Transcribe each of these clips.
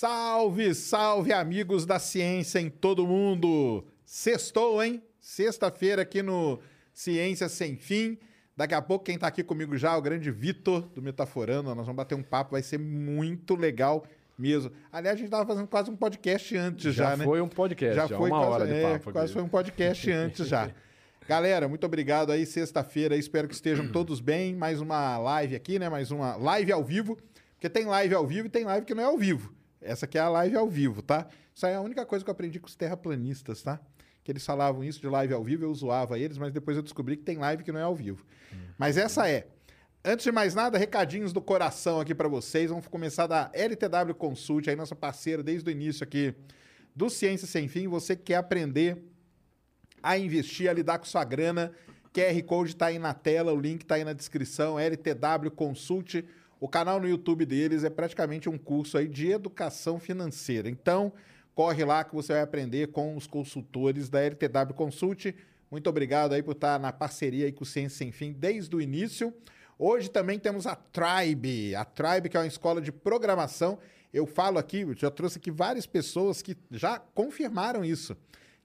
Salve, salve, amigos da ciência em todo mundo! Sextou, hein? Sexta-feira aqui no Ciência Sem Fim. Daqui a pouco, quem tá aqui comigo já é o grande Vitor do Metaforando. Nós vamos bater um papo, vai ser muito legal mesmo. Aliás, a gente tava fazendo quase um podcast antes já, Já né? foi um podcast, já, foi uma quase, hora de é, papo. quase aqui. foi um podcast antes já. Galera, muito obrigado aí. Sexta-feira, espero que estejam todos bem. Mais uma live aqui, né? Mais uma live ao vivo. Porque tem live ao vivo e tem live que não é ao vivo. Essa aqui é a live ao vivo, tá? Isso aí é a única coisa que eu aprendi com os terraplanistas, tá? Que eles falavam isso de live ao vivo, eu zoava eles, mas depois eu descobri que tem live que não é ao vivo. Mas essa é. Antes de mais nada, recadinhos do coração aqui para vocês. Vamos começar da LTW Consult, aí nossa parceira desde o início aqui do Ciência Sem Fim. Você que quer aprender a investir, a lidar com sua grana. QR Code tá aí na tela, o link tá aí na descrição. LTW Consult. O canal no YouTube deles é praticamente um curso aí de educação financeira. Então, corre lá que você vai aprender com os consultores da LTW Consult. Muito obrigado aí por estar na parceria aí com o Ciência Sem Fim desde o início. Hoje também temos a Tribe, a Tribe que é uma escola de programação. Eu falo aqui, eu já trouxe aqui várias pessoas que já confirmaram isso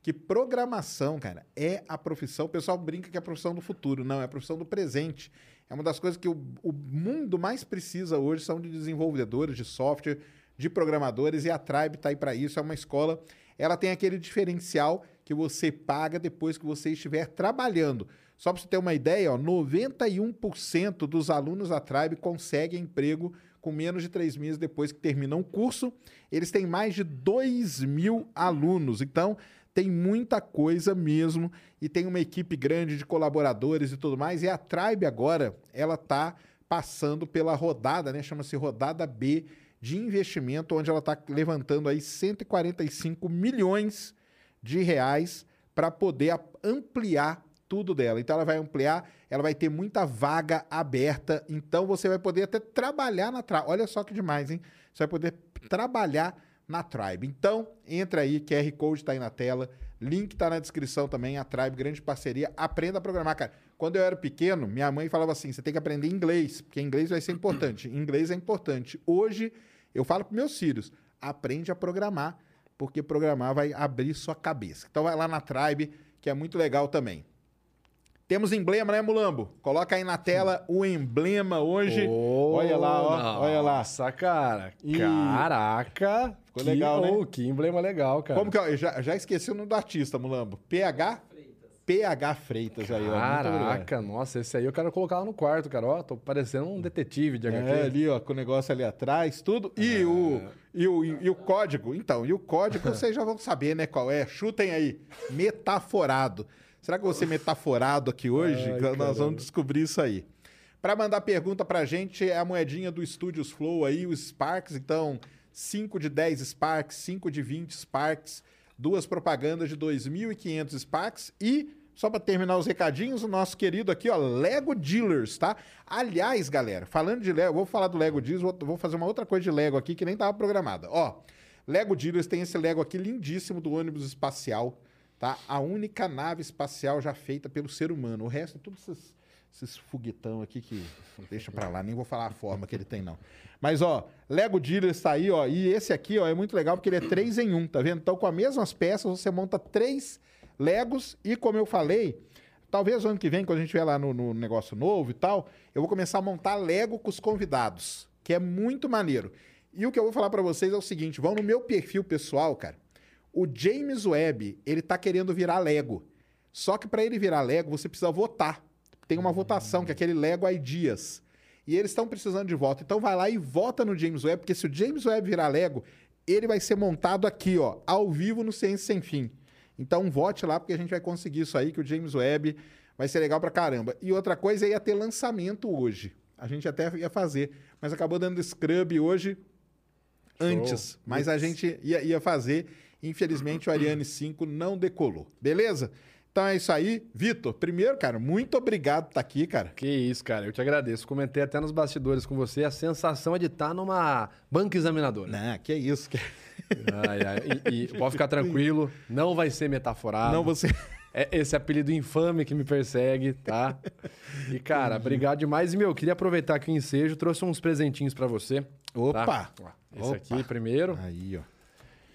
que programação, cara, é a profissão. O pessoal brinca que é a profissão do futuro. Não, é a profissão do presente. É uma das coisas que o, o mundo mais precisa hoje são de desenvolvedores de software, de programadores, e a Tribe está aí para isso. É uma escola. Ela tem aquele diferencial que você paga depois que você estiver trabalhando. Só para você ter uma ideia, ó, 91% dos alunos da Tribe conseguem emprego com menos de três meses depois que terminam o curso. Eles têm mais de 2 mil alunos. Então, tem muita coisa mesmo e tem uma equipe grande de colaboradores e tudo mais. E a Tribe agora, ela tá passando pela rodada, né? Chama-se rodada B de investimento, onde ela está levantando aí 145 milhões de reais para poder ampliar tudo dela. Então ela vai ampliar, ela vai ter muita vaga aberta, então você vai poder até trabalhar na Tribe. Olha só que demais, hein? Você vai poder trabalhar na Tribe. Então, entra aí, QR Code está aí na tela, link está na descrição também, a Tribe, grande parceria. Aprenda a programar, cara. Quando eu era pequeno, minha mãe falava assim: você tem que aprender inglês, porque inglês vai ser importante. Inglês é importante. Hoje, eu falo para meus filhos: aprende a programar, porque programar vai abrir sua cabeça. Então, vai lá na Tribe, que é muito legal também. Temos emblema, né, Mulambo? Coloca aí na tela o emblema hoje. olha lá, ó. Olha lá. Nossa, cara. Ih. Caraca. Ficou que, legal, né? oh, Que emblema legal, cara. Como que é? Eu já, já esqueci o nome do artista, Mulambo. PH? PH Freitas aí, ó. Caraca, nossa, esse aí eu quero colocar lá no quarto, cara. Ó, tô parecendo um detetive de HQ. É, ali, ó, com o negócio ali atrás, tudo. E, o, e, o, e o código? Então, e o código vocês já vão saber, né, qual é. Chutem aí. Metaforado. Será que eu vou ser metaforado aqui hoje? Ai, Nós caramba. vamos descobrir isso aí. Para mandar pergunta pra gente, é a moedinha do Studios Flow aí, os Sparks. Então, 5 de 10 Sparks, 5 de 20 Sparks, duas propagandas de 2.500 Sparks e, só para terminar os recadinhos, o nosso querido aqui, ó, Lego Dealers, tá? Aliás, galera, falando de Lego, vou falar do Lego Dealers, vou, vou fazer uma outra coisa de Lego aqui que nem tava programada. Ó, Lego Dealers tem esse Lego aqui lindíssimo do ônibus espacial, tá? A única nave espacial já feita pelo ser humano. O resto tudo esses, esses foguetão aqui que deixa pra lá, nem vou falar a forma que ele tem não. Mas ó, Lego Dealers tá aí, ó, e esse aqui, ó, é muito legal porque ele é 3 em 1, tá vendo? Então com as mesmas peças você monta três Legos e como eu falei, talvez ano que vem quando a gente estiver lá no, no negócio novo e tal, eu vou começar a montar Lego com os convidados, que é muito maneiro. E o que eu vou falar pra vocês é o seguinte, vão no meu perfil pessoal, cara. O James Webb, ele tá querendo virar Lego. Só que para ele virar Lego, você precisa votar. Tem uma votação, que é aquele Lego Ideas. E eles estão precisando de voto. Então vai lá e vota no James Webb, porque se o James Webb virar Lego, ele vai ser montado aqui, ó, ao vivo no Ciência Sem Fim. Então vote lá, porque a gente vai conseguir isso aí, que o James Webb vai ser legal pra caramba. E outra coisa, ia ter lançamento hoje. A gente até ia fazer, mas acabou dando scrub hoje antes. Mas a gente ia, ia fazer. Infelizmente, o Ariane 5 não decolou. Beleza? Então é isso aí. Vitor, primeiro, cara, muito obrigado por estar aqui, cara. Que isso, cara. Eu te agradeço. Comentei até nos bastidores com você. A sensação é de estar numa banca examinadora. Não, que isso. Que... Ai, ai. E, e pode ficar tranquilo. Não vai ser metaforado. Não, você. É esse apelido infame que me persegue, tá? E, cara, obrigado demais. E, meu, queria aproveitar aqui o ensejo, trouxe uns presentinhos pra você. Opa! Tá? Esse Opa. aqui primeiro. Aí, ó.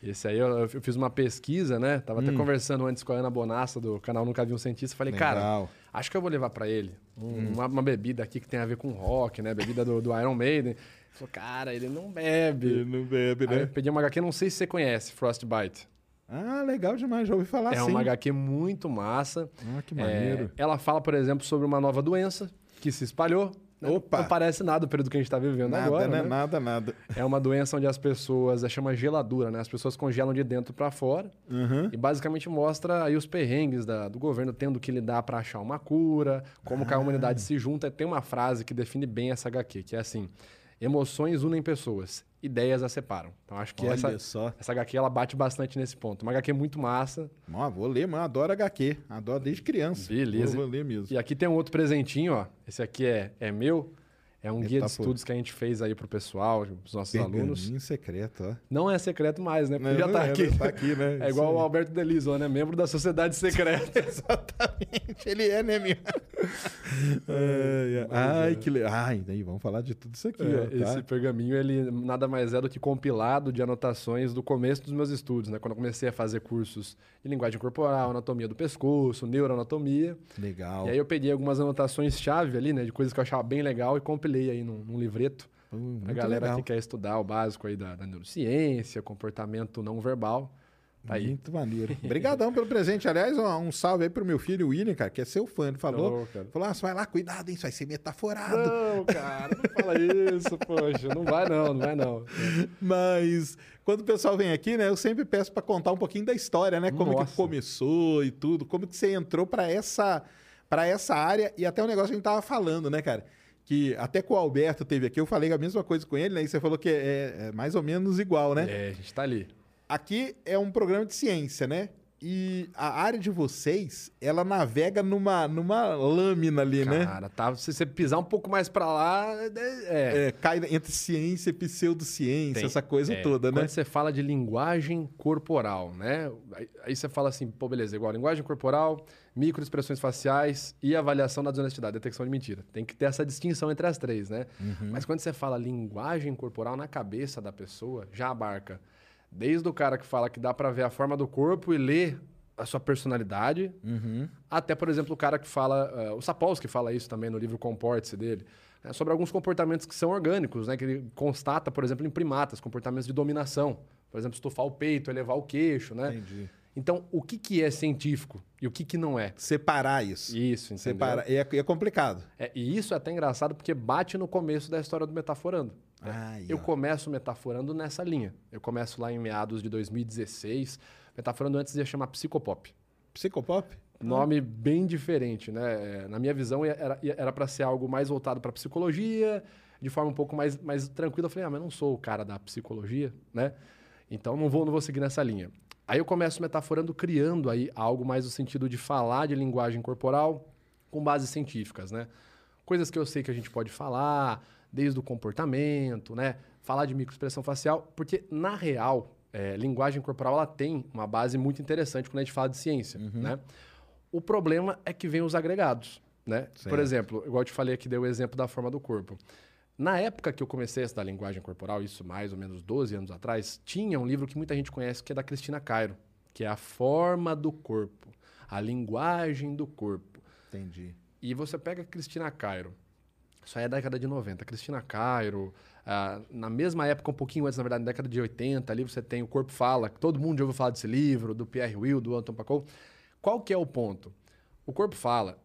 Esse aí eu, eu fiz uma pesquisa, né? Tava Hum. até conversando antes com a Ana Bonassa do canal Nunca Vi um Cientista. Falei, cara, Legal. Hum. acho que eu vou levar pra ele um- uma, uma bebida aqui que tem a ver com rock, né? Bebida do, do Iron Maiden. Ele falou, cara, ele não bebe. não bebe, Aí eu pedi uma HQ, não sei se você conhece, Frostbite. Ah, legal demais. Já ouvi falar é sim. uma HQ muito massa. Ah, que É, maneiro. ela fala, por exemplo, sobre uma nova doença que se espalhou. Opa! Não parece nada o período que a gente está vivendo Nada, agora. né? né? Nada, nada. É uma doença onde as pessoas, é chama geladura, né? As pessoas congelam de dentro para fora Uhum. e basicamente mostra aí os perrengues da- do governo tendo que lidar para achar uma cura, como que a Ah. humanidade se junta. Tem uma frase que define bem essa HQ, que é assim: emoções unem pessoas, ideias as separam. Então acho que Olha essa só. essa HQ ela bate bastante nesse ponto. Uma HQ muito massa. Ó, vou ler, mano. Adoro HQ. Adoro desde criança. Beleza. Vou, vou ler mesmo. E aqui tem um outro presentinho, ó. Esse aqui é, é meu. É um guia de pô. estudos que a gente fez aí pro pessoal, pros nossos alunos. Pergaminho secreto, ó. Não é secreto mais, né? Porque Não, já tá é, aqui. Tá aqui, né? É igual o. Alberto Delison, né? Membro da Sociedade Secreta. Exatamente. Ele é, né, meu? Ai, ai, que legal. Ai, daí vamos falar de tudo isso aqui, É, ó. Tá? Esse pergaminho, ele nada mais é do que compilado de anotações do começo dos meus estudos, né? Quando eu comecei a fazer cursos de linguagem corporal, anatomia do pescoço, neuroanatomia. Legal. E aí eu peguei algumas anotações-chave ali, né? De coisas que eu achava bem legal e compilei aí num, num livreto. Pô, A galera legal. que quer estudar o básico aí da, da neurociência, comportamento não verbal. Tá aí. Muito maneiro. Obrigadão pelo presente. Aliás, um, um salve aí pro meu filho, William, cara, que é seu fã. Ele falou, cara. falou, ah, vai lá, cuidado, hein, isso vai ser metaforado. Não, cara, não fala isso, poxa. Não vai não, não vai não. Mas quando o pessoal vem aqui, né, eu sempre peço pra contar um pouquinho da história, né? Como que Nossa. começou e tudo, como que você entrou pra essa para essa área e até o negócio que a gente tava falando, né, cara? Que até com o Alberto teve aqui, eu falei a mesma coisa com ele, né? E você falou que é, é mais ou menos igual, né? É, a gente tá ali. Aqui é um programa de ciência, né? E a área de vocês, ela navega numa, numa lâmina ali, né? Cara, tá, se você pisar um pouco mais pra lá, é... É, cai entre ciência e pseudociência, Tem. essa coisa É, toda, né? Quando você fala de linguagem corporal, né? Aí, aí você fala assim, pô, beleza, igual linguagem corporal, microexpressões faciais e avaliação da desonestidade, detecção de mentira. Tem que ter essa distinção entre as três, né? Uhum. Mas quando você fala linguagem corporal na cabeça da pessoa, já abarca desde o cara que fala que dá pra ver a forma do corpo e ler a sua personalidade, Uhum. até, por exemplo, o cara que fala, eh, o Sapolsky fala isso também no livro Comporte-se dele, né, sobre alguns comportamentos que são orgânicos, né, que ele constata, por exemplo, em primatas, comportamentos de dominação. Por exemplo, estufar o peito, elevar o queixo, né? Entendi. Então, o que, que é científico e o que, que não é? Separar isso. Isso, entendeu? Separar. E é, e é complicado. É, e isso é até engraçado porque bate no começo da história do Metaforando. Ai, Eu ó. começo metaforando nessa linha. Eu começo lá em meados de 2016. Metaforando antes ia chamar Psicopop. Psicopop? Nome bem diferente, né? É, Na minha visão, era era para ser algo mais voltado para psicologia, de forma um pouco mais, mais tranquila. Eu falei, ah, mas eu não sou o cara da psicologia, né? Então não vou, não vou seguir nessa linha. Aí eu começo metaforando, criando aí algo mais no sentido de falar de linguagem corporal com bases científicas, né? Coisas que eu sei que a gente pode falar, desde o comportamento, né? Falar de microexpressão facial, porque na real, é, linguagem corporal ela tem uma base muito interessante quando a gente fala de ciência, né? O problema é que vem os agregados, né? Por Certo. exemplo, igual eu te falei aqui, dei o exemplo da forma do corpo. Na época que eu comecei a estudar linguagem corporal, isso mais ou menos 12 anos atrás, tinha um livro que muita gente conhece que é da Cristina Cairo, que é A Forma do Corpo, a linguagem do corpo. Entendi. E você pega a Cristina Cairo, isso aí é da década de 90. Cristina Cairo, ah, na mesma época, um pouquinho antes, na verdade, na década de 80, ali você tem O Corpo Fala, que todo mundo já ouviu falar desse livro, do Pierre Will, do Anton Pacol. Qual que é o ponto? O Corpo Fala,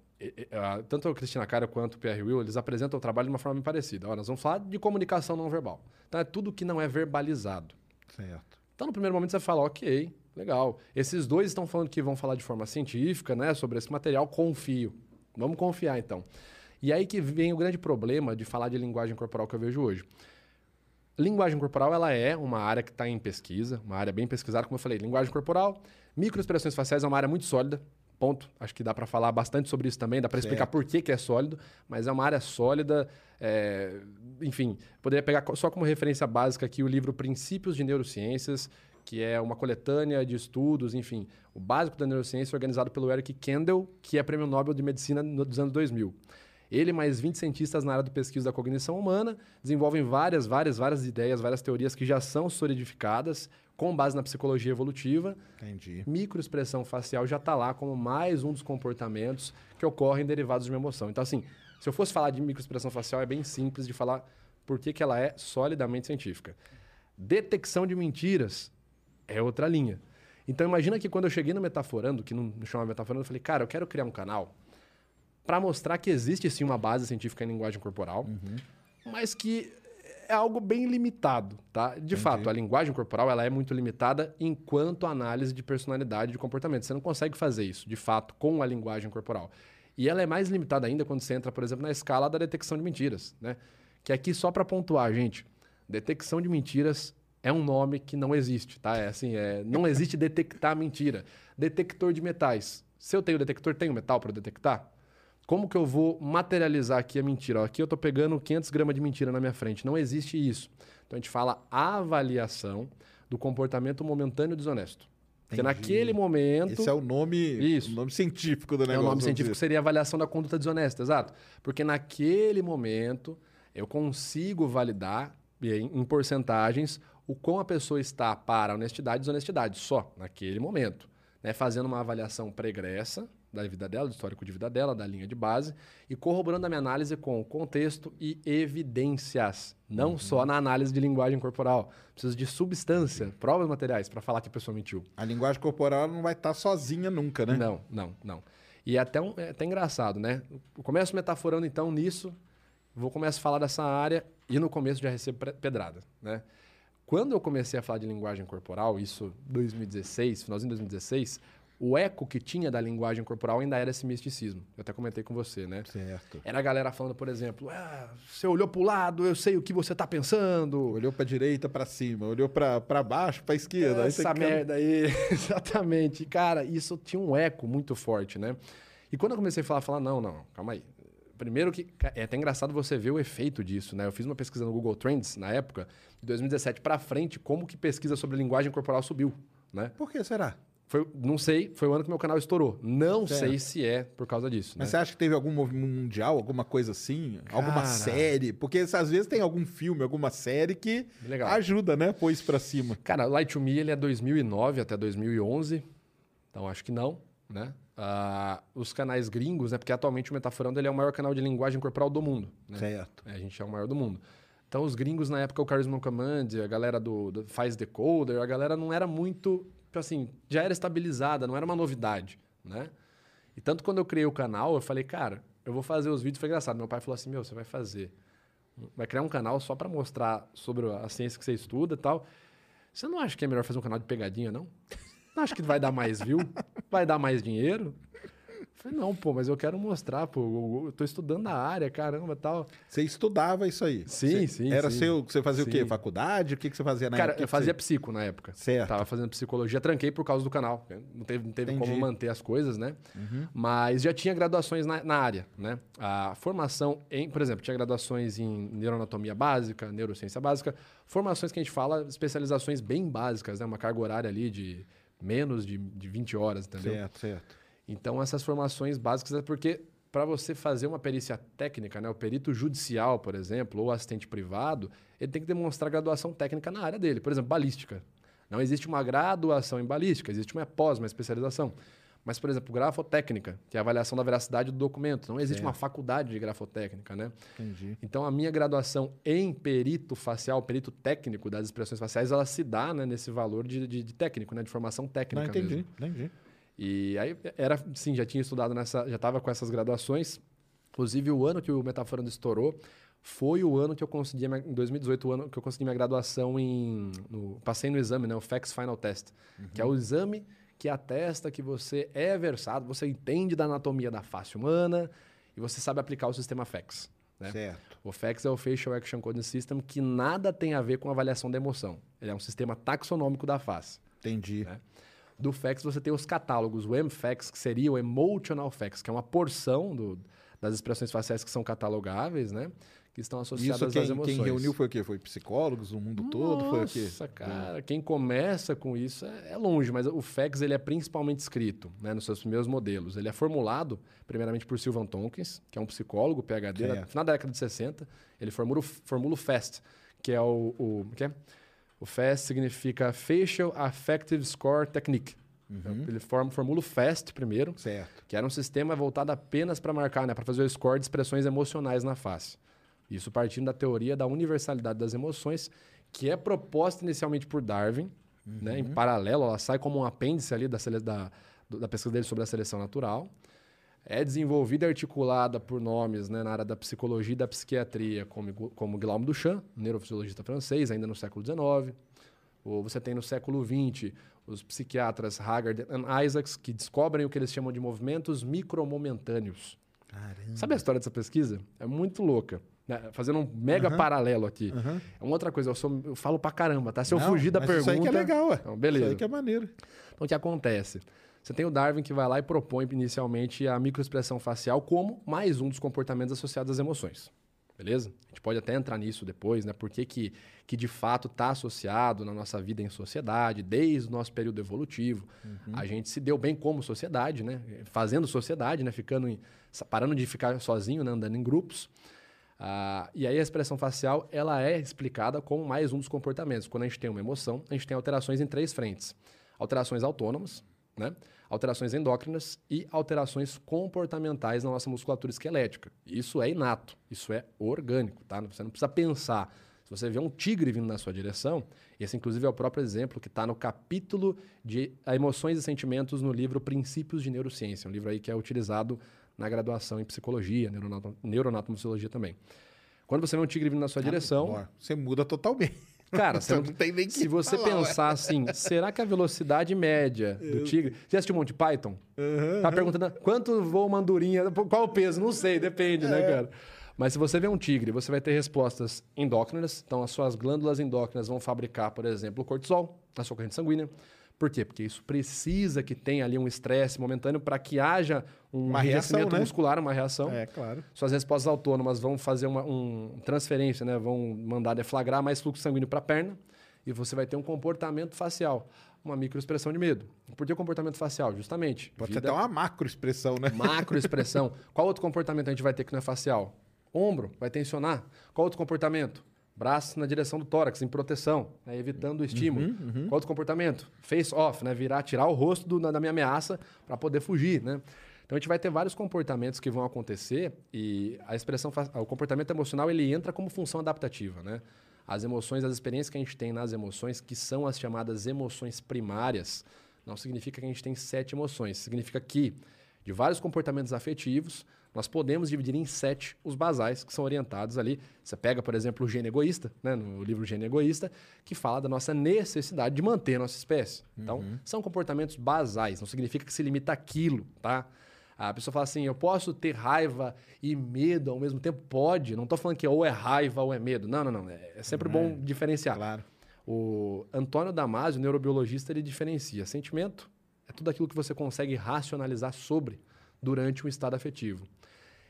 tanto a Cristina Cara quanto o Pierre Will, eles apresentam o trabalho de uma forma bem parecida. Nós vamos falar de comunicação não verbal. Então é tudo que não é verbalizado. Certo. Então, no primeiro momento, você fala, ok, legal. Esses dois estão falando que vão falar de forma científica, né, sobre esse material, confio. Vamos confiar, então. E aí que vem o grande problema de falar de linguagem corporal que eu vejo hoje. Linguagem corporal, ela é uma área que está em pesquisa, uma área bem pesquisada, como eu falei. Linguagem corporal, microexpressões faciais é uma área muito sólida, ponto. Acho que dá para falar bastante sobre isso também, dá para explicar por que, que é sólido, mas é uma área sólida. é, Enfim, poderia pegar só como referência básica aqui o livro Princípios de Neurociências, que é uma coletânea de estudos, enfim, o básico da neurociência organizado pelo Eric Kendall, que é prêmio Nobel de Medicina no- dos anos 2000. Ele e mais 20 cientistas na área do pesquisa da cognição humana desenvolvem várias, várias, várias ideias, várias teorias que já são solidificadas com base na psicologia evolutiva. Entendi. Microexpressão facial já está lá como mais um dos comportamentos que ocorrem derivados de uma emoção. Então, assim, se eu fosse falar de microexpressão facial, é bem simples de falar por que, que ela é solidamente científica. Detecção de mentiras é outra linha. Então, imagina que quando eu cheguei no Metaforando, que não chamava Metaforando, eu falei, cara, eu quero criar um canal para mostrar que existe sim uma base científica em linguagem corporal, mas que é algo bem limitado, tá? De fato, a linguagem corporal ela é muito limitada enquanto análise de personalidade e de comportamento. Você não consegue fazer isso, de fato, com a linguagem corporal. E ela é mais limitada ainda quando você entra, por exemplo, na escala da detecção de mentiras, né? Que aqui só para pontuar, gente, detecção de mentiras é um nome que não existe, tá? É assim, é, não existe detectar mentira. Detector de metais. Se eu tenho detector, tenho metal para detectar? Como que eu vou materializar aqui a mentira? Ó, aqui eu estou pegando 500 gramas de mentira na minha frente. Não existe isso. Então a gente fala avaliação do comportamento momentâneo desonesto. Porque Entendi. naquele momento. Esse é o nome, Isso. o nome científico do É, negócio. o nome científico seria avaliação da conduta desonesta, exato. Porque naquele momento eu consigo validar em porcentagens o quão a pessoa está para honestidade e desonestidade, só naquele momento. Né? Fazendo uma avaliação pregressa da vida dela, do histórico de vida dela, da linha de base, e corroborando a minha análise com contexto e evidências. Não só na análise de linguagem corporal. Preciso de substância, provas materiais para falar que a pessoa mentiu. A linguagem corporal não vai estar sozinha nunca, né? Não, não, não. E é até, um- é até engraçado, né? Eu começo metaforando então nisso, vou começar a falar dessa área e no começo já recebo pedrada, né? Quando eu comecei a falar de linguagem corporal, isso 2016, finalzinho de 2016, o eco que tinha da linguagem corporal ainda era esse misticismo. Eu até comentei com você, né? Certo. Era a galera falando, por exemplo, ah, você olhou pro lado, eu sei o que você tá pensando. Olhou pra direita, pra cima. Olhou pra baixo, pra esquerda. Aí Essa quer- merda aí, exatamente. Cara, isso tinha um eco muito forte, né? E quando eu comecei a falar, falar, não, não, calma aí. Primeiro que é até engraçado você ver o efeito disso, né? Eu fiz uma pesquisa no Google Trends na época, de 2017 para frente, como que pesquisa sobre linguagem corporal subiu, né? Por que será? Foi, não sei, foi o ano que meu canal estourou. Não Certo. sei se é por causa disso, Mas né? você acha que teve algum movimento mundial, alguma coisa assim? Alguma Cara. série? Porque às vezes tem algum filme, alguma série que Legal. ajuda, né? Isso pra cima. Cara, Light to Me ele é 2009 até 2011, então acho que não, né? Ah, os canais gringos, né? Porque atualmente o Metaforando ele é o maior canal de linguagem corporal do mundo, né? Certo. É, a gente é o maior do mundo. Então os gringos na época, o Charisma Command, a galera do, do faz decoder, a galera não era muito, tipo assim, já era estabilizada, não era uma novidade, né? E tanto quando eu criei o canal, eu falei, cara, eu vou fazer os vídeos, foi engraçado. Meu pai falou assim, meu, você vai fazer, vai criar um canal só para mostrar sobre a ciência que você estuda e tal. Você não acha que é melhor fazer um canal de pegadinha, não? Não acha que vai dar mais view? Vai dar mais dinheiro? Eu falei, não, pô, mas eu quero mostrar, pô, eu, eu tô estudando a área, caramba, tal. Você estudava isso aí? Sim, Você- sim, Era sim. seu. Você fazia o quê? Sim. Faculdade? O que, que você fazia na Cara, época? eu que fazia você- psico na época. Certo. Tava fazendo psicologia, tranquei por causa do canal. Não teve, não teve Entendi. como manter as coisas, né? Uhum. Mas já tinha graduações na, na área, né? A formação em, por exemplo, tinha graduações em neuroanatomia básica, neurociência básica, formações que a gente fala, especializações bem básicas, né? Uma carga horária ali de menos de, de 20 horas, entendeu? Certo, certo. Então, essas formações básicas é porque para você fazer uma perícia técnica, né, o perito judicial, por exemplo, ou assistente privado, ele tem que demonstrar graduação técnica na área dele. Por exemplo, balística. Não existe uma graduação em balística, existe uma pós, uma especialização. Mas, por exemplo, grafotécnica, que é a avaliação da veracidade do documento. Não existe uma faculdade de grafotécnica, né? Entendi. Então, a minha graduação em perito facial, perito técnico das expressões faciais, ela se dá né, nesse valor de, de- de técnico, né, de formação Não, técnica entendi, mesmo. entendi. E aí era, sim, já tinha estudado nessa, já estava com essas graduações. Inclusive o ano que o Metaforando estourou foi o ano que eu consegui, em 2018, o ano que eu consegui minha graduação em, no, passei no exame, né, o FACS Final Test, que é o exame que atesta que você é versado, você entende da anatomia da face humana e você sabe aplicar o sistema FACS. Né? Certo. O FACS é o Facial Action Coding System, que nada tem a ver com avaliação da emoção. Ele é um sistema taxonômico da face. Entendi. Né? Do FACS você tem os catálogos, o MFACS, que seria o Emotional FACS, que é uma porção do- das expressões faciais que são catalogáveis, né? Que estão associadas Isso às quem, emoções. quem reuniu foi o quê? Foi psicólogos no mundo todo? Foi o quê? Nossa, cara, quem começa com isso é, é longe, mas o FACS ele é principalmente escrito né, nos seus primeiros modelos. Ele é formulado, primeiramente, por Sylvan Tompkins, que é um psicólogo, PhD, na final da década de 60. Ele formula, o- formula o FAST, que é o. o que é? O FAST significa Facial Affective Score Technique. Então, Ele forma, formula o FAST primeiro, Certo. que era um sistema voltado apenas para marcar, né, para fazer o score de expressões emocionais na face. Isso partindo da teoria da universalidade das emoções, que é proposta inicialmente por Darwin, né, em paralelo, ela sai como um apêndice ali da, da, da pesquisa dele sobre a seleção natural. É desenvolvida e articulada por nomes né, na área da psicologia e da psiquiatria, como, como Guillaume Duchamp, neurofisiologista francês, ainda no século XIX. Ou você tem no século XX os psiquiatras Haggard e Isaacs, que descobrem o que eles chamam de movimentos micromomentâneos. Caramba. Sabe a história dessa pesquisa? É muito louca. né? Fazendo um mega paralelo aqui. É uma outra coisa, eu, sou- eu falo pra caramba, tá? Se eu Não, fugir da pergunta. Isso aí que é legal, ué. Então, beleza. Isso aí que é maneiro. Então, o que acontece? Você tem o Darwin que vai lá e propõe inicialmente a microexpressão facial como mais um dos comportamentos associados às emoções. Beleza? A gente pode até entrar nisso depois, né? Por que, que, que de fato está associado na nossa vida em sociedade, desde o nosso período evolutivo. A gente se deu bem como sociedade, né? Fazendo sociedade, né? Ficando em- parando de ficar sozinho, né? andando em grupos. Ah, e aí a expressão facial ela é explicada como mais um dos comportamentos. Quando a gente tem uma emoção, a gente tem alterações em três frentes: alterações autônomas, né? alterações endócrinas e alterações comportamentais na nossa musculatura esquelética. Isso é inato, isso é orgânico, tá? Você não precisa pensar. Se você vê um tigre vindo na sua direção, esse inclusive é o próprio exemplo que está no capítulo de emoções e sentimentos no livro Princípios de Neurociência, um livro aí que é utilizado na graduação em psicologia, neuronatomociologia também. Quando você vê um tigre vindo na sua direção, Ó, você muda totalmente. Cara, você Então não, não tem nem se você falar, ué. pensar assim, será que a velocidade média do tigre. Você assistiu Monty Python? Tá perguntando quanto voa uma andorinha, qual o peso? Não sei, depende, É. né, cara? Mas se você vê um tigre, você vai ter respostas endócrinas. Então, as suas glândulas endócrinas vão fabricar, por exemplo, o cortisol na sua corrente sanguínea. Por quê? Porque isso precisa que tenha ali um estresse momentâneo para que haja um Uma reação, né? muscular, uma reação. É, claro. Suas respostas autônomas vão fazer uma um, transferência, né? vão mandar deflagrar mais fluxo sanguíneo para a perna e você vai ter um comportamento facial, uma microexpressão de medo. Por que comportamento facial? Justamente. Pode ser vida- até uma macroexpressão, né? Macroexpressão. Qual outro comportamento a gente vai ter que não é facial? Ombro, vai tensionar. Qual outro comportamento? Braço na direção do tórax, em proteção, né, evitando o estímulo. Uhum, Qual outro comportamento? Face off, né, virar, tirar o rosto do- da minha ameaça para poder fugir, né? Então a gente vai ter vários comportamentos que vão acontecer e a expressão, o comportamento emocional ele entra como função adaptativa, né? As emoções, as experiências que a gente tem nas emoções, que são as chamadas emoções primárias, não significa que a gente tem sete emoções. Significa que, de vários comportamentos afetivos, nós podemos dividir em sete os basais, que são orientados ali. Você pega, por exemplo, o gene egoísta, né, no livro Gene Egoísta, que fala da nossa necessidade de manter a nossa espécie. Então, são comportamentos basais, não significa que se limita àquilo, tá? A pessoa fala assim, eu posso ter raiva e medo ao mesmo tempo? Pode. Não estou falando que ou é raiva ou é medo. Não, não, não. É é sempre bom diferenciar. Claro. O Antônio Damasio, neurobiologista, ele diferencia sentimento é tudo aquilo que você consegue racionalizar sobre durante um estado afetivo.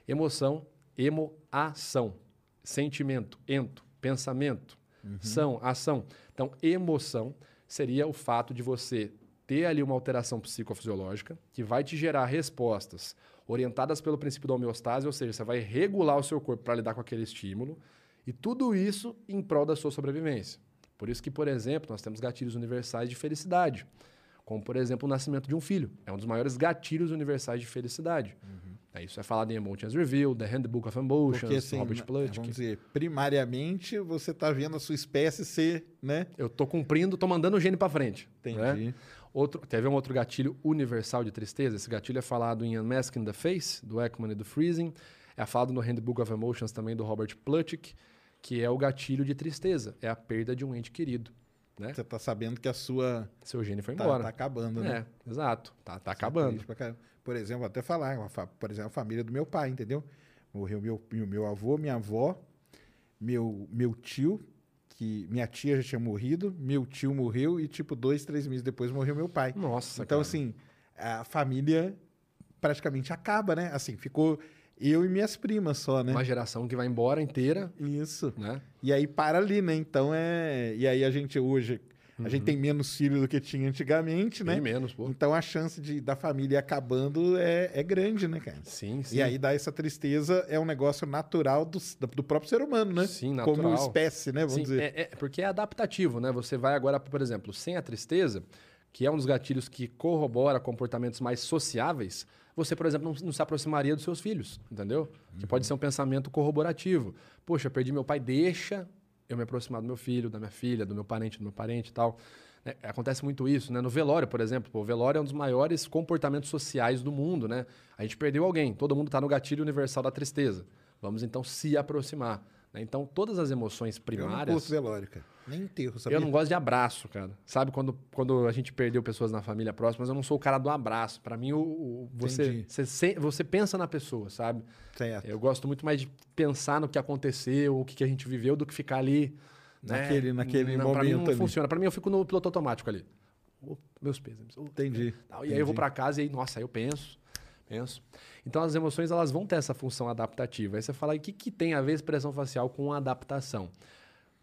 Emoção, emoação. Sentimento, ento, pensamento, são, ação. Então, emoção seria o fato de você ter ali uma alteração psicofisiológica que vai te gerar respostas orientadas pelo princípio da homeostase, ou seja, você vai regular o seu corpo para lidar com aquele estímulo, e tudo isso em prol da sua sobrevivência. Por isso que, por exemplo, nós temos gatilhos universais de felicidade, como, por exemplo, o nascimento de um filho. É um dos maiores gatilhos universais de felicidade. É, Isso é falado em Emotions Review, The Handbook of Emotions, Porque, assim, Robert Plutchik. vamos dizer, primariamente você está vendo a sua espécie ser, né? Eu tô cumprindo, tô mandando o gene para frente. né? Entendi. Outro, teve um outro gatilho universal de tristeza. Esse gatilho é falado em Unmasking the Face, do Ekman e do Freezing. É falado no Handbook of Emotions também, do Robert Plutchik, que é o gatilho de tristeza. É a perda de um ente querido. Né? Você tá sabendo que a sua. Seu gene foi Tá, embora. tá acabando, né? É, exato. Tá, tá é acabando. Por exemplo, vou até falar, por exemplo, a família do meu pai, entendeu? Morreu meu, meu, meu avô, minha avó, meu, meu tio, que minha tia já tinha morrido, meu tio morreu e, tipo, dois, três meses depois morreu meu pai. Nossa, então, cara. assim, a família praticamente acaba, né? Assim, ficou eu e minhas primas só, né? Uma geração que vai embora inteira, Isso. né? E aí para ali, né? Então é. E aí a gente hoje. A gente tem menos filho do que tinha antigamente, né? Bem menos, pô. Então a chance de, da família acabando é, é grande, né, cara? Sim, sim. E aí dá essa tristeza, é um negócio natural do, do próprio ser humano, né? Sim, Como natural. espécie, né? Vamos Sim, dizer. é, é- porque é adaptativo, né? Você vai agora, por exemplo, sem a tristeza, que é um dos gatilhos que corrobora comportamentos mais sociáveis, você, por exemplo, não, se aproximaria dos seus filhos, entendeu? Que Uhum. pode ser um pensamento corroborativo. Poxa, perdi meu pai, deixa eu me aproximar do meu filho, da minha filha, do meu parente, do meu parente e tal. né? acontece muito isso, né? No velório, por exemplo, pô, o velório é um dos maiores comportamentos sociais do mundo, né? A gente perdeu alguém, todo mundo está no gatilho universal da tristeza. Vamos então se aproximar. Né? Então, todas as emoções eu não primárias. curto velório, cara. Nem enterro, sabia? Eu não gosto de abraço, cara. Sabe quando, quando a gente perdeu pessoas na família próxima, mas eu não sou o cara do abraço. Pra mim, o, o- você, Entendi. você, você pensa na pessoa, sabe? Certo. Eu gosto muito mais de pensar no que aconteceu, o que, que a gente viveu, do que ficar ali. né? Naquele- naquele não, Pra mim momento não ali. funciona. Pra mim, eu fico no piloto automático ali. Meus pesos. Entendi. Tal. E aí eu vou Entendi. pra casa e aí, nossa, aí eu penso, Então as emoções elas vão ter essa função adaptativa. Aí você fala, o que, que tem a ver expressão facial com adaptação?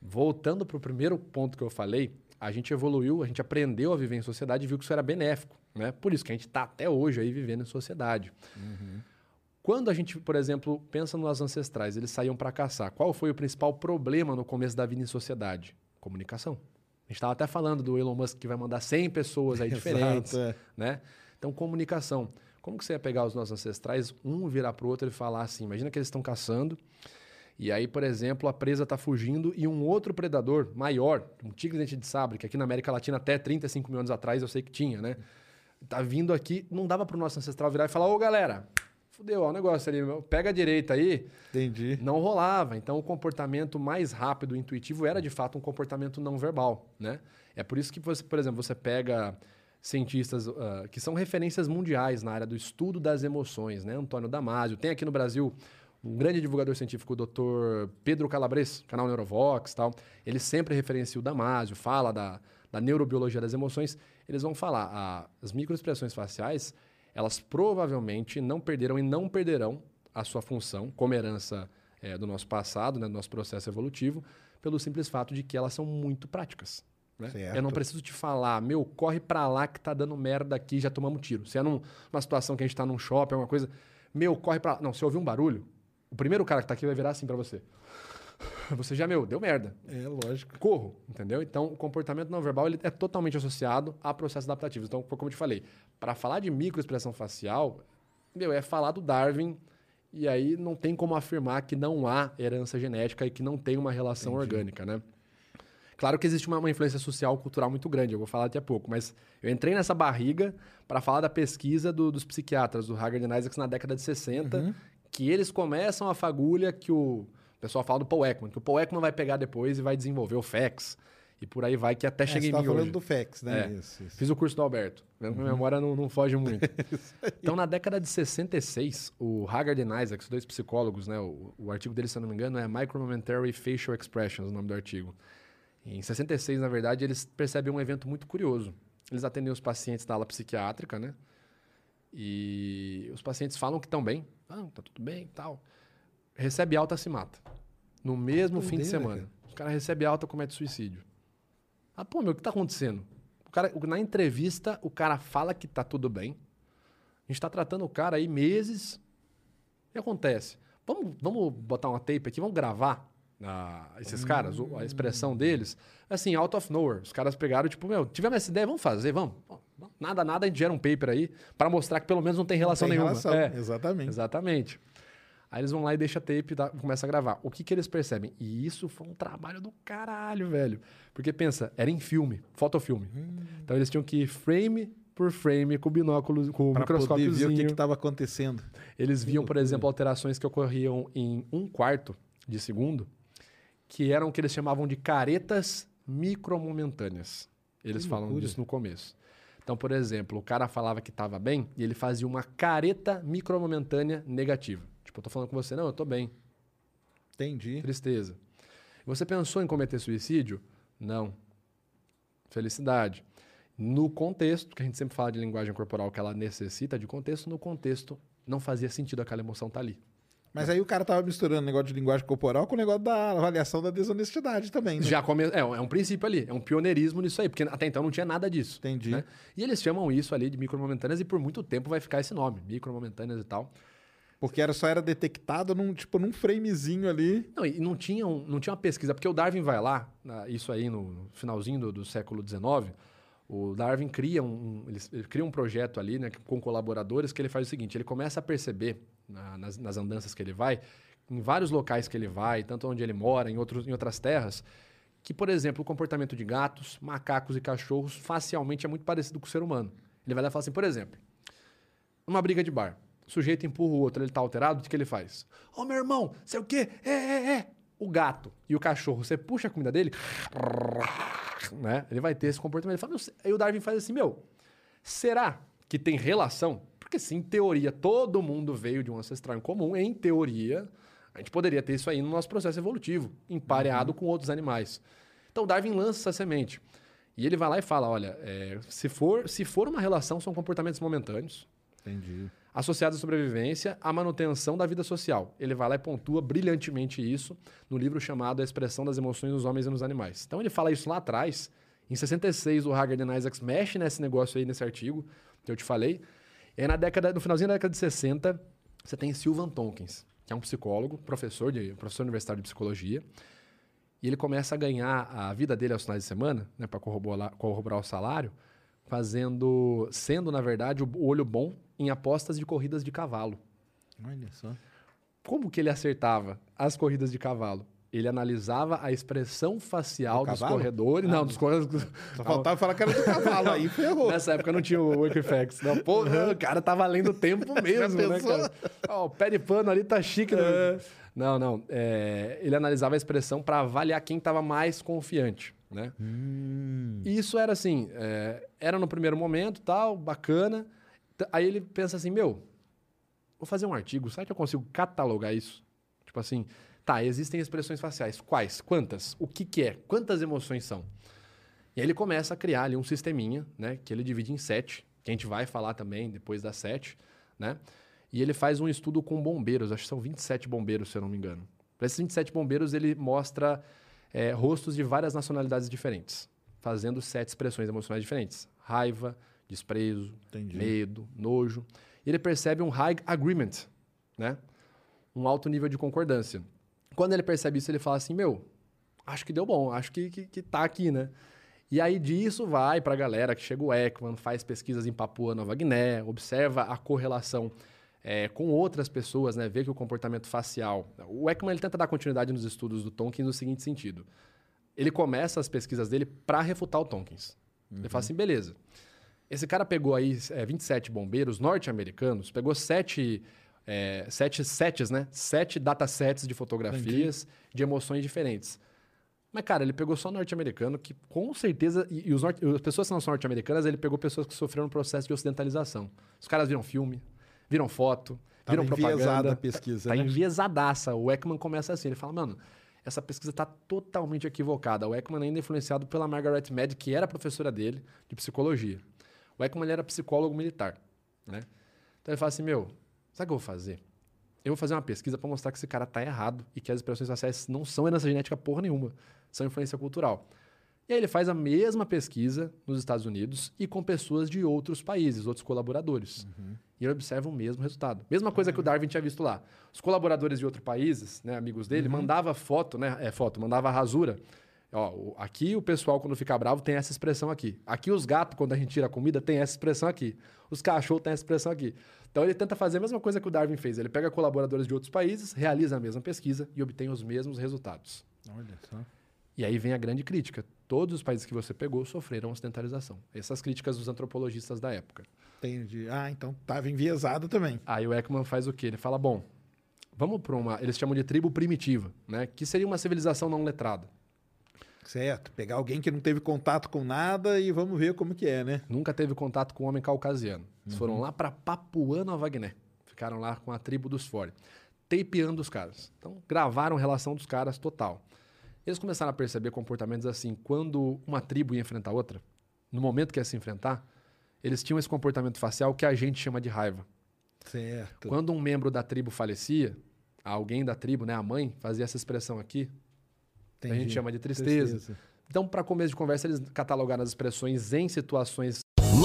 Voltando para o primeiro ponto que eu falei, a gente evoluiu, a gente aprendeu a viver em sociedade e viu que isso era benéfico. Né? Por isso que a gente está até hoje aí vivendo em sociedade. Quando a gente, por exemplo, pensa nos ancestrais, eles saíam para caçar. Qual foi o principal problema no começo da vida em sociedade? Comunicação. A gente estava até falando do Elon Musk que vai mandar 100 pessoas aí diferentes Exato, é. né? Então, comunicação. Como que você ia pegar os nossos ancestrais, um virar pro outro e falar assim, imagina que eles estão caçando, e aí, por exemplo, a presa está fugindo e um outro predador maior, um tigre dente de sabre, que aqui na América Latina até 35 mil anos atrás eu sei que tinha, né? Tá vindo aqui, não dava pro nosso ancestral virar e falar, ô galera, fudeu, ó o negócio ali, pega a direita aí, Entendi. não rolava. Então, o comportamento mais rápido e intuitivo era, de fato, um comportamento não verbal, né? É por isso que, você, por exemplo, você pega cientistas ah, que são referências mundiais na área do estudo das emoções, né? Antônio Damasio. Tem aqui no Brasil um grande divulgador científico, o Dr. Pedro Calabres, canal Neurovox tal. Ele sempre referencia o Damasio, fala da, da neurobiologia das emoções. Eles vão falar, as microexpressões faciais, elas provavelmente não perderam e não perderão a sua função como herança eh, do nosso passado, né, do nosso processo evolutivo, pelo simples fato de que elas são muito práticas. Né? Eu não preciso te falar, meu, corre pra lá que tá dando merda aqui, já tomamos tiro. Se é num- numa situação que a gente tá num shopping, alguma coisa, meu, corre pra lá. Não, se ouvir um barulho, o primeiro cara que tá aqui vai virar assim pra você. Você já, meu, deu merda. É, lógico. Corro, entendeu? Então, o comportamento não verbal ele é totalmente associado a processos adaptativos. Então, como eu te falei, para falar de microexpressão facial, meu, é falar do Darwin e aí não tem como afirmar que não há herança genética e que não tem uma relação orgânica, né? Claro que existe uma, uma influência social cultural muito grande, eu vou falar daqui a pouco, mas eu entrei nessa barriga para falar da pesquisa do- dos psiquiatras, do Haggard e Isaacs, na década de 60, que eles começam a fagulha que o, o pessoal fala do Paul Ekman, que o Paul Ekman vai pegar depois e vai desenvolver o FACS, e por aí vai, que até É, você em mim falando hoje. do FEX, né? É. Isso, isso. Fiz o curso do Alberto. Minha memória não, não foge muito. então, na década de 66, o Haggard e Isaacs, dois psicólogos, né? O, o artigo deles, se eu não me engano, é Micromomentary Facial Expressions, o nome do artigo. Em 66, na verdade, eles percebem um evento muito curioso. Eles atendem os pacientes da ala psiquiátrica, né? E os pacientes falam que estão bem. Ah, tá tudo bem e tal. Recebe alta, se mata. No mesmo fim de Doideira, semana. Os caras recebem alta, comete suicídio. Ah, pô, meu, o que tá acontecendo? O cara, o- na entrevista, o cara fala que tá tudo bem. A gente tá tratando o cara aí meses. O que acontece? Vamos, vamos botar uma tape aqui, vamos gravar ah, esses caras, o- a expressão deles. Assim, out of nowhere. Os caras pegaram, tipo, meu, tivemos essa ideia, vamos fazer, vamos. Nada, nada, a gente gera um paper aí para mostrar que pelo menos não tem relação Tem nenhuma. relação, É. exatamente. Exatamente. Aí eles vão lá e deixam a tape e começa a gravar. O que, que eles percebem? E isso foi um trabalho do caralho, velho. Porque pensa, era em filme, fotofilme. Então eles tinham que ir frame por frame com o binóculo, com o Pra poder microscópiozinho. ver o que que tava acontecendo. Eles viam, por exemplo, alterações que ocorriam em um quarto de segundo, que eram o que eles chamavam de caretas micromomentâneas. Eles Que falam loucura. disso no começo. Então, por exemplo, o cara falava que estava bem e ele fazia uma careta micromomentânea negativa. Tipo, eu tô falando com você, não, eu tô bem, Entendi. tristeza. Você pensou em cometer suicídio? Não. Felicidade. No contexto, que a gente sempre fala de linguagem corporal, que ela necessita de contexto, no contexto não fazia sentido aquela emoção estar ali. Mas aí o cara tava misturando o negócio de linguagem corporal com o negócio da avaliação da desonestidade também, né? Já come... é, um- é um princípio ali, é um pioneirismo nisso aí, porque até então não tinha nada disso. Entendi. né? E eles chamam isso ali de micromomentâneas e por muito tempo vai ficar esse nome, micromomentâneas e tal. Porque era, só era detectado num, tipo, num framezinho ali. Não, e não tinha, um- não tinha uma pesquisa, porque o Darwin vai lá, isso aí no no finalzinho do, do século XIX, o Darwin cria um, ele, ele cria um projeto ali, né, com colaboradores, que ele faz o seguinte, ele começa a perceber na- nas, nas andanças que ele vai, em vários locais que ele vai, tanto onde ele mora, em, outros, em outras terras, que, por exemplo, o comportamento de gatos, macacos e cachorros facialmente é muito parecido com o ser humano. Ele vai lá e fala assim, por exemplo, numa briga de bar, o sujeito empurra o outro, ele tá alterado, o que ele faz? Ô, meu irmão, sei o quê? É, é, é. O gato e o cachorro, você puxa a comida dele, né? Ele vai ter esse comportamento. Ele fala, aí o Darwin faz assim, meu, será que tem relação? Porque se em teoria todo mundo veio de um ancestral em comum, em teoria, a gente poderia ter isso aí no nosso processo evolutivo, empareado com outros animais. Então Darwin lança essa semente. E ele vai lá e fala, olha, é, se, for, se for uma relação, são comportamentos momentâneos, Entendi. Associados à sobrevivência, à manutenção da vida social. Ele vai lá e pontua brilhantemente isso no livro chamado A Expressão das Emoções nos Homens e nos Animais. Então ele fala isso lá atrás. Em 66, o Haggard e Isaacs mexe nesse negócio aí, nesse artigo que eu te falei. E aí na década, no finalzinho da década de 60, você tem Sylvan Tompkins, que é um psicólogo, professor, de, professor universitário de psicologia. E ele começa a ganhar a vida dele aos finais de semana, né, para corroborar, corroborar o salário, fazendo, sendo, na verdade, o olho bom em apostas de corridas de cavalo. Olha só. Como que ele acertava as corridas de cavalo? Ele analisava a expressão facial Do dos corredores. não, dos corredores. Só faltava falar que era do cavalo, aí ferrou. Nessa época não tinha o Equifax. Não, pô, o cara tá valendo tempo mesmo, né, cara? Ó, o pé de pano ali tá chique. né? Não, não. é, ele analisava a expressão para avaliar quem tava mais confiante, né? E isso era assim, é, era no primeiro momento, tal, bacana. Aí ele pensa assim, meu, vou fazer um artigo, será que eu consigo catalogar isso? Tipo assim, tá, existem expressões faciais. Quais? Quantas? O que que é? Quantas emoções são? E aí ele começa a criar ali um sisteminha, né? Que ele divide em sete, que a gente vai falar também depois das sete, né? E ele faz um estudo com bombeiros, acho que são 27 bombeiros, se eu não me engano. Para esses 27 bombeiros, ele mostra é, rostos de várias nacionalidades diferentes, fazendo sete expressões emocionais diferentes. Raiva, desprezo, Entendi. medo, nojo. E ele percebe um high agreement, né? Um alto nível de concordância. Quando ele percebe isso, ele fala assim, meu, acho que deu bom, acho que, que, que tá aqui, né? E aí disso vai para a galera que chega o Ekman, faz pesquisas em Papua Nova Guiné, observa a correlação é, com outras pessoas, né? Vê que o comportamento facial... O Ekman ele tenta dar continuidade nos estudos do Tompkins no seguinte sentido. Ele começa as pesquisas dele para refutar o Tompkins. Ele fala assim, beleza. Esse cara pegou aí é, 27 bombeiros norte-americanos, pegou sete, é, sete sets, né? Sete datasets de fotografias de emoções diferentes. Mas, cara, ele pegou só norte-americano, que com certeza. E, e os norte, as pessoas que não são norte-americanas, ele pegou pessoas que sofreram um processo de ocidentalização. Os caras viram filme, viram foto, Tava viram enviesada propaganda. a pesquisa, Tá né? enviesadaça. O Ekman começa assim, ele fala, mano, essa pesquisa tá totalmente equivocada. O Ekman ainda é influenciado pela Margaret Mead, que era professora dele de psicologia. O Ekman ele era psicólogo militar, né? Então ele fala assim, meu, sabe o que eu vou fazer? Eu vou fazer uma pesquisa para mostrar que esse cara tá errado e que as expressões faciais não são herança genética porra nenhuma, são influência cultural. E aí ele faz a mesma pesquisa nos Estados Unidos e com pessoas de outros países, outros colaboradores. E ele observa o mesmo resultado. Mesma coisa que o Darwin tinha visto lá. Os colaboradores de outros países, né, amigos dele, mandava foto, né, é, foto, mandava rasura. Ó, aqui o pessoal, quando fica bravo, tem essa expressão aqui. Aqui os gatos, quando a gente tira a comida, tem essa expressão aqui. Os cachorros têm essa expressão aqui. Então ele tenta fazer a mesma coisa que o Darwin fez. Ele pega colaboradores de outros países, realiza a mesma pesquisa e obtém os mesmos resultados. Olha só. E aí vem a grande crítica. Todos os países que você pegou sofreram ocidentalização. Essas críticas dos antropologistas da época. Entendi. Ah, então tava enviesado também. Aí o Ekman faz o quê? Ele fala, bom, vamos para uma... Eles chamam de tribo primitiva, né? Que seria uma civilização não letrada. Certo. Pegar alguém que não teve contato com nada e vamos ver como que é, né? Nunca teve contato com o homem caucasiano. Eles foram lá para Papua Nova Guiné. Ficaram lá com a tribo dos Fore. Tapeando os caras. Então, gravaram relação dos caras total. Eles começaram a perceber comportamentos assim. Quando uma tribo ia enfrentar outra, no momento que ia se enfrentar, eles tinham esse comportamento facial que a gente chama de raiva. Certo. Quando um membro da tribo falecia, alguém da tribo, né, a mãe, fazia essa expressão aqui, que a gente Entendi. chama de tristeza. Então, para começo de conversa, eles catalogaram as expressões em situações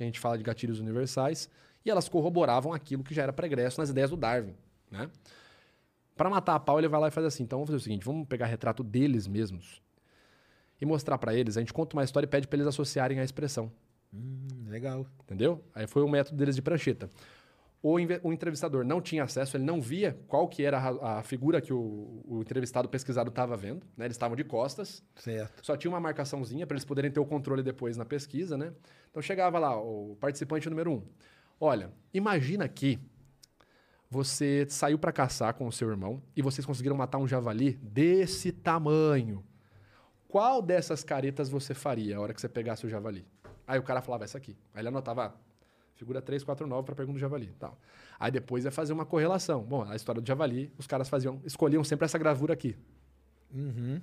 Que a gente fala de gatilhos universais, e elas corroboravam aquilo que já era pregresso nas ideias do Darwin, né? Para matar a pau, ele vai lá e faz assim. Então vamos fazer o seguinte, vamos pegar retrato deles mesmos e mostrar para eles. A gente conta uma história e pede para eles associarem a expressão, Hum, legal. entendeu? Aí foi o método deles de prancheta. O, o entrevistador não tinha acesso, ele não via qual que era a, a figura que o, o entrevistado pesquisado estava vendo, né? Eles estavam de costas, Certo. só tinha uma marcaçãozinha para eles poderem ter o controle depois na pesquisa, né? Então chegava lá, o participante número um. Olha, imagina que você saiu para caçar com o seu irmão e vocês conseguiram matar um javali desse tamanho. Qual dessas caretas você faria a hora que você pegasse o javali? Aí o cara falava essa aqui. Aí ele anotava figura 349 para pergunta do javali, tal. Aí depois ia fazer uma correlação. Bom, a história do javali, os caras faziam, escolhiam sempre essa gravura aqui.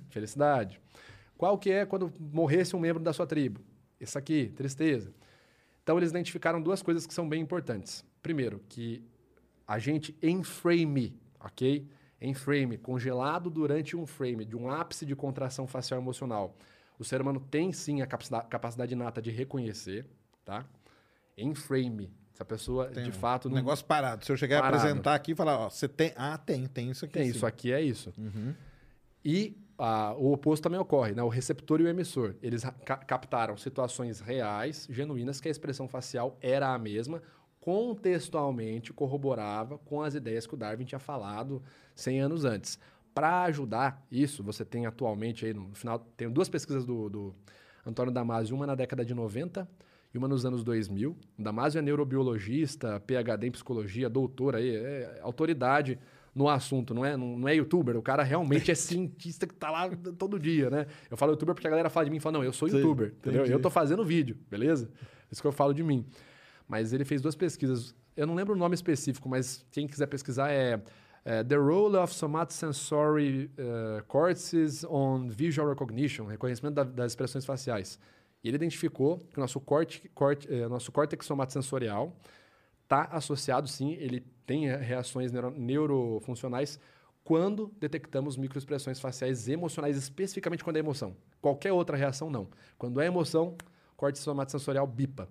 Felicidade. Qual que é quando morresse um membro da sua tribo? Isso aqui, tristeza. Então eles identificaram duas coisas que são bem importantes. Primeiro, que a gente em frame, ok? Em frame, congelado durante um frame de um ápice de contração facial emocional. O ser humano tem sim a capacida- capacidade inata de reconhecer, tá? Em frame. Se a pessoa Tem de um- fato Um negócio parado. Se eu chegar Parado. a apresentar aqui e falar, ó, você tem. Ah, tem, tem isso aqui. Tem, sim. isso aqui é isso. E ah, o oposto também ocorre, né? O receptor e o emissor. Eles ca- captaram situações reais, genuínas, que a expressão facial era a mesma, contextualmente corroborava com as ideias que o Darwin tinha falado 100 anos antes. Para ajudar isso, você tem atualmente aí no final, tem duas pesquisas do, do Antônio Damasio, uma na década de 90 e uma nos anos 2000. O Damasio é neurobiologista, PhD em psicologia, doutor aí, é autoridade no assunto, não é, não, não é youtuber, o cara realmente é cientista que tá lá todo dia, né? Eu falo youtuber porque a galera fala de mim e fala, não, eu sou Sim, youtuber, entendeu? entendi. Eu tô fazendo vídeo, beleza? Isso que eu falo de mim. Mas ele fez duas pesquisas, eu não lembro o nome específico, mas quem quiser pesquisar é, é The Role of Somatosensory uh, Cortices on Visual Recognition, reconhecimento da- das expressões faciais. E ele identificou que o nosso, corte, corte, eh, nosso córtex somatosensorial está associado, sim, ele tem reações neuro, neurofuncionais quando detectamos microexpressões faciais emocionais, especificamente quando é emoção. Qualquer outra reação, não. Quando é emoção, córtex somatosensorial bipa.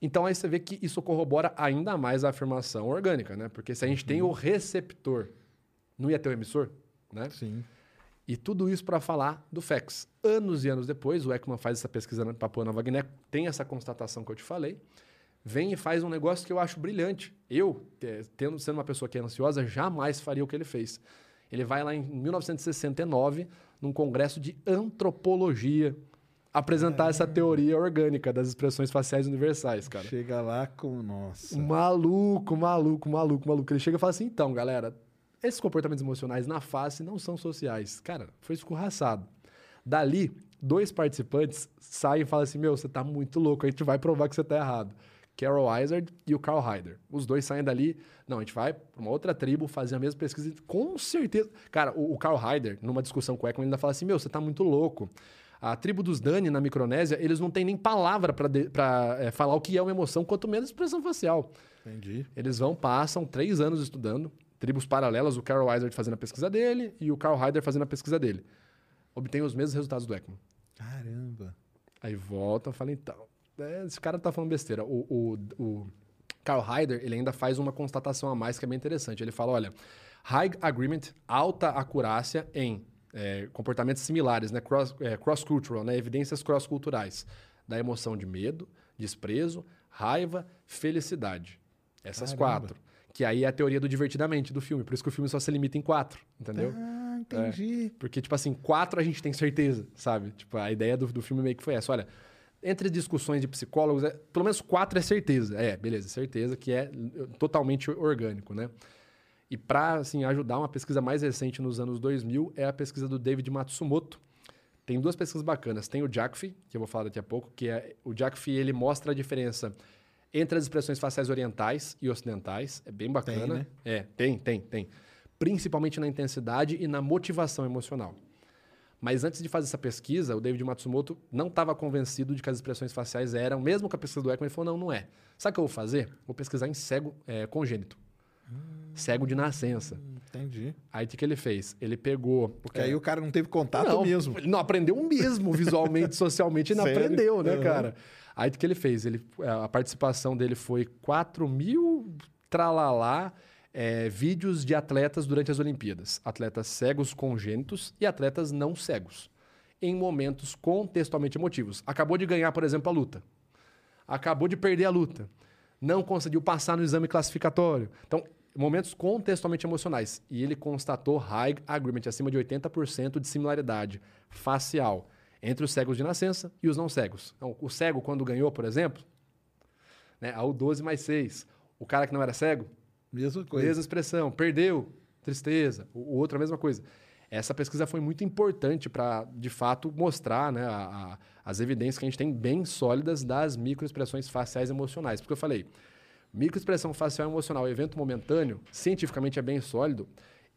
Então aí você vê que isso corrobora ainda mais a afirmação orgânica, né? Porque se a gente tem o receptor, não ia ter o emissor, né? Sim. E tudo isso para falar do FEX. Anos e anos depois, o Ekman faz essa pesquisa na Papua Nova Guiné, tem essa constatação que eu te falei, vem e faz um negócio que eu acho brilhante. Eu, te- tendo, sendo uma pessoa que é ansiosa, jamais faria o que ele fez. Ele vai lá em 1969, num congresso de antropologia, apresentar essa teoria orgânica das expressões faciais universais, cara. Chega lá com. Nossa. Maluco, maluco, maluco, maluco. Ele chega e fala assim: então, galera, esses comportamentos emocionais na face não são sociais. Cara, foi escorraçado. Dali, dois participantes saem e falam assim: meu, você tá muito louco, a gente vai provar que você tá errado. Carol Izard e o Carl Hyder. Os dois saem dali. Não, a gente vai para uma outra tribo fazer a mesma pesquisa. Com certeza. Cara, o, o Carl Hyder, numa discussão com o Ekman, ainda fala assim: meu, você tá muito louco. A tribo dos Dani, na Micronésia, eles não têm nem palavra para falar o que é uma emoção, quanto menos expressão facial. Entendi. Eles vão, passam três anos estudando, tribos paralelas, o Carol Izard fazendo a pesquisa dele e o Carl Hyder fazendo a pesquisa dele. obtém os mesmos resultados do ECMO. Caramba. Aí volta, fala, então, é, esse cara tá falando besteira. O, o, o Carl Heider, ele ainda faz uma constatação a mais que é bem interessante. Ele fala, olha, high agreement, alta acurácia em é, comportamentos similares, né, cross, é, cross-cultural, né, evidências cross-culturais, da emoção de medo, desprezo, raiva, felicidade. Essas Caramba. quatro. Que aí é a teoria do divertidamente do filme. Por isso que o filme só se limita em quatro, entendeu? Ah, entendi. Porque, tipo assim, quatro a gente tem certeza, sabe? Tipo, a ideia do, do filme meio que foi essa. Olha, entre discussões de psicólogos, é- pelo menos quatro é certeza. É, beleza, certeza que é eh, totalmente orgânico, né? E para assim, ajudar uma pesquisa mais recente nos anos 2000 é a pesquisa do David Matsumoto. Tem duas pesquisas bacanas. Tem o JACFI, que eu vou falar daqui a pouco, que é o JACFI, ele mostra a diferença entre as expressões faciais orientais e ocidentais. É bem bacana. né? É, tem, tem, tem. Principalmente na intensidade e na motivação emocional. Mas antes de fazer essa pesquisa, o David Matsumoto não estava convencido de que as expressões faciais eram, mesmo com a pesquisa do Ekman, ele falou: não, não é. Sabe o que eu vou fazer? Vou pesquisar em cego é, congênito. Cego de nascença. Entendi. Aí o que, que ele fez? Ele pegou. Porque aí o cara não teve contato não, mesmo. Ele não aprendeu mesmo visualmente, socialmente, ele não aprendeu, né, Aham. cara? Aí o que ele fez? Ele, a participação dele foi 4 mil tralalá é, vídeos de atletas durante as Olimpíadas. Atletas cegos congênitos e atletas não cegos. Em momentos contextualmente emotivos. Acabou de ganhar, por exemplo, a luta. Acabou de perder a luta. Não conseguiu passar no exame classificatório. Então, momentos contextualmente emocionais. E ele constatou high agreement, acima de 80% de similaridade facial entre os cegos de nascença e os não cegos. Então, o cego, quando ganhou, por exemplo, né, ao 12 mais 6. O cara que não era cego, Mesma coisa. mesma expressão. Perdeu, tristeza. O, o outro, a mesma coisa. Essa pesquisa foi muito importante para, de fato, mostrar né, a- a- as evidências que a gente tem bem sólidas das microexpressões faciais emocionais. Porque eu falei, microexpressão facial emocional, evento momentâneo, cientificamente é bem sólido.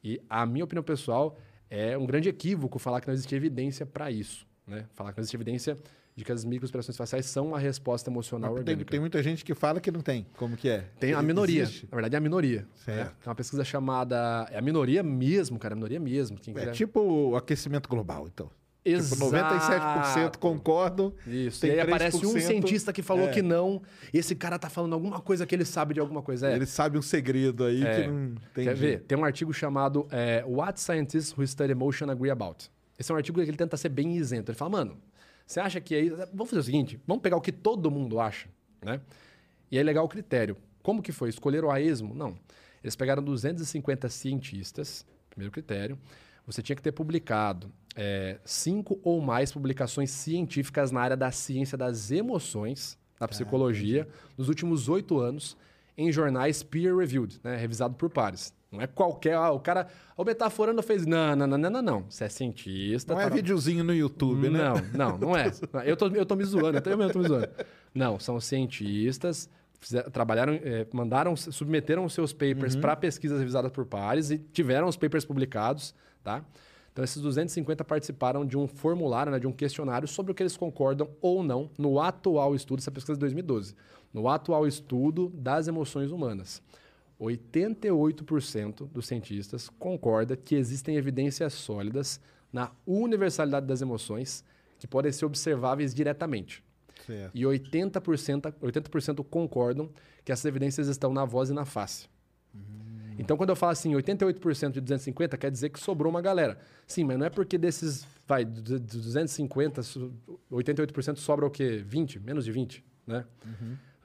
E a minha opinião pessoal é um grande equívoco falar que não existe evidência para isso. Né? Falar que não existe evidência de que as microexpressões faciais são uma resposta emocional Mas tem, orgânica. tem muita gente que fala que não tem. Como que é? Tem a minoria. Existe? Na verdade, é a minoria. Certo. Né? Tem uma pesquisa chamada. É a minoria mesmo, cara. A minoria mesmo. Quem É quiser- tipo o aquecimento global, então. Exato. Tipo, 97% concordam. Isso. tem e aí aparece um 3%, cientista que falou é. que não. Esse cara tá falando alguma coisa que ele sabe de alguma coisa. É. Ele sabe um segredo aí É. que não tem Quer ver? Tem um artigo chamado é, What Scientists Who Study Emotion Agree About. Esse é um artigo que ele tenta ser bem isento. Ele fala, mano, você acha que aí. Vamos fazer o seguinte: vamos pegar o que todo mundo acha, né? E aí legal o critério. Como que foi? Escolheram a esmo? Não. Eles pegaram 250 cientistas, primeiro critério. Você tinha que ter publicado é, cinco ou mais publicações científicas na área da ciência das emoções, da psicologia, nos últimos oito anos, em jornais peer-reviewed, né, revisado por pares. Não é qualquer. Ah, o cara. O metaforando fez. Não, não, não, não, não, não. Você é cientista. Não é tá- videozinho no YouTube, né? não, não, não é. Eu tô, eu tô me zoando, eu mesmo tô me zoando. Não, são cientistas, trabalharam, eh, mandaram, submeteram os seus papers para pesquisas revisadas por pares e tiveram os papers publicados, tá? Então, esses 250 participaram de um formulário, né, de um questionário sobre o que eles concordam ou não no atual estudo, essa pesquisa é de 2012, no atual estudo das emoções humanas. 88% dos cientistas concorda que existem evidências sólidas na universalidade das emoções que podem ser observáveis diretamente. Certo. E 80%, 80% concordam que essas evidências estão na voz e na face. Então, quando eu falo assim, 88% de 250, quer dizer que sobrou uma galera. Sim, mas não é porque desses, vai, de de 250, so- 88% sobra o quê? 20? Menos de 20, né?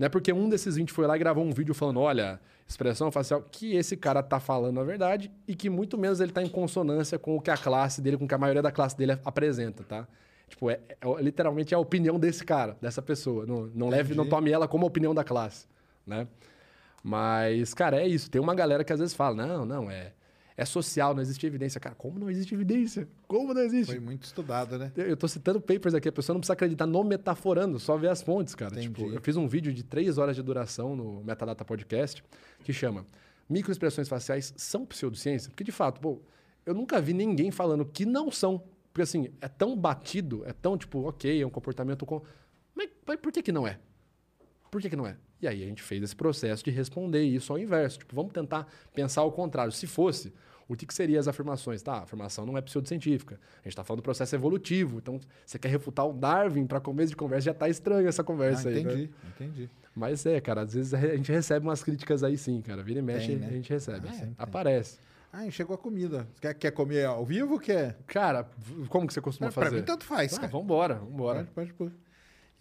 Não é porque um desses 20 foi lá e gravou um vídeo falando, olha, expressão facial, que esse cara tá falando a verdade e que muito menos ele tá em consonância com o que a classe dele, com o que a maioria da classe dele apresenta, tá? Tipo, é, é- literalmente é a opinião desse cara, dessa pessoa. Não, não leve, não tome ela como a opinião da classe, né? Mas, cara, é isso. Tem uma galera que às vezes fala, não, não, é, é social, não existe evidência. Cara, como não existe evidência? Como não existe? Foi muito estudado, né? Eu tô citando papers aqui, a pessoa não precisa acreditar no metaforando, só ver as fontes, cara. Entendi. Tipo, eu fiz um vídeo de três horas de duração no Metadata Podcast que chama Microexpressões faciais são pseudociência? Porque, de fato, pô, eu nunca vi ninguém falando que não são. Porque, assim, é tão batido, é tão, tipo, ok, é um comportamento... Com... Mas, mas por que que não é? Por que, que não é? E aí a gente fez esse processo de responder isso ao inverso. Tipo, vamos tentar pensar ao contrário. Se fosse, O que, que seriam as afirmações? Tá, a afirmação não é pseudocientífica. A gente está falando do processo evolutivo. Então, você quer refutar o Darwin para começo de conversa, já tá estranho essa conversa Ah, aí. entendi, Né? entendi. Mas é, cara, às vezes a gente recebe umas críticas aí sim, cara. Vira e mexe, Tem, né? a gente recebe. Ah, É, aparece. Ah, chegou a comida. Quer, quer comer ao vivo ou quer? Cara, como que você costuma Pra, pra fazer? mim, tanto faz, Ah, cara. vambora, vambora. Pode, pode pôr.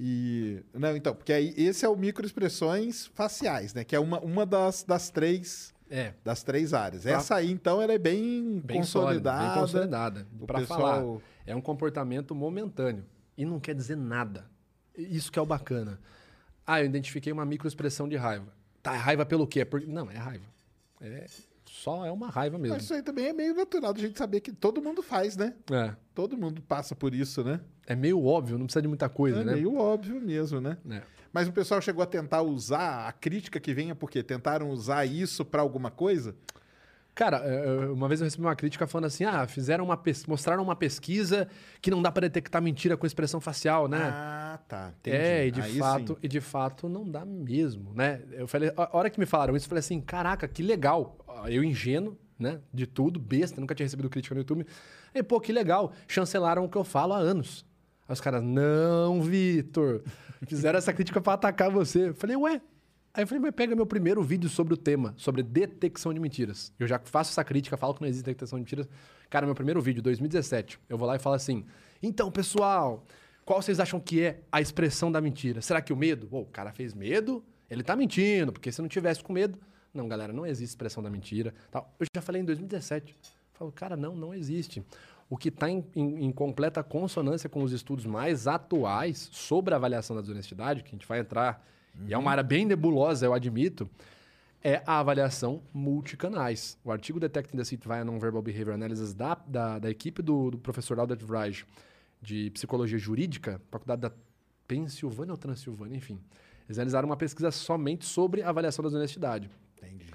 E. Não, então, porque aí esse é o microexpressões faciais, né? Que é uma, uma das, das três. É, Das três áreas. Essa aí, então, ela é bem, bem consolidada. sólida, bem consolidada. O Pra pessoal- falar, é um comportamento momentâneo e não quer dizer nada. Isso que é o bacana. Ah, eu identifiquei uma microexpressão de raiva. Tá, é raiva pelo quê? Por... Não, é raiva. É só é uma raiva mesmo. Mas isso aí também é meio natural da gente saber que todo mundo faz, né? É. Todo mundo passa por isso, né? É meio óbvio, não precisa de muita coisa, É né? meio óbvio mesmo, né? É. Mas o pessoal chegou a tentar usar a crítica que venha porque tentaram usar isso pra alguma coisa? Cara, é, uma vez eu recebi uma crítica falando assim: ah, fizeram uma mostraram uma pesquisa que não dá pra detectar mentira com expressão facial, né? Ah, tá. Entendi. É, e de Aí fato, sim. e de fato não dá mesmo, né? Eu falei, a hora que me falaram isso, eu falei assim, caraca, que legal. Eu ingênuo, né? De tudo, besta, nunca tinha recebido crítica no YouTube. E, pô, que legal. Chancelaram o que eu falo há anos. Aí os caras, não, Vitor. Fizeram essa crítica pra atacar você. Eu falei, ué. Aí eu falei, mas pega meu primeiro vídeo sobre o tema, sobre detecção de mentiras. Eu já faço essa crítica, falo que não existe detecção de mentiras. Cara, meu primeiro vídeo, 2017, eu vou lá e falo assim: então, pessoal, qual vocês acham que é a expressão da mentira? Será que o medo? Pô, o cara fez medo, ele tá mentindo, porque se não tivesse com medo. Não, galera, não existe expressão da mentira. Tal. Eu já falei em 2017. Falo, cara, não, não existe. O que está em, em- em completa consonância com os estudos mais atuais sobre a avaliação da desonestidade, que a gente vai entrar, e é uma área bem nebulosa, eu admito, é a avaliação multicanais. O artigo Detecting Deceit via Non-Verbal Behavior Analysis da, da, da equipe do, do professor Albert Vraj de Psicologia Jurídica, Faculdade da Pensilvânia ou Transilvânia, enfim. Eles realizaram uma pesquisa somente sobre avaliação da desonestidade. Entendi.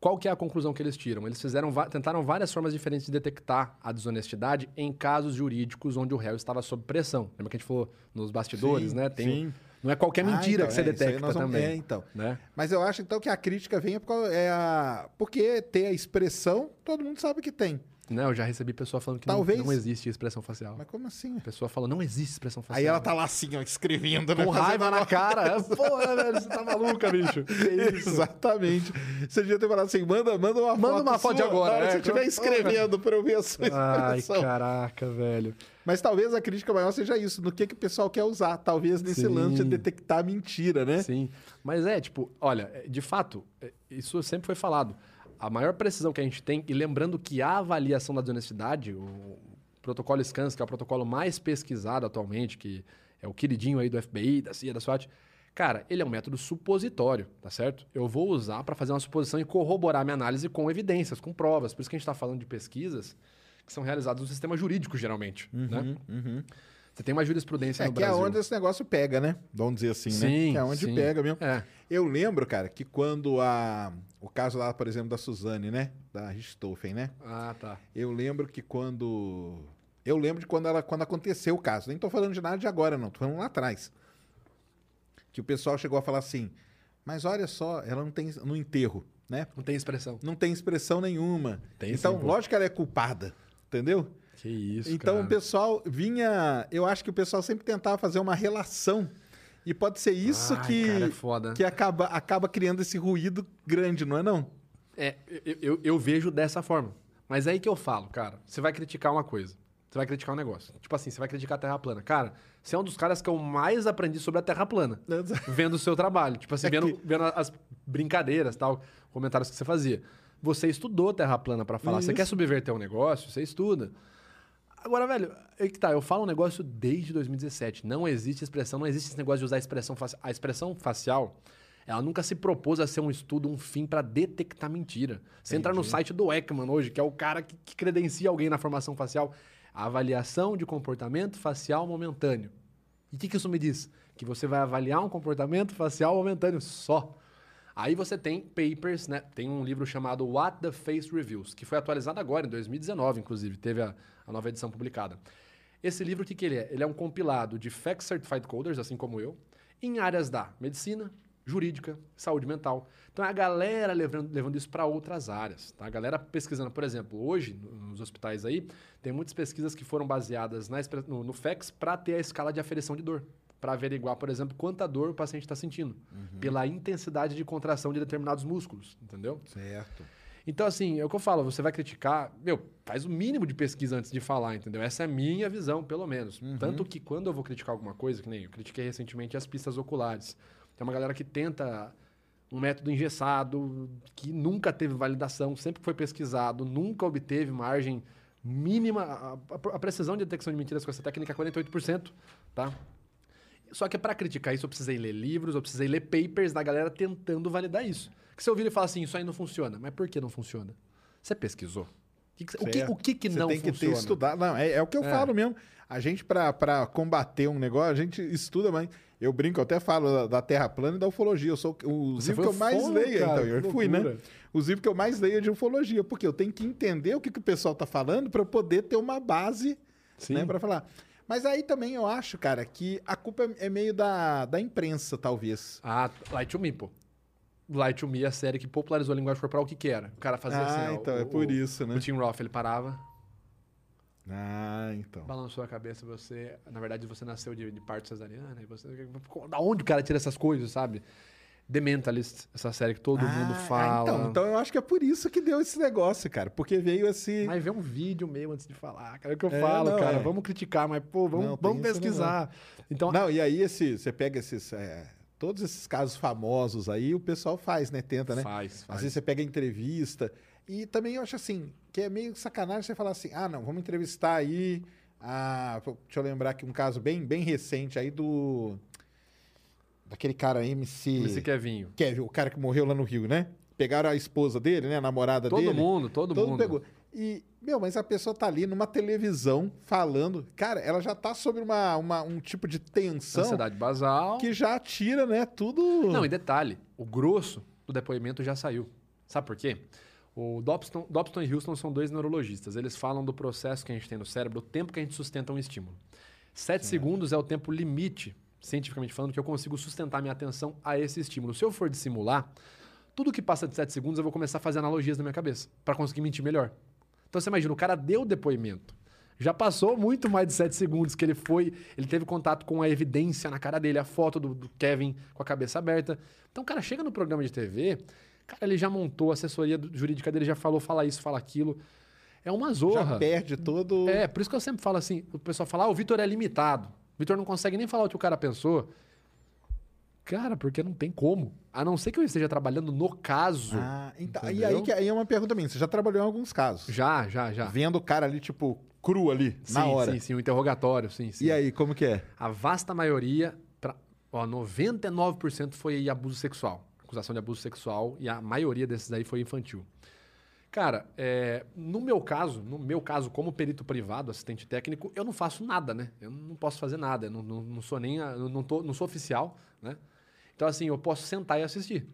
Qual que é a conclusão que eles tiram? Eles fizeram, tentaram várias formas diferentes de detectar a desonestidade em casos jurídicos onde o réu estava sob pressão. Lembra que a gente falou nos bastidores, Sim, né? Tem, sim. Não é qualquer Ah, mentira então, que você é, detecta vamos- também. É, então. Né? Mas eu acho então que a crítica por causa, é a... porque ter a expressão, todo mundo sabe que tem. Não, eu já recebi pessoa falando que Talvez. não, não existe expressão facial. Mas como assim? A pessoa fala, não existe expressão facial. Aí ela tá lá assim, ó, escrevendo, né? com Fazendo raiva na cara. Porra, velho, você tá maluca, bicho. Que isso? Exatamente. Você devia ter falado assim, manda, manda uma Manda foto uma foto de sua, agora, na hora que é, você estiver escrevendo pra eu ver a sua Ai, expressão. caraca, velho. Mas talvez a crítica maior seja isso, no que, que o pessoal quer usar. Talvez nesse Sim. lance de detectar mentira, né? Sim. Mas é, tipo, olha, é, de fato, é, isso sempre foi falado. A maior precisão que a gente tem, e lembrando que a avaliação da desonestidade, o protocolo SCANS, que é o protocolo mais pesquisado atualmente, que é o queridinho aí do FBI, da CIA, da SWAT, cara, ele é um método supositório, tá certo? Eu vou usar para fazer uma suposição e corroborar minha análise com evidências, com provas. Por isso que a gente está falando de pesquisas que são realizadas no sistema jurídico, geralmente, né? Você tem uma jurisprudência É no que é Brasil. onde esse negócio pega, né? Vamos dizer assim, né? Sim, Que é onde sim. pega mesmo. É. Eu lembro, cara, que quando a... O caso lá, por exemplo, da Suzane, né? Da Richthofen, né? Ah, tá. Eu lembro que quando... Eu lembro de quando, ela, quando aconteceu o caso. Nem tô falando de nada de agora, não. Tô falando lá atrás. Que o pessoal chegou a falar assim, mas olha só, ela não tem... No enterro, né? Não tem expressão. Não tem expressão nenhuma. Tem então, sim, lógico que ela é culpada. Entendeu? Que isso, Então cara. o pessoal vinha. Eu acho que o pessoal sempre tentava fazer uma relação. E pode ser isso Ai, que, cara, é que acaba, acaba criando esse ruído grande, não é não? É, eu, eu, eu vejo dessa forma. Mas é aí que eu falo, cara. Você vai criticar uma coisa. Você vai criticar um negócio. Tipo assim, você vai criticar a Terra plana. Cara, você é um dos caras que eu mais aprendi sobre a Terra plana. vendo o seu trabalho. Tipo assim, É vendo, que- vendo as brincadeiras, tal, comentários que você fazia. Você estudou Terra plana pra falar. Você Isso. quer subverter um negócio, você estuda. Agora, velho, aí que tá, eu falo um negócio desde 2017. Não existe expressão, não existe esse negócio de usar a expressão facial. A expressão facial, ela nunca se propôs a ser um estudo, um fim pra detectar mentira. Você entra no site do Ekman hoje, que é o cara que, que credencia alguém na formação facial. Avaliação de comportamento facial momentâneo. E o que, que isso me diz? Que você vai avaliar um comportamento facial momentâneo só. Aí você tem papers, né? Tem um livro chamado What the Face Reviews, que foi atualizado agora, em 2019, inclusive, teve a, a nova edição publicada. Esse livro, o que, que ele é? Ele é um compilado de Fact Certified Coders, assim como eu, em áreas da medicina, jurídica, saúde mental. Então é a galera levando, levando isso para outras áreas. Tá? A galera pesquisando, por exemplo, hoje no- nos hospitais aí, tem muitas pesquisas que foram baseadas na, no, no FEX para ter a escala de aferição de dor. Para averiguar, por exemplo, quanta dor o paciente está sentindo. Pela intensidade de contração de determinados músculos, entendeu? Certo. Então, assim, é o que eu falo, você vai criticar, meu, faz o mínimo de pesquisa antes de falar, entendeu? Essa é a minha visão, pelo menos. Tanto que quando eu vou criticar alguma coisa, que nem eu critiquei recentemente as pistas oculares. Tem uma galera que tenta um método engessado, que nunca teve validação, sempre foi pesquisado, nunca obteve margem mínima. A, a- a precisão de detecção de mentiras com essa técnica é 48%, tá? Só que para criticar isso, eu precisei ler livros, eu precisei ler papers da galera tentando validar isso. Que você ouvir e falar assim, isso aí não funciona. Mas por que não funciona? Você pesquisou? O que, que- o que, o que, que Você não tem que funciona? ter estudado. Não, é, é o que eu É. falo mesmo. A gente, pra, pra combater um negócio, a gente estuda, mas eu brinco, eu até falo da, da Terra plana e da ufologia. Eu sou o Você livro que eu mais leio, cara, então. Eu fui, né? Os livros que eu mais leio é de ufologia, porque eu tenho que entender o que, que o pessoal tá falando para eu poder ter uma base Sim. né, para falar. Mas aí também eu acho, cara, que a culpa é é meio da, da imprensa, talvez. Ah, Light to Me, pô. Light to Me é a série que popularizou a linguagem corporal, o que que era? O cara fazia Ah, assim, ó, então o- é por o- isso, né? O Tim Roth, ele parava, Ah, então. balançou a cabeça, você... Na verdade, você nasceu de, de parto cesariana, e você... Da onde o cara tira essas coisas, sabe? The Mentalist, essa série que todo mundo Ah, fala. Então, então eu acho que é por isso que deu esse negócio, cara. Porque veio esse. Mas vê um vídeo meu antes de falar, cara. É o que eu É, falo, não, cara. é. Vamos criticar, mas, pô, vamos, Não, vamos pesquisar. Então, Não, e aí esse, você pega esses. é, todos esses casos famosos aí, o pessoal faz, né? Tenta, né? faz, Às faz. vezes você pega entrevista. E também eu acho assim, que é meio sacanagem você falar assim, ah, não, vamos entrevistar aí. A, pô, deixa eu lembrar aqui um caso bem, bem recente aí do. Daquele cara MC. Esse Kevinho. Kevin, o cara que morreu lá no Rio, né? Pegaram a esposa dele, né? A namorada Todo dele. mundo, todo, Todo mundo. pegou. E, meu, mas a pessoa tá ali numa televisão falando. Cara, ela já tá sobre uma, uma- um tipo de tensão Ansiedade basal. que já tira, né? Tudo. Não, e detalhe, o grosso do depoimento já saiu. Sabe por quê? O Dobson, Dobson e Houston são dois neurologistas. Eles falam do processo que a gente tem no cérebro, o tempo que a gente sustenta um estímulo. Sete segundos é o tempo limite, cientificamente falando, que eu consigo sustentar minha atenção a esse estímulo. Se eu for dissimular, tudo que passa de sete segundos eu vou começar a fazer analogias na minha cabeça, para conseguir mentir melhor. Então você imagina, o cara deu o depoimento. Já passou muito mais de sete segundos que ele foi, ele teve contato com a evidência na cara dele, a foto do, do Kevin com a cabeça aberta. Então o cara chega no programa de TV, cara, ele já montou a assessoria jurídica dele, já falou, fala isso, fala aquilo. É uma zorra. já perde todo. É, por isso que eu sempre falo assim, o pessoal fala, ah, o Vitor é limitado. O Vitor não consegue nem falar o que o cara pensou. Cara, porque não tem como. A não ser que eu esteja trabalhando no caso. Ah, então, e aí, que- aí é uma pergunta minha. Você já trabalhou em alguns casos. Já, já, já. Vendo o cara ali, tipo, cru ali, na sim, hora. Sim, sim, o interrogatório, sim, sim. E aí, como que é? A vasta maioria, pra, ó, 99% foi abuso sexual. Acusação de abuso sexual e a maioria desses aí foi infantil. Cara, é, no meu caso, no meu caso, como perito privado, assistente técnico, eu não faço nada, né? Eu não posso fazer nada. Eu não, não, não sou nem. a- não, tô, não sou oficial, né? Então, assim, eu posso sentar e assistir.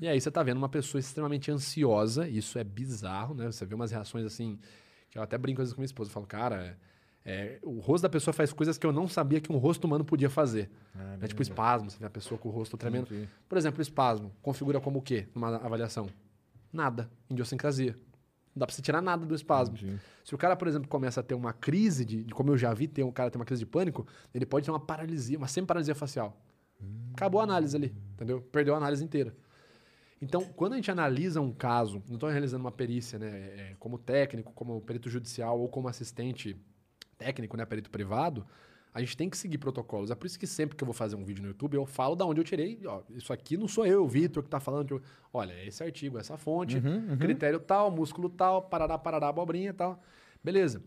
E aí você tá vendo uma pessoa extremamente ansiosa, isso é bizarro, né? Você vê umas reações assim, que eu até brinco às vezes com minha esposa, eu falo, cara, é, o rosto da pessoa faz coisas que eu não sabia que um rosto humano podia fazer. é tipo espasmo, você vê a pessoa com o rosto tremendo. Por exemplo, espasmo, configura como o quê numa avaliação? Nada, idiosincrasia. Não dá pra você tirar nada do espasmo. Se o cara, por exemplo, começa a ter uma crise de, de como eu já vi ter um cara ter uma crise de pânico, ele pode ter uma paralisia, uma semi-paralisia facial. Acabou a análise ali, entendeu? Perdeu a análise inteira. Então, quando a gente analisa um caso, não estou realizando uma perícia, né, é, como técnico, como perito judicial ou como assistente técnico, né, perito privado, a gente tem que seguir protocolos. É por isso que sempre que eu vou fazer um vídeo no YouTube, eu falo da onde eu tirei. Ó, isso aqui não sou eu, o Vitor, que está falando. de- Olha, esse artigo, essa fonte, critério tal, músculo tal, parará, parará, abobrinha tal. Beleza.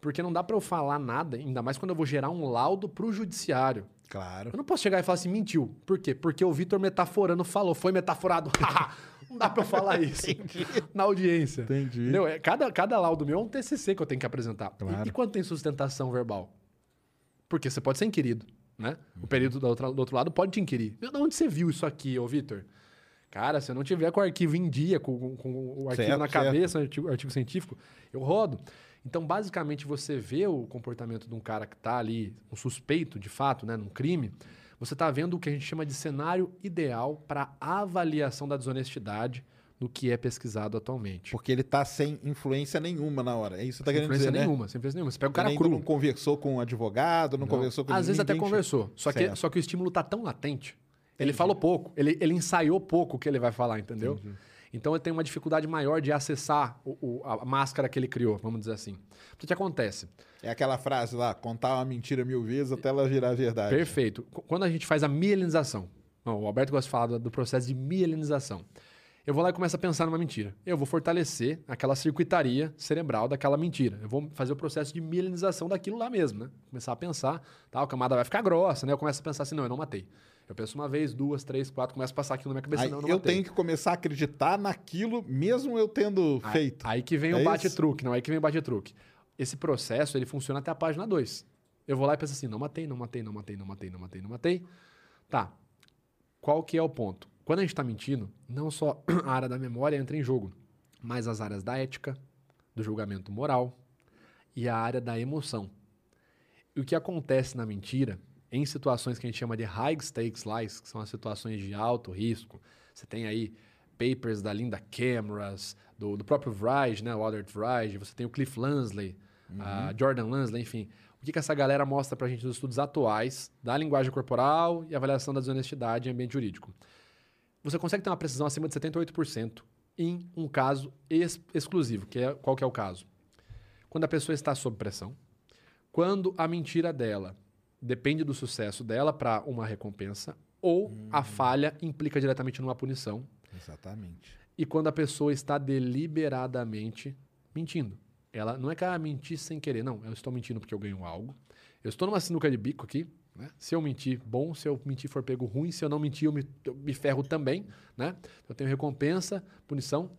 Porque não dá para eu falar nada, ainda mais quando eu vou gerar um laudo para o judiciário. Claro. Eu não posso chegar e falar assim, mentiu. Por quê? Porque o Vitor metaforando falou, foi metaforado. não dá pra eu falar isso na audiência. Entendi. Entendeu? É, cada, cada laudo meu é um TCC que eu tenho que apresentar. E- Claro. E, quando tem sustentação verbal? Porque você pode ser inquirido, né? O período do outro, do outro lado pode te inquirir. De onde você viu isso aqui, ô Vitor? Cara, se eu não tiver com o arquivo em dia, com, com o arquivo Certo, na cabeça, o artigo, artigo científico, eu rodo. Então, basicamente, você vê o comportamento de um cara que está ali, um suspeito de fato, né, num crime, você está vendo o que a gente chama de cenário ideal para avaliação da desonestidade no que é pesquisado atualmente. Porque ele tá sem influência nenhuma na hora. É isso que você tá Sem querendo influência dizer, né? nenhuma, sem influência nenhuma. Você pega o cara cru. não conversou com um advogado, não, Não. conversou com Às vezes até ninguém. conversou. Só que, só que o estímulo tá tão latente. Ele falou pouco, ele, ele ensaiou pouco o que ele vai falar, entendeu? Então ele tem uma dificuldade maior de acessar o- o- a máscara que ele criou, vamos dizer assim. O que acontece? É aquela frase lá, contar uma mentira mil vezes até ela virar verdade. Perfeito. Qu- Quando a gente faz a mielinização, o Alberto gosta de falar do- do processo de mielinização. Eu vou lá e começo a pensar numa mentira. Eu vou fortalecer aquela circuitaria cerebral daquela mentira. Eu vou fazer o processo de mielinização daquilo lá mesmo, né? Começar a pensar, tá? a camada vai ficar grossa, né? Eu começo a pensar assim, não, eu não matei. Eu penso uma vez, duas, três, quatro, começo a passar aquilo na minha cabeça, Aí não, eu não eu matei. tenho que começar a acreditar naquilo, mesmo eu tendo Aí- feito. Aí que vem É o bate-truque, não? Aí que vem o bate-truque. Esse processo, ele funciona até a página 2. Eu vou lá e penso assim, não matei, não matei, não matei, não matei, não matei, não matei. Tá. Qual que é o ponto? Quando a gente está mentindo, não só a área da memória entra em jogo, mas as áreas da ética, do julgamento moral e a área da emoção. E o que acontece na mentira, em situações que a gente chama de high stakes lies, que são as situações de alto risco, você tem aí papers da Linda Cameras, do, do próprio Vrij, né, o Albert Vrij, você tem o Cliff Lansley, a Jordan Lansley, enfim. O que, que essa galera mostra pra gente dos estudos atuais da linguagem corporal e avaliação da desonestidade em ambiente jurídico? Você consegue ter uma precisão acima de 78% em um caso ex- exclusivo, que é qual que é o caso? Quando a pessoa está sob pressão, quando a mentira dela depende do sucesso dela para uma recompensa ou a falha implica diretamente numa punição Exatamente. e quando a pessoa está deliberadamente mentindo. Ela não é que ela mentir sem querer, não. Eu estou mentindo porque eu ganho algo. Eu estou numa sinuca de bico aqui. Né? Se eu mentir, bom. Se eu mentir, for pego ruim. Se eu não mentir, eu me, eu me ferro também. Né? Eu tenho recompensa, punição.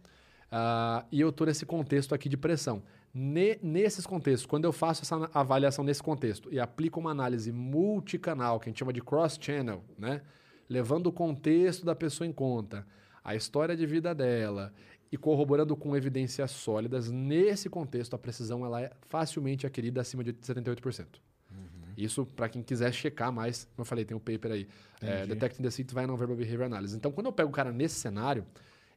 Ah, e eu estou nesse contexto aqui de pressão. Ne- nesses contextos, quando eu faço essa avaliação nesse contexto e aplico uma análise multicanal, que a gente chama de cross-channel, né? levando o contexto da pessoa em conta, a história de vida dela e corroborando com evidências sólidas, nesse contexto a precisão ela é facilmente adquirida acima de 78%. Isso para quem quiser checar mais, como eu falei, tem um paper aí, é, Detecting Deceit via Non-Verbal Behavior Analysis. Então, quando eu pego o cara nesse cenário,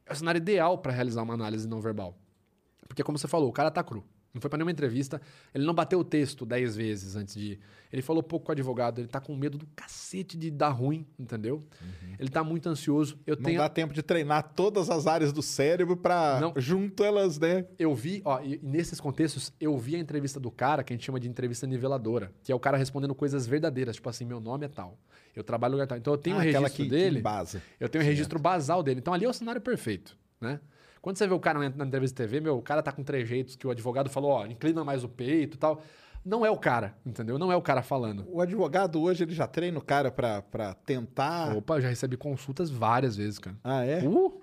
é o cenário ideal para realizar uma análise não verbal. Porque, como você falou, o cara tá cru. Não foi para nenhuma entrevista, ele não bateu o texto 10 vezes antes de ir. Ele falou pouco com o advogado, ele tá com medo do cacete de dar ruim, entendeu? Ele tá muito ansioso. Eu Não tenho. dá tempo de treinar todas as áreas do cérebro pra Não. junto elas, né? Eu vi, ó, e, nesses contextos, eu vi a entrevista do cara, que a gente chama de entrevista niveladora, que é o cara respondendo coisas verdadeiras, tipo assim, meu nome é tal, eu trabalho no lugar tal. Então eu tenho Ah, um registro que- dele. que embasa. Eu tenho um registro basal dele. Então ali é o cenário perfeito, né? Quando você vê o cara na, entrevista de TV, meu, o cara tá com trejeitos que o advogado falou, ó, inclina mais o peito e tal. Não é o cara, entendeu? Não é o cara falando. O advogado hoje, ele já treina o cara pra, pra tentar... Opa, eu já recebi consultas várias vezes, cara. Ah, é? Uh!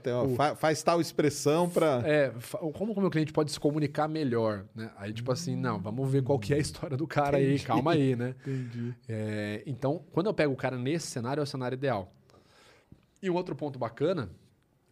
Ter, ó, fa- faz tal expressão pra... É, como o meu cliente pode se comunicar melhor, né? Aí, tipo assim, não, vamos ver qual que é a história do cara aí, calma aí, né? Entendi. É, então, quando eu pego o cara nesse cenário, é o cenário ideal. E um outro ponto bacana,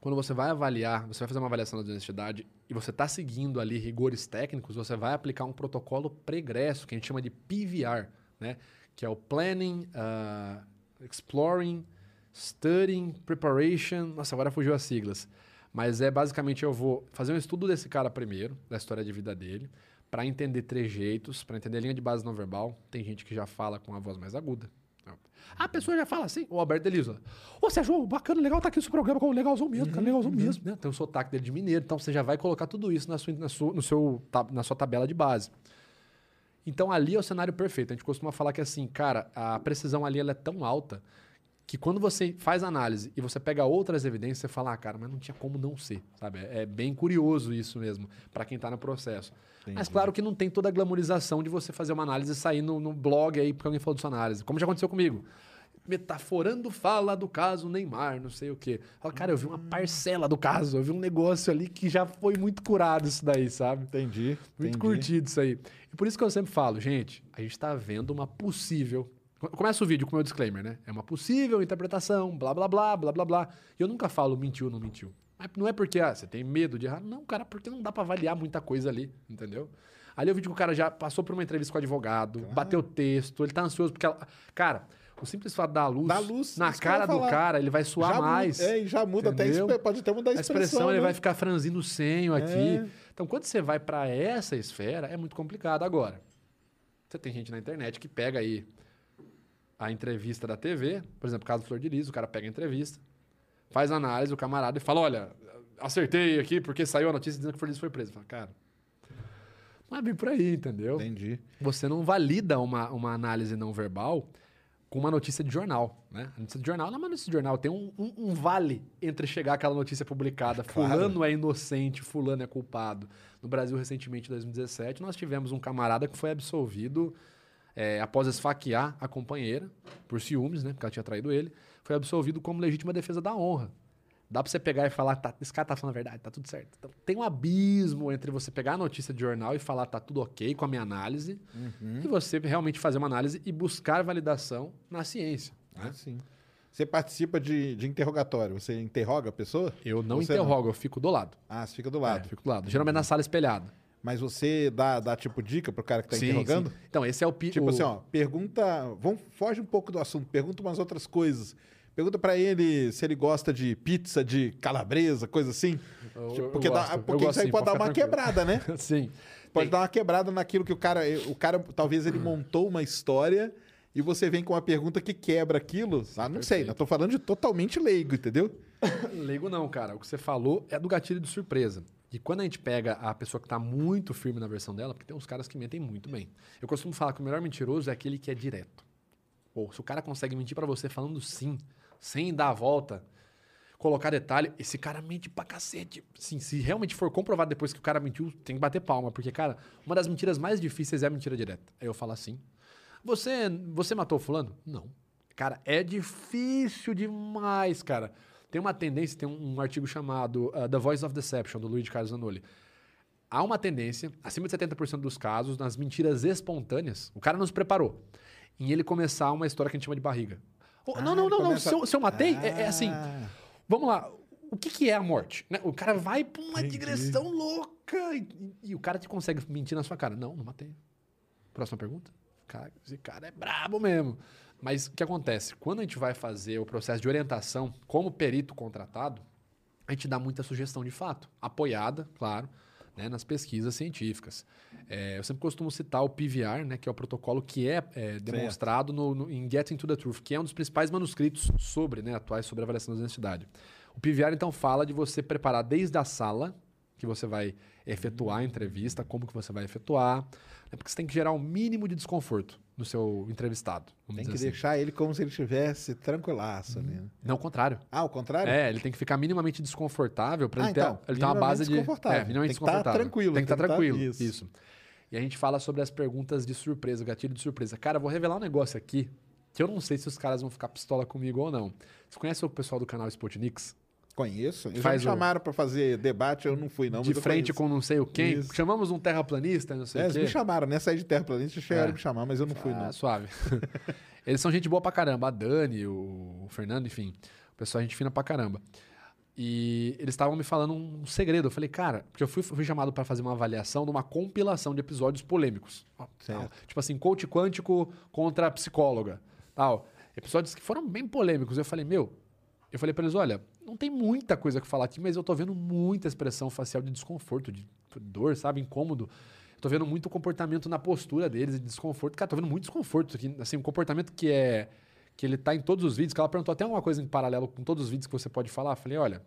quando você vai avaliar, você vai fazer uma avaliação da honestidade e você está seguindo ali rigores técnicos, você vai aplicar um protocolo pregresso, que a gente chama de PVR, né? Que é o Planning, ah, Exploring, Studying, Preparation. Nossa, agora fugiu as siglas. Mas é basicamente eu vou fazer um estudo desse cara primeiro, da história de vida dele, para entender trejeitos, para entender linha de base não verbal. Tem gente que já fala com a voz mais aguda. A pessoa já fala assim, o Alberto Delisa. Ô, Sérgio, bacana, legal tá aqui o seu programa, como legalzão mesmo, cara, legalzão mesmo. Né? Tem o sotaque dele de mineiro, então você já vai colocar tudo isso na sua, na sua, no seu, na sua tabela de base. Então ali é o cenário perfeito. A gente costuma falar que assim, cara, a precisão ali ela é tão alta que quando você faz análise e você pega outras evidências, você fala, ah, cara, mas não tinha como não ser, sabe? É, é bem curioso isso mesmo, para quem tá no processo. Mas claro que não tem toda a glamorização de você fazer uma análise e sair no, no blog aí porque alguém falou da sua análise, como já aconteceu comigo. Metaforando fala do caso Neymar, não sei o quê. Fala, cara, eu vi uma parcela do caso, eu vi um negócio ali que já foi muito curado isso daí, sabe? Entendi. Muito entendi. curtido isso aí. E por isso que eu sempre falo, gente, a gente tá vendo uma possível. Começa o vídeo com o meu disclaimer, né? É uma possível interpretação, blá, blá, blá, blá, blá, blá. E eu nunca falo mentiu ou não mentiu. Mas não é porque ah, você tem medo de errar. Não, cara, porque não dá pra avaliar muita coisa ali, entendeu? Ali eu vi que o cara já passou por uma entrevista com o advogado, bateu o texto, ele tá ansioso porque... ela- Cara, o simples fato da luz, Da luz, na cara do cara, ele vai suar já mais. É, e já muda até, entendeu? exp- pode até mudar a a expressão, expressão ele né? vai ficar franzindo o senho aqui. É. Então, quando você vai para essa esfera, é muito complicado. Agora, você tem gente na internet que pega aí a entrevista da TV, por exemplo, caso do Flor de Lis, o cara pega a entrevista, faz a análise, o camarada, e fala: Olha, acertei aqui porque saiu a notícia dizendo que o Flor de Lis foi preso. Fala, cara, não é bem por aí, entendeu? Entendi. Você não valida uma, uma análise não verbal com uma notícia de jornal, né? A notícia de jornal não é uma notícia de jornal, tem um, um- um vale entre chegar aquela notícia publicada, Claro. fulano é inocente, fulano é culpado. No Brasil, recentemente, em 2017, nós tivemos um camarada que foi absolvido é, após esfaquear a companheira por ciúmes, né? Porque ela tinha traído ele. Foi absolvido como legítima defesa da honra. Dá pra você pegar e falar, tá, esse cara tá falando a verdade, tá tudo certo. Então, tem um abismo entre você pegar a notícia de jornal e falar, tá tudo ok com a minha análise, e você realmente fazer uma análise e buscar validação na ciência. né? Ah, sim. Você participa de, de interrogatório, você interroga a pessoa? Eu não interrogo, eu fico do lado. Ah, você fica do É, lado. eu fico do lado. Geralmente na sala espelhada. Mas você dá, dá tipo dica pro cara que tá Sim, interrogando? sim. Então, esse é o... pi- Tipo o- assim, ó, pergunta. Vamos, foge um pouco do assunto, pergunta umas outras coisas. Pergunta pra ele se ele gosta de pizza de calabresa, coisa assim. Eu- Tipo, porque dá- porque isso aí sim, pode dar uma ficar quebrada, né? Sim. Pode Tem- dar uma quebrada naquilo que o cara. O cara, talvez ele montou uma história e você vem com uma pergunta que quebra aquilo. Ah, não sei, eu tô falando de totalmente leigo, entendeu? Leigo não, cara. O que você falou é do gatilho de surpresa. E quando a gente pega a pessoa que tá muito firme na versão dela, porque tem uns caras que mentem muito bem. Eu costumo falar que o melhor mentiroso é aquele que é direto. Ou se o cara consegue mentir pra você falando sim, sem dar a volta, colocar detalhe, esse cara mente pra cacete. Sim, se realmente for comprovado depois que o cara mentiu, tem que bater palma, porque cara, uma das mentiras mais difíceis é a mentira direta. Aí eu falo assim: "Você, você matou fulano?" Não. Cara, é difícil demais, cara. Tem uma tendência, tem um, um artigo chamado uh, The Voice of Deception, do Luiz Carlos Zanoli. Há uma tendência, acima de 70% dos casos, nas mentiras espontâneas, o cara não se preparou, em ele começar uma história que a gente chama de barriga. Oh, não, Ah, não, ele não, não. começa- Se eu, se eu matei, é, é assim. Ah. Vamos lá. O que, que é a morte? né? O cara vai pra uma digressão louca e, e o cara te consegue mentir na sua cara. Não, não matei. Próxima pergunta. Cara, esse cara é brabo mesmo. Mas o que acontece? Quando a gente vai fazer o processo de orientação como perito contratado, a gente dá muita sugestão de fato, apoiada, claro, né, nas pesquisas científicas. É, eu sempre costumo citar o PVR, né, que é o protocolo que é, é, demonstrado no, no- em Getting to the Truth, que é um dos principais manuscritos sobre, né, atuais sobre a avaliação da honestidade. O PVR, então, fala de você preparar desde a sala, que você vai efetuar a entrevista, como que você vai efetuar, né, porque você tem que gerar o mínimo de desconforto no seu entrevistado. Tem que assim. deixar ele como se ele estivesse tranquilaço ali. né? Não, o contrário. Ah, ao contrário? É, ele tem que ficar minimamente desconfortável para Ah, ele ter, então, ele ter uma base de. desconfortável. É, minimamente Tem que tá desconfortável. tranquilo, Tem que estar que tá- tranquilo. isso. isso. E a gente fala sobre as perguntas de surpresa, gatilho de surpresa. Cara, vou revelar um negócio aqui que eu não sei se os caras vão ficar pistola comigo ou não. Você conhece o pessoal do canal Spotnix? Conheço. Eles Faz já o- me chamaram pra fazer debate, eu não fui, não. de frente com não sei o quem. Isso. Chamamos um terraplanista, não sei É, o eles quê. me chamaram, nessa aí de terraplanista, chegaram É. a me chamar, mas eu não fui, Ah, não. suave. Eles são gente boa pra caramba. A Dani, o Fernando, enfim. O pessoal é gente fina pra caramba. E eles estavam me falando um segredo. Eu falei, cara, porque eu fui, fui chamado pra fazer uma avaliação de uma compilação de episódios polêmicos. Certo. tal. Tipo assim, coach quântico contra psicóloga. Tal. Episódios que foram bem polêmicos. Eu falei, meu, eu falei pra eles, olha, não tem muita coisa que falar aqui, mas eu tô vendo muita expressão facial de desconforto, de dor, sabe, incômodo. Eu tô vendo muito comportamento na postura deles, de desconforto. Cara, tô vendo muito desconforto aqui, assim, um comportamento que é que ele tá em todos os vídeos, que ela perguntou até uma coisa em paralelo com todos os vídeos que você pode falar. Eu falei, olha,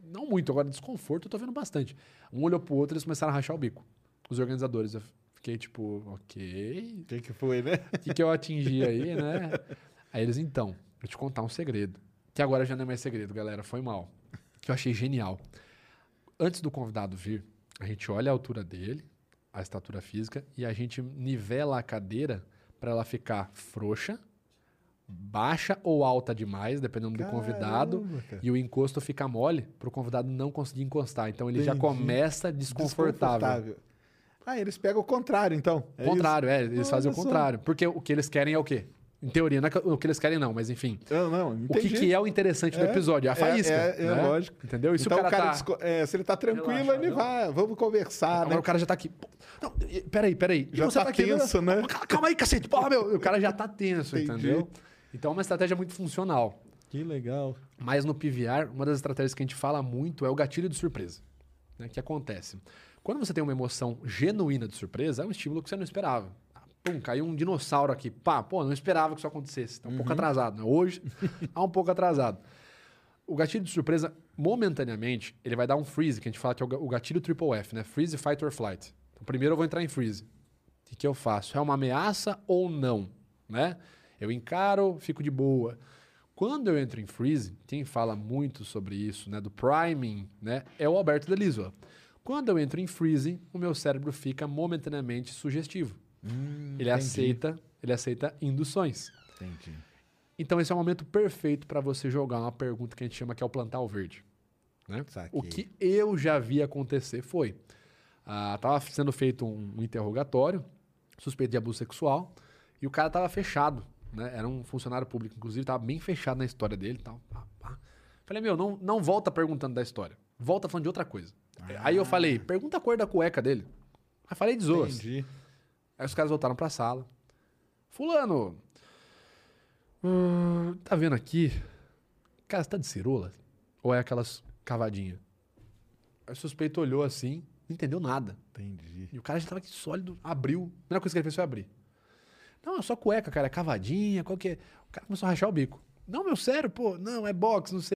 não muito, agora desconforto eu tô vendo bastante. Um olhou pro outro e eles começaram a rachar o bico. Os organizadores. Eu fiquei tipo, ok, O que, que foi, né? o que, que eu atingi aí, né? Aí eles, então, vou te contar um segredo. Que agora já não é mais segredo, galera. Foi mal. Que eu achei genial. Antes do convidado vir, a gente olha a altura dele, a estatura física, e a gente nivela a cadeira para ela ficar frouxa, baixa ou alta demais, dependendo do convidado. Caramba, cara. E o encosto fica mole para o convidado não conseguir encostar. Então ele já Entendi. começa desconfortável. Ah, eles pegam o contrário, então. É contrário, é, eles Olha fazem o contrário. Porque o que eles querem é o quê? Em teoria, não é o que eles querem, não, mas enfim. Eu não, O que, que é o interessante do É, episódio? É a é- faísca. É, é, né? lógico. Entendeu? E se então o cara, tá... disco- é, se ele tá tranquilo, Relaxa, ele não. vai, vamos conversar, Agora né? o cara já tá aqui. Não, peraí, peraí. Já você tá aqui, tenso, né? Calma, calma aí, cacete. Porra, meu. O cara já tá tenso, Entendi. entendeu? Então é uma estratégia muito funcional. Que legal. Mas no PVR, uma das estratégias que a gente fala muito é o gatilho de surpresa. Né? O que acontece? Quando você tem uma emoção genuína de surpresa, é um estímulo que você não esperava. Pum, caiu um dinossauro aqui. Pá, pô, não esperava que isso acontecesse. Tá um pouco atrasado. Né? Hoje, tá um pouco atrasado. O gatilho de surpresa, momentaneamente, ele vai dar um freeze, que a gente fala que é o ga- o gatilho triple F, né? Freeze, fight or flight. Então, primeiro eu vou entrar em freeze. O que, que eu faço? É uma ameaça ou não? Né? Eu encaro, fico de boa. Quando eu entro em freeze, quem fala muito sobre isso, né, do priming, né, é o Alberto Delisua. Quando eu entro em freeze, o meu cérebro fica momentaneamente sugestivo. Ele aceita, ele aceita induções. Entendi. Então esse é o momento perfeito para você jogar uma pergunta que a gente chama que é o plantar o verde. Né? O que eu já vi acontecer foi, ah, tava sendo feito um, um interrogatório, suspeito de abuso sexual, e o cara tava fechado, né? Era um funcionário público, inclusive, tava bem fechado na história dele, tal. pá, pá. Falei, meu, não, não volta perguntando da história, volta falando de outra coisa. Aí eu falei, pergunta a cor da cueca dele. Aí falei de zoas. Entendi. Aí os caras voltaram pra sala. Fulano, hum, tá vendo aqui? Cara, você tá de cirola? Ou é aquelas cavadinhas? Aí o suspeito olhou assim, não entendeu nada. Entendi. E o cara já tava aqui sólido, abriu. A primeira coisa que ele fez foi abrir. Não, é só cueca, cara, é cavadinha, qual que é? O cara começou a rachar o bico. Não, meu, sério, pô, não, é boxe, não sei.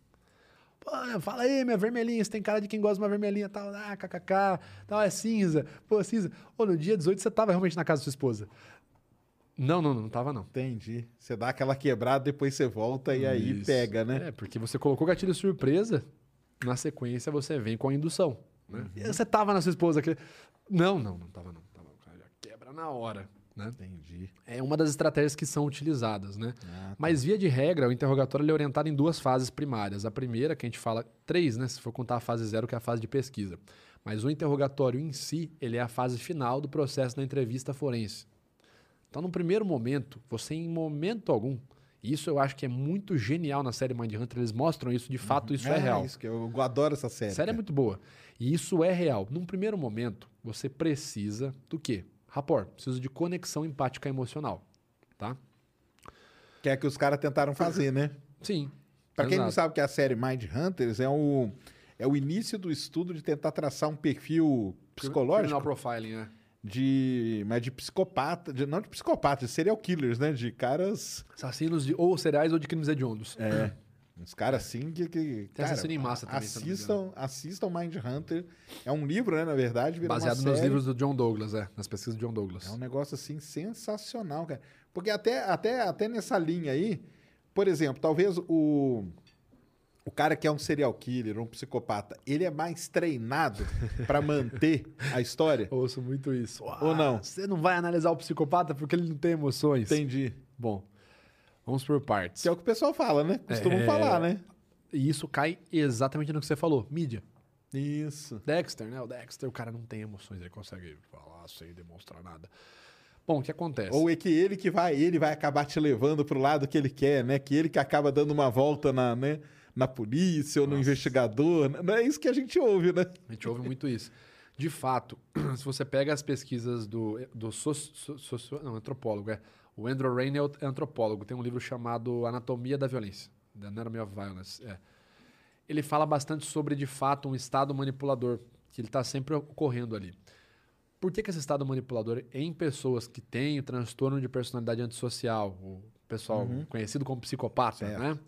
Pô, fala aí, minha vermelhinha. Você tem cara de quem gosta de uma vermelhinha tal. Ah, kkk. Tal, é cinza. Pô, cinza. Ô, no dia 18 você tava realmente na casa da sua esposa. Não, não, não, não tava não. Entendi. Você dá aquela quebrada, depois você volta e aí Isso. pega, né? É, porque você colocou gatilho surpresa, na sequência você vem com a indução. Né? Uhum. Você tava na sua esposa. aquele- Não, não, não tava não. Tava, cara já quebra na hora. Né? Entendi. É uma das estratégias que são utilizadas, né? Ah, tá. Mas via de regra, o interrogatório ele é orientado em duas fases primárias. A primeira, que a gente fala, três, né? Se for contar a fase zero, que é a fase de pesquisa. Mas o interrogatório em si, ele é a fase final do processo da entrevista forense. Então, no primeiro momento, você em momento algum, e isso eu acho que é muito genial na série Mindhunter, eles mostram isso, de fato isso é, real. Isso que eu adoro essa série. A série é muito boa. E isso é real. Num primeiro momento, você precisa do quê? Rapport. Precisa de conexão empática emocional. Tá? Que é que os caras tentaram fazer, né? Sim. Pra quem não sabe que a série Mind Hunters é o, é o início do estudo de tentar traçar um perfil psicológico Criminal profiling, né? de, mas de psicopata, de, não de psicopata, de serial killers, né? De caras, Assassinos de ou cereais ou de crimes hediondos. é, uns caras assim que, que Tem assassino em massa também, assistam, assistam Mind Hunter. É um livro, né? Na verdade, Baseado nos livros do John Douglas, é. Nas pesquisas do John Douglas. É um negócio assim sensacional, cara. Porque até, até, até nessa linha aí, por exemplo, talvez o, o cara que é um serial killer, um psicopata, ele é mais treinado pra manter a história? Ouço muito isso. Ou não? Você não vai analisar o psicopata porque ele não tem emoções. Entendi. Bom, vamos por partes. Que é o que o pessoal fala, né? Costumam É. falar, né? E isso cai exatamente no que você falou. Mídia. Isso. Dexter, né? O Dexter, o cara não tem emoções, ele consegue falar sem demonstrar nada. Bom, o que acontece? Ou é que ele que vai, ele vai acabar te levando pro lado que ele quer, né? Que ele que acaba dando uma volta na, né? na polícia ou no investigador. né? Não é isso que a gente ouve, né? A gente ouve muito isso. De fato, se você pega as pesquisas do, do soci- so- não, antropólogo, é, o Andrew Rainey é antropólogo, tem um livro chamado Anatomia da Violência, The Anatomy of Violence. é. Ele fala bastante sobre, de fato, um estado manipulador, que ele está sempre ocorrendo ali. Por que, que esse estado manipulador em pessoas que têm o transtorno de personalidade antissocial, o pessoal conhecido como psicopata, Certo. né?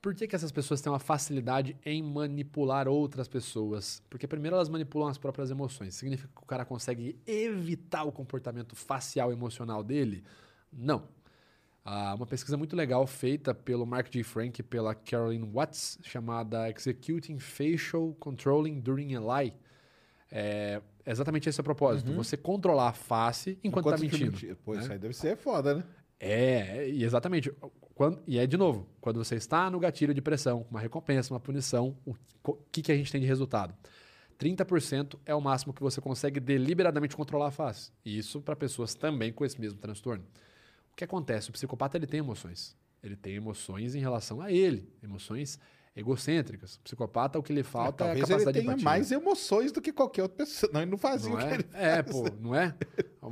Por que, que essas pessoas têm uma facilidade em manipular outras pessoas? Porque primeiro elas manipulam as próprias emoções. Significa que o cara consegue evitar o comportamento facial emocional dele? Não. Ah, uma pesquisa muito legal feita pelo Mark J. Frank e pela Caroline Watts, chamada Executing Facial Controlling During a Lie. É exatamente esse é o propósito. Você controlar a face enquanto está mentindo. menti- Pô, né? isso aí deve ser foda, né? É, e exatamente. Quando, e é de novo, quando você está no gatilho de pressão, uma recompensa, uma punição, o que, que a gente tem de resultado? 30% é o máximo que você consegue deliberadamente controlar a face. E isso para pessoas também com esse mesmo transtorno. O que acontece? O psicopata ele tem emoções. Ele tem emoções em relação a ele, emoções egocêntricas. O psicopata, o que lhe falta é a Talvez ele capacidade de tenha empatia. mais emoções do que qualquer outra pessoa. Não, ele não fazia Não o que é? ele É, faz. pô, não é?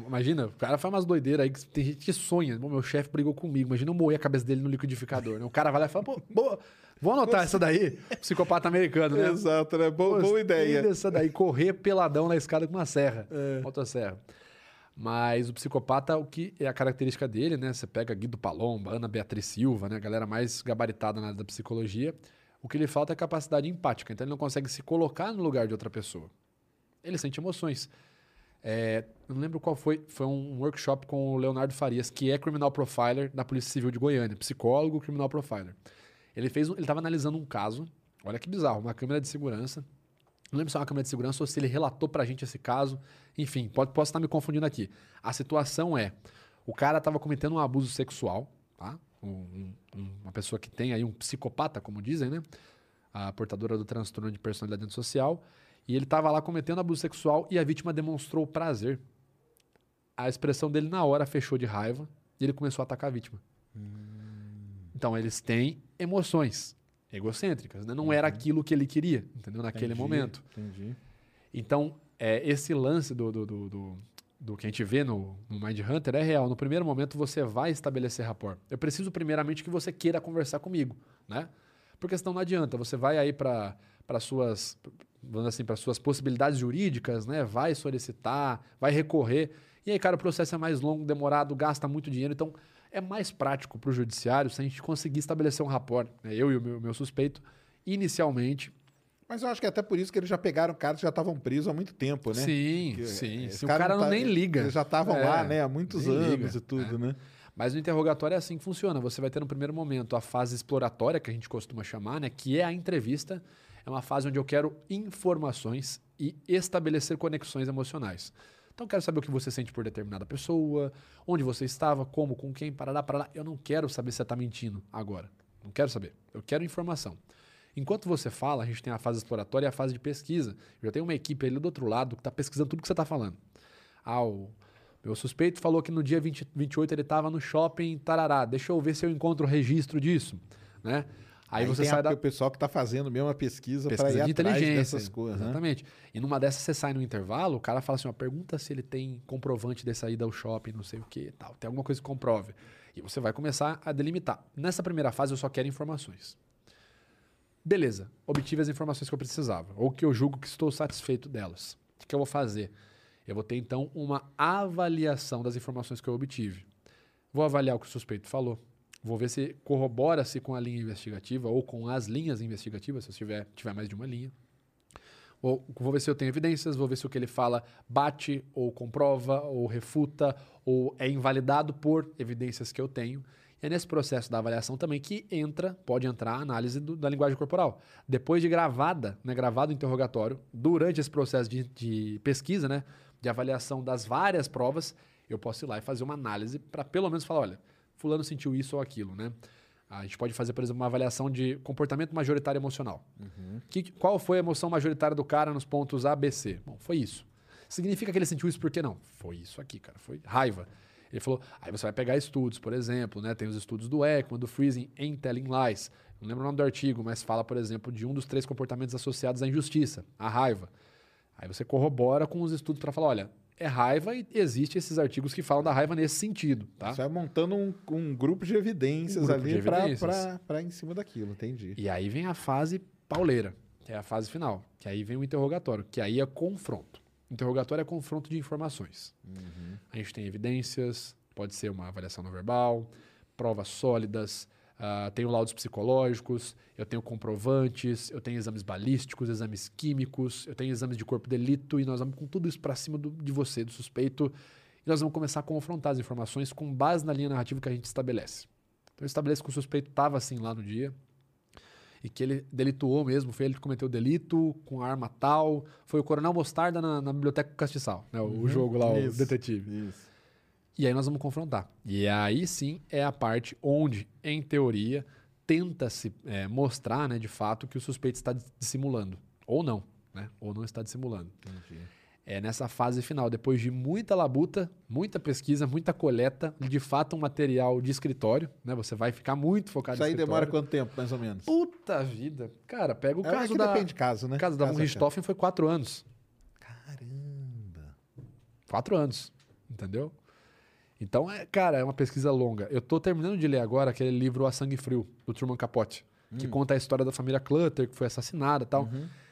Imagina, o cara faz umas doideiras aí que tem gente que sonha. Bom, meu chefe brigou comigo. Imagina eu moer a cabeça dele no liquidificador. Né? O cara vai lá e fala, pô, boa, vou anotar essa daí. Psicopata americano, né? Exato, né? Boa, boa ideia. dessa daí, correr peladão na escada com uma serra, É. motosserra. Mas o psicopata, o que é a característica dele, né? Você pega Guido Palomba, Ana Beatriz Silva, né? A galera mais gabaritada na área da psicologia. O que lhe falta é capacidade empática. Então ele não consegue se colocar no lugar de outra pessoa. Ele sente emoções. É, eu não lembro qual foi. Foi um workshop com o Leonardo Farias, que é criminal profiler da Polícia Civil de Goiânia, psicólogo, criminal profiler. Ele fez, ele estava analisando um caso. Olha que bizarro, uma câmera de segurança. Não lembro se é uma câmera de segurança ou se ele relatou pra gente esse caso. Enfim, pode, posso estar me confundindo aqui. A situação é: o cara estava cometendo um abuso sexual, tá? Um- um- uma pessoa que tem aí um psicopata, como dizem, né? A portadora do transtorno de personalidade antissocial. E ele estava lá cometendo abuso sexual e a vítima demonstrou prazer. A expressão dele na hora fechou de raiva e ele começou a atacar a vítima. Então eles têm emoções egocêntricas, né? Não era aquilo que ele queria, entendeu? Naquele Entendi, momento. Entendi. Então, é, esse lance do, do, do, do, do que a gente vê no, no Mind Hunter é real. No primeiro momento, você vai estabelecer rapport. Eu preciso, primeiramente, que você queira conversar comigo, né? Porque senão não adianta. Você vai aí para suas, vamos assim, para suas possibilidades jurídicas, né? Vai solicitar, vai recorrer. E aí, cara, o processo é mais longo, demorado, gasta muito dinheiro. Então, é mais prático para o judiciário se a gente conseguir estabelecer um rapport. Né? Eu e o meu, meu suspeito, inicialmente, Mas eu acho que é até por isso que eles já pegaram caras que já estavam presos há muito tempo, né? Sim, Que, sim. esse Se o cara não tá- nem liga. Eles já estavam É, lá, né? Há muitos anos liga, e tudo, né? Mas no interrogatório é assim que funciona. Você vai ter no primeiro momento a fase exploratória, que a gente costuma chamar, né? Que é a entrevista. É uma fase onde eu quero informações e estabelecer conexões emocionais. Então, eu quero saber o que você sente por determinada pessoa, onde você estava, como, com quem, parará, parará. Eu não quero saber se você está mentindo agora. Não quero saber. Eu quero informação. Enquanto você fala, a gente tem a fase exploratória e a fase de pesquisa. Eu já tenho uma equipe ali do outro lado que está pesquisando tudo que você está falando. Ah, o meu suspeito falou que no dia 20, 28 ele estava no shopping Tarará. Deixa eu ver se eu encontro o registro disso, né? Aí, você tem sai a- da o pessoal que está fazendo mesmo a pesquisa, para pesquisa ir de inteligência. dessas coisas, né? Exatamente. E numa dessas você sai no intervalo, o cara fala assim, ó, pergunta se ele tem comprovante de saída ao shopping, não sei o que tal. Tem alguma coisa que comprove. E você vai começar a delimitar. Nessa primeira fase eu só quero informações. Beleza, obtive as informações que eu precisava, ou que eu julgo que estou satisfeito delas. O que, eu vou fazer? Eu vou ter então uma avaliação das informações que eu obtive. Vou avaliar o que o suspeito falou. Vou ver se corrobora-se com a linha investigativa ou com as linhas investigativas, se eu tiver, tiver mais de uma linha. Vou, vou ver se eu tenho evidências, vou ver se o que ele fala bate ou comprova ou refuta ou é invalidado por evidências que eu tenho. É nesse processo da avaliação também que entra, pode entrar a análise do- da linguagem corporal. Depois de gravada, né, gravado o interrogatório, durante esse processo de, de pesquisa, né, de avaliação das várias provas, eu posso ir lá e fazer uma análise para pelo menos falar, olha, fulano sentiu isso ou aquilo, né? A gente pode fazer, por exemplo, uma avaliação de comportamento majoritário emocional. Que- qual foi a emoção majoritária do cara nos pontos A, B, C? Bom, foi isso. Significa que ele sentiu isso por que não? Foi isso aqui, cara. Foi raiva. Ele falou, aí você vai pegar estudos, por exemplo, né? Tem os estudos do Ekman, do Freezing em Telling Lies. Não lembro o nome do artigo, mas fala, por exemplo, de um dos três comportamentos associados à injustiça, a raiva. Aí você corrobora com os estudos para falar, olha, é raiva e existe esses artigos que falam da raiva nesse sentido, tá? Você vai montando um, um grupo de evidências Um grupo ali para em cima daquilo, entendi. E aí vem a fase pauleira, que é a fase final. Que aí vem o interrogatório, que aí é confronto. Interrogatório é confronto de informações. A gente tem evidências, pode ser uma avaliação não verbal, provas sólidas, ah, tenho laudos psicológicos, eu tenho comprovantes, eu tenho exames balísticos, exames químicos, eu tenho exames de corpo de delito e nós vamos com tudo isso para cima do- de você, do suspeito, e nós vamos começar a confrontar as informações com base na linha narrativa que a gente estabelece. Então eu estabeleço que o suspeito estava assim lá no dia, e que ele delituou mesmo, foi ele que cometeu o delito com arma tal. Foi o Coronel Mostarda na, na Biblioteca Castiçal, né? O jogo lá, o Isso. detetive. Isso. E aí nós vamos confrontar. E aí sim é a parte onde, em teoria, tenta-se é, mostrar, né, de fato, que o suspeito está dissimulando. Ou não, né? Ou não está dissimulando. É nessa fase final, depois de muita labuta, muita pesquisa, muita coleta, de fato um material de escritório, né? Você vai ficar muito focado Isso aí demora quanto tempo, mais ou menos? Puta vida. Cara, pega o É, caso que da... depende de caso, né? O caso da Caso von Richthofen foi quatro anos. Caramba. Quatro anos, entendeu? Então, é, cara, é uma pesquisa longa. Eu tô terminando de ler agora aquele livro A Sangue Frio, do Truman Capote, que conta a história da família Clutter, que foi assassinada e tal.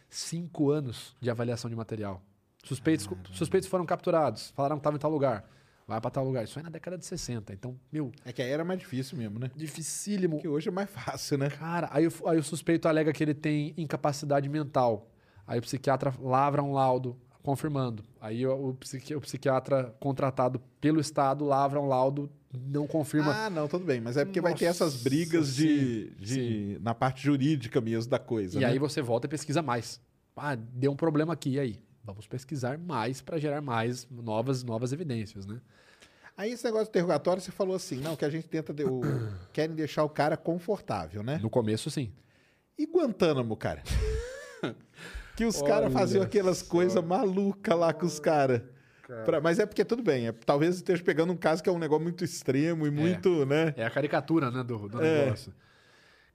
Cinco anos de avaliação de material. Suspeitos, suspeitos foram capturados, falaram que estavam em tal lugar. Vai pra tal lugar. Isso aí na década de 60. Então, meu, É que aí era mais difícil mesmo, né? dificílimo. Que hoje é mais fácil, né? Cara, aí, o- aí o suspeito alega que ele tem incapacidade mental. Aí o psiquiatra lavra um laudo confirmando. Aí o, psiqui- o psiquiatra contratado pelo Estado lavra um laudo, não confirma. Ah, não, tudo bem. Mas é porque vai ter Nossa, essas brigas de, sim, de- na parte jurídica mesmo da coisa. e né? aí você volta e pesquisa mais. Ah, deu um problema aqui, e aí? Vamos pesquisar mais para gerar mais novas, novas evidências, né? Aí esse negócio de interrogatório, você falou assim, não, que a gente tenta, de, o, querem deixar o cara confortável, né? No começo, sim. E Guantánamo, cara? que os caras faziam aquelas coisas malucas lá com os caras. Mas é porque tudo bem, é, talvez esteja pegando um caso que é um negócio muito extremo e muito, né? É a caricatura, né, do, do É. negócio.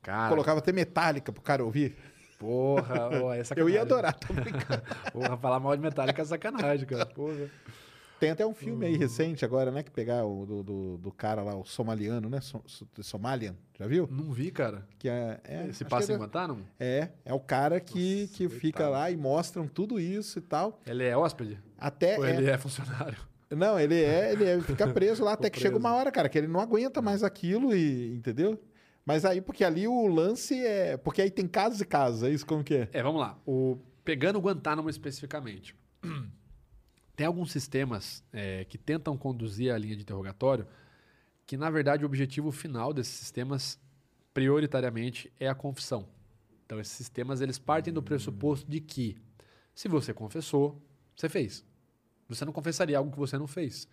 Cara, Colocava até metálica pro cara ouvir. Porra, ó, é Eu sacanagem. ia adorar, tô brincando. Porra, falar mal de Metallica é sacanagem, cara. Porra. Tem até um filme aí recente agora, né? Que pegar o do, do, do cara lá, o somaliano, né? So, so, Somalian, já viu? Não vi, cara. Que é, é, Esse acho passa que em Guantánamo? É, é o cara que, que fica lá e mostram tudo isso e tal. Ele é hóspede? Até. Ou é- ele é funcionário? Não, ele é, ele é, fica preso lá até que chega preso. uma hora, cara, que ele não aguenta mais aquilo e. Entendeu? Mas aí, porque ali o lance é. Porque aí tem casos e casos, é isso como que é? É, vamos lá. O, pegando o Guantánamo especificamente. Tem alguns sistemas é, que tentam conduzir a linha de interrogatório que, na verdade, o objetivo final desses sistemas, prioritariamente, é a confissão. Então, esses sistemas, eles partem do pressuposto de que, se você confessou, você fez. Você não confessaria algo que você não fez.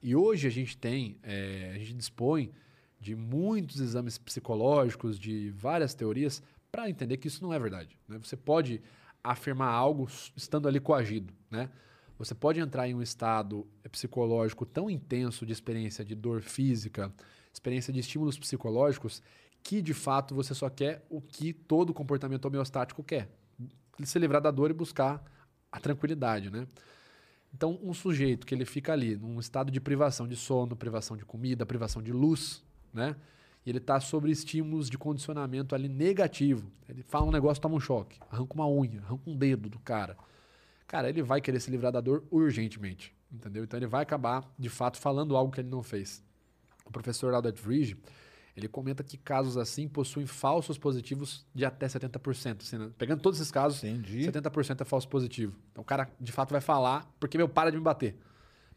E hoje a gente tem, é, a gente dispõe de muitos exames psicológicos, de várias teorias, para entender que isso não é verdade. né? Você pode afirmar algo estando ali coagido. Né? Você pode entrar em um estado psicológico tão intenso de experiência de dor física, experiência de estímulos psicológicos, que de fato você só quer o que todo comportamento homeostático quer: se livrar da dor e buscar a tranquilidade. Né? Então, um sujeito que ele fica ali num estado de privação de sono, privação de comida, privação de luz, né? E ele está sobre estímulos de condicionamento ali negativo. Ele fala um negócio, toma um choque, arranca uma unha, arranca um dedo do cara. Cara, ele vai querer se livrar da dor urgentemente, entendeu? Então ele vai acabar, de fato, falando algo que ele não fez. O professor Albert Ridge, ele comenta que casos assim possuem falsos positivos de até 70%. Assim, né? Pegando todos esses casos, Entendi. 70% é falso positivo. Então o cara, de fato, vai falar porque, meu, para de me bater.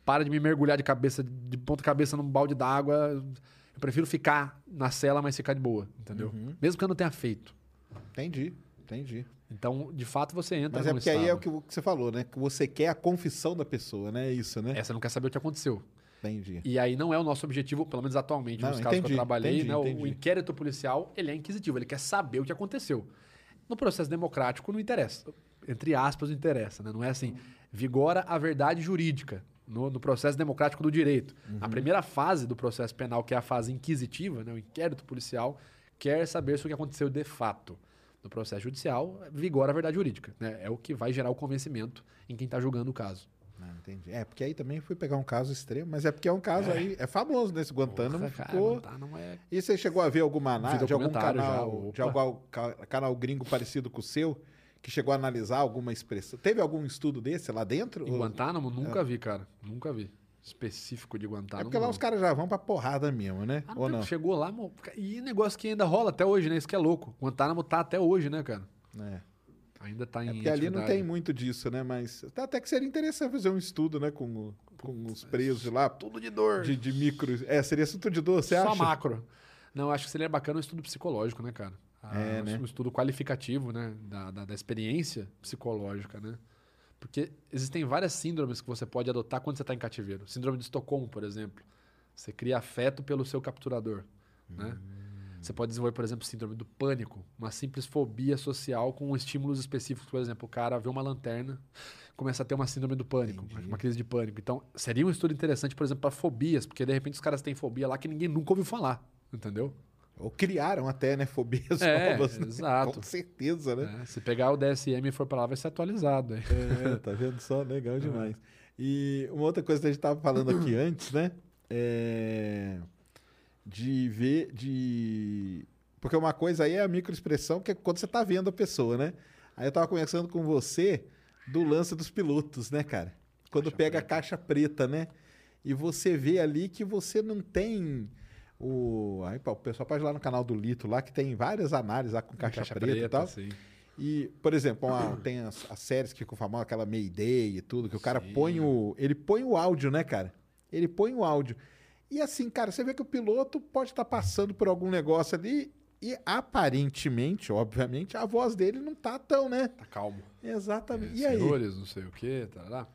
Para de me mergulhar de cabeça, de ponta cabeça num balde d'água. Eu prefiro ficar na cela, mas ficar de boa, entendeu? Uhum. Mesmo que eu não tenha feito. Entendi, entendi. Então, de fato, você entra Mas é porque aí é o estado. que você falou, né? Que você quer a confissão da pessoa, né? É Isso, né? É, você não quer saber o que aconteceu. Entendi. E aí não é o nosso objetivo, pelo menos atualmente, Não, nos casos que entendi, eu trabalhei, entendi, né? O- entendi. O inquérito policial, ele é inquisitivo, ele quer saber o que aconteceu. No processo democrático não interessa. Entre aspas, não interessa, né? Não é assim, vigora a verdade jurídica no, no processo democrático do direito. A Uhum. primeira fase do processo penal, que é a fase inquisitiva, né? o inquérito policial, quer saber se o que aconteceu de fato. No processo judicial, vigora a verdade jurídica. Né? É o que vai gerar o convencimento em quem está julgando o caso. Não, entendi. É, porque aí também fui pegar um caso extremo, mas é porque é um caso aí. É famoso nesse Guantánamo. Porra, ficou... Guantánamo é E você chegou a ver alguma análise de algum documentário já, canal, de algum ca- canal gringo parecido com o seu, que chegou a analisar alguma expressão? Teve algum estudo desse lá dentro? Em Ou- Guantánamo, nunca vi, cara. Nunca vi. específico de Guantánamo. É porque lá não. os caras já vão pra porrada mesmo, né? Ah, não Ou não? Chegou lá, mo- e negócio que ainda rola até hoje, né? Isso que é louco. Guantánamo tá até hoje, né, cara? É. Ainda tá em É porque ali não tem muito disso, né? Mas até que seria interessante fazer um estudo, né? Com, o- com os presos de lá. Tudo de dor. De, de micro. É, seria assunto de dor, você Só acha? macro. Não, acho que seria bacana um estudo psicológico, né, cara? Ah, É, um né? estudo qualificativo, né? Da, da, da experiência psicológica, né? Porque existem várias síndromes que você pode adotar quando você está em cativeiro. Síndrome de Estocolmo, por exemplo. Você cria afeto pelo seu capturador, né? Você pode desenvolver, por exemplo, síndrome do pânico, uma simples fobia social com estímulos específicos. Por exemplo, o cara vê uma lanterna, começa a ter uma síndrome do pânico, uma crise de pânico. Então, seria um estudo interessante, por exemplo, para fobias, porque de repente os caras têm fobia lá que ninguém nunca ouviu falar, entendeu? Ou criaram até, né? Fobias É, novas. né? exato. Com certeza, né? É, se pegar o DSM e for para lá, vai ser atualizado. É, tá vendo só? Legal demais. E uma outra coisa que a gente tava falando aqui antes, né? É de ver, de... Porque uma coisa aí é a microexpressão, que é quando você tá vendo a pessoa, né? Aí eu tava conversando com você do lance dos pilotos, né, cara? Quando Caixa pega a preta. caixa preta, né? E você vê ali que você não tem o... Aí, pô, o pessoal pode ir lá no canal do Lito, lá que tem várias análises lá com caixa, preta, e tal. sim. E, por exemplo, uma- tem as, as séries que ficam famosas, aquela Mayday e tudo, que o cara põe o. Ele põe o áudio, né, cara? Ele põe o áudio. E assim, cara, você vê que o piloto pode estar passando por algum negócio ali e aparentemente, obviamente, a voz dele não tá tão, né? Tá calmo. Exatamente. É, e aí? Senhores, não sei o quê, tá lá.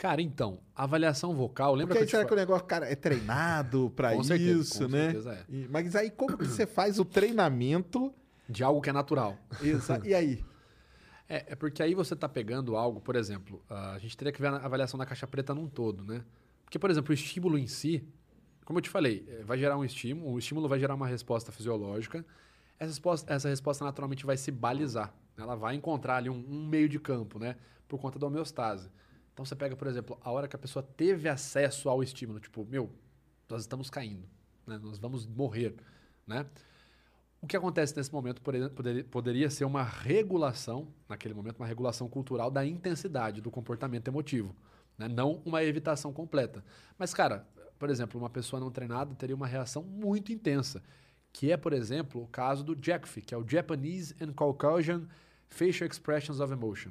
Cara, então, avaliação vocal, lembra Porque aí que eu será que o negócio, cara, é treinado pra Com certeza, isso, com né? certeza é. E- mas aí como que você faz o treinamento? de algo que é natural? Exa- e aí? É, é porque aí você tá pegando algo, por exemplo, ah, a gente teria que ver a avaliação da caixa preta num todo, né? Porque, por exemplo, o estímulo em si, como eu te falei, eh, vai gerar um estímulo, o estímulo vai gerar uma resposta fisiológica, essa resposta, essa resposta naturalmente vai se balizar, né? ela vai encontrar ali um, um meio de campo, né? Por conta da homeostase. Então você pega, por exemplo, a hora que a pessoa teve acesso ao estímulo, tipo, meu, nós estamos caindo, né? nós vamos morrer, né? O que acontece nesse momento por exemplo, poderia, poderia ser uma regulação, naquele momento, uma regulação cultural da intensidade do comportamento emotivo, né? não uma evitação completa. Mas, cara, por exemplo, uma pessoa não treinada teria uma reação muito intensa, que é, por exemplo, o caso do JACF, que é o Japanese and Caucasian Facial Expressions of Emotion.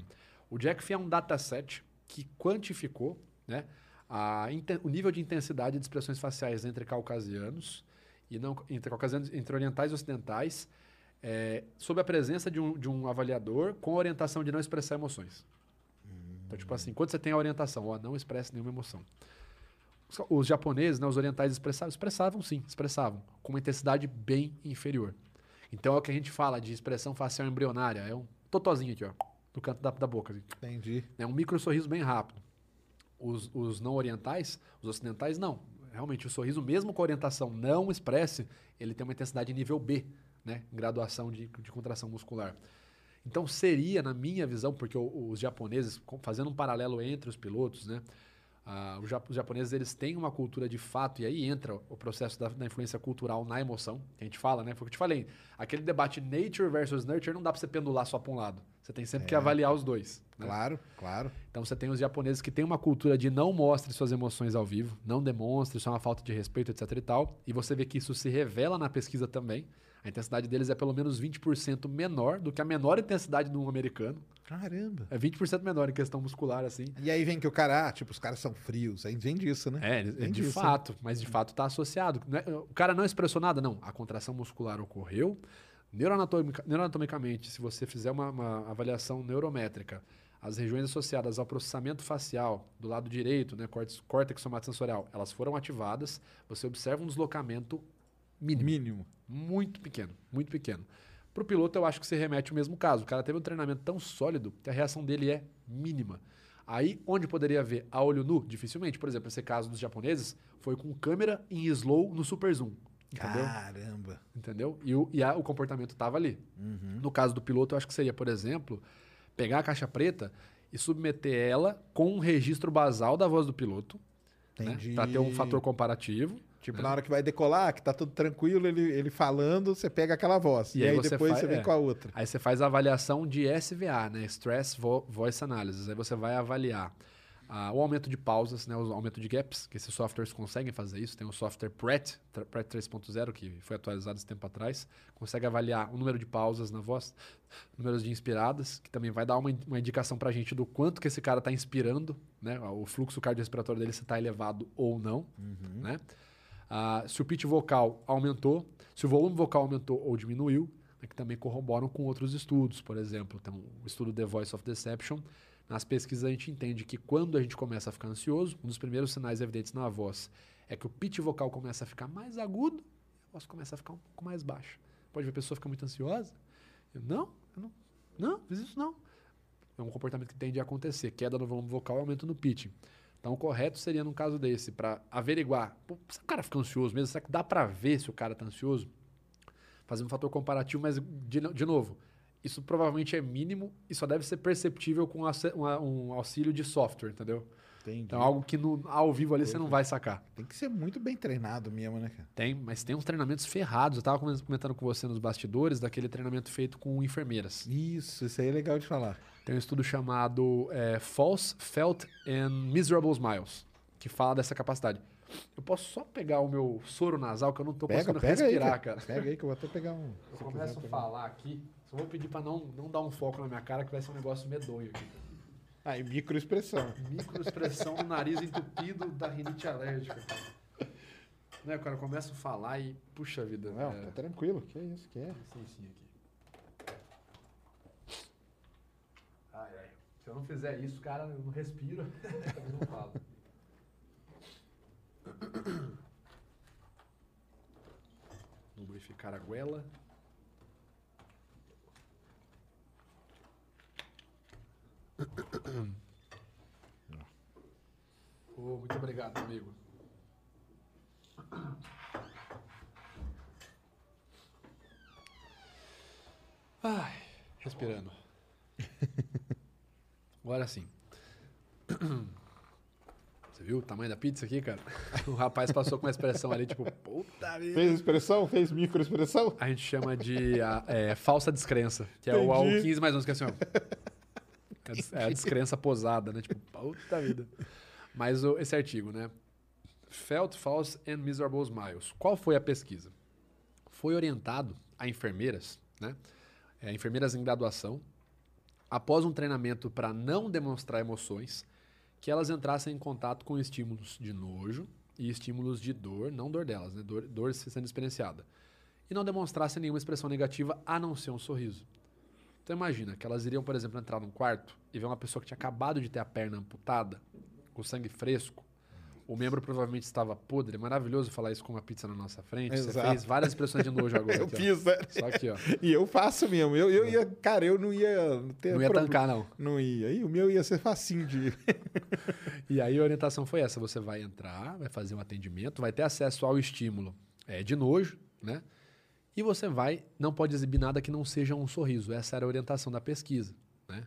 O JACF é um dataset que quantificou né, a o nível de intensidade de expressões faciais entre caucasianos e não entre caucasianos, entre orientais e ocidentais, é, sob a presença de um, de um avaliador com a orientação de não expressar emoções. Então, tipo assim, quando você tem a orientação, ó, não expresse nenhuma emoção. Os, os japoneses, né, os orientais expressavam, expressavam sim, expressavam, com uma intensidade bem inferior. Então é o que a gente fala de expressão facial embrionária, é um totozinho aqui, ó, no canto da, da boca. Assim. Entendi. É um micro sorriso bem rápido. Os, os não orientais, os ocidentais, não. Realmente, o sorriso, mesmo com a orientação não expresse, ele tem uma intensidade nível B, né? Graduação de, de contração muscular. Então, seria, na minha visão, porque o- os japoneses, fazendo um paralelo entre os pilotos, né? ah, os, ja- os japoneses, eles têm uma cultura de fato, e aí entra o processo da, da influência cultural na emoção, que a gente fala, né? Foi o que eu te falei. Aquele debate nature versus nurture não dá pra você pendular só pra um lado. Você tem sempre que avaliar os dois. né? Claro, claro. Então você tem os japoneses que têm uma cultura de não mostre suas emoções ao vivo, não demonstre, isso é uma falta de respeito, etc e tal. E você vê que isso se revela na pesquisa também. A intensidade deles é pelo menos 20% menor do que a menor intensidade de um americano. Caramba. É 20% menor em questão muscular, assim. E aí vem que o cara, ah, tipo, os caras são frios. Aí vem disso, né? É, Vem de disso, né? fato, mas de fato está associado. É- O cara não expressou nada, não. A contração muscular ocorreu. Neuroanatomica- neuroanatomicamente, se você fizer uma, uma avaliação neurométrica, as regiões associadas ao processamento facial do lado direito, né, córtex, córtex somatosensorial, elas foram ativadas. Você observa um deslocamento mínimo. Mínimo. Muito pequeno, muito pequeno. Para o piloto, eu acho que se remete ao mesmo caso. O cara teve um treinamento tão sólido que a reação dele é mínima. Aí, onde poderia ver a olho nu? Dificilmente. Por exemplo, esse caso dos japoneses foi com câmera em slow no super zoom. Entendeu? Caramba. Entendeu? E, o, e a- o comportamento estava ali. Uhum. No caso do piloto, eu acho que seria, por exemplo, pegar a caixa preta e submeter ela com um registro basal da voz do piloto. Entendi. Para ter um fator comparativo. Tipo, né? na hora que vai decolar, que tá tudo tranquilo, ele, ele falando, você pega aquela voz. E, E aí aí, você depois faz- você vem é. com a outra. Aí você faz a avaliação de SVA, né? Stress Vo- Voice Analysis. Aí você vai avaliar Ah, o aumento de pausas, né, o aumento de gaps, que esses softwares conseguem fazer isso. Tem o software PRET, PRET 3.0, que foi atualizado esse tempo atrás. Consegue avaliar o número de pausas na voz, números de inspiradas, que também vai dar uma, uma indicação pra gente do quanto que esse cara está inspirando, né? O fluxo cardiorrespiratório dele se está elevado ou não, né? Ah, se o pitch vocal aumentou, se o volume vocal aumentou ou diminuiu, né, que também corroboram com outros estudos. Por exemplo, tem o estudo The Voice of Deception. Nas pesquisas a gente entende que quando a gente começa a ficar ansioso, um dos primeiros sinais evidentes na voz é que o pitch vocal começa a ficar mais agudo a voz começa a ficar um pouco mais baixa. Pode ver a pessoa ficar muito ansiosa. Eu, não, eu não, não, fiz isso não. É um comportamento que tende a acontecer, queda no volume vocal e aumento no pitch. Então, o correto seria, num caso desse, para averiguar, pô, se o cara fica ansioso mesmo, será que dá para ver se o cara está ansioso? Fazer um fator comparativo, mas, de, de novo, isso provavelmente é mínimo e só deve ser perceptível com um auxílio de software, entendeu? Entendi. Então, algo que no, ao vivo ali você não vai sacar. Tem que ser muito bem treinado mesmo, né, cara? Tem, mas tem uns treinamentos ferrados. Eu estava comentando com você nos bastidores daquele treinamento feito com enfermeiras. Isso, isso aí é legal de falar. Tem um estudo chamado é, False, Felt and Miserable Smiles, que fala dessa capacidade. Eu posso só pegar o meu soro nasal, que eu não tô Pega, conseguindo pega aí, respirar, cara. cara. Pega aí que eu vou até pegar um. Eu começo a falar aqui, só vou pedir pra não, não dar um foco na minha cara, que vai ser um negócio medonho aqui. Ah, e microexpressão. Microexpressão no nariz entupido da rinite alérgica. Né, o cara começa a falar e, puxa vida. Não, é, tá tranquilo. Que isso, que é? licencinha aqui. Ai, ai. Se eu não fizer isso, cara, eu não respiro, eu não falo. Lubrificar a goela. Ô, muito obrigado, amigo. Ai, respirando. Agora sim. Você viu o tamanho da pizza aqui, cara? O rapaz passou com uma expressão ali, tipo, puta vida. Fez expressão? Fez microexpressão? A gente chama de a, é, falsa descrença, que é o Entendi. AU15 mais ou menos, que é assim, ó. É a des- a descrença posada, né? Tipo, puta vida. Mas o- esse artigo, né? Felt False and Miserable Smiles. Qual foi a pesquisa? Foi orientado a enfermeiras, né? É, enfermeiras em graduação, após um treinamento para não demonstrar emoções, que elas entrassem em contato com estímulos de nojo e estímulos de dor, não dor delas, né? Dor, dor sendo experienciada. E não demonstrassem nenhuma expressão negativa a não ser um sorriso. Então imagina que elas iriam, por exemplo, entrar num quarto e ver uma pessoa que tinha acabado de ter a perna amputada, com sangue fresco. O membro provavelmente estava podre. É maravilhoso falar isso com uma pizza na nossa frente. Você Exato. fez várias expressões de nojo agora. Eu aqui, fiz, né? Só aqui, ó. E eu faço mesmo. Eu, eu ia, cara, eu não ia ter Não ia problema. tancar, não. Não ia. E o meu ia ser facinho de. E aí a orientação foi essa: você vai entrar, vai fazer um atendimento, vai ter acesso ao estímulo é, de nojo, né? E você vai, não pode exibir nada que não seja um sorriso. Essa era a orientação da pesquisa, né?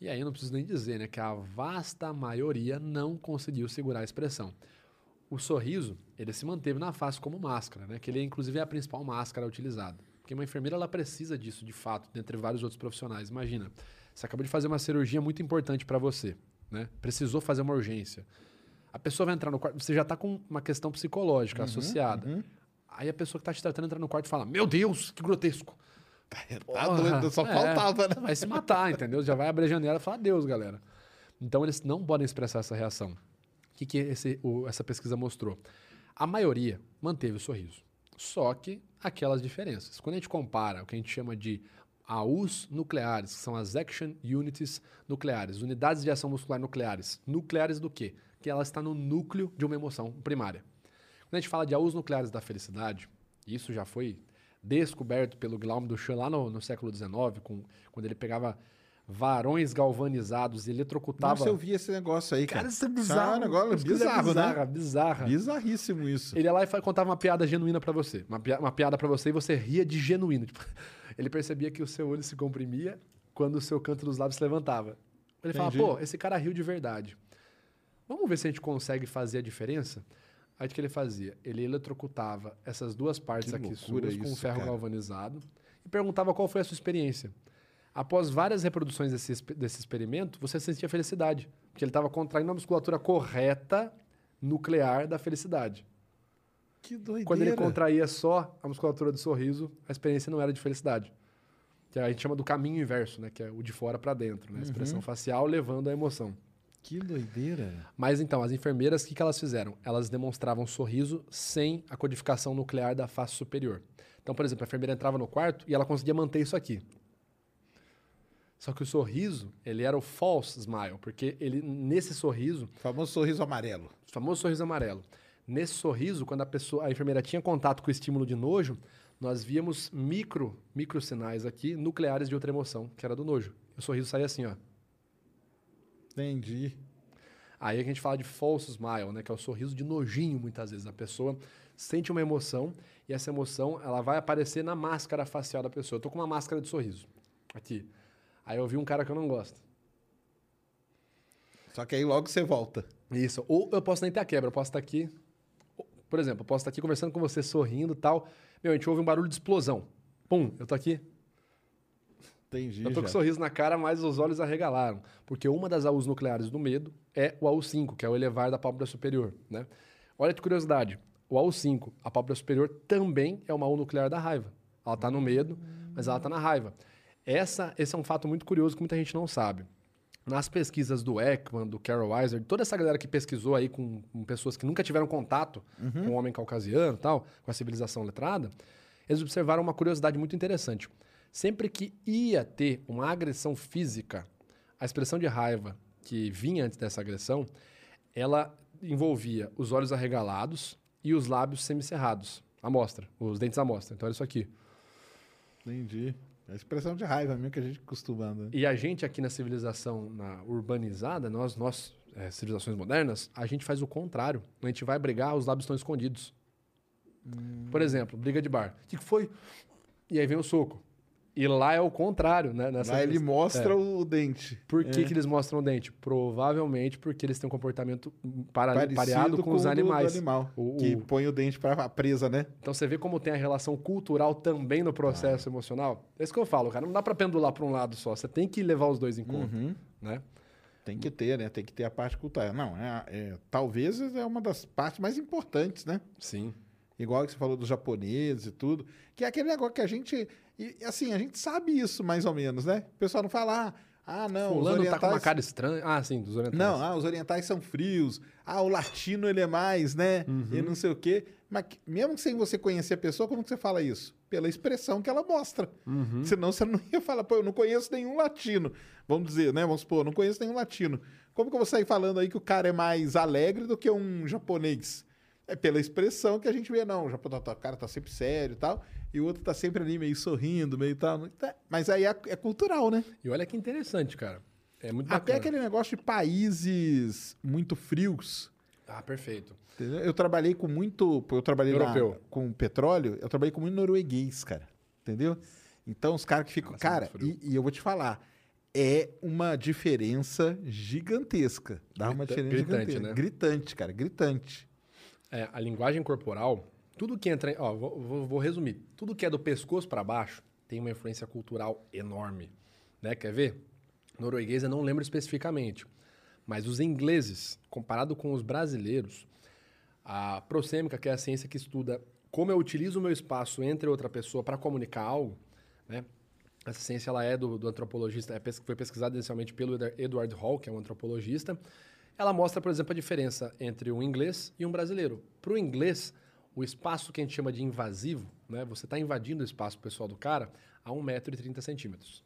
E aí eu não preciso nem dizer, né, que a vasta maioria não conseguiu segurar a expressão. O sorriso, ele se manteve na face como máscara, né? Que ele inclusive é a principal máscara utilizada. Porque uma enfermeira ela precisa disso de fato, dentre vários outros profissionais. Imagina, você acabou de fazer uma cirurgia muito importante para você, né? Precisou fazer uma urgência. A pessoa vai entrar no quarto, você já está com uma questão psicológica associada. Aí a pessoa que está te tratando entra no quarto e fala: Meu Deus, que grotesco. Tá Porra, doido, só é, faltava, né? Vai se matar, entendeu? Já vai abrir a janela e falar adeus, galera. Então eles não podem expressar essa reação. O que, que esse- o- essa pesquisa mostrou? A maioria manteve o sorriso. Só que aquelas diferenças. Quando a gente compara o que a gente chama de AUs nucleares, que são as Action Unities nucleares, unidades de ação muscular nucleares. Nucleares do quê? Que ela está no núcleo de uma emoção primária. Quando a gente fala de AUs nucleares da felicidade, isso já foi descoberto pelo Glaume do Chan lá no, no século XIX, com, quando ele pegava varões galvanizados e eletrocutava. Nossa, eu vi esse negócio aí, cara. Cara, isso é bizarro. um negócio Pesquisa bizarro, bizarra, né? bizarra. Bizarríssimo isso. Ele ia lá e contava uma piada genuína pra você. Uma, pia- uma piada pra você e você ria de genuíno. Tipo, ele percebia que o seu olho se comprimia quando o seu canto dos lábios se levantava. Ele Entendi. pô, esse cara riu de verdade. Vamos ver se a gente consegue fazer a diferença? Aí o que ele fazia? Ele eletrocutava essas duas partes Que aqui suas com ferro cara. galvanizado e perguntava qual foi a sua experiência. Após várias reproduções desse, desse experimento, você sentia felicidade. Porque ele estava contraindo a musculatura correta nuclear da felicidade. Que doideira. Quando ele contraía só a musculatura do sorriso, a experiência não era de felicidade. Que a gente chama do caminho inverso, né? Que é o de fora para dentro, né? A expressão facial levando a emoção. Que doideira. Mas então, as enfermeiras, o que, que elas fizeram? Elas demonstravam sorriso sem a codificação nuclear da face superior. Então, por exemplo, a enfermeira entrava no quarto e ela conseguia manter isso aqui. Só que o sorriso, ele era o false smile, porque ele nesse sorriso, Famoso sorriso amarelo. o famoso sorriso amarelo. Nesse sorriso, quando a pessoa, a enfermeira tinha contato com o estímulo de nojo, nós víamos micro, micro sinais aqui nucleares de outra emoção, que era do nojo. O sorriso saía assim, ó. Entendi. Aí a gente fala de false smile, né, que é o sorriso de nojinho muitas vezes. A pessoa sente uma emoção e essa emoção ela vai aparecer na máscara facial da pessoa. Eu tô com uma máscara de sorriso aqui. Aí eu vi um cara que eu não gosto. Só que aí logo você volta. Isso. Ou eu posso nem ter a quebra, eu posso estar aqui. Por exemplo, eu posso estar aqui conversando com você, sorrindo e tal. Meu, a gente ouve um barulho de explosão. Pum, eu tô aqui. Entendi. Eu tô com um já. sorriso na cara, mas os olhos arregalaram. Porque uma das AUs nucleares do medo é o AU5, que é o elevar da pálpebra superior, né? Olha que curiosidade. O AU5, a pálpebra superior, também é uma AU nuclear da raiva. Ela tá no medo, mas ela tá na raiva. Essa, esse é um fato muito curioso que muita gente não sabe. Nas pesquisas do Ekman, do Carol Weiser, toda essa galera que pesquisou aí com, com pessoas que nunca tiveram contato com o homem caucasiano e tal, com a civilização letrada, eles observaram uma curiosidade muito interessante. Sempre que ia ter uma agressão física, a expressão de raiva que vinha antes dessa agressão, ela envolvia os olhos arregalados e os lábios semicerrados, à mostra, os dentes à mostra. Então era isso aqui. Entendi. É a expressão de raiva mesmo que a gente costuma. Né? E a gente aqui na civilização na urbanizada, nós, nós é, civilizações modernas, a gente faz o contrário. A gente vai brigar, os lábios estão escondidos. Por exemplo, briga de bar. O que foi? E aí vem o soco. E lá é o contrário, né? Nessa Lá ele mostra É. o dente. Por que, que eles mostram o dente? Provavelmente porque eles têm um comportamento para, pareado com, o os do- do animais. animal, O- que o- põe o dente pra presa, né? Então você vê como tem a relação cultural também no processo emocional. É isso que eu falo, cara. Não dá para pendular para um lado só. Você tem que levar os dois em conta, Uhum. né? Tem que ter, né? Tem que ter a parte cultural. Não, é, é- talvez é uma das partes mais importantes, né? Sim. Igual que você falou dos japoneses e tudo. Que é aquele negócio que a gente. E, assim, a gente sabe isso mais ou menos, né? O pessoal não fala, ah, ah, não, os Fulano orientais... tá com uma cara estranha. Ah, sim, dos orientais. Não, ah, os orientais são frios. Ah, o latino ele é mais, né? E não sei o quê. Mas mesmo sem você conhecer a pessoa, como que você fala isso? Pela expressão que ela mostra. Senão você não ia falar, pô, eu não conheço nenhum latino. Vamos dizer, né? Vamos supor, eu não conheço nenhum latino. Como que eu vou sair falando aí que o cara é mais alegre do que um japonês? É pela expressão que a gente vê, não. O japonês, tá- o cara tá sempre sério e tal. E o outro tá sempre ali meio sorrindo, meio tal. Tá, Mas aí é, é cultural, né? E olha que interessante, cara. É muito Até bacana. aquele negócio de países muito frios. Ah, perfeito. Entendeu? Eu trabalhei com muito. Eu trabalhei na- com petróleo, eu trabalhei com muito norueguês, cara. Entendeu? Então, os caras que ficam. Cara, e, e eu vou te falar. É uma diferença gigantesca. Dá uma diferença gritante, gigantesca. né? Gritante, cara, gritante. É, a linguagem corporal, tudo que entra. em- Ó, vou, vou- resumir. Tudo que é do pescoço para baixo tem uma influência cultural enorme. Né? Quer ver? Norueguês eu não lembro especificamente. Mas os ingleses, comparado com os brasileiros, a prosêmica, que é a ciência que estuda como eu utilizo o meu espaço entre outra pessoa para comunicar algo, né? Essa ciência ela é do, do antropologista, é foi pesquisada inicialmente pelo Ed- Edward Hall, que é um antropologista. Ela mostra, por exemplo, a diferença entre um inglês e um brasileiro. Para o inglês, o espaço que a gente chama de invasivo, né? você está invadindo o espaço pessoal do cara a 1,30m.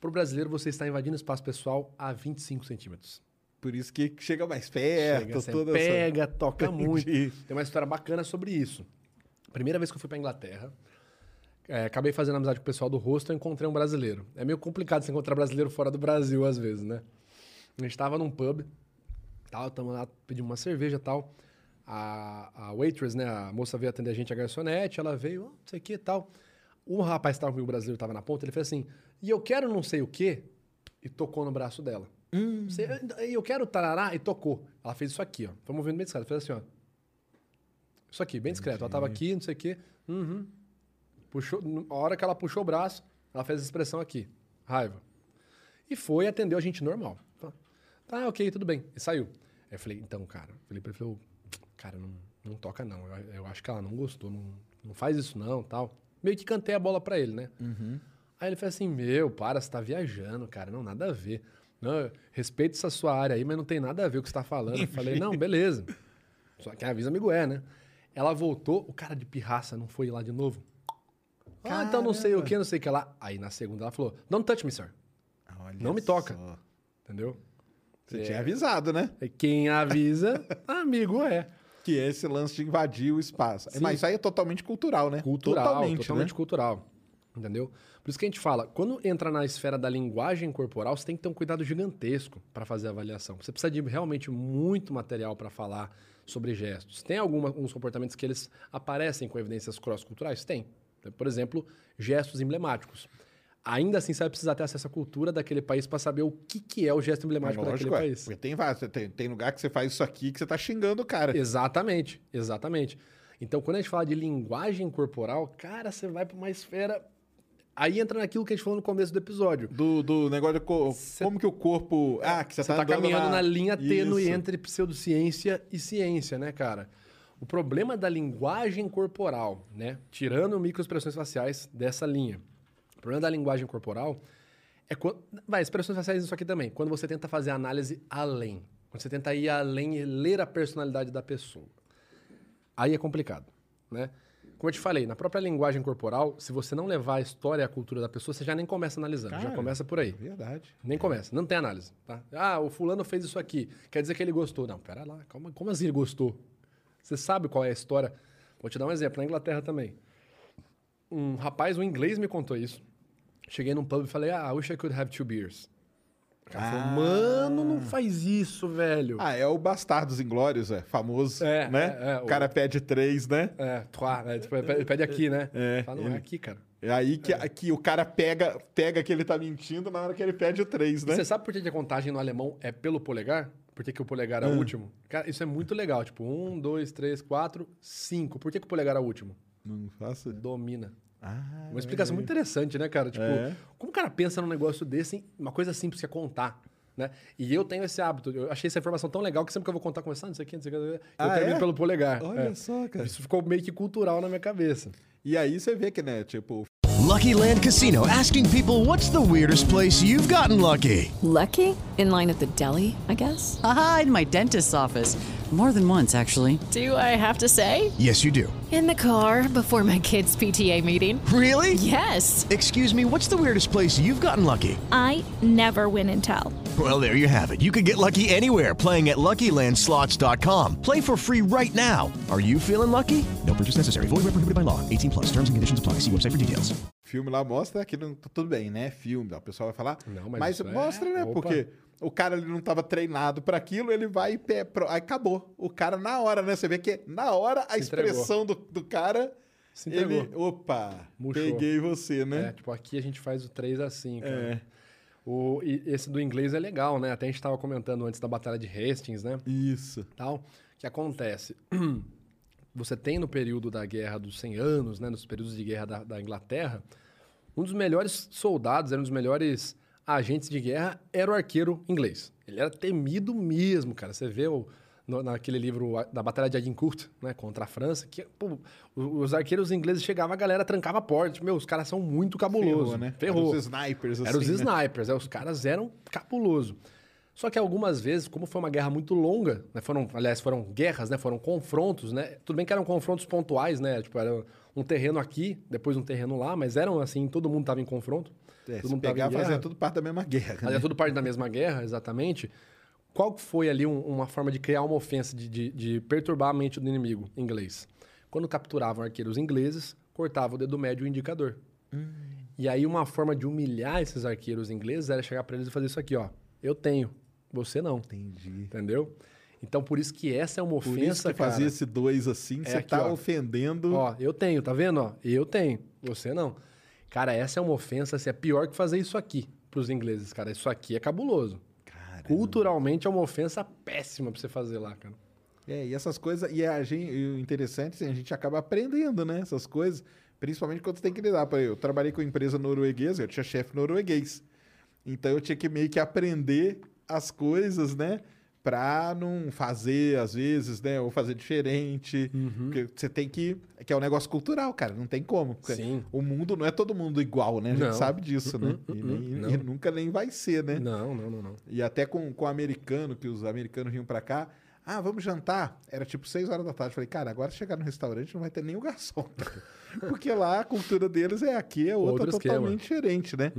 Para o brasileiro, você está invadindo o espaço pessoal a 25 centímetros. Por isso que chega mais perto, Chega, toda essa- pega, toca Entendi. muito. Tem uma história bacana sobre isso. Primeira vez que eu fui para Inglaterra, é, acabei fazendo amizade com o pessoal do rosto, eu encontrei um brasileiro. É meio complicado você encontrar brasileiro fora do Brasil, às vezes, né? A gente tava num pub, tal, tamo lá, pedimos uma cerveja e tal. A, a waitress, né, a moça veio atender a gente, a garçonete, ela veio, "Ah, não sei o que e tal. Um rapaz que tava comigo, o brasileiro, tava na ponta, ele fez assim, e eu quero não sei o quê, e tocou no braço dela. Você- E eu quero tarará, e tocou. Ela fez isso aqui, ó. Foi um movimento bem discreto. Fez assim, ó. Isso aqui, bem discreto. Ela tava aqui, não sei o quê. Uhum. Puxou, a hora que ela puxou o braço, ela fez a expressão aqui. Raiva. E foi, atendeu a gente normal. Tá, ok, tudo bem. E saiu. Aí eu falei, então, cara, falei pra ele, falou, cara, não, não toca não. Eu, eu acho que ela não gostou, não, não faz isso não, tal. Meio que cantei a bola pra ele, né? Aí ele falou assim, meu, para, você tá viajando, cara, não, nada a ver. Não, respeito essa sua área aí, mas não tem nada a ver com o que você tá falando. Eu falei, não, beleza. Só que avisa amigo é, né? Ela voltou, o cara de pirraça não foi lá de novo. Ah, então não sei o que, não sei o que lá. Aí na segunda ela falou, don't touch me, sir. Olha Não me toca. só. Entendeu? Você É. tinha avisado, né? Quem avisa, amigo é. Que é esse lance de invadir o espaço. Sim. Mas isso aí é totalmente cultural, né? Cultural, totalmente, totalmente, né? cultural. Entendeu? Por isso que a gente fala, quando entra na esfera da linguagem corporal, você tem que ter um cuidado gigantesco para fazer a avaliação. Você precisa de realmente muito material para falar sobre gestos. Tem alguns comportamentos que eles aparecem com evidências cross-culturais? Tem. Por exemplo, gestos emblemáticos. Ainda assim, você vai precisar ter acesso à cultura daquele país para saber o que, que é o gesto emblemático Lógico, daquele é. país. Porque tem. Tem, tem lugar que você faz isso aqui que você tá xingando o cara. Exatamente, exatamente. Então, quando a gente fala de linguagem corporal, cara, você vai para uma esfera. Aí entra naquilo que a gente falou no começo do episódio. Do, do negócio de co- Cê- como que o corpo. Ah, que você, Você tá, andando caminhando na, linha tênue entre pseudociência e ciência, né, cara? O problema da linguagem corporal, né? Tirando microexpressões faciais dessa linha. O problema da linguagem corporal é quando. Vai, expressões faciais isso aqui também. Quando você tenta fazer a análise além. Quando você tenta ir além e ler a personalidade da pessoa. Aí é complicado, né? Como eu te falei, na própria linguagem corporal, se você não levar a história e a cultura da pessoa, você já nem começa analisando, já Cara, começa por aí. Verdade. Nem começa, não tem análise. Tá? Ah, o fulano fez isso aqui, quer dizer que ele gostou. Não, pera lá, calma, como assim ele gostou? Você sabe qual é a história? Vou te dar um exemplo, na Inglaterra também. Um rapaz, um inglês me contou isso. Cheguei num pub e falei, ah, I wish I could have two beers. O cara falou, mano, não faz isso, velho. Ah, é o Bastardos Inglórios, é famoso, É, né? é, é, o o- cara pede três, né? É, trois, né? Tipo, ele pede aqui, né? É, Fala, não ele- é aqui, cara. É aí que, que o cara pega, pega que ele tá mentindo na hora que ele pede o três, E né? Você sabe por que a contagem no alemão é pelo polegar? Por que, que o polegar é o último? Cara, isso é muito legal. Tipo, um, dois, três, quatro, cinco. Por que, que o polegar é o último? Não faço. Domina. Ah, Uma explicação muito interessante, né, cara? Tipo, É. como o cara pensa num negócio desse, uma coisa simples que é contar, né? E eu tenho esse hábito. Eu achei essa informação tão legal que sempre que eu vou contar, começando, não sei o que, não sei o que, eu Ah, termino é? pelo polegar. Olha É. só, cara. Isso ficou meio que cultural na minha cabeça. E aí você vê que, né, tipo, Lucky Land Casino asking people what's the weirdest place you've gotten lucky? Lucky? In line at the deli, I guess? Haha, in my dentist's office. More than once, actually. Do I have to say? Yes, you do. In the car before my kids' PTA meeting. Really? Yes. Excuse me, what's the weirdest place you've gotten lucky? I never win and tell. Well, there you have it. You can get lucky anywhere playing at LuckyLandSlots.com. Play for free right now. Are you feeling lucky? No purchase necessary. Void where prohibited by law. 18 plus. Terms and conditions apply. See website for details. o filme lá mostra que não, tudo bem, né? Filme, o pessoal vai falar. Não, mas mas isso é- mostra, né? opa. Porque o cara ele não tava treinado pra aquilo, ele vai e pé, pro- aí acabou. O cara na hora, né? Você vê que na hora a expressão do, do cara, Se ele, opa, Murchou. peguei você, né? É, tipo, aqui a gente faz o 3 assim, cara. É. O, e esse do inglês é legal, né? Até a gente tava comentando antes da Batalha de Hastings, né? Isso. tal. O que acontece? Você tem no período da Guerra dos 100 Anos, né, nos períodos de guerra da, da Inglaterra, um dos melhores soldados, era um dos melhores agentes de guerra, era o arqueiro inglês. Ele era temido mesmo, cara. Você vê o, no- naquele livro da Batalha de Agincourt, né, contra a França, que pô, os arqueiros ingleses chegavam, a galera trancava a porta. Tipo, Meu, os caras são muito cabulosos. Ferrou, né? Ferrou. Eram os snipers, assim, Eram os né? snipers, é, os caras eram cabuloso. Só que algumas vezes, como foi uma guerra muito longa, né, foram, aliás, foram guerras, né, foram confrontos, né? Tudo bem que eram confrontos pontuais, né? Tipo, era um terreno aqui, depois um terreno lá, mas eram assim, todo mundo estava em confronto. É, todo se pegar, fazia tudo parte da mesma guerra. Fazia né? tudo parte da mesma guerra, exatamente. Qual foi ali um- uma forma de criar uma ofensa, de, de- de perturbar a mente do inimigo inglês? Quando capturavam arqueiros ingleses, cortava o dedo médio e o indicador. E aí uma forma de humilhar esses arqueiros ingleses era chegar para eles e fazer isso aqui, ó. Eu tenho, você não. Entendi. Entendeu? Então por isso que essa é uma Por ofensa, isso que cara. fazia esse dois assim, você aqui, tá ó. ofendendo. Ó, eu tenho, tá vendo? Ó, eu tenho, você não. Cara, essa é uma ofensa, assim, é pior que fazer isso aqui pros ingleses, cara. Isso aqui é cabuloso. Culturalmente é uma ofensa péssima pra você fazer lá, cara. É, e essas coisas, e a gente, o interessante, assim, a gente acaba aprendendo, né? Essas coisas, principalmente quando você tem que lidar. Eu trabalhei com empresa norueguesa, eu tinha chefe norueguês. Então eu tinha que meio que aprender as coisas, né? Pra não fazer, às vezes, né? Ou fazer diferente. Uhum. Porque você tem que. Que é um negócio cultural, cara. Não tem como. Porque Sim. O mundo não é todo mundo igual, né? A gente Não. sabe disso, né? Uh-uh, E, nem- não. e nunca nem vai ser, né? Não, não, não, não. E até com, com o americano, que os americanos vinham pra cá. Ah, vamos jantar. Era tipo 6 horas da tarde. Falei, cara, agora chegar no restaurante não vai ter nem o garçom. Porque lá a cultura deles é aqui, é outra Outro esquema. totalmente diferente, né?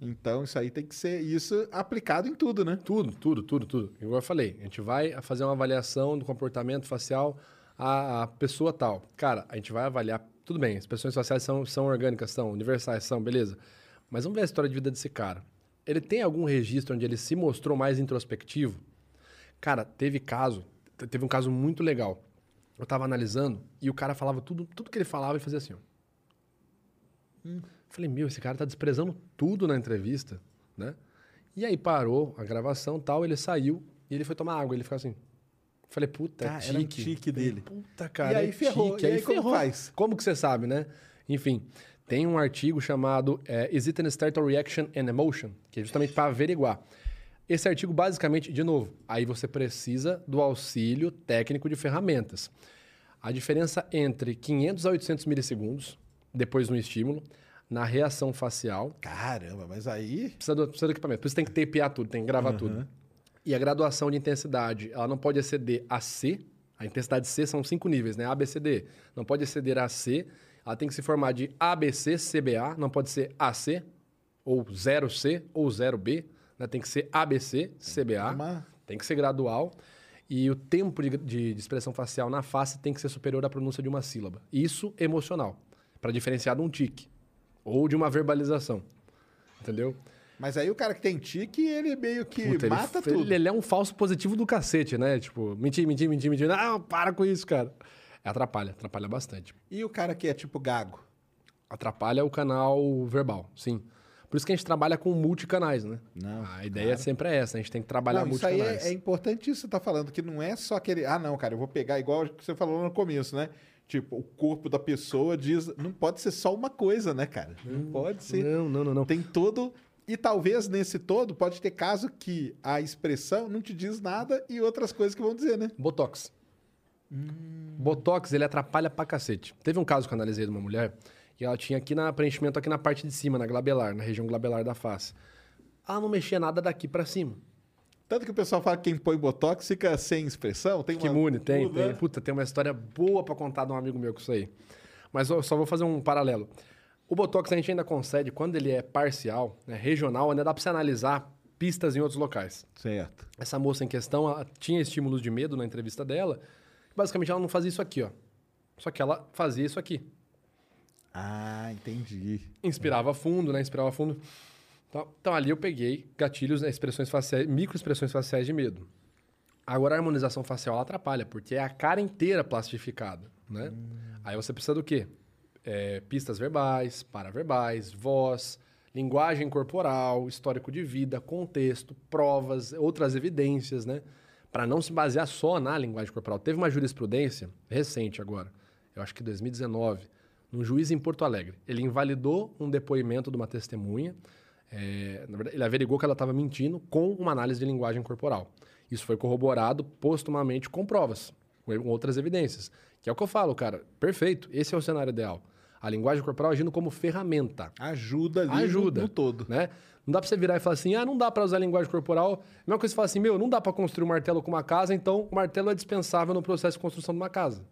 Então isso aí tem que ser isso aplicado em tudo, né? Tudo, tudo, tudo, tudo. Igual eu falei, a gente vai fazer uma avaliação do comportamento facial a, a pessoa tal. Cara, a gente vai avaliar. Tudo bem, as expressões faciais são, são orgânicas, são universais, são, beleza. Mas vamos ver a história de vida desse cara. Ele tem algum registro onde ele se mostrou mais introspectivo? Cara, teve caso, te- teve um caso muito legal. Eu tava analisando e o cara falava tudo, tudo que ele falava, ele fazia assim, ó. Falei, meu, esse cara tá desprezando tudo na entrevista, né? E aí parou a gravação tal, ele saiu e ele foi tomar água. Ele ficou assim. Falei, puta, Cara, tique. era um tique dele. Puta, cara. E aí é ferrou. tique, E aí como ferrou. faz? Como que você sabe, né? Enfim, tem um artigo chamado é, Is it an Startle Reaction and Emotion? Que é justamente para averiguar. Esse artigo, basicamente, de novo, aí você precisa do auxílio técnico de ferramentas. A diferença entre 500 a 800 milissegundos, depois de um estímulo, na reação facial, Caramba, mas aí. precisa do, precisa do equipamento. Por isso tem que tapear tudo, tem que gravar tudo. E a graduação de intensidade, ela não pode exceder a C. A intensidade C são cinco níveis, né? A, B, C, D. Não pode exceder a C. Ela tem que se formar de ABC, CBA. Não pode ser AC, ou 0C, ou 0B. Né? Tem que ser ABC, CBA. uma- Tem que ser gradual. E o tempo de, de- de expressão facial na face tem que ser superior à pronúncia de uma sílaba. Isso emocional. Para diferenciar de um tique. Ou de uma verbalização. Entendeu? Mas aí o cara que tem tique, ele meio que Puta, ele- mata ele, tudo. Ele é um falso positivo do cacete, né? Tipo, mentir, mentir, mentir, mentir. Não, para com isso, cara. Atrapalha, atrapalha bastante. E o cara que é tipo gago? Atrapalha o canal verbal, sim. Por isso que a gente trabalha com multicanais, né? Não, A ideia sempre é essa, a gente tem que trabalhar Não, isso aí multicanais. é, é importante isso que você tá falando, que não é só aquele. Ah, não, cara, eu vou pegar igual que você falou no começo, né? Tipo, o corpo da pessoa diz. Não pode ser só uma coisa, né, cara? Não pode ser. Não, não, não, não. Tem todo. E talvez nesse todo pode ter caso que a expressão não te diz nada e outras coisas que vão dizer, né? Botox. Botox, ele atrapalha pra cacete. Teve um caso que eu analisei de uma mulher e ela tinha aqui na preenchimento aqui na parte de cima, na glabelar, na região glabelar da face. Ela não mexia nada daqui pra cima. Tanto que o pessoal fala que quem põe botox fica sem expressão. Tem Que uma- imune, tem, tem. Puta, tem uma história boa pra contar de um amigo meu com isso aí. Mas eu só vou fazer um paralelo. O Botox a gente ainda concede, quando ele é parcial, né, regional, ainda dá pra você analisar pistas em outros locais. Certo. Essa moça em questão ela tinha estímulos de medo na entrevista dela. Basicamente, ela não fazia isso aqui, ó. Só que ela fazia isso aqui. Ah, entendi. Inspirava fundo, né? Inspirava fundo. Então, então ali eu peguei gatilhos, né? expressões faciais, microexpressões faciais de medo. Agora a harmonização facial ela atrapalha, porque é a cara inteira plastificada, né? Aí você precisa do quê? É, pistas verbais, paraverbais, voz, linguagem corporal, histórico de vida, contexto, provas, outras evidências, né? Para não se basear só na linguagem corporal. Teve uma jurisprudência recente agora, eu acho que 2019, num juiz em Porto Alegre. Ele invalidou um depoimento de uma testemunha. é, na verdade, ele averigou que ela estava mentindo com uma análise de linguagem corporal. Isso foi corroborado postumamente com provas, com outras evidências. Que é o que eu falo, cara. Perfeito. Esse é o cenário ideal. A linguagem corporal agindo como ferramenta. Ajuda ali Ajuda. No, no todo. Né? Não dá pra você virar e falar assim, ah, não dá pra usar a linguagem corporal. A mesma coisa que você fala assim, meu, não dá pra construir um martelo com uma casa, então o martelo é dispensável no processo de construção de uma casa.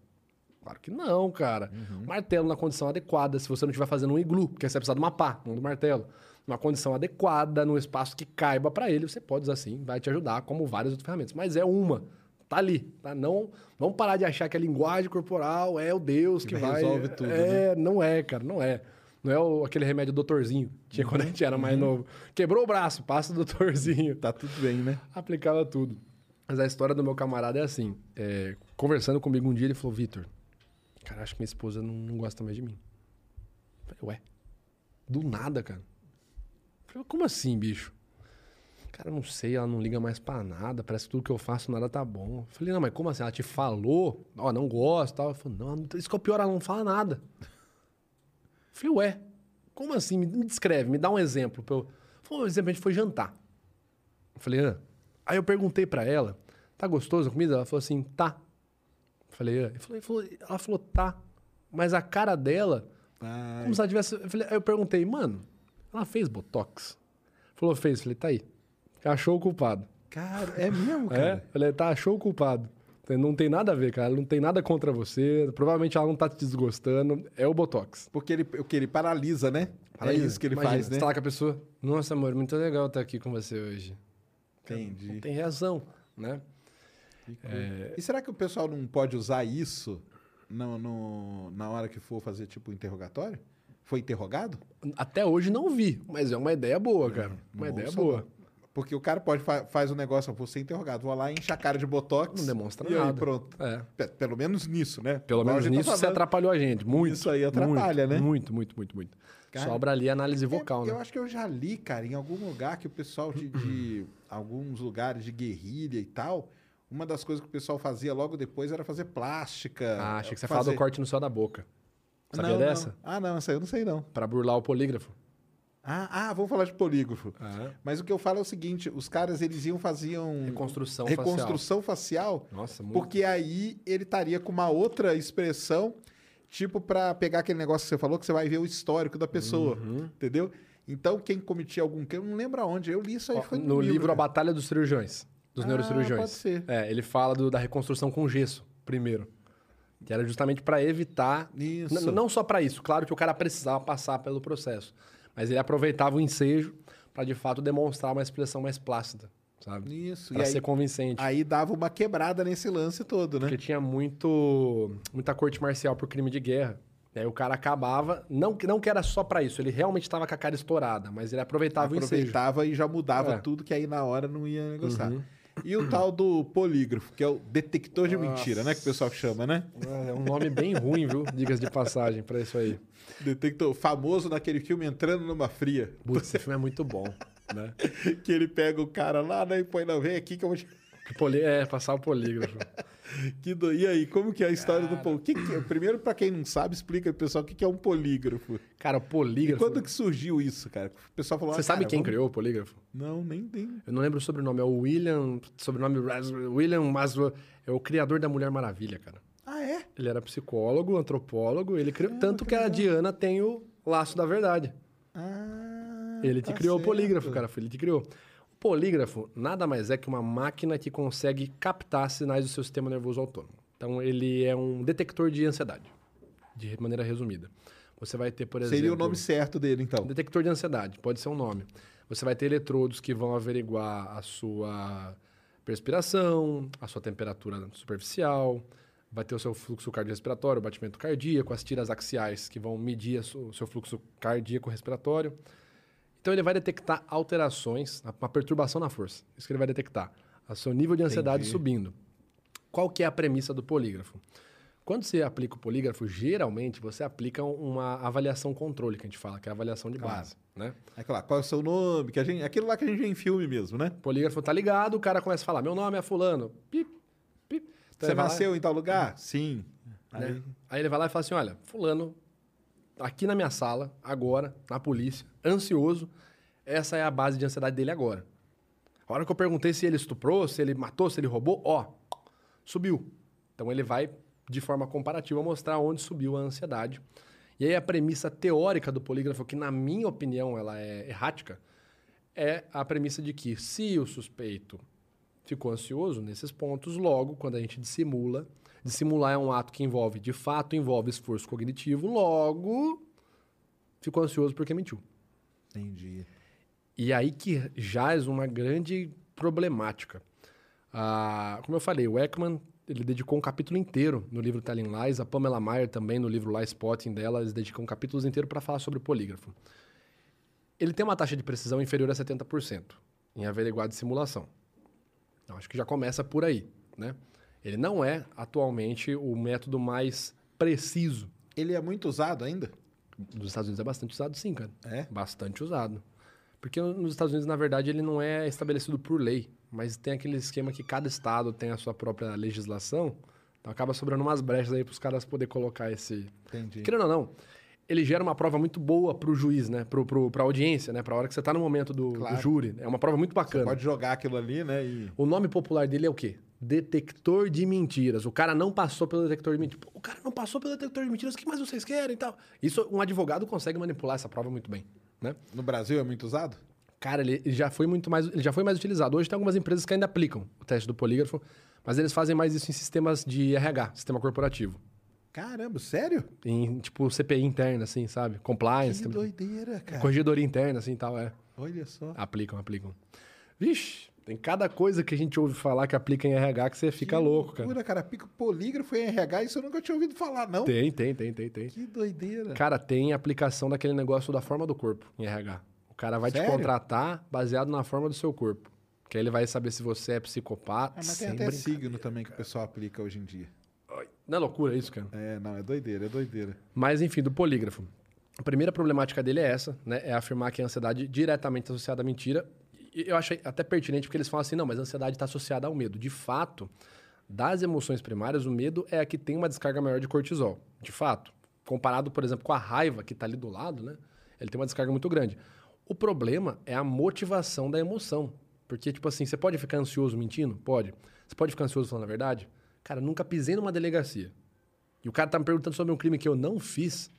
Claro que não, cara. Martelo na condição adequada, se você não estiver fazendo um iglu, porque você vai precisar de uma pá, não do martelo. Numa condição adequada, num espaço que caiba pra ele, você pode usar sim, vai te ajudar, como várias outras ferramentas. Mas é uma. Tá ali, tá? Não, vamos parar de achar que a linguagem corporal é o Deus que vai... Resolve tudo, É, não é, cara, não é. Não é o- aquele remédio doutorzinho. Tinha quando a gente era mais novo. Quebrou o braço, passa o doutorzinho. Tá tudo bem, né? Aplicava tudo. Mas a história do meu camarada é assim. é, conversando comigo um dia, ele falou, Vitor, cara, acho que minha esposa não, não gosta mais de mim. Falei, ué, do nada, cara. Falei, como assim, bicho? Cara, não sei, ela não liga mais pra nada, parece que tudo que eu faço, nada tá bom. Falei, não, mas como assim? Ela te falou? Ó, não gosta tal. Eu falei, não, isso que é o pior, ela não fala nada. Falei, ué, como assim? Me me descreve, me dá um exemplo. Pra eu... Por exemplo, a gente foi jantar. Falei, ah. Aí eu perguntei pra ela, tá gostoso a comida? Ela falou assim, tá. Falei, falou- ela falou, tá. Mas a cara dela, como se ela tivesse. Eu falei- aí eu perguntei, mano, ela fez Botox? Falou, fez. Falei, tá aí. Achou o culpado. Cara, é mesmo, É? cara? Falei, tá, achou o culpado. Não tem nada a ver, cara. Não tem nada contra você. Provavelmente ela não tá te desgostando. É o Botox. Porque ele, porque ele paralisa, né? É isso que ele Imagina, faz, né? Você tá lá com a pessoa. Nossa, amor, muito legal estar aqui com você hoje. Entendi. Não tem reação, né? E será que o pessoal não pode usar isso no, no- na hora que for fazer, tipo, interrogatório? Foi interrogado? Até hoje não vi, mas é uma ideia boa, cara. Uma ideia boa. Porque o cara pode fa faz um negócio, eu vou ser interrogado, vou lá encher a cara de botox. Não demonstra e nada. aí pronto. É. Pe- Pelo menos nisso, né? Pelo menos tá nisso você falando. atrapalhou a gente. Muito. Isso aí atrapalha, muito, né? Muito, muito, muito, muito. Cara, Sobra ali a análise vocal, É, Eu né? acho que eu já li, cara, em algum lugar que o pessoal de, de alguns lugares de guerrilha e tal, uma das coisas que o pessoal fazia logo depois era fazer plástica. Ah, achei que você fazer... falava do corte no céu da boca. Sabia Não, dessa? não. Ah, não, essa eu não sei não. Pra burlar o polígrafo. Ah, ah, vamos falar de polígrafo. É. Mas o que eu falo é o seguinte, os caras eles iam faziam Reconstrução reconstrução facial, Nossa, muito. porque aí ele estaria com uma outra expressão, tipo pra pegar aquele negócio que você falou que você vai ver o histórico da pessoa, Uhum. entendeu? Então quem cometia algum crime, não lembro aonde, eu li isso aí Ó, foi no livro A cara. Batalha dos Cirurgiões, dos Ah, neurocirurgiões. pode ser. É, ele fala do- da reconstrução com gesso, primeiro. Que era justamente para evitar. Isso. Não só para isso, claro que o cara precisava passar pelo processo. Mas ele aproveitava o ensejo para de fato demonstrar uma expressão mais plácida, sabe? Isso, Para e ser aí, convincente. aí dava uma quebrada nesse lance todo, né? Porque tinha muito, muita corte marcial por crime de guerra. E aí o cara acabava, não, que- não que era só para isso, ele realmente estava com a cara estourada, mas ele aproveitava, o ensejo. Aproveitava e já mudava É. Uhum. tudo, que aí na hora não ia negociar. E o tal do polígrafo, que é o detector de mentira, né? Que o pessoal chama, né? É um nome bem ruim, viu? Digas de passagem para isso aí. Detector famoso naquele filme Entrando numa Fria. Putz, esse filme é muito bom, né? Que ele pega o cara lá, né? E põe, não, vem aqui que eu vou te... Poli- É, passar o polígrafo. Que do... E aí, como que é a história do polígrafo? Que que é? Primeiro, pra quem não sabe, explica pro pessoal o que que é um polígrafo. Cara, o polígrafo. Quando que surgiu isso, cara? O pessoal falou... Você ah, sabe cara, quem vamos- criou o polígrafo? Não, nem tem. Eu não lembro o sobrenome, é o William. Sobrenome William Maslow. É o criador da Mulher Maravilha, cara. Ah, é? Ele era psicólogo, antropólogo, ele criou. tanto que a Diana tem o laço da verdade. Ah, Ele te tá criou certo. o polígrafo, cara. Foi ele que criou. Polígrafo nada mais é que uma máquina que consegue captar sinais do seu sistema nervoso autônomo. Então, ele é um detector de ansiedade, de maneira resumida. Você vai ter, por exemplo. Seria o nome certo dele, então. Detector de ansiedade, pode ser um nome. Você vai ter eletrodos que vão averiguar a sua respiração, a sua temperatura superficial, vai ter o seu fluxo cardiorrespiratório, o batimento cardíaco, as tiras axiais que vão medir o seu fluxo cardíaco respiratório. Então ele vai detectar alterações, uma perturbação na força. Isso que ele vai detectar. O seu nível de ansiedade Entendi. subindo. Qual que é a premissa do polígrafo? Quando você aplica o polígrafo, geralmente você aplica uma avaliação controle, que a gente fala, que é a avaliação de Claro. base, né? É claro, qual é o seu nome? Que a gente, aquilo lá que a gente vê em filme mesmo, né? O polígrafo tá ligado, o cara começa a falar, meu nome é fulano, pip, pip. Então Você vai lá, nasceu em tal lugar? Sim. né? Aí, Aí ele vai lá e fala assim, olha, fulano, aqui na minha sala, agora, na polícia, ansioso, essa é a base de ansiedade dele agora. A hora que eu perguntei se ele estuprou, se ele matou, se ele roubou, ó, subiu. Então ele vai, de forma comparativa, mostrar onde subiu a ansiedade. E aí a premissa teórica do polígrafo, que na minha opinião ela é errática, é a premissa de que se o suspeito ficou ansioso nesses pontos, logo, quando a gente dissimula, dissimular é um ato que envolve, de fato, envolve esforço cognitivo, logo ficou ansioso porque mentiu. entendi. E aí que jaz uma grande problemática. Ah, como eu falei, o Ekman ele dedicou um capítulo inteiro no livro Telling Lies, a Pamela Mayer também no livro Lie Spotting dela, eles dedicam capítulos inteiros para falar sobre o polígrafo. Ele tem uma taxa de precisão inferior a 70% em averiguar de simulação. Então, acho que já começa por aí, né? Ele não é atualmente o método mais preciso Ele é muito usado ainda? dos Estados Unidos é bastante usado, sim, cara. É? Bastante usado. Porque nos Estados Unidos, na verdade, ele não é estabelecido por lei, mas tem aquele esquema que cada estado tem a sua própria legislação. Então acaba sobrando umas brechas aí para os caras poderem colocar esse. Entendi. Querendo ou não, ele gera uma prova muito boa pro juiz, né? Pro, pro, pra audiência, né? Pra hora que você tá no momento do, do Claro. júri. É uma prova muito bacana. Pode jogar aquilo ali, né? E... O nome popular dele é o quê? Detector de mentiras. O cara não passou pelo detector de mentiras. O cara não passou pelo detector de mentiras, o que mais vocês querem e tal? Isso, um advogado consegue manipular essa prova muito bem, né? No Brasil é muito usado? Cara, ele ele já foi muito mais, ele já foi mais utilizado. Hoje tem algumas empresas que ainda aplicam o teste do polígrafo, mas eles fazem mais isso em sistemas de RH, sistema corporativo. Caramba, sério? Em, tipo, CPI interna, assim, sabe? Compliance. Que doideira, cara. Corregedoria interna, assim, tal, é. Olha só. Aplicam, aplicam. Vixe, tem cada coisa que a gente ouve falar que aplica em RH que você fica Que louco, cara. loucura, cara. Pico polígrafo em RH, isso eu nunca tinha ouvido falar, não. Tem, tem, tem, tem, tem. Que doideira. Cara, tem aplicação daquele negócio da forma do corpo em RH. O cara vai Sério? te contratar baseado na forma do seu corpo. Que aí ele vai saber se você é psicopata. Ah, mas tem até signo também que o pessoal aplica hoje em dia. Não é loucura isso, cara? É, não, é doideira, é doideira. Mas, enfim, do polígrafo. A primeira problemática dele é essa, né? É afirmar que a ansiedade diretamente associada à mentira. E eu acho até pertinente porque eles falam assim, não, mas a ansiedade está associada ao medo. De fato, das emoções primárias, o medo é a que tem uma descarga maior de cortisol. De fato. Comparado, por exemplo, com a raiva que está ali do lado, né? Ele tem uma descarga muito grande. O problema é a motivação da emoção. Porque, tipo assim, você pode ficar ansioso mentindo? Pode. Você pode ficar ansioso falando a verdade? Cara, nunca pisei numa delegacia. E o cara tá me perguntando sobre um crime que eu não fiz.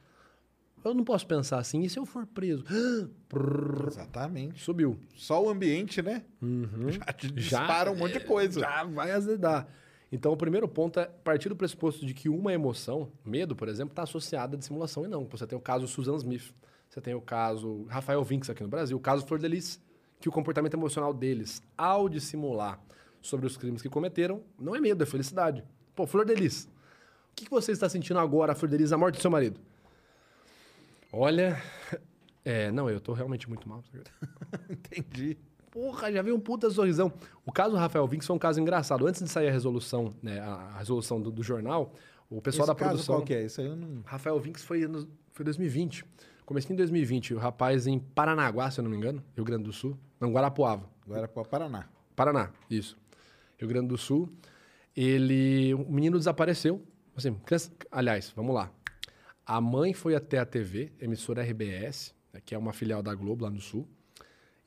Eu não posso pensar assim, e se eu for preso? Exatamente. Subiu. Só o ambiente, né? Já te dispara um monte de coisa. Já vai azedar. Então, o primeiro ponto é partir do pressuposto de que uma emoção, medo, por exemplo, está associada à dissimulação e não. Você tem o caso Susan Smith, você tem o caso Rafael Vinks aqui no Brasil, o caso Flor de Lis, que o comportamento emocional deles, ao dissimular sobre os crimes que cometeram, não é medo, é felicidade. Pô, Flor de Lis, o que que você está sentindo agora, Flor de Lis, a morte do seu marido? Olha, é, não, eu tô realmente muito mal. Entendi. Porra, já veio um puta sorrisão. O caso do Rafael Vinks foi um caso engraçado. Antes de sair a resolução, né, a resolução do, do jornal, o pessoal Esse da caso produção... qual que é? Isso aí eu não... Rafael Vinks foi, no, foi 2020. Comecei em 2020. O rapaz em Paranaguá, se eu não me engano, Rio Grande do Sul. Não, Guarapuava. Para Paraná. Paraná, isso. Rio Grande do Sul. Ele. O menino desapareceu. Assim, criança- aliás, vamos lá. A mãe foi até a TV, emissora RBS, né, que é uma filial da Globo lá no Sul.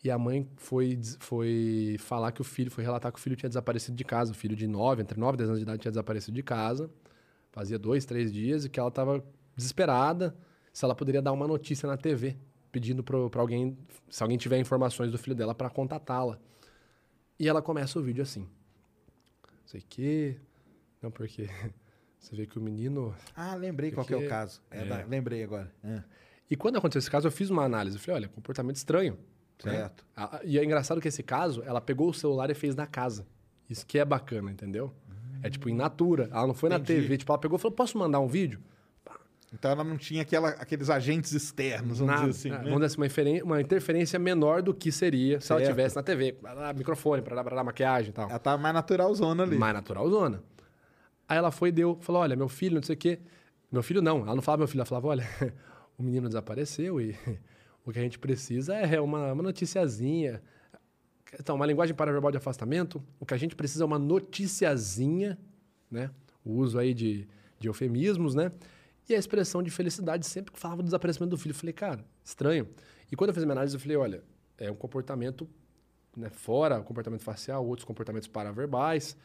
E a mãe foi, foi falar que o filho, foi relatar que o filho tinha desaparecido de casa. O filho de 9, entre 9 e 10 anos de idade, tinha desaparecido de casa. Fazia dois, três dias e que ela estava desesperada se ela poderia dar uma notícia na TV, pedindo para alguém, se alguém tiver informações do filho dela, para contatá-la. E ela começa o vídeo assim. Não sei o quê. Não, porque você vê que o menino. Ah, lembrei qual que é o caso. É, da- lembrei agora. É, E quando aconteceu esse caso, eu fiz uma análise. Eu falei, olha, comportamento estranho. né? certo. A- E é engraçado que esse caso, ela pegou o celular e fez na casa. Isso que é bacana, entendeu? É tipo in natura. Ela não foi na Entendi. TV. Tipo, ela pegou e falou: posso mandar um vídeo? Então ela não tinha aquela, aqueles agentes externos, vamos Nada. dizer assim. Ah, né? Vamos dizer assim, uma, inferen- uma interferência menor do que seria se ela Certo. tivesse na TV. Microfone, para dar maquiagem e tal. Ela tava mais naturalzona ali. mais natural zona. Aí ela foi e deu, falou: olha, meu filho, não sei o quê. Meu filho não, ela não falava meu filho, ela falava: olha, o menino desapareceu e o que a gente precisa é uma, uma noticiazinha. Então, uma linguagem paraverbal de afastamento. O que a gente precisa é uma noticiazinha, né? O uso aí de, de eufemismos, né? E a expressão de felicidade sempre que falava do desaparecimento do filho. Eu falei, cara, estranho. E quando eu fiz a minha análise, eu falei, olha, é um comportamento né, fora o comportamento facial, outros comportamentos paraverbais,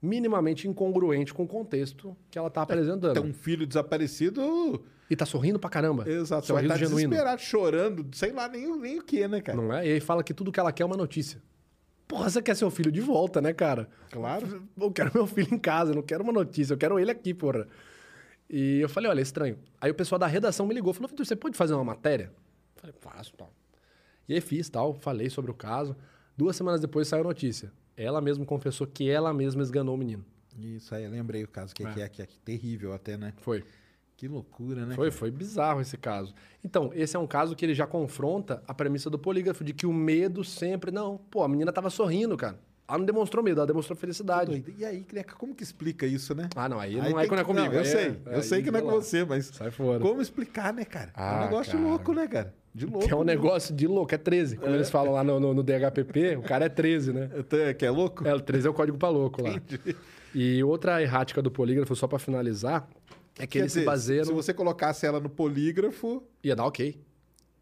minimamente incongruente com o contexto que ela está apresentando. Então, um filho desaparecido, E tá sorrindo pra caramba. exato, você vai Sorriso estar genuíno. desesperado, chorando, sei lá nem, o- nem o que, né, cara? Não é? E aí fala que tudo que ela quer é uma notícia. Porra, você quer seu filho de volta, né, cara? Claro. Eu quero meu filho em casa, eu não quero uma notícia, eu quero ele aqui, porra. E eu falei, olha, é estranho. Aí o pessoal da redação me ligou, falou, Vitor, você pode fazer uma matéria? Eu falei, faço, tal. E aí fiz, tal, falei sobre o caso. Duas semanas depois saiu a notícia. Ela mesma confessou que ela mesma esganou o menino. Isso aí, eu lembrei o caso, que é, É. que é, que é terrível até, né? Foi. Que loucura, né? Foi, cara? foi bizarro esse caso. Então, esse é um caso que ele já confronta a premissa do polígrafo, de que o medo sempre. Não, pô, a menina tava sorrindo, cara. Ela não demonstrou medo, ela demonstrou felicidade. E aí, Cleca, como que explica isso, né? Ah, não, aí, não Aí é tem quando é que- comigo. eu aí sei, é- eu aí sei que não é com você, mas Sai fora. como explicar, né, cara? é Ah, um negócio cara. louco, né, cara? De louco. Que é um mesmo. negócio de louco, é 13. Como eles falam lá no, no, no DHPP, o cara é 13, né? Que é louco? É, o 13 é o código pra louco lá. E outra errática do polígrafo, só pra finalizar, É que ele se baseia Se no... você colocasse ela no polígrafo, Ia dar ok.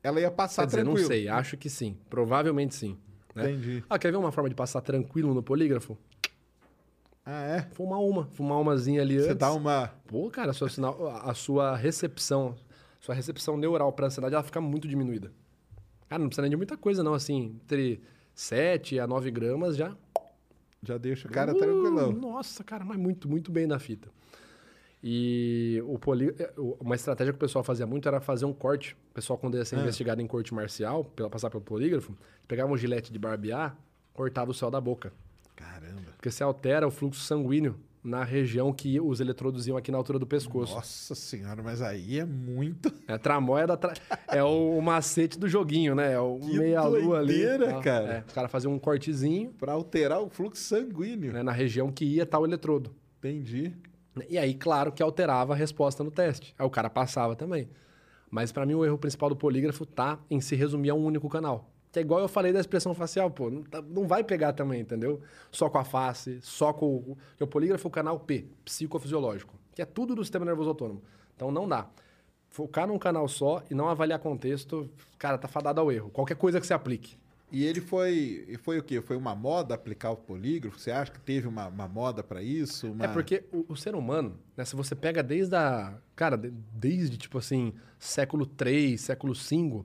ela ia passar Quer dizer, tranquilo. não sei. Acho que sim. Provavelmente sim. Né? Entendi. Ah, quer ver uma forma de passar tranquilo no polígrafo? Ah, é? Fumar uma. Fumar umazinha ali Você antes. dá uma... Pô, cara, a sua, sinal, a sua recepção, sua recepção neural para ansiedade, ela fica muito diminuída. Cara, não precisa nem de muita coisa, não. Assim, entre 7 a 9 gramas já. Já deixa o cara Uh, tranquilão. Nossa, cara, mas muito, muito bem na fita. E o poli... o- uma estratégia que o pessoal fazia muito era fazer um corte. O pessoal, quando ia ser Ah. investigado em corte marcial, pela, passar pelo polígrafo, pegava um gilete de barbear, cortava o céu da boca. Caramba. Porque você altera o fluxo sanguíneo na região que os eletrodos iam aqui na altura do pescoço. Nossa senhora, mas aí é muito... É a tramóia da tra... É o, macete do joguinho, né? É o meia-lua ali. tá? cara. É, o cara fazia um cortezinho Pra alterar o fluxo sanguíneo. né, na região que ia tal eletrodo. Entendi. E aí, claro que alterava a resposta no teste. Aí o cara passava também. Mas pra mim o erro principal do polígrafo tá em se resumir a um único canal. Que é igual eu falei da expressão facial, pô. Não, tá- não vai pegar também, entendeu? Só com a face, só com o... o polígrafo é o canal P, psicofisiológico. Que é tudo do sistema nervoso autônomo. Então não dá. Focar num canal só e não avaliar contexto, cara, tá fadado ao erro. Qualquer coisa que você aplique. E ele foi... Foi o quê? Foi uma moda aplicar o polígrafo? Você acha que teve uma, uma moda pra isso? Uma... É porque o, o ser humano, né, se você pega desde a. Cara, de- desde tipo assim, século III, século V,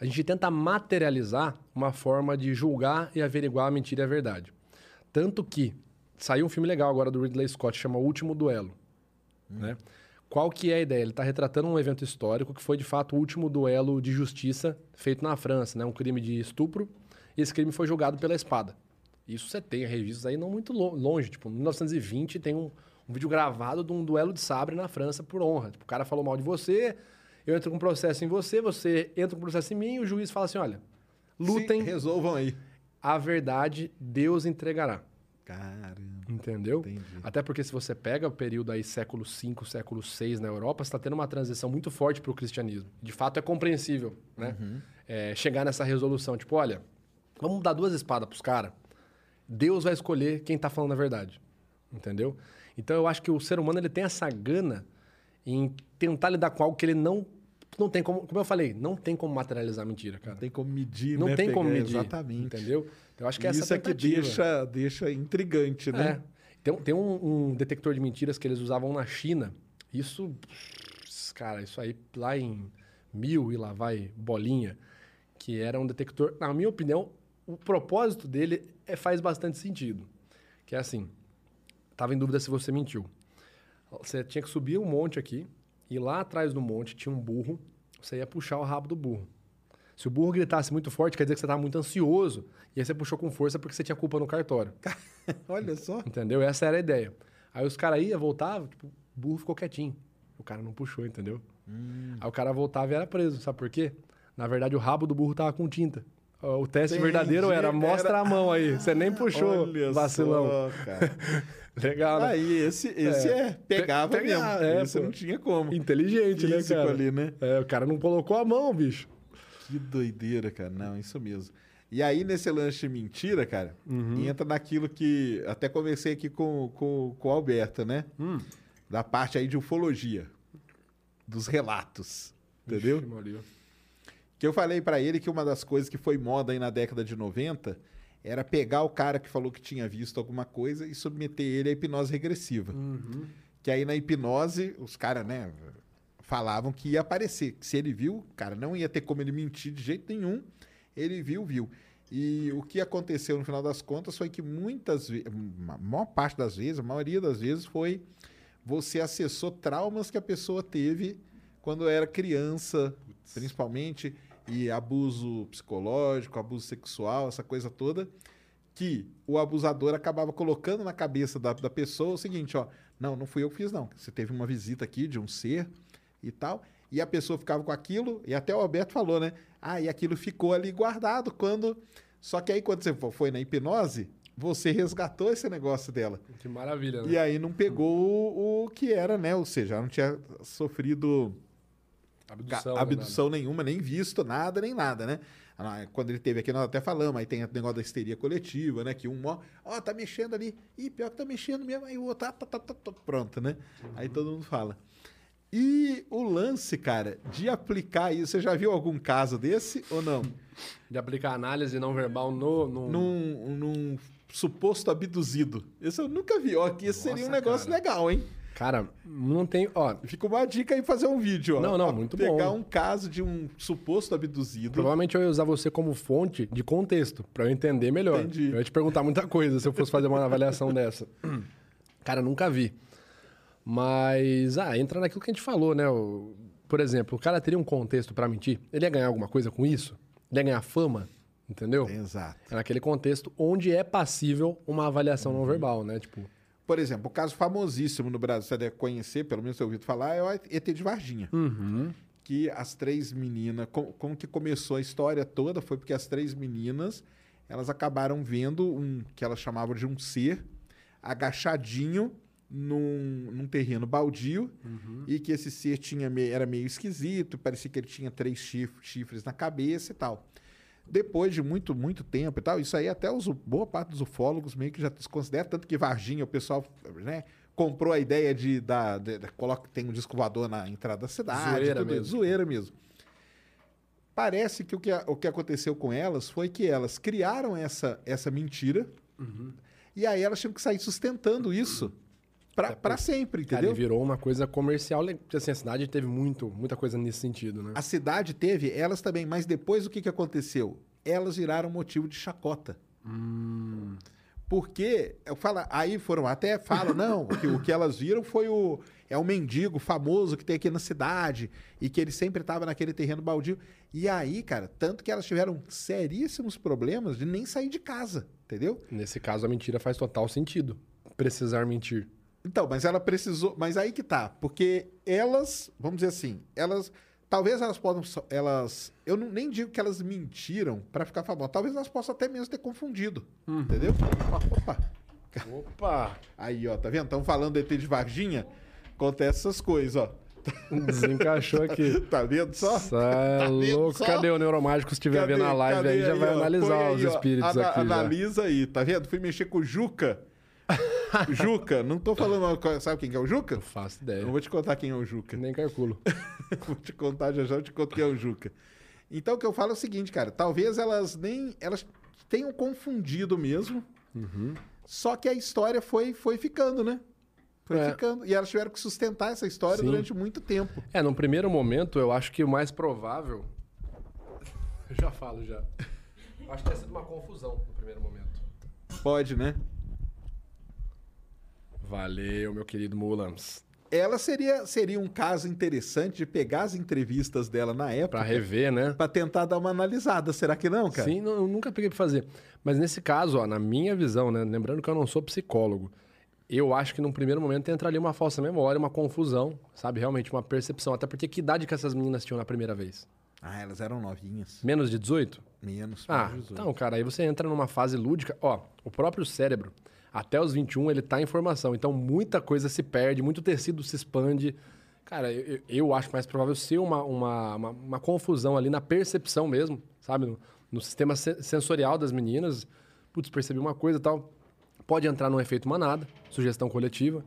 a gente tenta materializar uma forma de julgar e averiguar a mentira e a verdade. Tanto que saiu um filme legal agora do Ridley Scott, chama O Último Duelo. Né? Qual que é a ideia? Ele está retratando um evento histórico que foi de fato o último duelo de justiça feito na França, né? um crime de estupro, esse crime foi julgado pela espada. Isso você tem registros aí não muito lo- longe. Tipo, em 1920 tem um, um vídeo gravado de um duelo de sabre na França por honra. Tipo, o cara falou mal de você, eu entro com um processo em você, você entra com um processo em mim, e o juiz fala assim: olha, lutem, resolvam aí. a verdade Deus entregará. Caramba. Entendeu? Entendi. Até porque se você pega o período aí século V, século VI na Europa, você está tendo uma transição muito forte para o cristianismo. De fato é compreensível, né? É, chegar nessa resolução, tipo, olha, vamos dar duas espadas para os caras. Deus vai escolher quem está falando a verdade, entendeu? Então eu acho que o ser humano ele tem essa gana em tentar lidar com algo que ele não não tem como, como eu falei, não tem como materializar a mentira, cara. Não tem como medir, Não né? tem como medir, Exatamente. entendeu? Então, eu acho que E essa isso é que tentativa. deixa, deixa intrigante, né? É. Tem, tem um, um detector de mentiras que eles usavam na China. Isso, cara, isso aí lá em mil e lá vai bolinha, que era um detector. Na minha opinião, o propósito dele é, faz bastante sentido. Que é assim, tava em dúvida se você mentiu. Você tinha que subir um monte aqui, e lá atrás do monte tinha um burro, você ia puxar o rabo do burro. Se o burro gritasse muito forte, quer dizer que você estava muito ansioso, e aí você puxou com força porque você tinha culpa no cartório. Olha só. Entendeu? Essa era a ideia. Aí os caras iam, voltavam, tipo, o burro ficou quietinho. O cara não puxou, entendeu? Aí o cara voltava e era preso. Sabe por quê? Na verdade, o rabo do burro tava com tinta. O teste Entendi, verdadeiro era, mostra era- a mão aí. Você nem puxou, Olha vacilão. só. Legal, né? Aí, esse, esse é, pegava Pe- mesmo. é, esse pô. não tinha como. Inteligente, né, cara? ali, né? É, o cara não colocou a mão, bicho. Que doideira, cara. Não, isso mesmo. E aí, nesse lance de mentira, cara, entra naquilo que. Até conversei aqui com, com, com o Alberto, né? Da parte aí de ufologia. Dos relatos. Entendeu? Ixi, Maria. Que eu falei pra ele que uma das coisas que foi moda aí na década de 90 era pegar o cara que falou que tinha visto alguma coisa e submeter ele à hipnose regressiva. Que aí na hipnose, os caras, né, falavam que ia aparecer. Que se ele viu, cara, não ia ter como ele mentir de jeito nenhum. Ele viu, viu. E o que aconteceu no final das contas foi que muitas vezes, a maior parte das vezes, a maioria das vezes, foi você acessou traumas que a pessoa teve quando era criança, principalmente, e abuso psicológico, abuso sexual, essa coisa toda, que o abusador acabava colocando na cabeça da, da pessoa o seguinte, ó, não, não fui eu que fiz, não. Você teve uma visita aqui de um ser e tal, e a pessoa ficava com aquilo, e até o Alberto falou, né? Ah, e aquilo ficou ali guardado quando. Só que aí, quando você fo- foi na hipnose, você resgatou esse negócio dela. Que maravilha, né? E aí não pegou o, o que era, né? Ou seja, ela não tinha sofrido Abdução. né, abdução nenhuma, nem visto nada, nem nada, né? Ah, Quando ele teve aqui, nós até falamos, aí tem o negócio da histeria coletiva, né? Que um, ó, ó, tá mexendo ali. Ih, pior que tá mexendo mesmo. Aí o outro, tá, tá, tá, tá, tá, pronto, né? Aí todo mundo fala. E o lance, cara, de aplicar isso, você já viu algum caso desse ou não? De aplicar análise não verbal no. no... Num, num suposto abduzido. Esse eu nunca vi. Ó, aqui esse seria um Nossa, negócio cara. legal, hein? Cara, não tem. Ó, Fica uma dica aí fazer um vídeo, ó. Não, não, muito Pegar bom. um caso de um suposto abduzido. provavelmente eu ia usar você como fonte de contexto, pra eu entender melhor. Entendi. Eu ia te perguntar muita coisa se eu fosse fazer uma avaliação dessa. Cara, nunca vi. Mas, ah, entra naquilo que a gente falou, né? O- por exemplo, o cara teria um contexto pra mentir. Ele ia ganhar alguma coisa com isso? Ele ia ganhar fama? Entendeu? Exato. É naquele contexto onde é passível uma avaliação Uhum. não verbal, né? Tipo, Por exemplo, o caso famosíssimo no Brasil, você deve conhecer, pelo menos você ouvido falar, é o ET de Varginha. Que as três meninas, com- como que começou a história toda, foi porque as três meninas, elas acabaram vendo um, que elas chamavam de um ser, agachadinho num, num terreno baldio, e que esse ser tinha era meio esquisito, parecia que ele tinha três chif- chifres na cabeça e tal. Depois de muito, muito tempo e tal, isso aí até os, boa parte dos ufólogos meio que já desconsidera, tanto que Varginha, o pessoal né, comprou a ideia de, da, de, de- coloca, tem um disco na entrada da cidade. Zoeira mesmo. Zoeira mesmo. Parece que o, que o que aconteceu com elas foi que elas criaram essa, essa mentira Uhum. e aí elas tinham que sair sustentando isso pra, pra sempre, cara, entendeu? ele virou uma coisa comercial. Assim, a cidade teve muito, muita coisa nesse sentido, né? A cidade teve, elas também, mas depois o que, que aconteceu? Elas viraram motivo de chacota. Porque, eu falo, aí foram, até falam, não, o que, o que elas viram foi o. É um mendigo famoso que tem aqui na cidade e que ele sempre estava naquele terreno baldio. E aí, cara, tanto que elas tiveram seríssimos problemas de nem sair de casa, entendeu? Nesse caso, a mentira faz total sentido. Precisar mentir. Então, mas ela precisou. Mas aí que tá. Porque elas, vamos dizer assim, elas. Talvez elas possam. Elas. Eu não, nem digo que elas mentiram pra ficar famosas. Talvez elas possam até mesmo ter confundido. Entendeu? Opa. Opa! Aí, ó, tá vendo? Estão falando do ET de Varginha. Acontece essas coisas, ó. Desencaixou aqui. Tá vendo só? É Tá vendo louco. só? Cadê o neuromágico se estiver vendo a live Cadê aí? Já vai ó? analisar os aí, ó. espíritos aqui. já. Analisa aí, tá vendo? Fui mexer com o Juca. Juca, não tô falando. Sabe quem que é o Juca? Não faço ideia. Eu vou te contar quem é o Juca. Nem calculo. Vou te contar já já, eu te conto quem é o Juca. Então o que eu falo é o seguinte, cara, talvez elas nem elas tenham confundido mesmo. Uhum. Só que a história foi foi ficando, né? Foi É. ficando e elas tiveram que sustentar essa história Sim. durante muito tempo. É, num primeiro momento, eu acho que o mais provável. Eu já falo já. Eu Acho que tem sido uma confusão no primeiro momento. Pode, né? Valeu, meu querido Mulans. Ela seria seria um caso interessante de pegar as entrevistas dela na época Pra rever, né? pra tentar dar uma analisada. Será que não, cara? Sim, não, eu nunca peguei pra fazer. Mas nesse caso, ó, na minha visão, né? Lembrando que eu não sou psicólogo, eu acho que num primeiro momento entra ali uma falsa memória, uma confusão, sabe? Realmente uma percepção. Até porque que idade que essas meninas tinham na primeira vez? Ah, elas eram novinhas. Menos de 18? Menos. Ah, menos de 18. então, cara, aí você entra numa fase lúdica. Ó, o próprio cérebro, até os 21, ele tá em formação. Então, muita coisa se perde, muito tecido se expande. Cara, eu, eu- acho mais provável ser uma, uma, uma, uma confusão ali na percepção mesmo, sabe? No, no sistema se- sensorial das meninas. Putz, percebi uma coisa e tal. Pode entrar num efeito manada, sugestão coletiva.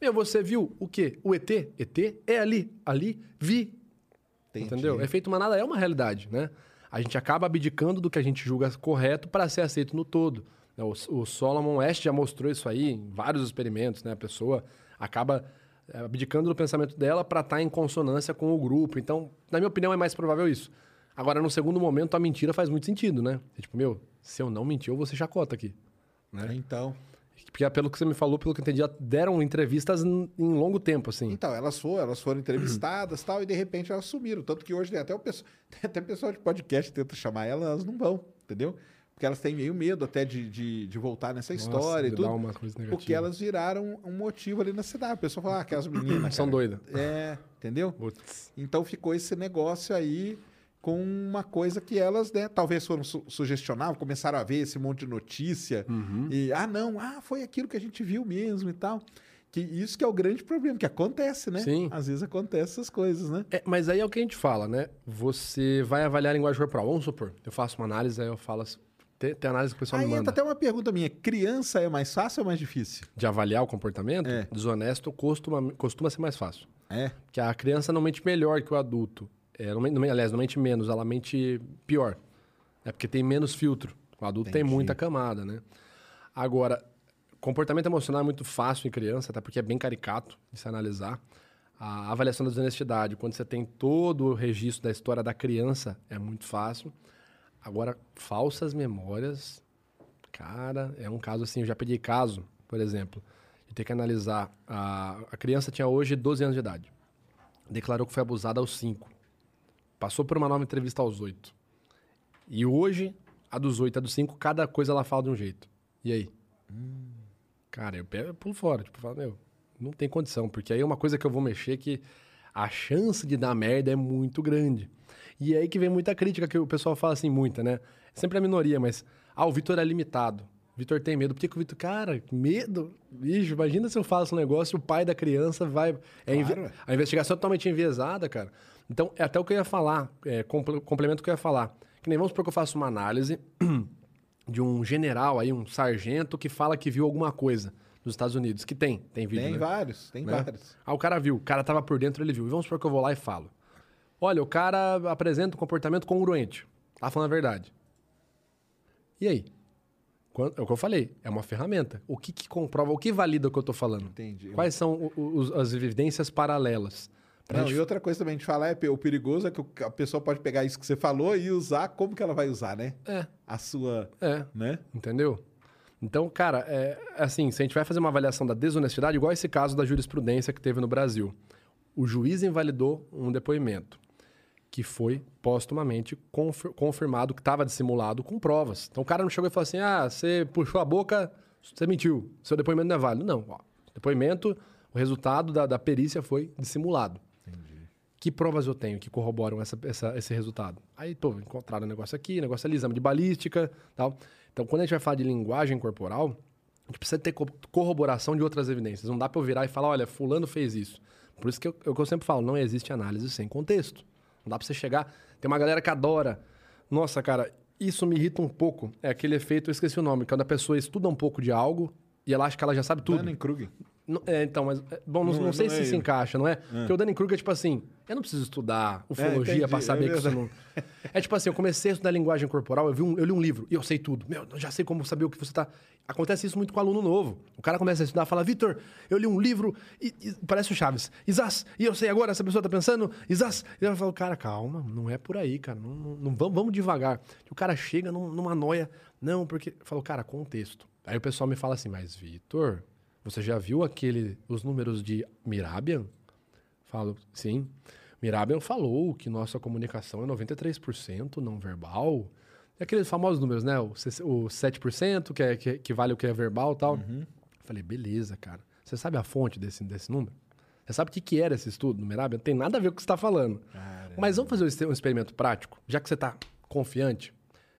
Meu, você viu o quê? O ET? ET é ali. Ali, vi. Entendi. Entendeu? Efeito manada é uma realidade, né? A gente acaba abdicando do que a gente julga correto para ser aceito no todo. Né? O, o Solomon West já mostrou isso aí em vários experimentos, né? A pessoa acaba eh, abdicando do pensamento dela para estar em consonância com o grupo. Então, na minha opinião, é mais provável isso. Agora, no segundo momento, a mentira faz muito sentido, né? É tipo, meu, se eu não mentir, eu vou ser chacota aqui. Né? Então, Porque pelo que você me falou, pelo que eu entendi, deram entrevistas em, longo tempo, assim. Então, elas foram, elas foram entrevistadas tal, e de repente elas sumiram. Tanto que hoje tem até o pessoal, até pessoal de podcast tenta chamar elas, elas não vão, entendeu? Porque elas têm meio medo até de, de, de voltar nessa história e tudo. uma coisa negativa. Porque elas viraram um motivo ali na cidade. O pessoal fala, ah, aquelas meninas. São doidas. É, entendeu? Putz. Então ficou esse negócio aí com uma coisa que elas, né, talvez foram su sugestionavam, começaram a ver esse monte de notícia Uhum. e ah, não, ah, foi aquilo que a gente viu mesmo e tal. Que isso que é o grande problema, que acontece, né? Sim. Às vezes acontece essas coisas, né? É, mas aí é o que a gente fala, né? Você vai avaliar a linguagem corporal. Vamos supor, eu faço uma análise, aí eu falo assim, Tem, tem análise que o pessoal Aí me entra manda. até uma pergunta minha. Criança é mais fácil ou mais difícil? De avaliar o comportamento, É. desonesto costuma, costuma ser mais fácil. É. Porque a criança não mente melhor que o adulto. É, não, não aliás, não mente menos, ela mente pior. É porque tem menos filtro. O adulto tem Entendi. muita camada, né? Agora, comportamento emocional é muito fácil em criança, até porque é bem caricato de se analisar. A avaliação da desonestidade, quando você tem todo o registro da história da criança, é muito fácil. Agora, falsas memórias, cara, é um caso assim. Eu já peguei caso, por exemplo, de ter que analisar. A, a criança tinha hoje 12 anos de idade. Declarou que foi abusada aos 5. Passou por uma nova entrevista aos 8. E hoje, a dos 8 e a dos 5, cada coisa ela fala de um jeito. E aí? Cara, eu, pego, eu pulo fora. Tipo, eu falo, meu, não tem condição. Porque aí é uma coisa que eu vou mexer que a chance de dar merda é muito grande. E é aí que vem muita crítica, que o pessoal fala assim, muita, né? Sempre a minoria, mas... Ah, o Vitor é limitado. Vitor tem medo. Por que, que o Vitor... Cara, medo? Bicho, imagina se eu faço um negócio e o pai da criança vai... É inve- Claro. A investigação é totalmente enviesada, cara. Então, é até o que eu ia falar. É, comple- complemento o que eu ia falar. Que nem vamos supor que eu faço uma análise de um general aí, um sargento, que fala que viu alguma coisa nos Estados Unidos. Que tem, tem vídeo, Tem né? vários, tem né? vários. Ah, o cara viu, o cara tava por dentro, ele viu. E vamos supor que eu vou lá e falo. Olha, o cara apresenta um comportamento congruente. Tá falando a verdade. E aí? É o que eu falei, é uma ferramenta. O que, que comprova, o que valida o que eu tô falando? Entendi. Quais são os- as evidências paralelas? Não, gente- e outra coisa também de falar é o perigoso é que a pessoa pode pegar isso que você falou e usar como que ela vai usar, né? É, A sua, é. né? Entendeu? Então, cara, é assim, se a gente vai fazer uma avaliação da desonestidade, igual esse caso da jurisprudência que teve no Brasil, o juiz invalidou um depoimento que foi postumamente confir- confirmado que estava dissimulado com provas. Então o cara não chegou e falou assim: "Ah, você puxou a boca, você mentiu. Seu depoimento não é válido". Não, ó, depoimento, o resultado da, da perícia foi dissimulado. Que provas eu tenho que corroboram essa, essa- esse resultado? Aí, pô, encontraram um negócio aqui, negócio ali, exame de balística tal. Então, quando a gente vai falar de linguagem corporal, a gente precisa ter co- corroboração de outras evidências. Não dá pra eu virar e falar, olha, fulano fez isso. Por isso que eu, é que eu sempre falo, não existe análise sem contexto. Não dá pra você chegar... Tem uma galera que adora... Nossa, cara, isso me irrita um pouco. É aquele efeito, eu esqueci o nome, quando a pessoa estuda um pouco de algo e ela acha que ela já sabe tudo. Dunning-Kruger. É, então, mas. é, Bom, não, Não- não sei não se é se encaixa, não é? Porque o Dunning-Kruger é tipo assim: eu não preciso estudar ufologia entendi, pra saber é que isso não. É tipo assim: eu comecei a estudar linguagem corporal, eu, vi um- eu li um livro e eu sei tudo. Meu, eu já sei como saber o que você tá. Acontece isso muito com aluno novo. O cara começa a estudar fala: Vitor, eu li um livro e, e- parece o Chaves. Isas, e eu sei agora, essa pessoa tá pensando, Isas. E eu falo: cara, calma, não é por aí, cara. Não, não- não- vamos, vamos devagar. E o cara chega num- numa noia. Não, porque. Eu falo, cara, contexto. Aí o pessoal me fala assim: mas Vitor. Você já viu aquele os números de Mirabian? Falo, sim. Mirabian falou que nossa comunicação é 93% não verbal. E aqueles famosos números, né? O, se- o 7%, que, é, que, que vale o que é verbal e tal. Falei, beleza, cara. Você sabe a fonte desse, desse número? Você sabe o que, que era esse estudo no Mirabian? Não tem nada a ver com o que você está falando. Mas vamos fazer um experimento prático? Já que você está confiante,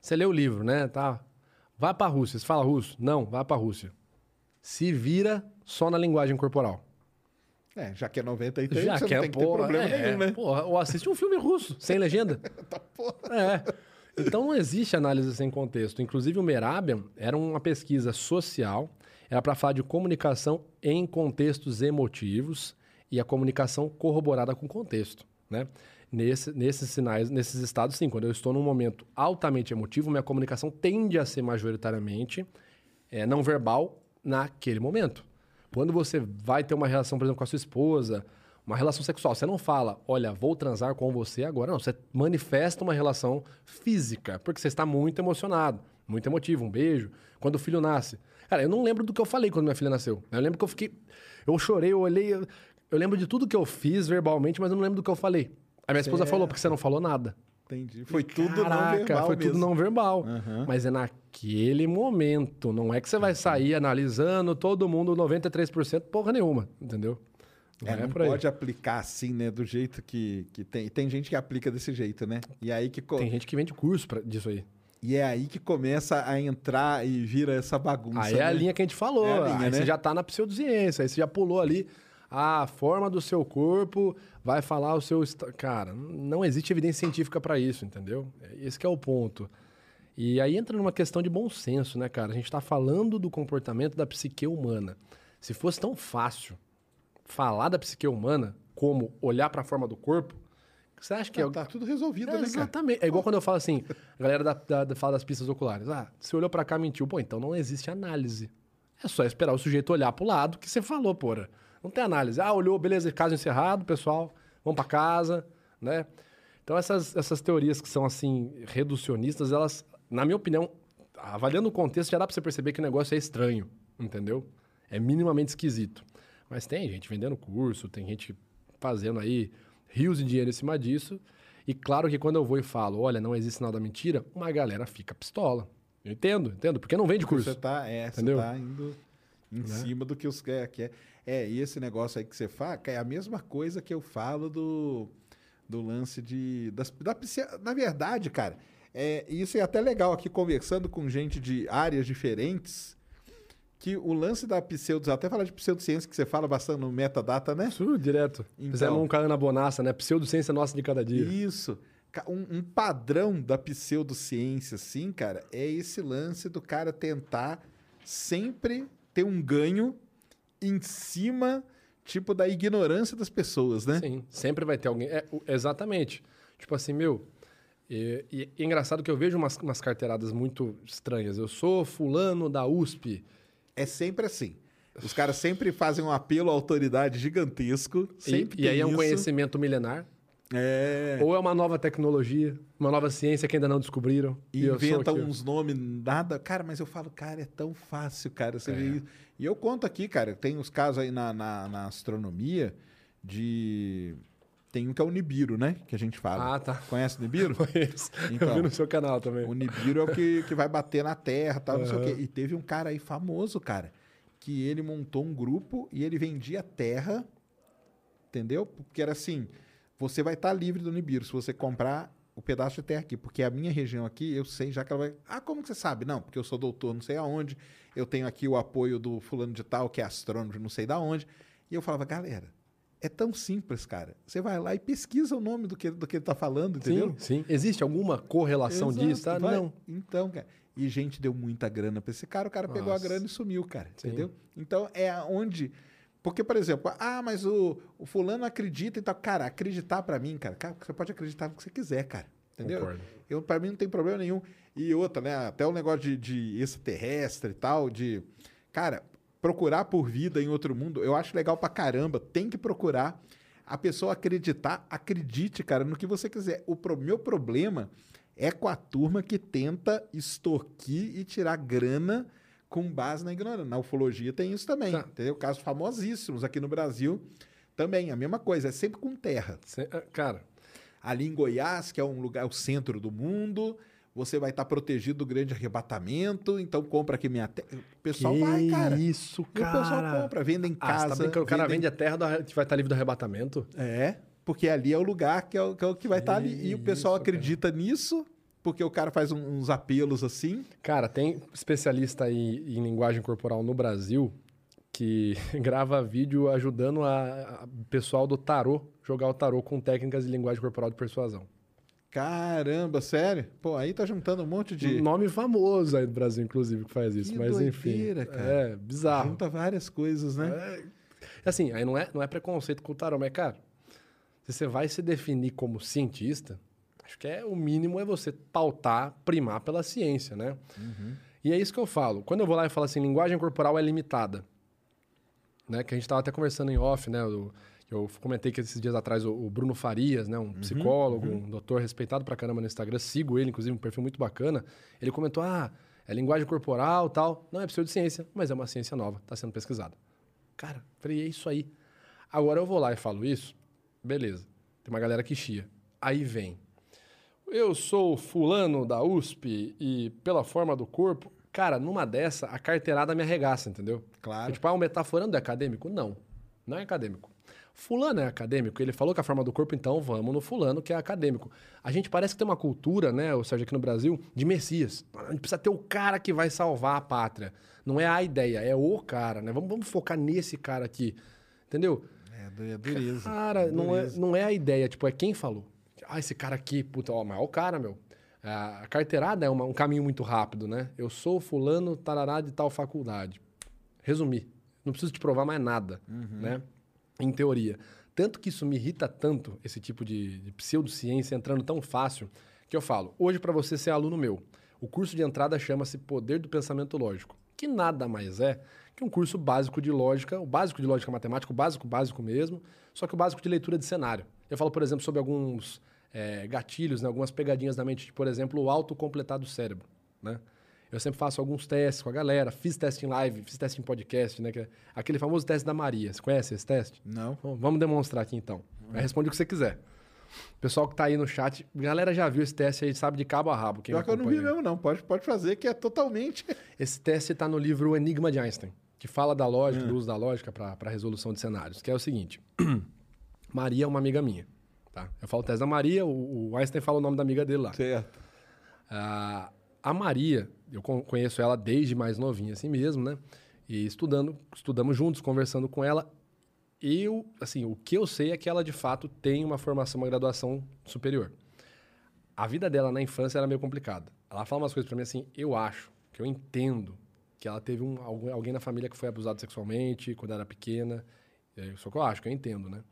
Você lê o livro, né? Tá. Vai pra Rússia. Você fala russo? Não, vai pra Rússia. Se vira só na linguagem corporal. É, já que é 93, Já você que não é, tem que ter porra, problema é, nenhum, né? Porra, ou assiste um filme russo, sem legenda. É. Então não existe análise sem contexto. Inclusive o Merabian era uma pesquisa social, era para falar de comunicação em contextos emotivos e a comunicação corroborada com contexto, né? Nesse, nesses sinais, nesses estados, sim, quando eu estou num momento altamente emotivo, minha comunicação tende a ser majoritariamente é, não verbal naquele momento. Quando você vai ter uma relação, por exemplo, com a sua esposa, uma relação sexual, você não fala, olha, vou transar com você agora. Não, você manifesta uma relação física, porque você está muito emocionado, muito emotivo, um beijo. Quando o filho nasce. Cara, eu não lembro do que eu falei quando minha filha nasceu. Eu lembro que eu fiquei. Eu chorei, eu olhei. Eu, eu lembro de tudo que eu fiz verbalmente, mas eu não lembro do que eu falei. A minha esposa falou, porque você não falou nada. Entendi. Foi tudo não verbal foi mesmo. tudo não verbal. Aham. Mas é naquele momento. Não é que você vai sair analisando todo mundo 93% porra nenhuma, entendeu? É, não por aí. pode aplicar assim, né? Do jeito que, que tem. Tem gente que aplica desse jeito, né? E aí que co- Tem gente que vende curso pra, disso aí. e é aí que começa a entrar e vira essa bagunça. Aí é a né? linha que a gente falou. É a linha, aí né? você já tá na pseudociência, aí você já pulou ali. A forma do seu corpo vai falar o seu. Cara, não existe evidência científica para isso, entendeu? Esse que é o ponto. E aí entra numa questão de bom senso, né, cara? A gente tá falando do comportamento da psique humana. Se fosse tão fácil falar da psique humana como olhar para a forma do corpo, você acha que Ah, é, tá tudo resolvido, é, né, cara? exatamente. É igual quando eu falo assim, a galera da, da- da- fala das pistas oculares. Ah, você olhou pra cá mentiu. Pô, então não existe análise. É só esperar o sujeito olhar pro lado que você falou, porra. Não tem análise. Ah, olhou, beleza, caso encerrado, pessoal, vamos pra casa, né? Então essas, essas teorias que são assim, reducionistas, elas, na minha opinião, avaliando o contexto, já dá pra você perceber que o negócio é estranho, entendeu? É minimamente esquisito. Mas tem gente vendendo curso, tem gente fazendo aí rios de dinheiro em cima disso. E claro que quando eu vou e falo, olha, não existe nada mentira, uma galera fica pistola. Eu entendo, entendo, porque não vende curso. Você tá, é, Entendeu? você tá indo em cima do que os quer. quer. É, e esse negócio aí que você fala, é a mesma coisa que eu falo do, do lance de. Das, da, na verdade, cara, é, isso é até legal aqui conversando com gente de áreas diferentes. Que o lance da pseudo, até falar de pseudociência que você fala bastante no metadata, né? Isso, direto. Então. Fizemos um cara na bonassa, né? Pseudociência nossa de cada dia. Isso. Um, um padrão da pseudociência, assim, cara, é esse lance do cara tentar sempre ter um ganho em cima, tipo, da ignorância das pessoas, né? Sim, sempre vai ter alguém. É, exatamente. Tipo assim, meu. E, e é engraçado que eu vejo umas, umas carteiradas muito estranhas. Eu sou fulano da USP. É sempre assim. Os caras sempre fazem um apelo à autoridade gigantesco. E, Sempre e aí tem é um isso. conhecimento milenar. É. Ou é uma nova tecnologia, uma nova ciência que ainda não descobriram. E inventa aqui. uns nomes, nada. Cara, mas eu falo, cara, é tão fácil, cara. Você É. vê. E eu conto aqui, cara, tem uns casos aí na, na, na astronomia de. Tem um que é o Nibiru, né? Que a gente fala. Ah, tá. Conhece o Nibiru? Conheço. Então. eu vi no seu canal também. O Nibiru é o que, que vai bater na Terra tal, não sei o quê. E teve um cara aí famoso, cara, que ele montou um grupo e ele vendia terra, entendeu? Porque era assim, você vai estar livre do Nibiru se você comprar o pedaço de terra aqui, porque a minha região aqui, eu sei já que ela vai... Ah, como que você sabe? Não, porque eu sou doutor não sei aonde, eu tenho aqui o apoio do fulano de tal, que é astrônomo não sei da onde. E eu falava, galera, é tão simples, cara. Você vai lá e pesquisa o nome do que, do que ele tá falando, entendeu? Sim, sim. Existe alguma correlação Exato, disso? Vai. não. Então, cara. E gente deu muita grana pra esse cara, o cara pegou a Nossa. grana e sumiu, cara. Sim. Entendeu? Então é onde. Porque, por exemplo, ah, mas o, o fulano acredita e tal. Cara, acreditar pra mim, cara, cara, você pode acreditar no que você quiser, cara. Entendeu? Concordo. Eu, pra mim não tem problema nenhum. E outra, né? Até o negócio de, de extraterrestre e tal, de. Cara, procurar por vida em outro mundo, eu acho legal pra caramba. Tem que procurar. A pessoa acreditar, acredite, cara, no que você quiser. O pro- meu problema é com a turma que tenta extorquir e tirar grana com base na ignorância. Na ufologia tem isso também, Tá. entendeu? Casos famosíssimos aqui no Brasil também, a mesma coisa, é sempre com terra. Ah, Cara, Ali em Goiás, que é um lugar, o centro do mundo, você vai estar protegido do grande arrebatamento, então compra aqui minha terra. O pessoal que vai, cara. isso, E o pessoal cara. compra, vende em Ah, você casa. tá brincando? O cara vende a terra do que vai estar livre do arrebatamento? É, porque ali é o lugar que é o que, é o que vai estar ali. E o pessoal isso, cara. acredita nisso, porque o cara faz uns apelos assim. Cara, tem especialista aí em linguagem corporal no Brasil que grava vídeo ajudando a, a pessoal do tarô jogar o tarô com técnicas de linguagem corporal de persuasão. Caramba, sério? Pô, aí tá juntando um monte de. Um nome famoso aí do Brasil, inclusive, que faz isso. Que mas doideira, enfim. cara. É, bizarro. Junta várias coisas, né? Assim, aí não é, não é preconceito com o tarô, mas, cara, se você vai se definir como cientista, acho que é o mínimo é você pautar, primar pela ciência, né? E é isso que eu falo. Quando eu vou lá e falo assim, linguagem corporal é limitada, né? Que a gente estava até conversando em off, né? Eu, eu comentei que esses dias atrás o, o Bruno Farias, né? Um psicólogo, um doutor respeitado pra caramba no Instagram, sigo ele, inclusive, um perfil muito bacana. Ele comentou, ah, é linguagem corporal tal. Não é pseudociência, mas é uma ciência nova, está sendo pesquisada. Cara, falei, é isso aí. Agora eu vou lá e falo isso, beleza. Tem uma galera que chia. Aí vem. Eu sou fulano da USP e pela forma do corpo. Cara, numa dessa, a carteirada me arregaça, entendeu? Claro. Porque, tipo, ah, o metaforando é acadêmico? Não, não é acadêmico. Fulano é acadêmico, ele falou que a forma do corpo, então vamos no fulano que é acadêmico. A gente parece que tem uma cultura, né, ou seja, aqui no Brasil, de messias. A gente precisa ter o cara que vai salvar a pátria. Não é a ideia, é o cara, né? Vamos, vamos focar nesse cara aqui, entendeu? É, é dureza. Cara, não é, Dureza. não é a ideia, tipo, é quem falou. Ah, esse cara aqui, puta, ó, mas é o cara, meu. A carteirada é uma- um caminho muito rápido, né? Eu sou fulano, tarará de tal faculdade. Resumir. Não preciso te provar mais nada, né? Em teoria. Tanto que isso me irrita tanto, esse tipo de, de pseudociência entrando tão fácil, que eu falo, hoje para você ser aluno meu, o curso de entrada chama-se Poder do Pensamento Lógico, que nada mais é que um curso básico de lógica, o básico de lógica matemática, o básico, básico mesmo, só que o básico de leitura de cenário. Eu falo, por exemplo, sobre alguns eh, gatilhos, né, algumas pegadinhas da mente, de, por exemplo, o autocompletar do cérebro, né? Eu sempre faço alguns testes com a galera, fiz teste em live, fiz teste em podcast, né? é aquele famoso teste da Maria. Você conhece esse teste? Não. Bom, vamos demonstrar aqui então. Aí responde o que você quiser. Pessoal que tá aí no chat, a galera já viu esse teste aí, sabe de cabo a rabo. Quem Pior que eu não vi mesmo, não. Pode, pode fazer, que é totalmente. Esse teste está no livro Enigma de Einstein, que fala da lógica, do uso da lógica para a resolução de cenários, que é o seguinte. Maria é uma amiga minha. Tá? Eu falo o teste da Maria, o, o Einstein fala o nome da amiga dele lá. Certo. Ah, a Maria, eu con- conheço ela desde mais novinha, assim mesmo, né? E estudando, estudamos juntos, conversando com ela. Eu, assim, o que eu sei é que ela de fato tem uma formação, uma graduação superior. A vida dela na infância era meio complicada. Ela fala umas coisas pra mim assim, eu acho, que eu entendo que ela teve um, alguém na família que foi abusado sexualmente quando era pequena. É, Só que eu acho, que eu entendo, né?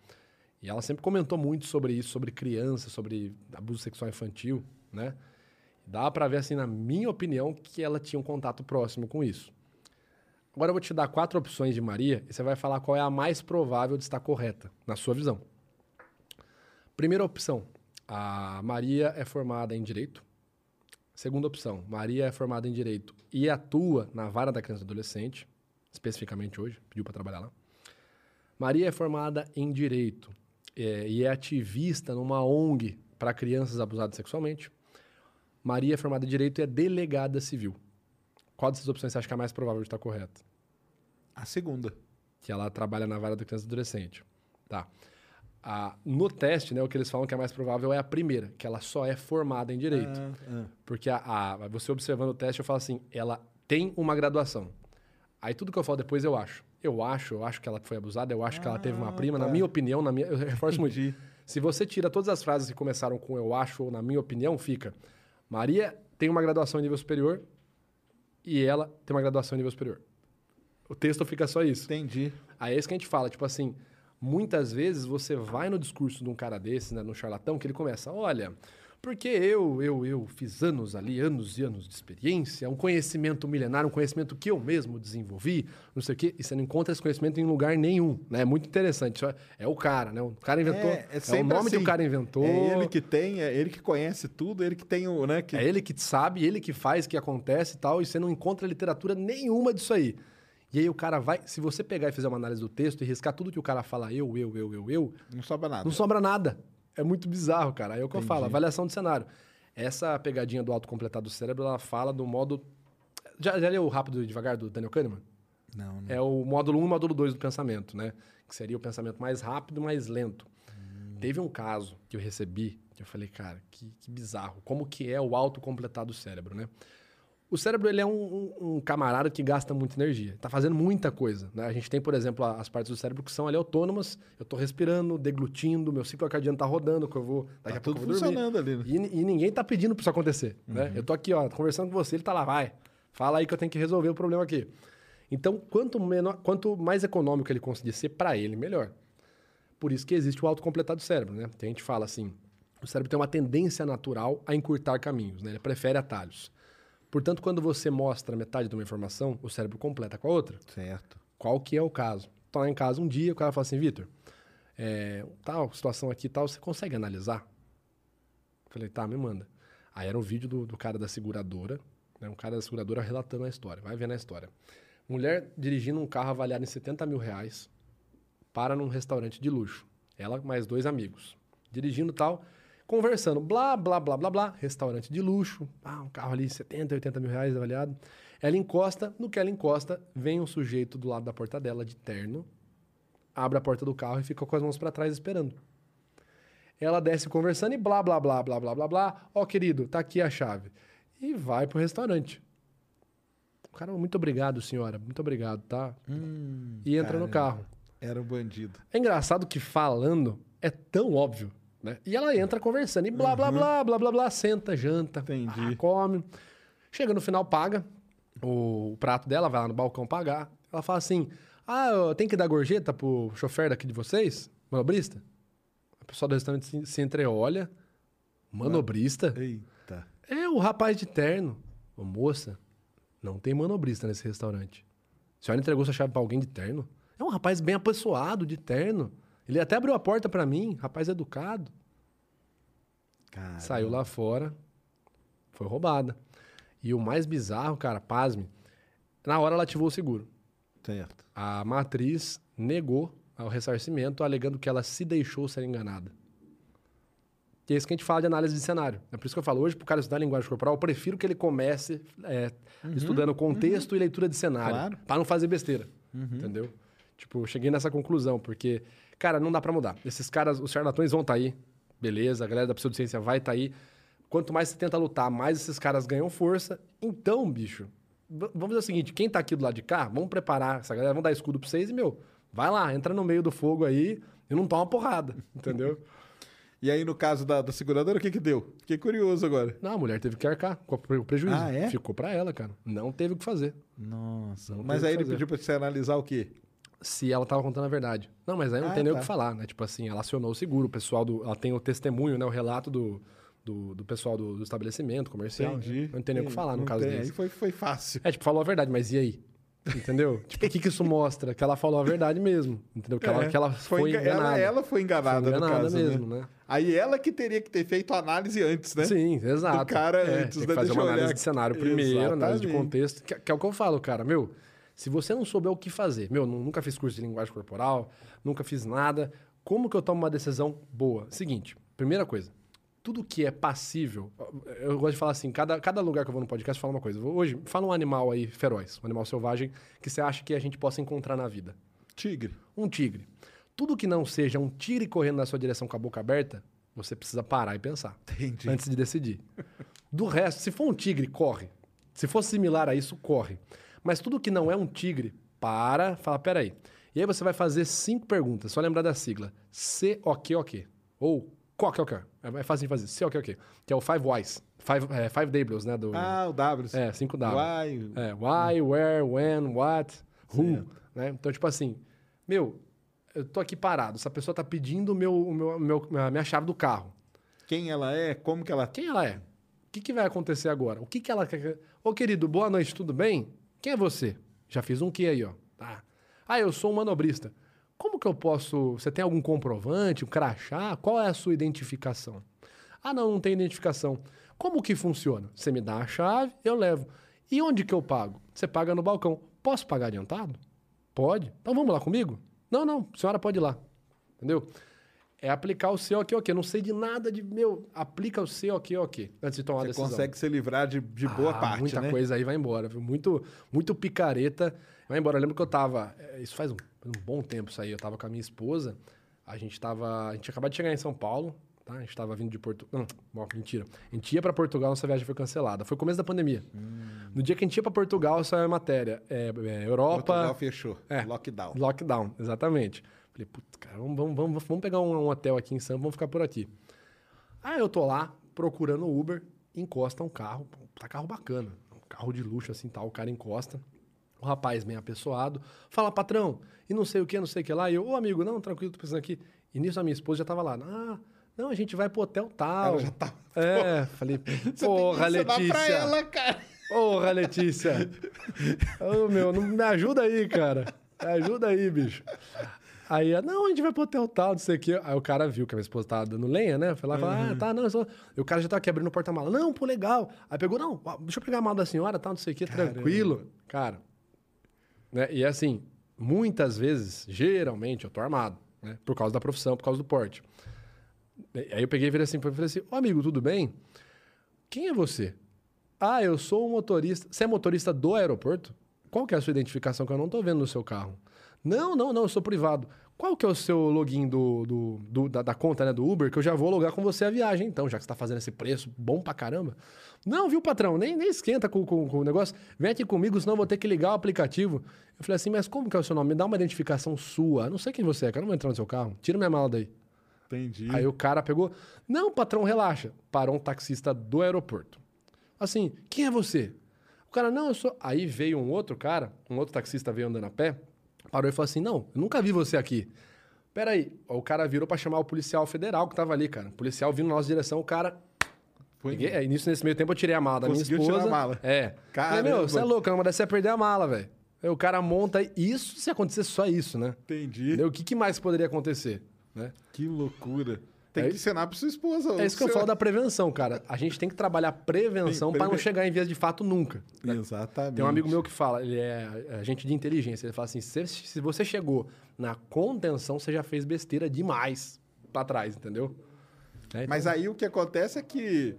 E ela sempre comentou muito sobre isso, sobre criança, sobre abuso sexual infantil, né? Dá pra ver, assim, na minha opinião, que ela tinha um contato próximo com isso. Agora eu vou te dar quatro opções de Maria e você vai falar qual é a mais provável de estar correta, na sua visão. Primeira opção, a Maria é formada em Direito. Segunda opção, Maria é formada em Direito e atua na vara da criança e adolescente, especificamente hoje, pediu para trabalhar lá. Maria é formada em Direito é, e é ativista numa ONG para crianças abusadas sexualmente. Maria é formada em Direito e é delegada civil. Qual dessas opções você acha que é a mais provável de estar correta? A segunda. Que ela trabalha na vara da criança e adolescente. Tá. Ah, no teste, né, o que eles falam que é mais provável é a primeira, que ela só é formada em Direito. Ah, Porque a, a- você observando o teste, eu falo assim, ela tem uma graduação. Aí tudo que eu falo depois eu acho. Eu acho, eu acho que ela foi abusada, eu acho que ela teve uma prima. Na minha opinião, na minha, eu reforço muito. Se você tira todas as frases que começaram com eu acho ou na minha opinião, fica Maria tem uma graduação em nível superior e ela tem uma graduação em nível superior. O texto fica só isso. Entendi. Aí é isso que a gente fala, tipo assim, muitas vezes você vai no discurso de um cara desse, né, no charlatão, que ele começa, olha, porque eu, eu, eu fiz anos ali, anos e anos de experiência, um conhecimento milenário, um conhecimento que eu mesmo desenvolvi, não sei o quê, e você não encontra esse conhecimento em lugar nenhum, né? É muito interessante. É, é o cara, né? O cara inventou, É, é, é o nome que assim. o cara inventou. É ele que tem, é ele que conhece tudo, ele que tem o, né? Que... É ele que sabe, ele que faz, que acontece e tal, e você não encontra literatura nenhuma disso aí. E aí o cara vai, se você pegar e fizer uma análise do texto e riscar tudo que o cara fala, eu, eu, eu, eu, eu, Não sobra nada. não sobra nada. É muito bizarro, cara. Aí é o que eu falo, avaliação de cenário. Essa pegadinha do autocompletar do cérebro, ela fala do modo... Já, já leu o Rápido e Devagar, do Daniel Kahneman? Não, não. É o módulo 1 e módulo 2 do pensamento, né? Que seria o pensamento mais rápido, mais lento. Teve um caso que eu recebi, que eu falei, cara, que, que bizarro. Como que é o autocompletar do cérebro, né? O cérebro, ele é um, um- um camarada que gasta muita energia. Tá fazendo muita coisa, né? A gente tem, por exemplo, as partes do cérebro que são ali autônomas. Eu tô respirando, deglutindo, meu ciclo cardiano tá rodando, que eu vou... Daqui Tá a pouco tudo eu vou dormir. funcionando ali, né? E, e ninguém tá pedindo pra isso acontecer, né? Eu tô aqui, ó, conversando com você, ele tá lá, vai. Fala aí que eu tenho que resolver o problema aqui. Então, quanto, menor, quanto mais econômico ele conseguir ser para ele, melhor. Por isso que existe o autocompletar do cérebro, né? Tem gente fala assim, o cérebro tem uma tendência natural a encurtar caminhos, né? Ele prefere atalhos. Portanto, quando você mostra metade de uma informação, o cérebro completa com a outra. Certo. Qual que é o caso? Tô lá em casa um dia, o cara fala assim, Vitor, é, tal situação aqui tal, você consegue analisar? Falei, tá, me manda. Aí era um vídeo do, do cara da seguradora, né, um cara da seguradora relatando a história, vai vendo a história. Mulher dirigindo um carro avaliado em 70 mil reais para num restaurante de luxo. Ela mais dois amigos. Dirigindo tal, Conversando, blá, blá, blá, blá, blá. Restaurante de luxo. Ah, um carro ali, 70, 80 mil reais avaliado. Ela encosta, no que ela encosta, vem um sujeito do lado da porta dela, de terno, abre a porta do carro e fica com as mãos para trás esperando. Ela desce conversando e blá, blá, blá, blá, blá, blá, blá. Ó, querido, tá aqui a chave. E vai pro restaurante. O cara, muito obrigado, senhora. Muito obrigado, tá? e entra no carro. Era um bandido. É engraçado que falando é tão óbvio, né? E ela entra conversando e blá, blá, blá, blá, blá, blá, senta, janta, ah, come. Chega no final, paga o, o prato dela, vai lá no balcão pagar. Ela fala assim, ah, tenho que dar gorjeta pro chofer daqui de vocês, manobrista? A pessoa do restaurante se, se entreolha, manobrista? Eita. É o rapaz de terno. Ô, moça, não tem manobrista nesse restaurante. A senhora entregou sua chave pra alguém de terno? É um rapaz bem apessoado, de terno. Ele até abriu a porta pra mim, rapaz educado. Cara. Saiu lá fora, foi roubada. E o mais bizarro, cara, pasme, na hora ela ativou o seguro. Certo. A matriz negou o ressarcimento, alegando que ela se deixou ser enganada. Que é isso que a gente fala de análise de cenário. É por isso que eu falo, hoje, para o cara estudar linguagem corporal, eu prefiro que ele comece é, estudando contexto e leitura de cenário. Claro. Para não fazer besteira. Entendeu? Tipo, eu cheguei nessa conclusão, porque, cara, não dá para mudar. Esses caras, os charlatões vão estar aí, beleza, a galera da pseudociência vai estar aí. Quanto mais você tenta lutar, mais esses caras ganham força. Então, bicho, vamos fazer o seguinte: quem tá aqui do lado de cá, vamos preparar essa galera, vamos dar escudo pra vocês e, meu, vai lá, entra no meio do fogo aí e não toma porrada, entendeu? E aí, no caso da, da seguradora, o que que deu? Fiquei curioso agora. Não, a mulher teve que arcar com o prejuízo. Ah, é? Ficou pra ela, cara. Não teve o que fazer. Nossa. Não Mas aí ele fazer. pediu pra você analisar o quê? Se ela tava contando a verdade. Não, mas aí não Ah, tem nem o tá. que falar, né? Tipo assim, ela acionou o seguro, o pessoal do. Ela tem o testemunho, né? O relato do, do, do pessoal do, do estabelecimento comercial. né? Entendi. Não tem nem o que falar no caso tem. desse. Aí foi, foi fácil. É, tipo, falou a verdade, mas e aí? Entendeu? tipo, o que, que isso mostra? Que ela falou a verdade mesmo. Entendeu? Que, ela, É, que ela foi, enga- enganada. Ela, ela foi enganada, Foi enganada no caso, mesmo, né? né? Aí ela que teria que ter feito a análise antes, né? Sim, exato. Do cara É, antes, tem né? que fazer Deixa uma análise olhar de cenário primeiro, análise de Exatamente. contexto. Que, que é o que eu falo, cara. Meu, se você não souber o que fazer, meu, nu- nunca fiz curso de linguagem corporal, nunca fiz nada, como que eu tomo uma decisão boa? Seguinte, primeira coisa, tudo que é passível, eu gosto de falar assim, cada, cada lugar que eu vou no podcast fala uma coisa. Hoje, fala um animal aí feroz, um animal selvagem que você acha que a gente possa encontrar na vida. Tigre. Um tigre. Tudo que não seja um tigre correndo na sua direção com a boca aberta, você precisa parar e pensar. Entendi. Antes de decidir. Do resto, se for um tigre, corre. Se for similar a isso, corre. Mas tudo que não é um tigre, para, fala, peraí. E aí você vai fazer cinco perguntas, só lembrar da sigla. C-O-Q-O-Q. Ou COQ-O-Q. É fácil de fazer. C-O-Q-O-Q. Que é o Five Whys. Five, é, five W's, né? Do, Ah, o W. é, cinco W. Why? É, why, where, when, what, who. Né? Então, tipo assim, meu, eu tô aqui parado. Essa pessoa tá pedindo meu, meu, meu- a minha chave do carro. Quem ela é? Como que ela... Quem ela é? O que, que vai acontecer agora? O que, que ela quer? Ô, querido, boa noite, tudo bem? Quem é você? Já fiz um que aí, ó. Tá. Ah, eu sou um manobrista. Como que eu posso. Você tem algum comprovante, um crachá? Qual é a sua identificação? Ah, não, não tem identificação. Como que funciona? Você me dá a chave, eu levo. E onde que eu pago? Você paga no balcão. Posso pagar adiantado? Pode. Então vamos lá comigo? Não, não, a senhora pode ir lá. Entendeu? É aplicar o COQ, Não sei de nada de. Meu, aplica o COQ, antes de tomar a Você decisão. consegue se livrar de, de boa Ah, parte, Muita né? coisa aí vai embora. viu? Muito, muito picareta vai embora. Eu lembro que eu tava. eh, Isso faz um, um bom tempo isso aí. Eu tava com a minha esposa. A gente tava. A gente acabado de chegar em São Paulo. Tá? A gente tava vindo de Portugal. Não, mentira. A gente ia pra Portugal, nossa viagem foi cancelada. Foi o começo da pandemia. No dia que a gente ia pra Portugal, saiu a matéria. É, é, Europa. Portugal fechou. É. Lockdown. Lockdown, exatamente. Falei, putz, cara, vamos, vamos, vamos, vamos pegar um, um hotel aqui em Sampa, vamos ficar por aqui. Aí eu tô lá, procurando o Uber, encosta um carro, tá carro bacana, um carro de luxo assim tal, o cara encosta. O rapaz bem apessoado, fala, patrão, e não sei o que, não sei o que lá. E eu, ô amigo, não, tranquilo, tô pensando aqui. E nisso a minha esposa já tava lá, ah, não, a gente vai pro hotel tal. Ela já tava- É, falei, porra, Letícia. pra ela, cara. Porra, Letícia. Ô, meu, não, me ajuda aí, cara. Me ajuda aí, bicho. Aí, não, a gente vai pro hotel tal, não sei o quê. Aí o cara viu que a minha esposa tava dando lenha, né? Foi lá e falou, ah, tá, não, só... E o cara já tava aqui abrindo o porta-mala. Não, pô, legal. Aí pegou, não, deixa eu pegar a mala da senhora, tal, não sei o quê, tranquilo. Cara, né? E assim, muitas vezes, geralmente, eu tô armado, né? Por causa da profissão, por causa do porte. Aí eu peguei e virei assim, falei assim, ô amigo, tudo bem? Quem é você? Ah, eu sou um motorista. Você é motorista do aeroporto? Qual que é a sua identificação que eu não tô vendo no seu carro? Não, não, não, eu sou privado. Qual que é o seu login do, do, do- da, da conta né, do Uber? Que eu já vou logar com você a viagem, então, já que você tá fazendo esse preço bom pra caramba. Não, viu, patrão? Nem, nem esquenta com, com, com o negócio. Vem aqui comigo, senão eu vou ter que ligar o aplicativo. Eu falei assim, mas como que é o seu nome? Me dá uma identificação sua. Não sei quem você é, cara. Eu não vou entrar no seu carro. Tira minha mala daí. Entendi. Aí o cara pegou. Não, patrão, relaxa. Parou um taxista do aeroporto. Assim, quem é você? O cara, não, eu sou. Aí veio um outro cara, um outro taxista veio andando a pé, parou e falou assim: não, eu nunca vi você aqui. Peraí. O cara virou pra chamar o policial federal que tava ali, cara. O policial vindo na nossa direção, o cara. Foi- Peguei, é, nisso, nesse meio tempo eu tirei a mala da minha esposa. tirar a mala. É. Falei, meu, você é louco, não deve ser perder a mala, velho. O cara monta. Isso se acontecesse só isso, né? Entendi. Entendeu? O que, que mais poderia acontecer? Né? Que loucura. Tem É que ensinar pra sua esposa. É isso que eu falo da prevenção, cara. A gente tem que trabalhar prevenção Tem para não chegar em vias de fato nunca. né? Exatamente. Tem um amigo meu que fala, ele é agente de inteligência, ele fala assim: se, se você chegou na contenção, você já fez besteira demais pra trás, entendeu? É, Mas aí o que acontece é que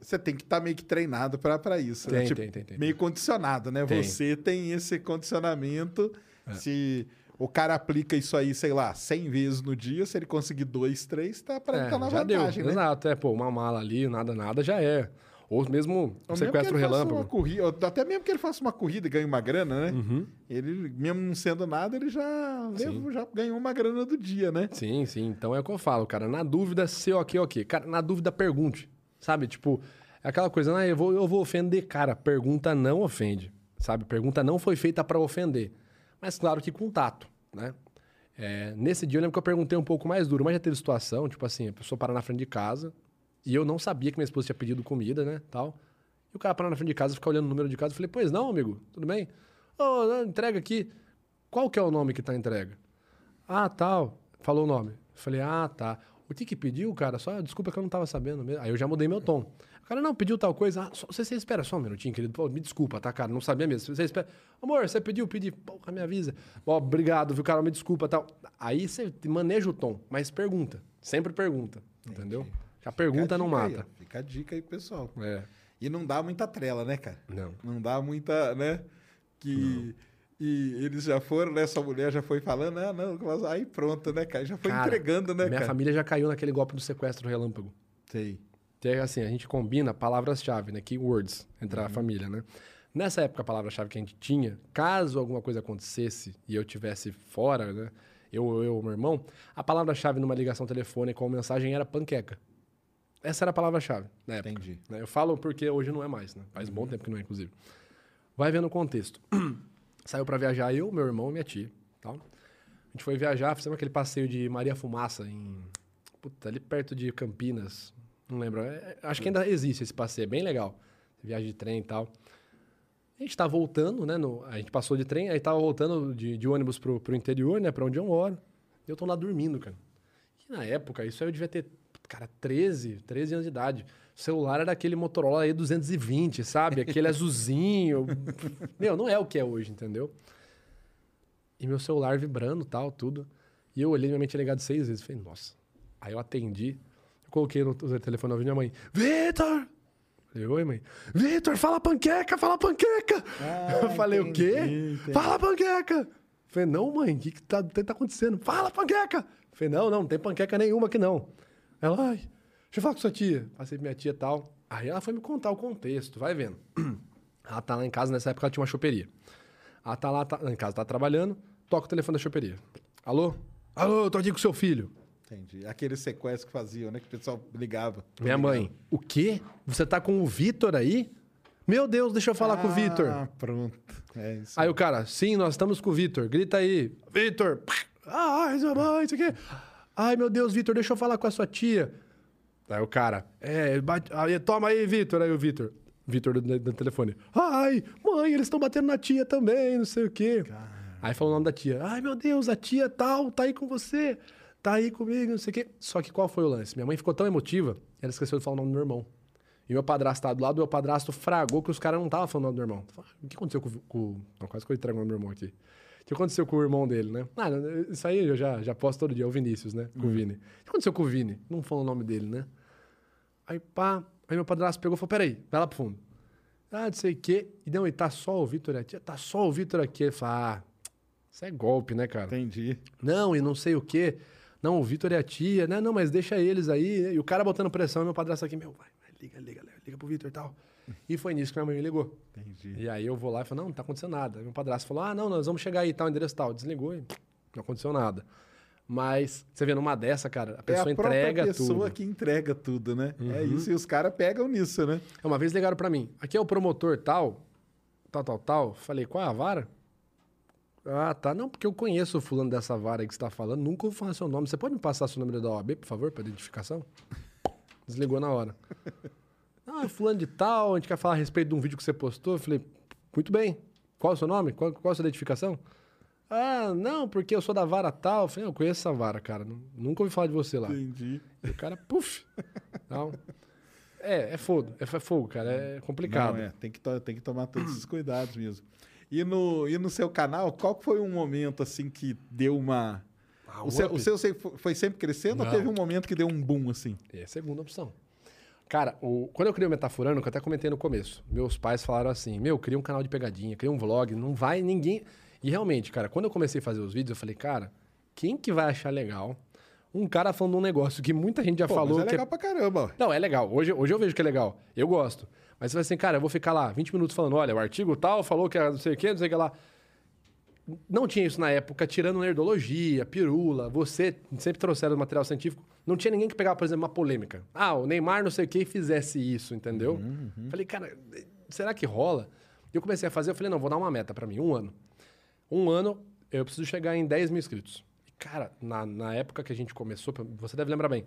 você tem que estar meio que treinado pra pra isso. né? Tem, Tipo, tem, tem, tem. Meio condicionado, né? Tem. Você tem esse condicionamento. Se o cara aplica isso aí, sei lá, 100 vezes no dia, se ele conseguir dois, três, tá pra é, tá na já vantagem, deu. né? Exato, é, pô, uma mala ali, nada, nada, já é. Ou mesmo um Ou mesmo sequestro que ele faça relâmpago. Corrida, até mesmo que ele faça uma corrida e ganhe uma grana, né? Uhum. Ele, mesmo não sendo nada, ele já, já ganhou uma grana do dia, né? Sim, sim. Então é o que eu falo, cara. Na dúvida, se ok, ok. Cara, na dúvida, pergunte. Sabe? Tipo, é aquela coisa, ah, eu vou, eu vou ofender. Cara, pergunta não ofende. Sabe? Pergunta não foi feita pra ofender. Mas claro que com tato, né? É, nesse dia eu lembro que eu perguntei um pouco mais duro, mas já teve situação, tipo assim, a pessoa parar na frente de casa e eu não sabia que minha esposa tinha pedido comida, né? Tal. E o cara parar na frente de casa, ficar olhando o número de casa. Eu falei, pois não, amigo, tudo bem? Não, entrega aqui. Qual que é o nome que tá entrega? Ah, tal. Falou o nome. Eu falei, ah, tá. O que que pediu, cara? Só desculpa que eu não tava sabendo mesmo. Aí eu já mudei meu tom. O cara, não, pediu tal coisa. Ah, só, você, você espera só um minutinho, querido. Pô, me desculpa, tá, cara? Não sabia mesmo. Você espera. Amor, você pediu? Pedi. Porra, me avisa. Ó, obrigado, viu, cara? Me desculpa, tal. Aí você maneja o tom, mas pergunta. Sempre pergunta, entendeu? Já pergunta, a não aí, mata. ó. Fica a dica aí, pessoal. É. E não dá muita trela, né, cara? Não. Não dá muita, né? Que. E eles já foram, né? Sua mulher já foi falando, ah, não, mas aí pronto, né, cara? Já foi Cara, entregando, né, Minha cara? família já caiu naquele golpe do sequestro relâmpago. Sei. É assim, a gente combina palavras-chave, né? Keywords entre a família, né? Nessa época, a palavra-chave que a gente tinha, caso alguma coisa acontecesse e eu tivesse fora, né? Eu, eu, meu irmão, a palavra-chave numa ligação telefônica ou mensagem era panqueca. Essa era a palavra-chave na época. Entendi. né? Eu falo porque hoje não é mais, né? Faz bom tempo que não é, inclusive. Vai vendo o contexto. Saiu pra viajar eu, meu irmão e minha tia. Tal. A gente foi viajar, fizemos aquele passeio de Maria Fumaça em. Puta, ali perto de Campinas. Não lembro. É, é, acho que ainda existe esse passeio, é bem legal. Viagem de trem e tal. A gente tá voltando, né? no- a gente passou de trem, aí tava voltando de, de ônibus pro, pro interior, né? Pra onde eu moro. E eu tô lá dormindo, cara. E na época, isso aí eu devia ter, cara, 13, 13 anos de idade. O celular era aquele Motorola E220, sabe? Aquele azulzinho. Meu, não é o que é hoje, entendeu? E meu celular vibrando tal, tudo. E eu olhei, minha mente tinha ligado seis vezes. Falei, nossa. Aí eu atendi. Eu coloquei no telefone ouvindo minha mãe. Vitor! Falei, oi, mãe. Vitor, fala panqueca, fala panqueca! eu falei, o quê? Ah, entendi, entendi. Fala panqueca! Falei, não, mãe, o que, que tá, tá acontecendo? Fala panqueca! Falei, não, não, não tem panqueca nenhuma aqui não. Ela, ai, deixa eu falar com sua tia. Passei pra minha tia e tal. Aí ela foi me contar o contexto, vai vendo. Ela tá lá em casa, nessa época ela tinha uma choperia. Ela tá lá, tá, em casa, tá trabalhando, toca o telefone da choperia. Alô? Alô, eu tô aqui com seu filho. Entendi. Aquele sequestro que faziam, né? Que o pessoal ligava. Minha mãe, o quê? Você tá com o Vitor aí? Meu Deus, deixa eu falar com o Vitor. Ah, pronto. É isso. Aí o cara, sim, nós estamos com o Vitor. Grita aí. Vitor! Ai, sua mãe, isso aqui. Ai, meu Deus, Vitor, deixa eu falar com a sua tia. Aí o cara, é, bate, aí, toma aí, Vitor. Aí o Vitor, Vitor do, do telefone. Ai, mãe, eles estão batendo na tia também, não sei o quê. Aí falou o nome da tia. Ai, meu Deus, a tia tal, tá aí com você. Tá aí comigo, não sei o quê. Só que qual foi o lance? Minha mãe ficou tão emotiva, ela esqueceu de falar o nome do meu irmão. E meu padrasto tá do lado, meu padrasto fragou que os caras não estavam falando o nome do meu irmão. O que aconteceu com, o- com... Não, quase que eu entrego o nome do meu irmão aqui. O que aconteceu com o irmão dele, né? Ah, isso aí eu já, já posto todo dia, o Vinícius, né? Com o Vini. O que aconteceu com o Vini? Não falou o nome dele, né? Aí, pá, aí meu padrasto pegou e falou, peraí, vai lá pro fundo. Ah, não sei o quê. E não, e tá só o Vitor e a tia? Tá só o Vitor aqui. Ele falou, ah, isso é golpe, né, cara? Entendi. Não, e não sei o quê. Não, o Vitor e a tia, né? Não, mas deixa eles aí. E o cara botando pressão, meu padrasto aqui, meu, vai, vai, liga, liga, liga, liga pro Vitor e tal. E foi nisso que minha mãe me ligou. Entendi. E aí eu vou lá e falo, não, não tá acontecendo nada. Aí meu padrasto falou, ah, não, nós vamos chegar aí, tal, endereço tal. Desligou e não aconteceu nada. Mas você vê numa dessa, cara, a pessoa é a entrega pessoa tudo. Uhum. que entrega tudo, né? É isso, e os caras pegam nisso, né? Uma vez ligaram pra mim, aqui é o promotor tal, tal, tal, tal. Falei, qual é a vara? Ah, tá. Não, porque eu conheço o fulano dessa vara que você tá falando, nunca ouvi falar seu nome. Você pode me passar seu número da OAB, por favor, pra identificação? Desligou na hora. Ah, é fulano de tal, a gente quer falar a respeito de um vídeo que você postou. Eu falei, muito bem. Qual é o seu nome? Qual, qual é a sua identificação? Ah, não, porque eu sou da vara tal. Eu falei, eu conheço essa vara, cara. Nu- Nunca ouvi falar de você lá. Entendi. E o cara, puf. Não. É, é fogo. É f- fogo, cara. É complicado. Não, é, tem que, tem que tomar todos esses cuidados mesmo. E no, e no seu canal, qual foi um momento assim que deu uma. Ah, o, seu, o seu se- foi sempre crescendo ou Não. teve um momento que deu um boom assim? É a segunda opção. Cara, o- quando eu criei o Metaforando, que eu até comentei no começo, meus pais falaram assim: Meu, cria um canal de pegadinha, cria um vlog, não vai ninguém. E realmente, cara, quando eu comecei a fazer os vídeos, eu falei, cara, quem que vai achar legal um cara falando um negócio que muita gente já Pô, falou mas é que legal pra caramba. Não, é legal. Hoje, hoje eu vejo que é legal. Eu gosto. Mas você vai assim, cara, eu vou ficar lá 20 minutos falando, olha, o artigo tal falou que era não sei o que, não sei o que lá. Não tinha isso na época, tirando nerdologia, pirula, você sempre trouxeram material científico. Não tinha ninguém que pegava, por exemplo, uma polêmica. Ah, o Neymar não sei o que fizesse isso, entendeu? Falei, cara, será que rola? E eu comecei a fazer, eu falei, não, vou dar uma meta pra mim, um ano. Um ano, eu preciso chegar em 10 mil inscritos. E, cara, na, na época que a gente começou, você deve lembrar bem,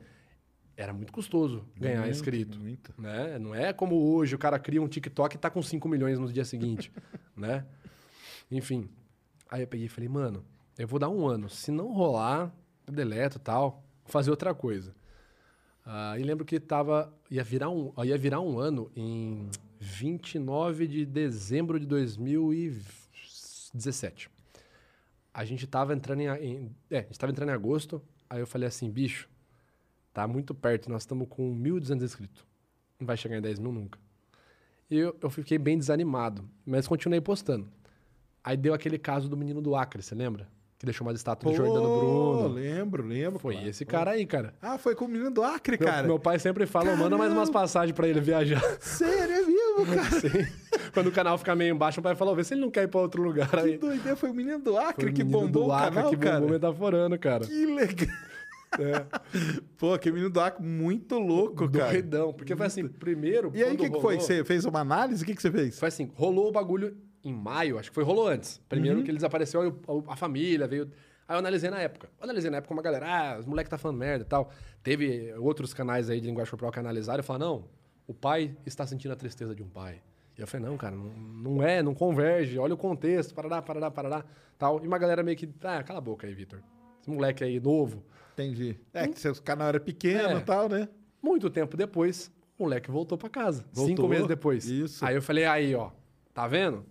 era muito custoso ganhar Muito, inscrito. muito. Né? Não é como hoje, o cara cria um TikTok e tá com 5 milhões no dia seguinte, né? Enfim. Aí eu peguei e falei, mano, eu vou dar um ano. Se não rolar, eu deleto e tal, fazer outra coisa. Ah, e lembro que tava, ia, virar um, ia virar um ano em 29 de dezembro de 2017. A gente tava entrando em, em- é, a gente tava entrando em agosto, aí eu falei assim, bicho, tá muito perto, nós estamos com 1.200 inscritos. Não vai chegar em 10 mil nunca. E eu, eu fiquei bem desanimado, mas continuei postando. Aí deu aquele caso do menino do Acre, você lembra? Que deixou uma estátua do Jordano Pô, Bruno. Lembro, lembro. Foi esse cara aí, cara. Ah, foi com o menino do Acre, Meu, cara. meu pai sempre fala, manda mais umas passagens pra ele viajar. Sério, é mesmo, cara? Sim. Quando o canal ficar meio embaixo, o pai falou, vê se ele não quer ir pra outro lugar Que aí. doideira, foi o menino do Acre o que bombou do o Acre canal, que cara. bombou metaforando, cara. Que legal. Pô, que menino do Acre muito louco, cara. Doidão. Porque foi assim, primeiro. E aí, o que, que foi? Você fez uma análise? O que, que você fez? Foi assim, rolou o bagulho em maio, acho que foi, rolou antes. Primeiro Uhum. que ele desapareceu, a, família veio. Aí eu analisei na época. Eu analisei na época uma galera, ah, os moleques tá falando merda e tal. Teve outros canais aí de linguagem corporal que analisaram e falaram, não, o pai está sentindo a tristeza de um pai. E eu falei, não, cara, não, não é, não converge, olha o contexto, parará, parará, parará, tal. E uma galera meio que, ah, cala a boca aí, Vitor. Esse moleque aí novo. Entendi. É, que seu canal era pequeno É. e tal, né? Muito tempo depois, o moleque voltou pra casa. Voltou? Cinco meses depois. Isso. Aí eu falei, aí, ó, tá vendo?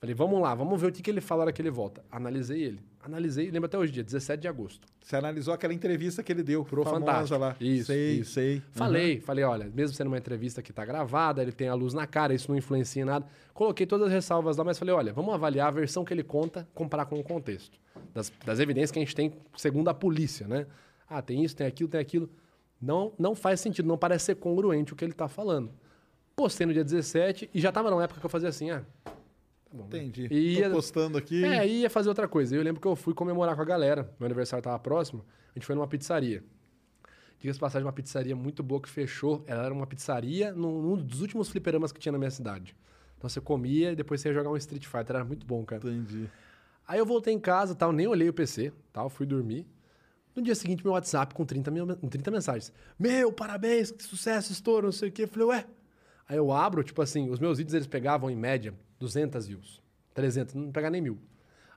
Falei, vamos lá, vamos ver o que, que ele fala na hora que ele volta. Analisei ele. Analisei, lembro até hoje, dia 17 de agosto. Você analisou aquela entrevista que ele deu Pro Fantástico. lá. Isso, sei, isso. sei. Falei, falei, olha, mesmo sendo uma entrevista que tá gravada, ele tem a luz na cara, isso não influencia em nada. Coloquei todas as ressalvas lá, mas falei, olha, vamos avaliar a versão que ele conta, comparar com o contexto. Das, das evidências que a gente tem segundo a polícia, né? Ah, tem isso, tem aquilo, tem aquilo. Não, não faz sentido, não parece ser congruente o que ele tá falando. Postei no dia 17 e já tava numa época que eu fazia assim, ah, bom. né? Entendi. E Tô ia- postando aqui. É, ia fazer outra coisa. Eu lembro que eu fui comemorar com a galera. Meu aniversário tava próximo. A gente foi numa pizzaria. Diga-se de passagem, uma pizzaria muito boa que fechou. Ela era uma pizzaria num, num dos últimos fliperamas que tinha na minha cidade. Então você comia e depois você ia jogar um Street Fighter. Era muito bom, cara. Entendi. Aí eu voltei em casa, tal, nem olhei o PC, tal, fui dormir. No dia seguinte, meu WhatsApp com 30, mil, 30 mensagens. Meu, parabéns, que sucesso, estouro, não sei o quê. Eu falei, ué. Aí eu abro, tipo assim, os meus vídeos eles pegavam em média 200 views, 300, não pegar nem mil.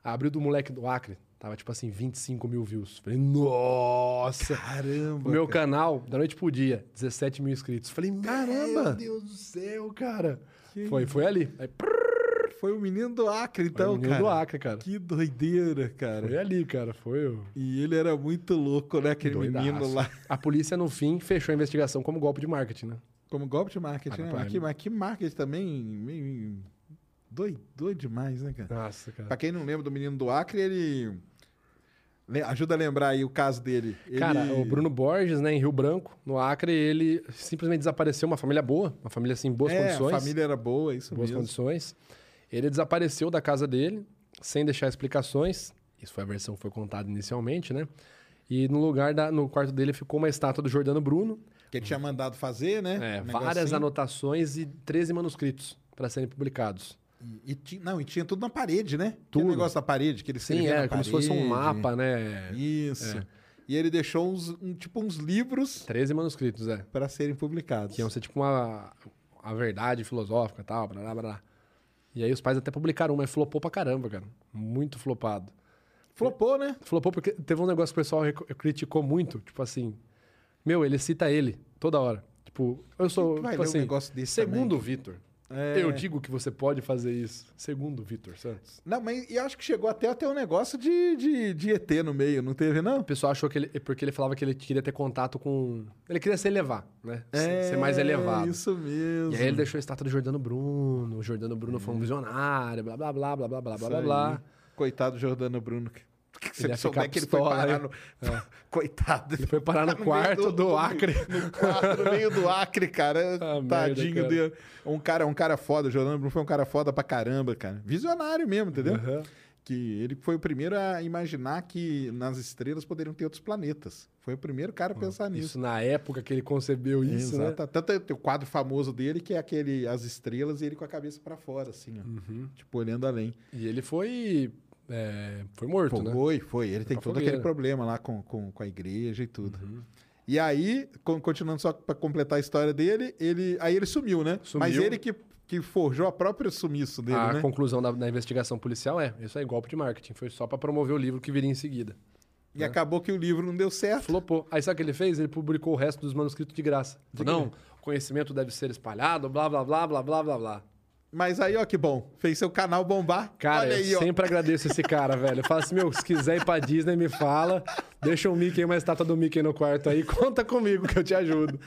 Aí abri o do moleque do Acre, tava tipo assim, 25 mil views. Falei, nossa! Caramba. O meu cara. canal, da noite pro dia, 17 mil inscritos. Falei, Caramba! Meu Deus do céu, cara! Foi, foi ali. Aí, Foi o menino do Acre, Foi então, o menino cara. do Acre, cara. Que doideira, cara. Foi ali, cara. Foi o. E ele era muito louco, né? Aquele doidaço. menino lá. A polícia, no fim, fechou a investigação como golpe de marketing, né? Como golpe de marketing, Ah, né? Mas que, mas que marketing também doido, doido demais, né, cara? Nossa, cara. Pra quem não lembra do menino do Acre, ele... Le- Ajuda a lembrar aí o caso dele. Cara, Ele- o Bruno Borges, né, em Rio Branco, no Acre, ele simplesmente desapareceu. Uma família boa, uma família assim, em boas é, condições. a família era boa, isso boas mesmo. condições. Ele desapareceu da casa dele, sem deixar explicações. Isso foi a versão que foi contada inicialmente, né? E no lugar da, no quarto dele ficou uma estátua do Jordano Bruno, Que ele tinha mandado fazer, né? é, Um várias anotações e 13 manuscritos para serem publicados. E, e ti- não, e tinha tudo na parede, né? Tudo. um negócio da parede, que ele Sim, escrevia é, como se fosse um mapa, né? Isso. É. E ele deixou uns, um, tipo uns livros 13 manuscritos, é. para serem publicados. Que iam ser tipo uma a verdade filosófica e tal, blá, blá, blá. E aí os pais até publicaram, mas flopou pra caramba, cara. Muito flopado. Flopou, né? Flopou porque teve um negócio que o pessoal criticou muito, tipo assim, meu, ele cita ele toda hora. Tipo, eu sou, tipo ler um assim, negócio desse segundo o Vitor, É. eu digo que você pode fazer isso. Segundo o Vitor Santos. Não, mas eu acho que chegou até a ter um negócio de, de, de ET no meio, não teve, não? O pessoal achou que ele, porque ele falava que ele queria ter contato com, ele queria se elevar, né? É, ser mais elevado. Isso mesmo. E aí ele deixou a estátua do Jordano Bruno. O Jordano Bruno foi um visionário, blá, blá, blá, blá, blá, blá, blá, blá. Coitado do Jordano Bruno. Que você Ele ia souber que ele foi parar né? no... Coitado. Ele foi parar no quarto do Acre. No quarto, no meio do Acre, cara. Ah, merda, Tadinho cara. dele. Um cara, um cara foda. O Jordano Bruno foi um cara foda pra caramba, cara. Visionário mesmo, entendeu? Aham. Que ele foi o primeiro a imaginar que nas estrelas poderiam ter outros planetas. Foi o primeiro cara a pensar nisso. Isso na época que ele concebeu isso, né? Exato. Tanto tem o quadro famoso dele, que é aquele As Estrelas e ele com a cabeça pra fora, assim, ó. Uhum. Tipo, olhando além. E ele foi. É, foi morto, Pô, né? Foi, foi. Ele tem todo fogueira. aquele problema lá com, com, com a igreja e tudo. Uhum. E aí, con- continuando só pra completar a história dele, ele, aí ele sumiu, né? Sumiu. Mas ele que, que forjou a própria sumiço dele, a né? conclusão da, da investigação policial é: isso aí, golpe de marketing. Foi só pra promover o livro que viria em seguida. E acabou que o livro não deu certo. Flopou. Aí sabe o que ele fez? Ele publicou o resto dos manuscritos de graça. Não, o conhecimento deve ser espalhado, blá, blá, blá, blá, blá, blá, blá. Mas aí, ó, que bom. Fez seu canal bombar. Cara, Olha eu aí, ó. sempre agradeço esse cara, velho. Eu falo assim, meu, se quiser ir pra Disney, me fala. Deixa o Mickey, uma estátua do Mickey no quarto aí. Conta comigo que eu te ajudo.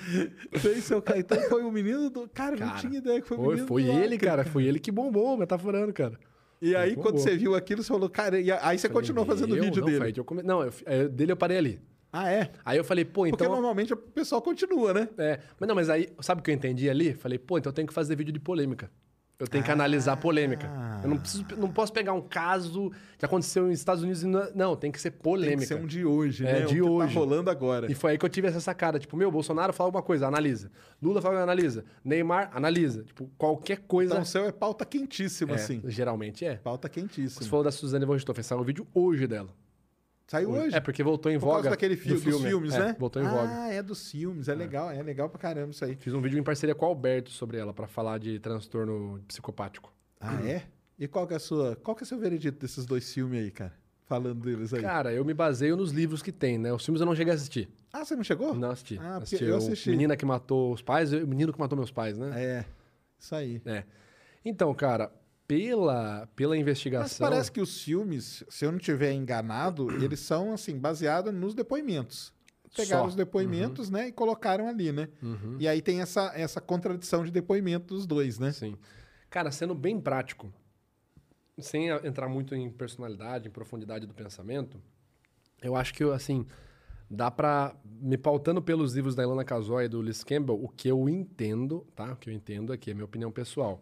Fez seu canal. Então foi o menino do. Cara, eu não Cara, tinha ideia que foi o Foi, menino foi do ele, Acre, cara. Foi ele que bombou, metaforando, cara. E aí, quando você viu aquilo, você falou, cara, e aí você Falei, continuou fazendo o vídeo não, dele. foi eu come- Não, eu- é, dele eu parei ali. Ah, é? Aí eu falei, pô, Porque então... normalmente o pessoal continua, né? É, mas não, mas aí, sabe o que eu entendi ali? Falei, pô, então eu tenho que fazer vídeo de polêmica. Eu tenho que analisar a polêmica. Eu não, preciso, não posso pegar um caso que aconteceu nos Estados Unidos e não, não, tem que ser Tem polêmica. que ser um de hoje, É, né? de o que hoje. tá rolando agora. E foi aí que eu tive essa sacada. Tipo, meu, Bolsonaro fala alguma coisa, analisa. Lula fala, analisa. Neymar, analisa. Tipo, qualquer coisa. Então o seu é pauta quentíssima, É, assim. Geralmente é. Pauta quentíssima. Você falou da Suzane von Richthofen, saiu um vídeo hoje dela. Saiu hoje? É, porque voltou em Por causa voga. daquele do filme, dos filme. filmes, É, né? Voltou em ah, voga. é dos filmes. É, legal, é legal pra caramba isso aí. Fiz um vídeo em parceria com o Alberto sobre ela, pra falar de transtorno psicopático. Ah, é? E qual que é a sua. Qual que é o seu veredito desses dois filmes aí, cara? Falando deles aí. Cara, eu me baseio nos livros que tem, né? Os filmes eu não cheguei a assistir. ah, você não chegou? Não assisti. Ah, porque assisti eu assisti. Menina que matou os pais o menino que matou meus pais, né? É. Isso aí. É. Então, cara, pela, pela Mas investigação. parece que os filmes, se eu não tiver enganado, eles são, assim, baseados nos depoimentos. Pegaram Só. os depoimentos, né, e colocaram ali, né? Uhum. E aí tem essa, essa contradição de depoimento dos dois, né? Sim. Cara, sendo bem prático, sem entrar muito em personalidade, em profundidade do pensamento, eu acho que, assim, dá pra, me pautando pelos livros da Ilana Casoy e do Liz Campbell, o que eu entendo, tá? O que eu entendo aqui é minha opinião pessoal.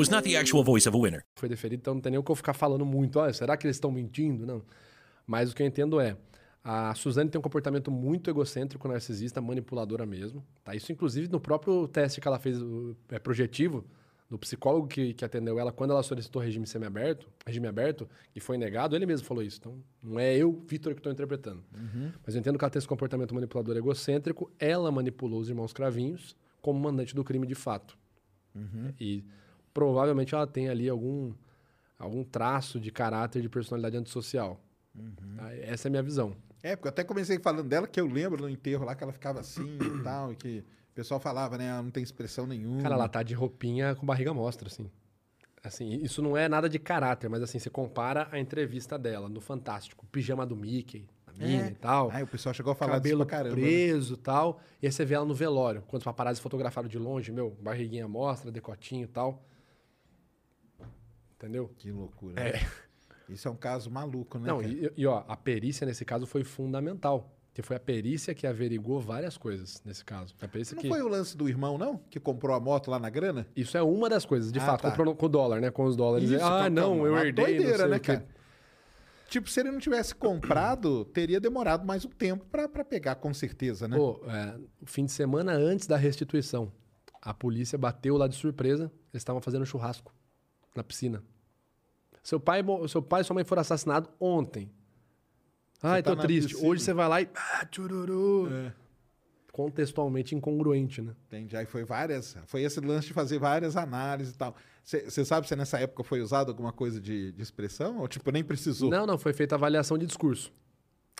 was not the actual voice of a winner. foi deferido, então não tem nem o que eu ficar falando muito. Olha, será que eles estão mentindo? Não. Mas o que eu entendo é, a Suzane tem um comportamento muito egocêntrico, narcisista, manipuladora mesmo. Tá? Isso, inclusive, no próprio teste que ela fez, é, projetivo, do psicólogo que, que atendeu ela quando ela solicitou regime semiaberto, regime aberto, e foi negado, ele mesmo falou isso. Então, não é eu, Vitor, que estou interpretando. Mas eu entendo que ela tem esse comportamento manipulador egocêntrico, ela manipulou os irmãos cravinhos como mandante do crime de fato. E provavelmente ela tem ali algum, algum traço de caráter de personalidade antissocial. Tá? Essa é a minha visão. É, porque eu até comecei falando dela, que eu lembro no enterro lá que ela ficava assim e tal, e que o pessoal falava, né? Ela não tem expressão nenhuma. Cara, ela tá de roupinha com barriga mostra, assim. Assim, isso não é nada de caráter, mas assim, você compara a entrevista dela no Fantástico, pijama do Mickey, a mina É. e tal. Aí o pessoal chegou a falar cabelo disso caramba. né? preso e tal. E aí você vê ela no velório, quando os paparazzi fotografaram de longe, meu, barriguinha mostra, decotinho e tal. Entendeu? Que loucura. né? Isso é um caso maluco, né? Não, e, e, ó, a perícia nesse caso foi fundamental. Que foi a perícia que averigou várias coisas nesse caso. A perícia Não que... foi o lance do irmão, não? Que comprou a moto lá na grana? Isso é uma das coisas, de Ah, fato. tá. Comprou com o dólar, né? Com os dólares. Isso, ah, então, não, então, eu herdei, não doideira, né, cara? Tipo, se ele não tivesse comprado, teria demorado mais um tempo pra, pra pegar, com certeza, né? Pô, é, o fim de semana antes da restituição, a polícia bateu lá de surpresa. Eles estavam fazendo churrasco na piscina. Seu pai, seu pai e sua mãe foram assassinados ontem. Ai, tá tô na triste. piscina. Hoje você vai lá e. Ah, tchururu. É. Contextualmente incongruente, né? Entendi. Aí foi várias. Foi esse lance de fazer várias análises e tal. Você sabe se nessa época foi usado alguma coisa de, de expressão? Ou tipo, nem precisou? Não, não, foi feita avaliação de discurso.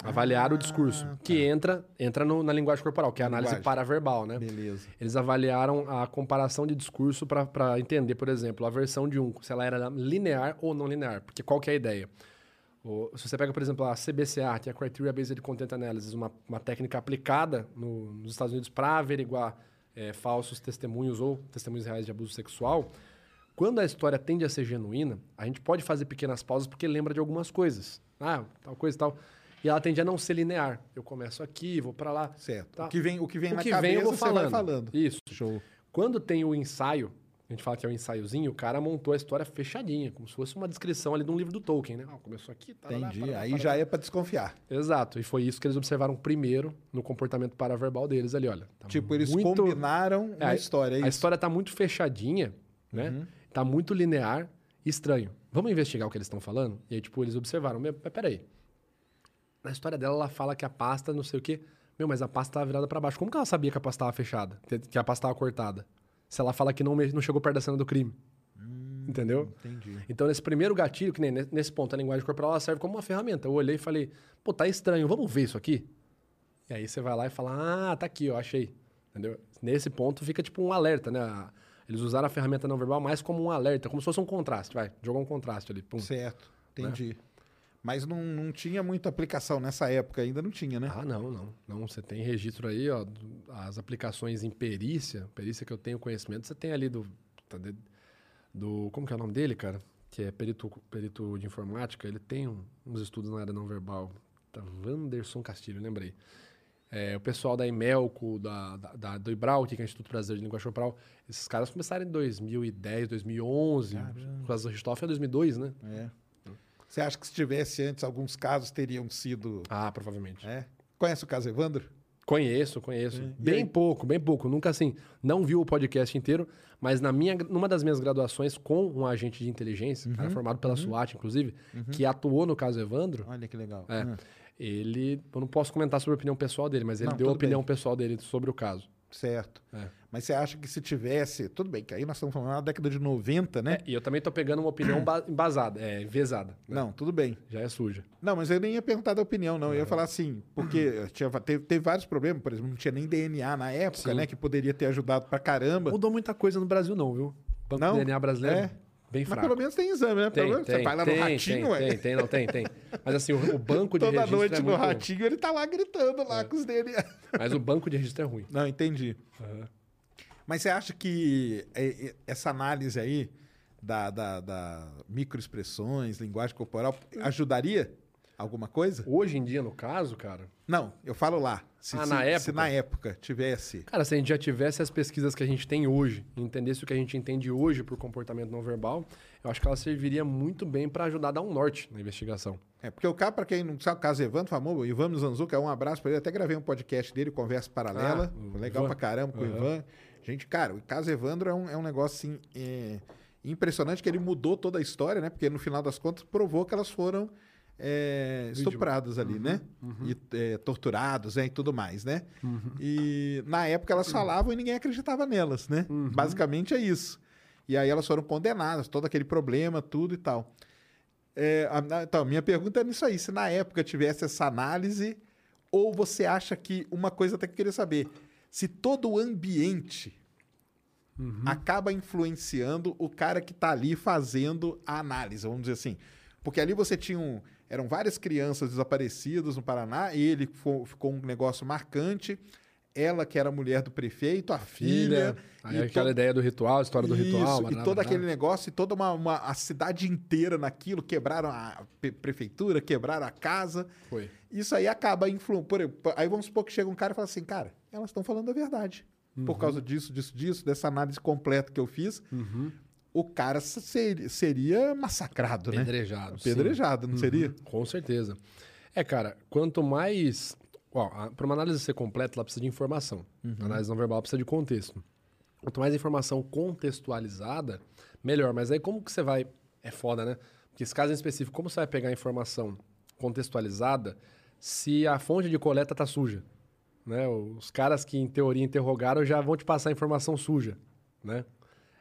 Avaliar o discurso. Que entra, entra no- na linguagem corporal, que é a análise Linguagem. paraverbal, né? Beleza. Eles avaliaram a comparação de discurso para entender, por exemplo, a versão de um, se ela era linear ou não linear. Porque qual que é a ideia? O- se você pega, por exemplo, a CBCA, que é a Criteria Based Content Analysis, uma, uma técnica aplicada no- nos Estados Unidos para averiguar eh, falsos testemunhos ou testemunhos reais de abuso sexual, quando a história tende a ser genuína, a gente pode fazer pequenas pausas porque lembra de algumas coisas. Ah, tal coisa e tal. E ela tende a não ser linear. Eu começo aqui, vou para lá. Certo. Tá. O que vem, o que vem O na que cabeça, vem eu vou falando. falando. Isso. Show. Quando tem o ensaio, a gente fala que é o ensaiozinho, o cara montou a história fechadinha, como se fosse uma descrição ali de um livro do Tolkien, né? Ah, começou aqui, tá Entendi. Aí já é pra desconfiar. Exato. E foi isso que eles observaram primeiro no comportamento paraverbal deles ali, olha. tá Tipo, eles muito- combinaram É, uma história. é A história tá muito fechadinha, né? Tá muito linear, estranho. Vamos investigar o que eles estão falando? E aí, tipo, eles observaram, mas peraí. Na história dela, ela fala que a pasta, não sei o quê. Meu, mas a pasta tava virada pra baixo. Como que ela sabia que a pasta tava fechada? Que- a pasta tava cortada? Se ela fala que não, não chegou perto da cena do crime. Entendeu? Entendi. Então, nesse primeiro gatilho, que nem ne- nesse ponto, a linguagem corporal ela serve como uma ferramenta. Eu olhei e falei, pô, tá estranho, vamos ver isso aqui? E aí você vai lá e fala, ah, tá aqui, ó, achei. Entendeu? Nesse ponto fica tipo um alerta, né? Eles usaram a ferramenta não verbal mais como um alerta, como se fosse um contraste, vai. Jogar um contraste ali. Pum. Certo. Né? Mas não, não tinha muita aplicação nessa época, ainda não tinha, né? Ah, não, não. Não, você tem registro aí, ó, as aplicações em perícia, perícia que eu tenho conhecimento, você tem ali do, tá, do como que é o nome dele, cara? Que é perito, perito de informática, ele tem um- uns estudos na área não verbal. Tá, Wanderson Castilho, lembrei. É, o pessoal da Imelco, da, da, da- do IBRAL, que é o Instituto Brasileiro de Linguagem Corporal, esses caras começaram em 2010, 2011. O caso do Richthofen é 2002, né? É. Você acha que se tivesse antes, alguns casos teriam sido. Ah, provavelmente. É? Conhece o caso Evandro? Conheço, conheço. É. Bem pouco, bem pouco. Nunca assim, não vi o podcast inteiro, mas na minha, numa das minhas graduações com um agente de inteligência, Uhum. cara formado pela SWAT, inclusive, que atuou no caso Evandro, Olha que legal. é, Ah, ele, eu não posso comentar sobre a opinião pessoal dele, mas ele Não, deu a opinião bem. pessoal dele sobre o caso. Certo. É. Mas você acha que se tivesse. Tudo bem, que aí nós estamos falando na década de 90, né? É, e eu também tô pegando uma opinião ba- embasada, é, né? Não, tudo bem. Já é suja. Não, mas eu nem ia perguntar da opinião, não. Eu ia falar assim, porque tinha, teve, teve vários problemas, por exemplo, não tinha nem DNA na época, Sim. né? Que poderia ter ajudado pra caramba. Mudou muita coisa no Brasil não, viu? Banco Não? DNA brasileiro, É. bem Mas fraco. pelo menos tem exame, né? Pelo Tem, menos tem, você vai lá tem, no ratinho, tem, ué. tem, tem, não, tem, tem. Mas assim, o, o banco de Toda registro noite é no muito... ratinho ele tá lá gritando lá com os DNA. Mas o banco de registro é ruim. Não, entendi. Mas você acha que é, é, essa análise aí da, da, da microexpressões, linguagem corporal, ajudaria alguma coisa? Hoje em dia, no caso, cara... Não, eu falo lá. Se, Ah, se- na se época? na época tivesse. Cara, se a gente já tivesse as pesquisas que a gente tem hoje, entendesse o que a gente entende hoje por comportamento não verbal, eu acho que ela serviria muito bem para ajudar a dar um norte na investigação. É, porque o cara, pra quem não sabe, o caso Evandro famoso, o Ivan Zanzuca, um abraço pra ele. Até gravei um podcast dele, Conversa Paralela. Ah, o Legal Ivan. pra caramba com o Aham. Ivan. Gente, cara, o caso Evandro é um, é um negócio assim. é, impressionante que ele mudou toda a história, né? Porque no final das contas provou que elas foram é, estupradas ali, né? E é, torturados né? e tudo mais, né? E na época elas falavam e ninguém acreditava nelas, né? Basicamente é isso. E aí elas foram condenadas, todo aquele problema, tudo e tal. É, a- então, minha pergunta é nisso aí: se na época tivesse essa análise, ou você acha que uma coisa até que eu queria saber, se todo o ambiente acaba influenciando o cara que está ali fazendo a análise, vamos dizer assim. Porque ali você tinha um. Eram várias crianças desaparecidas no Paraná, ele fo- ficou um negócio marcante. Ela, que era mulher do prefeito, a filha. Aí e aquela to- ideia do ritual, a história do ritual. isso, barará, e todo aquele negócio, e toda uma, uma- a cidade inteira naquilo, quebraram a prefeitura, quebraram a casa. Foi. Isso aí acaba influenciando. Aí vamos supor que chega um cara e fala assim, cara, elas estão falando a verdade. Por Uhum. causa disso, disso, disso, dessa análise completa que eu fiz, Uhum. O cara ser- seria massacrado, né? Pedrejado. sim. Apedrejado, não seria? Com certeza. É, cara, quanto mais. Para uma análise ser completa, ela precisa de informação. A análise não verbal precisa de contexto. Quanto mais informação contextualizada, melhor. Mas aí como que você vai. É foda, né? Porque esse caso em específico, como você vai pegar a informação contextualizada se a fonte de coleta tá suja? Né? Os caras que, em teoria, interrogaram já vão te passar informação suja, né?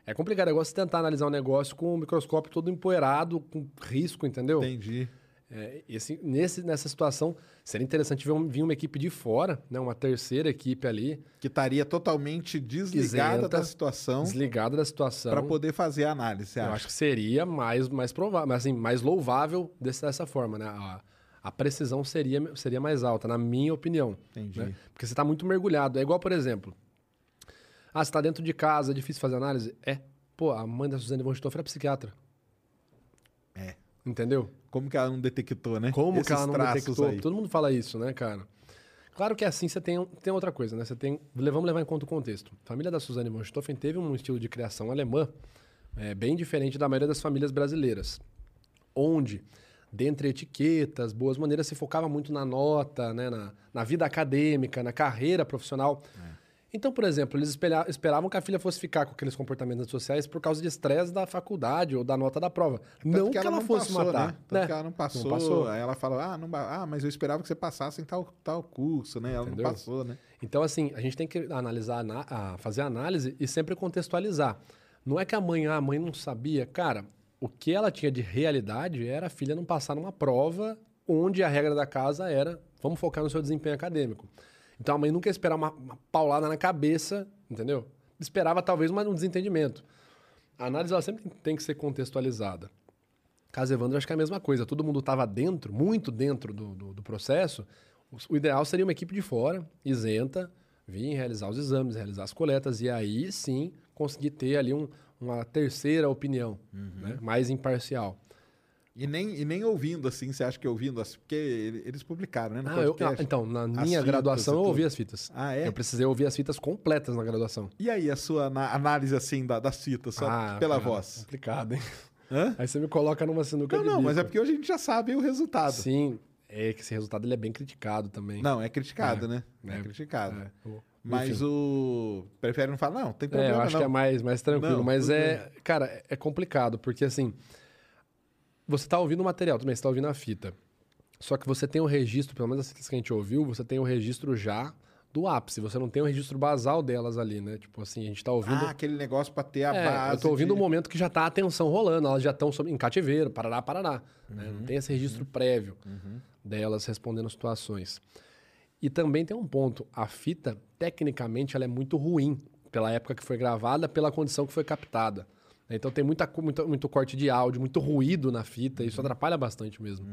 É complicado, é igual você tentar analisar um negócio com o microscópio todo empoeirado, com risco, entendeu? Entendi. É, esse, nesse, nessa situação, seria interessante ver um- vir uma equipe de fora, né? uma terceira equipe ali, Que estaria totalmente desligada Isenta, da situação desligada da situação. para poder fazer a análise, Eu acha? acho que seria mais, mais provável, assim, mais louvável desse- dessa forma, né? A, a precisão seria, seria mais alta, na minha opinião. Entendi. né? Porque você está muito mergulhado. É igual, por exemplo, ah, você está dentro de casa, é difícil fazer análise? É. Pô, a mãe da Suzane von Stoff era psiquiatra. É. Entendeu? Como que ela não detectou, né? Como que Esses ela não detectou? aí. Todo mundo fala isso, né, cara? Claro que assim você tem, tem outra coisa, né? Você tem. Vamos levar em conta o contexto. A família da Suzane von Stoffen teve um estilo de criação alemã é, bem diferente da maioria das famílias brasileiras. Onde, dentre etiquetas, boas maneiras, se focava muito na nota, né? na, na vida acadêmica, na carreira profissional. Então, por exemplo, eles esperavam que a filha fosse ficar com aqueles comportamentos sociais por causa de estresse da faculdade ou da nota da prova. Tanto não que ela, fosse passou, matar. Né? Tanto né? que ela não passou. Não passou. Aí ela fala, ah, não, ah, mas eu esperava que você passasse em tal, tal curso, né? Ela Entendeu? não passou, né? Então, assim, a gente tem que analisar, fazer análise e sempre contextualizar. Não é que a mãe, ah, a mãe não sabia. Cara, o que ela tinha de realidade era a filha não passar numa prova onde a regra da casa era vamos focar no seu desempenho acadêmico. Então a mãe nunca ia esperar uma, uma paulada na cabeça, entendeu? Esperava talvez uma- um desentendimento. A análise ela sempre tem que ser contextualizada. Caso Evandro, acho que é a mesma coisa. Todo mundo estava dentro, muito dentro do, do, do processo. O, o ideal seria uma equipe de fora, isenta, vir realizar os exames, realizar as coletas e aí sim conseguir ter ali um- uma terceira opinião, né? mais imparcial. E nem, e nem ouvindo, assim, você acha que ouvindo, assim, porque ele- eles publicaram, né? Ah, eu- ah, então, na minha graduação eu ouvi as fitas. Ah, é? Eu precisei ouvir as fitas completas na graduação. E aí, a sua análise, assim, da, das fitas, só Ah, pela cara, voz? Complicado, hein? Hã? Aí você me coloca numa sinuca Não, não, mas é porque hoje a gente já sabe o resultado. Sim, é que esse resultado ele é bem criticado também. Não, é criticado, É, né? É, é, criticado. É, Mas enfim. o. Prefere não falar, não, tem É, problema. eu acho não. que é mais, mais tranquilo. Não, mas é, cara, é- é complicado, porque assim, você tá ouvindo o material também, você tá ouvindo a fita. Só que você tem o registro, pelo menos as fitas que a gente ouviu, você tem o registro já do ápice. Você não tem o registro basal delas ali, né? Tipo assim, a gente tá ouvindo. Ah, aquele negócio pra ter a É, base. eu tô ouvindo de... um momento que já tá a tensão rolando, elas já estão em cativeiro, parará, parará. né? Uhum. Não tem esse registro prévio delas respondendo situações. E também tem um ponto, a fita, tecnicamente, ela é muito ruim pela época que foi gravada, pela condição que foi captada. Então tem muita, muito, muito corte de áudio, muito ruído na fita, Uhum. isso atrapalha bastante mesmo.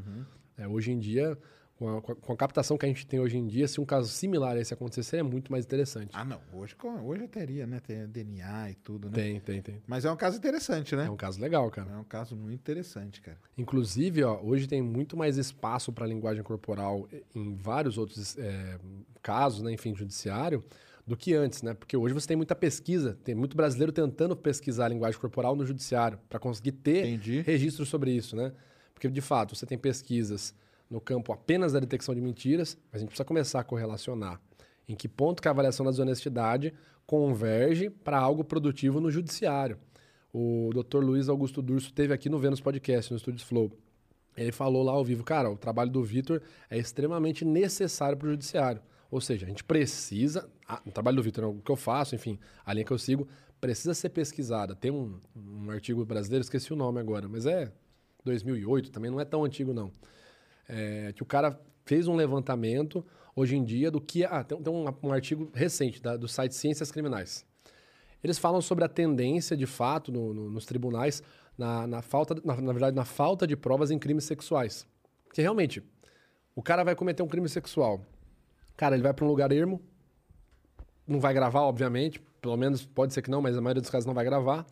É, hoje em dia, com a, com a- captação que a gente tem hoje em dia, se um caso similar a esse acontecer, seria muito mais interessante. Ah, não. Hoje, hoje teria, né? Tem DNA e tudo, né? Tem, tem, tem. Mas é um caso interessante, né? É um caso legal, cara. É um caso muito interessante, cara. Inclusive, ó, hoje tem muito mais espaço para linguagem corporal em vários outros é, casos, né, enfim, judiciário, do que antes, né? Porque hoje você tem muita pesquisa, tem muito brasileiro tentando pesquisar a linguagem corporal no judiciário para conseguir ter Entendi. registro sobre isso, né? Porque de fato você tem pesquisas no campo apenas da detecção de mentiras, mas a gente precisa começar a correlacionar Em que ponto que a avaliação da desonestidade converge para algo produtivo no judiciário. O Dr. Luiz Augusto Durso teve aqui no Vênus Podcast, no Studios Flow. Ele falou lá ao vivo, cara, o trabalho do Vitor é extremamente necessário para o judiciário. Ou seja, a gente precisa, o trabalho do Vitor, o que eu faço, enfim, a linha que eu sigo, precisa ser pesquisada. Tem um, um artigo brasileiro, esqueci o nome agora, mas é 2008, também não é tão antigo não. É, que o cara fez um levantamento hoje em dia do que. Ah, tem, tem um, um, artigo recente da, do site Ciências Criminais. Eles falam sobre a tendência, de fato, no, no, nos tribunais, na, na falta, na, na, verdade, na falta de provas em crimes sexuais. Porque realmente, o cara vai cometer um crime sexual. Cara, ele vai para um lugar ermo, não vai gravar, obviamente, pelo menos pode ser que não, mas a maioria dos casos não vai gravar.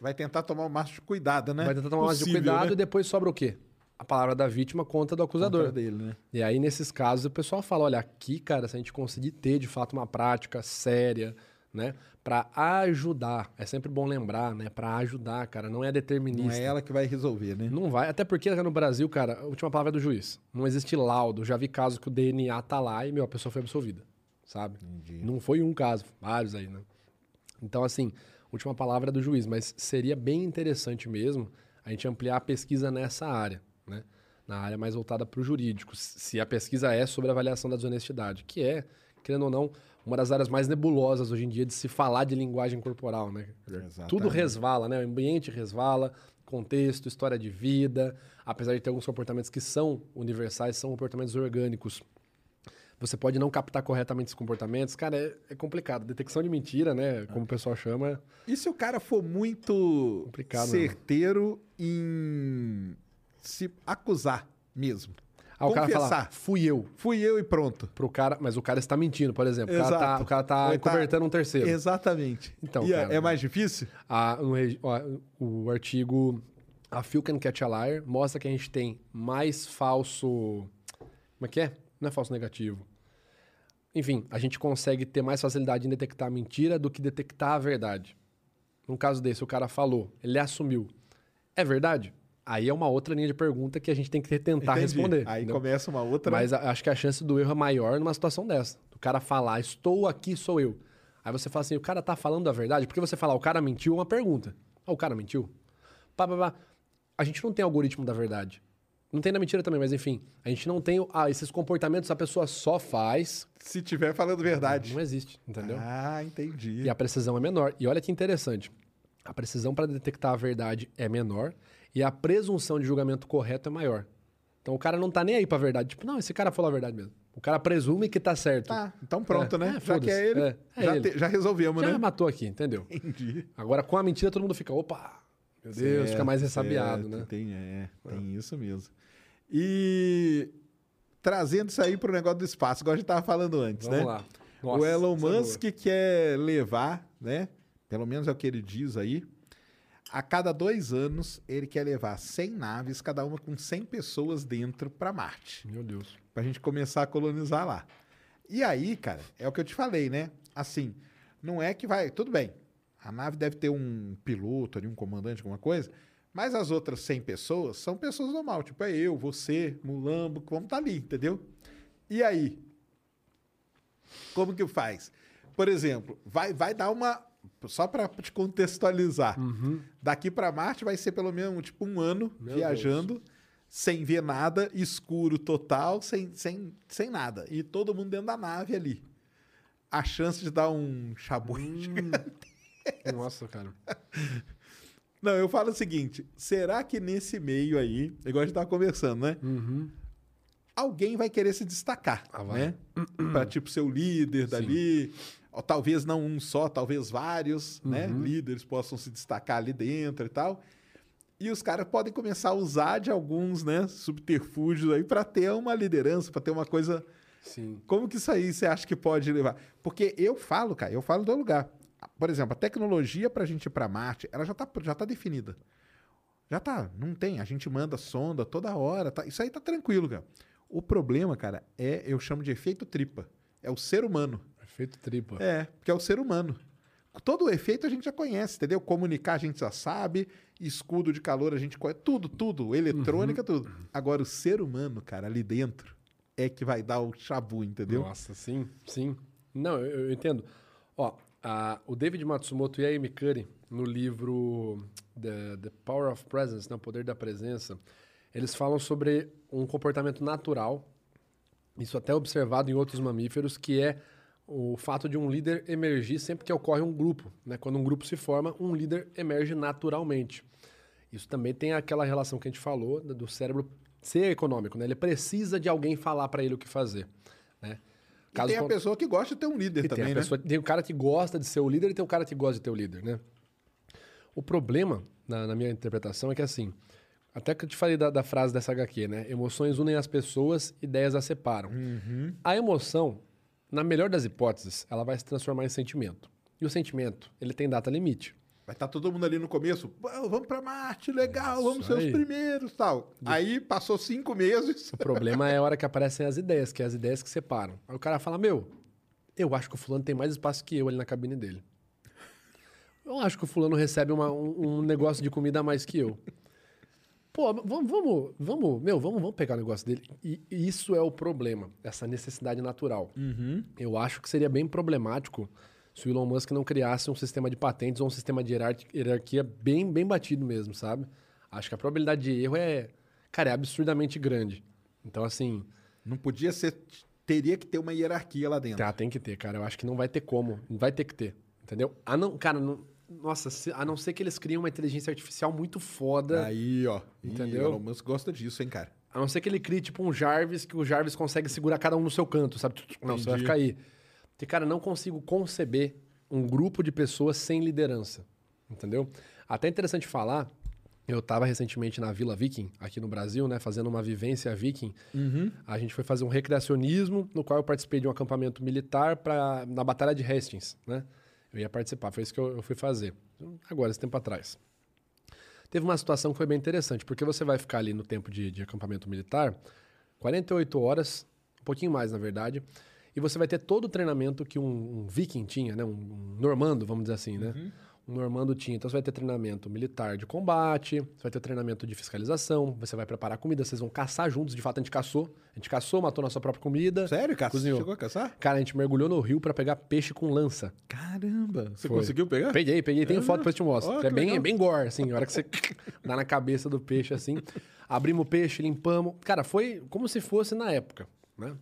Vai tentar tomar o máximo de cuidado, né? Vai tentar tomar o máximo de cuidado né? e depois sobra o quê? a palavra da vítima conta do acusador. Conta dele, né? E aí, nesses casos, o pessoal fala: olha, aqui, cara, se a gente conseguir ter de fato uma prática séria, né? Para ajudar. É sempre bom lembrar, né? Para ajudar, cara. Não é determinista. Não é ela que vai resolver, né? Não vai. Até porque no Brasil, cara, a última palavra é do juiz. Não existe laudo. Já vi casos que o DNA tá lá e, meu, a pessoa foi absolvida. Sabe? Entendi. Não foi um caso, vários aí, né? Então, assim, última palavra é do juiz. Mas seria bem interessante mesmo a gente ampliar a pesquisa nessa área né? na área mais voltada para o jurídico, se a pesquisa é sobre avaliação da desonestidade, que é, querendo ou não, uma das áreas mais nebulosas hoje em dia de se falar de linguagem corporal, né? Exatamente. Tudo resvala, né? O ambiente resvala, contexto, história de vida, apesar de ter alguns comportamentos que são universais, são comportamentos orgânicos. Você pode não captar corretamente esses comportamentos. Cara, é, é complicado. Detecção de mentira, né? Como o pessoal chama. E se o cara for muito complicado, certeiro né? em se acusar mesmo. Ah, o cara fala, fui eu. Fui eu e pronto. Pro cara, mas o cara está mentindo, por exemplo. Exato. O cara tá, o cara tá encobertando tá... um terceiro. Exatamente. Então, é, cara, é mais difícil? A, no, o, o artigo A Few Can Catch a Liar mostra que a gente tem mais falso... Como é que é? Não é falso negativo. Enfim, a gente consegue ter mais facilidade em detectar a mentira do que detectar a verdade. No caso desse, o cara falou, ele assumiu. É verdade? Aí é uma outra linha de pergunta que a gente tem que tentar Entendi. responder. Aí entendeu? começa uma outra. Mas acho que a chance do erro é maior numa situação dessa. O cara falar, estou aqui, sou eu. Aí você fala assim, o cara tá falando a verdade? Porque você falar, o cara mentiu, é uma pergunta. Ah, o cara mentiu? Pá, pá, pá. A gente não tem algoritmo da verdade. Não tem na mentira também, mas enfim. A gente não tem ah, esses comportamentos a pessoa só faz. Se tiver falando verdade. Não existe, entendeu? Ah, entendi. E a precisão é menor. E olha que interessante. A precisão para detectar a verdade é menor e a presunção de julgamento correto é maior. Então o cara não tá nem aí pra verdade. Tipo, não, esse cara falou a verdade mesmo. O cara presume que tá certo. Tá, então pronto, é, né? É, já que é ele, é, é já, ele. Te, já resolvemos, já né? Já matou aqui, entendeu? Entendi. Agora com a mentira todo mundo fica, opa, meu Deus, fica mais ressabiado, né? Tem, é, tem isso mesmo. E trazendo isso aí pro negócio do espaço, igual a gente tava falando antes, Vamos né? lá. Nossa, o Elon Musk quer levar, né? Pelo menos é o que ele diz aí, a cada dois anos, ele quer levar 100 naves, cada uma com 100 pessoas dentro para Marte. Meu Deus. Pra gente começar a colonizar lá. E aí, cara, é o que eu te falei, né? Assim, não é que vai. Tudo bem. A nave deve ter um piloto ali, um comandante, alguma coisa. Mas as outras 100 pessoas são pessoas normais. Tipo, é eu, você, Mulambo, vamos estar tá ali, entendeu? E aí? Como que faz? Por exemplo, vai, vai dar uma só para te contextualizar. Uhum. Daqui para Marte vai ser pelo menos tipo um ano Meu viajando, Deus. sem ver nada, escuro total, sem, sem, sem nada. E todo mundo dentro da nave ali. A chance de dar um chabu hum. Nossa, cara. Não, eu falo o seguinte: será que nesse meio aí, igual a gente tava conversando, né? Uhum. Alguém vai querer se destacar, ah, né? Para tipo ser o líder Sim. dali talvez não um só, talvez vários, né, uhum. né? Líderes possam se destacar ali dentro e tal. E os caras podem começar a usar de alguns, né, subterfúgios aí para ter uma liderança, para ter uma coisa. Sim. Como que isso aí você acha que pode levar? Porque eu falo, cara, eu falo do lugar. Por exemplo, a tecnologia para a gente ir para Marte, ela já está já tá definida. Já tá, não tem. A gente manda sonda toda hora. Tá, isso aí tá tranquilo, cara. O problema, cara, é, eu chamo de efeito tripa. É o ser humano. Efeito tripla. É, porque é o ser humano. Todo o efeito a gente já conhece, entendeu? Comunicar a gente já sabe, escudo de calor a gente conhece, tudo, tudo, eletrônica, uhum. tudo. Agora, o ser humano, cara, ali dentro, é que vai dar o chabu, entendeu? Nossa, sim, sim. Não, eu, eu entendo. Ó, a- o David Matsumoto e a Amy Curry, no livro The, The Power of Presence, né, o poder da presença, eles falam sobre um comportamento natural, isso até observado em outros mamíferos, que é o fato de um líder emergir sempre que ocorre um grupo. Né? Quando um grupo se forma, um líder emerge naturalmente. Isso também tem aquela relação que a gente falou né, do cérebro ser econômico, né? Ele precisa de alguém falar para ele o que fazer, né? E tem a pessoa que gosta de ter um líder e também, tem, né? pessoa- tem o cara que gosta de ser o líder e tem o cara que gosta de ter o líder, né? O problema, na, na minha interpretação, é que assim, até que eu te falei da, da frase dessa HQ, né? Emoções unem as pessoas, ideias as separam. Uhum. A emoção, na melhor das hipóteses, ela vai se transformar em sentimento. E o sentimento, ele tem data limite. Vai estar todo mundo ali no começo, "Pô, vamos pra Marte, legal, vamos ser aí. os primeiros tal. Aí passou cinco meses. O problema é a hora que aparecem as ideias, que é as ideias que separam. Aí o cara fala, meu, eu acho que o fulano tem mais espaço que eu ali na cabine dele. Eu acho que o fulano recebe uma- um, um negócio de comida a mais que eu. Pô, vamos, vamos, vamos, meu, vamos, vamos pegar o negócio dele. E, isso é o problema, essa necessidade natural. Eu acho que seria bem problemático se o Elon Musk não criasse um sistema de patentes ou um sistema de hierarqui- hierarquia bem, bem batido mesmo, sabe? Acho que a probabilidade de erro é, cara, é absurdamente grande. Então, assim, Não podia ser. Teria que ter uma hierarquia lá dentro. Tá, tem que ter, cara. Eu acho que não vai ter como. Não vai ter que ter. Entendeu? A não, cara, não, nossa, se- a não ser que eles criem uma inteligência artificial muito foda. Aí, ó. Entendeu? Elon Musk gosta disso, hein, cara? A não ser que ele crie, tipo, um Jarvis, que o Jarvis consegue segurar cada um no seu canto, sabe? Não, você vai ficar aí. Porque, cara, não consigo conceber um grupo de pessoas sem liderança. Entendeu? Até interessante falar, eu estava recentemente na Vila Viking, aqui no Brasil, né? Fazendo uma vivência viking. A gente foi fazer um recreacionismo, no qual eu participei de um acampamento militar pra, na Batalha de Hastings, né? Eu ia participar, foi isso que eu, eu fui fazer. Agora, esse tempo atrás. Teve uma situação que foi bem interessante, porque você vai ficar ali no tempo de, de acampamento militar 48 horas, um pouquinho mais, na verdade, e você vai ter todo o treinamento que um, um viking tinha, né? Um, um normando, vamos dizer assim, né? Normando tinha. Então você vai ter treinamento militar de combate, você vai ter treinamento de fiscalização, você vai preparar comida, vocês vão caçar juntos. De fato, a gente caçou. A gente caçou, matou nossa própria comida. Sério, cara? Você Cozinhou. chegou a caçar? Cara, a gente mergulhou no rio pra pegar peixe com lança. Caramba! Você Foi. conseguiu pegar? Peguei, peguei. Tem foto, depois te mostro. É bem, legal. é bem gore, assim. A hora que você dá na cabeça do peixe, assim. Abrimos o peixe, limpamos. Cara, foi como se fosse na época, né?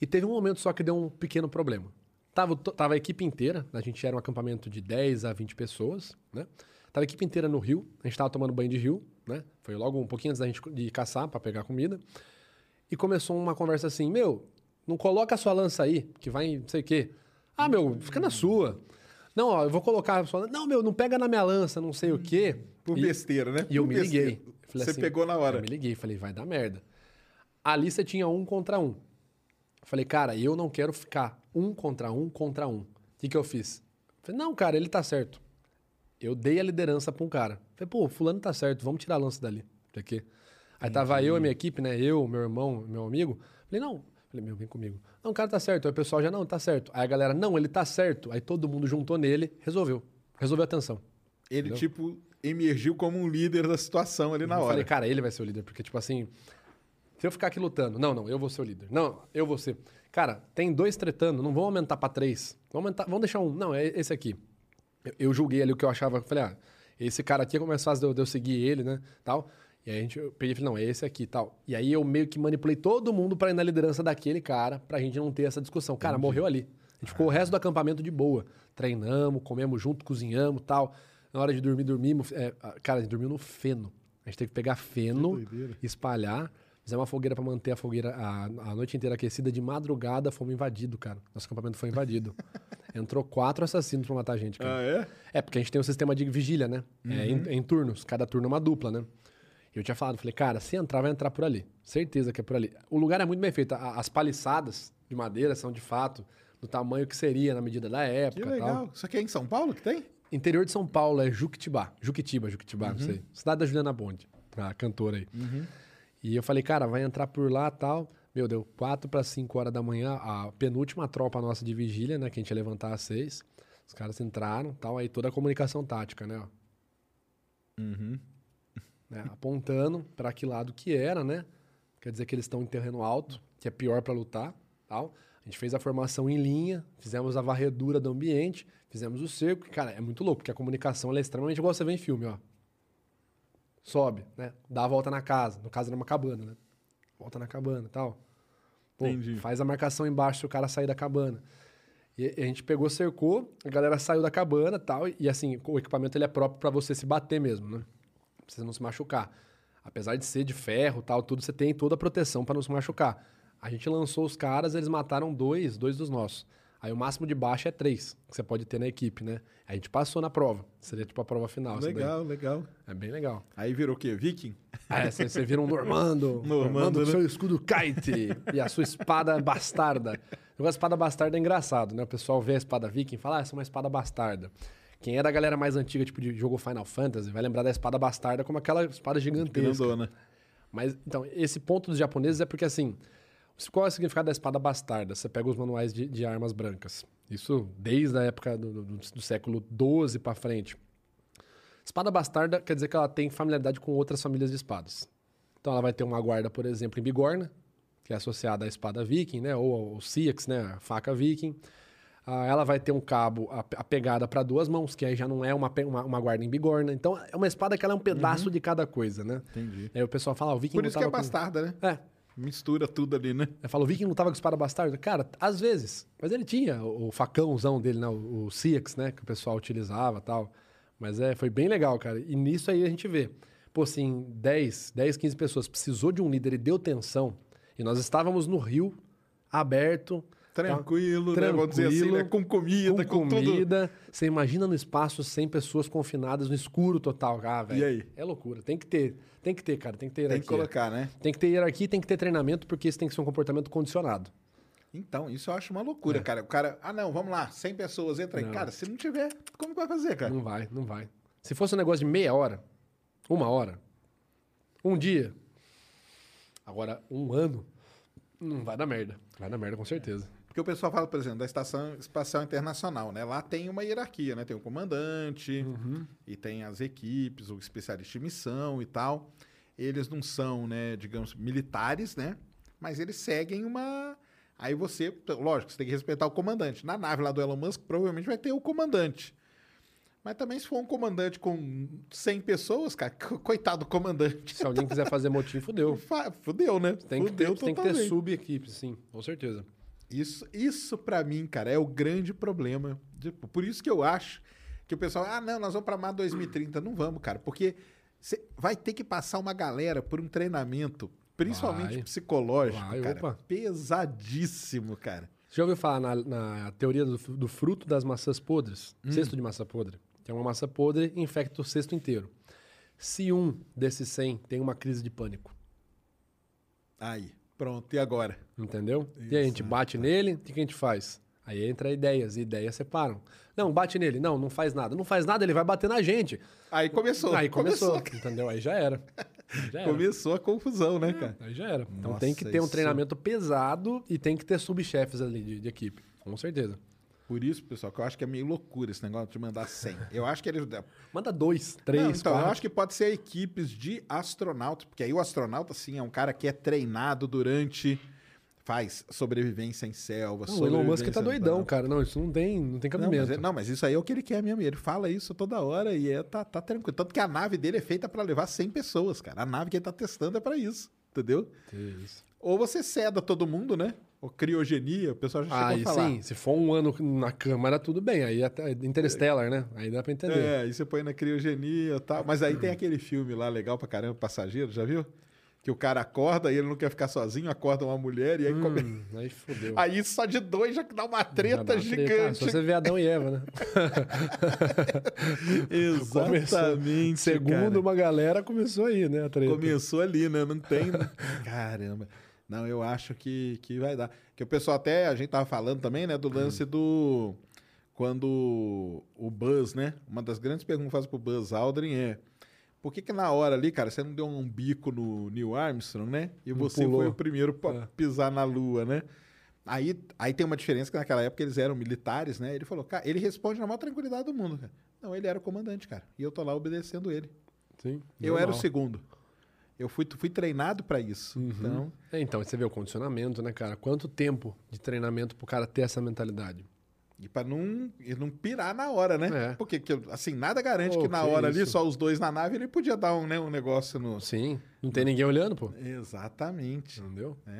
E teve um momento só que deu um pequeno problema. Tava, tava a equipe inteira, a gente era um acampamento de 10 a 20 pessoas, né? Tava a equipe inteira no rio, a gente tava tomando banho de rio, né? Foi logo um pouquinho antes da gente de caçar pra pegar comida. E começou uma conversa assim: Meu, não coloca a sua lança aí, que vai em não sei o quê. Ah, meu, fica na sua. Não, ó, eu vou colocar a sua lança. Não, meu, não pega na minha lança, não sei o quê. Por E- besteira, né? E eu Por me besteira. liguei. Falei Você assim, pegou na hora. Eu me liguei, falei, vai dar merda. Ali você tinha um contra um. Falei, cara, eu não quero ficar um contra um contra um. O que, que eu fiz? Falei, não, cara, ele tá certo. Eu dei a liderança pra um cara. Falei, pô, fulano tá certo, vamos tirar a lança dali. Pra quê? Aí tava eu e minha equipe, né? Eu, meu irmão, meu amigo. Falei, não. Falei, meu, vem comigo. Não, o cara tá certo. Aí o pessoal já, não, tá certo. Aí a galera, não, ele tá certo. Aí todo mundo juntou nele, resolveu. Resolveu a tensão. Ele, Entendeu? tipo, emergiu como um líder da situação ali na eu hora. falei, cara, ele vai ser o líder, porque, tipo assim, se eu ficar aqui lutando, não, não, eu vou ser o líder. Não, eu vou ser. Cara, tem dois tretando, não vão aumentar pra três. Vamos, aumentar, vamos deixar um. Não, é esse aqui. Eu, eu julguei ali o que eu achava. Falei, ah, esse cara aqui é mais fácil de eu, de eu seguir ele, né? Tal. E aí a gente, eu peguei e falei, não, é esse aqui tal. E aí eu meio que manipulei todo mundo pra ir na liderança daquele cara, pra gente não ter essa discussão. Cara, morreu ali. A gente ficou o resto do acampamento de boa. Treinamos, comemos junto, cozinhamos tal. Na hora de dormir, dormimos. é, cara, a gente dormiu no feno. A gente teve que pegar feno, espalhar, fazer uma fogueira pra manter a fogueira a, a noite inteira aquecida. De madrugada fomos invadidos, cara. Nosso acampamento foi invadido. Entrou quatro assassinos pra matar a gente, cara. Ah, é? É, porque a gente tem um sistema de vigília, né? É em, em turnos. Cada turno é uma dupla, né? Eu tinha falado, falei, cara, se entrar, vai entrar por ali. Certeza que é por ali. O lugar é muito bem feito. As paliçadas de madeira são, de fato, do tamanho que seria na medida da Que época e legal. tal. Isso aqui é em São Paulo que tem? Interior de São Paulo é Juquitibá. Juquitiba, Juquitibá, não sei. Cidade da Juliana Bonde, a cantora aí. E eu falei, cara, vai entrar por lá tal. Meu, deu 4 para 5 horas da manhã, a penúltima tropa nossa de vigília, né? Que a gente ia levantar às 6. Os caras entraram tal, aí toda a comunicação tática, né? ó. Né, apontando para que lado que era, né? Quer dizer que eles estão em terreno alto, que é pior para lutar, tal. A gente fez a formação em linha, fizemos a varredura do ambiente, fizemos o cerco. Cara, é muito louco, porque a comunicação ela é extremamente igual você vê em filme, ó. Sobe, né? Dá a volta na casa. No caso, era uma cabana, né? Volta na cabana e tal. Pô, Entendi. faz a marcação embaixo se o cara sair da cabana. E e a gente pegou, cercou, a galera saiu da cabana e tal. E assim, o equipamento ele é próprio para você se bater mesmo, né? Pra você não se machucar. Apesar de ser de ferro tal, tudo, você tem toda a proteção para não se machucar. A gente lançou os caras, eles mataram dois, dois dos nossos. Aí o máximo de baixa é três, que você pode ter na equipe, né? A gente passou na prova. Seria tipo a prova final. Legal, legal. É bem legal. Aí virou o quê? Viking? É, você, você vira um Normando. Normando, com né? seu escudo kite e a sua espada bastarda. O negócio de espada bastarda é engraçado, né? O pessoal vê a espada viking e fala, ah, essa é uma espada bastarda. Quem é da galera mais antiga, tipo de jogo Final Fantasy, vai lembrar da espada bastarda como aquela espada gigantesca. Grandona. Mas, então, esse ponto dos japoneses é porque, assim, qual é o significado da espada bastarda? Você pega os manuais de, de armas brancas. Isso desde a época do, do- do século XII para frente. Espada bastarda quer dizer que ela tem familiaridade com outras famílias de espadas. Então, ela vai ter uma guarda, por exemplo, em bigorna, que é associada à espada viking, né? Ou ao síax, né? A faca viking. Ah, ela vai ter um cabo a, a pegada para duas mãos, que aí já não é uma, uma, uma guarda em bigorna. Então, é uma espada que ela é um pedaço de cada coisa, né? Entendi. Aí o pessoal fala, ah, o viking Por isso que é lutava com- bastarda, né? É, Mistura tudo ali, né? eu falo, o Viking lutava com espada bastarda? Cara, às vezes. Mas ele tinha o, facãozão dele, né? O, o Ciax, né? Que o pessoal utilizava tal. Mas é, foi bem legal, cara. E nisso aí a gente vê. Pô, assim, 10, 10, 15 pessoas precisou de um líder e deu tensão. E nós estávamos no rio, aberto. Tranquilo, tá? né? Vamos dizer assim, né? Com comida, com, tudo. comida. Você imagina no espaço 100 pessoas confinadas no escuro total. Ah, velho. E aí? É loucura. Tem que ter. Tem que ter, cara. Tem que ter Tem hierarquia. que colocar, né? Tem que ter hierarquia e tem que ter treinamento, porque isso tem que ser um comportamento condicionado. Então, isso eu acho uma loucura, cara. O cara, ah, não, vamos lá, 100 pessoas, entra aí. É. Não. Cara, se não tiver, como que vai fazer, cara? Não vai, não vai. Se fosse um negócio de meia hora, uma hora, um dia, agora um ano, não vai dar merda. Vai dar merda com certeza. Porque o pessoal fala, por exemplo, da Estação Espacial Internacional, né? Lá tem uma hierarquia, né? Tem o comandante e tem as equipes, o especialista de missão e tal. Eles não são, né, digamos, militares, né? Mas eles seguem uma... Aí você, lógico, você tem que respeitar o comandante. Na nave lá do Elon Musk, provavelmente vai ter o comandante. Mas também se for um comandante com 100 pessoas, cara, co- coitado do comandante. Se alguém quiser fazer motim, fudeu. Fudeu, né? Tem que, Fudeu ter, tem que ter sub-equipe, sim, com certeza. Isso, isso para mim, cara, é o grande problema. Tipo, por isso que eu acho que o pessoal, ah, não, nós vamos para Mar 2030. Não vamos, cara, porque cê vai ter que passar uma galera por um treinamento, principalmente Vai. psicológico, Vai, cara, opa. pesadíssimo, cara. Você já ouviu falar na, na teoria do, do fruto das maçãs podres? Hum. Cesto de maçã podre. Tem uma maçã podre e infecta o cesto inteiro. Se um desses 100 tem uma crise de pânico, Aí, pronto, e agora? Entendeu? E aí a gente bate nele, o que, que a gente faz? Aí entra ideias, e ideias separam. Não, bate nele. Não, não faz nada. Não faz nada, ele vai bater na gente. Aí começou. Aí começou, entendeu? Aí já era. Já era. Começou a confusão, né, cara? Aí já era. Então Nossa, tem que ter um isso- treinamento pesado e tem que ter subchefes ali de, de equipe. Com certeza. Por isso, pessoal, que eu acho que é meio loucura esse negócio de mandar 100. Eu acho que eles... Manda dois, três, Não, então, quatro. eu acho que pode ser equipes de astronautas, porque aí o astronauta, sim, é um cara que é treinado durante. faz sobrevivência em selva. Não, o Elon Musk tá doidão, cara. Não, isso não tem, não tem Não cabimento. mas, é- não, mas isso aí é o que ele quer mesmo. Ele fala isso toda hora e é, tá, tá tranquilo. Tanto que a nave dele é feita pra levar 100 pessoas, cara. A nave que ele tá testando é pra isso, entendeu? Isso. Ou você ceda todo mundo, né? Ou criogenia, o pessoal já chegou Aí a falar. sim, se for um ano na câmara, tudo bem. Aí até Interstellar, né? Aí dá pra entender. É, aí você põe na criogenia e tal. Mas aí tem aquele filme lá legal pra caramba, Passageiro, já viu? Que o cara acorda e ele não quer ficar sozinho, acorda uma mulher e aí come... Hum, aí fodeu. Aí só de dois já dá uma treta dá uma treta. Ah, gigante. Só você vê Adão e Eva, né? Exatamente. Segundo cara. uma galera, começou aí, né? A treta. Começou ali, né? Não tem. né? Caramba. Não, eu acho que, que vai dar. Que o pessoal até, a gente tava falando também, né, do lance do. Quando o Buzz, né? Uma das grandes perguntas que faz pro Buzz Aldrin é. Por que, que na hora ali, cara, você não deu um bico no Neil Armstrong, né? E você pulou. foi o primeiro pra É. pisar na Lua, né? Aí, aí tem uma diferença que naquela época eles eram militares, né? Ele falou, cara, ele responde na maior tranquilidade do mundo, cara. Não, ele era o comandante, cara. E eu tô lá obedecendo ele. Sim, Eu era o normal. segundo. Eu fui, fui treinado para isso. Uhum. Então, É, então, você vê o condicionamento, né, cara? Quanto tempo de treinamento pro cara ter essa mentalidade? e para não, e não pirar na hora, né? É. Porque, que, assim, nada garante Pô, que na que hora ali, isso. só os dois na nave, ele podia dar um, né, um negócio no. Sim, não tem ninguém olhando, pô. Exatamente. Entendeu? Ah,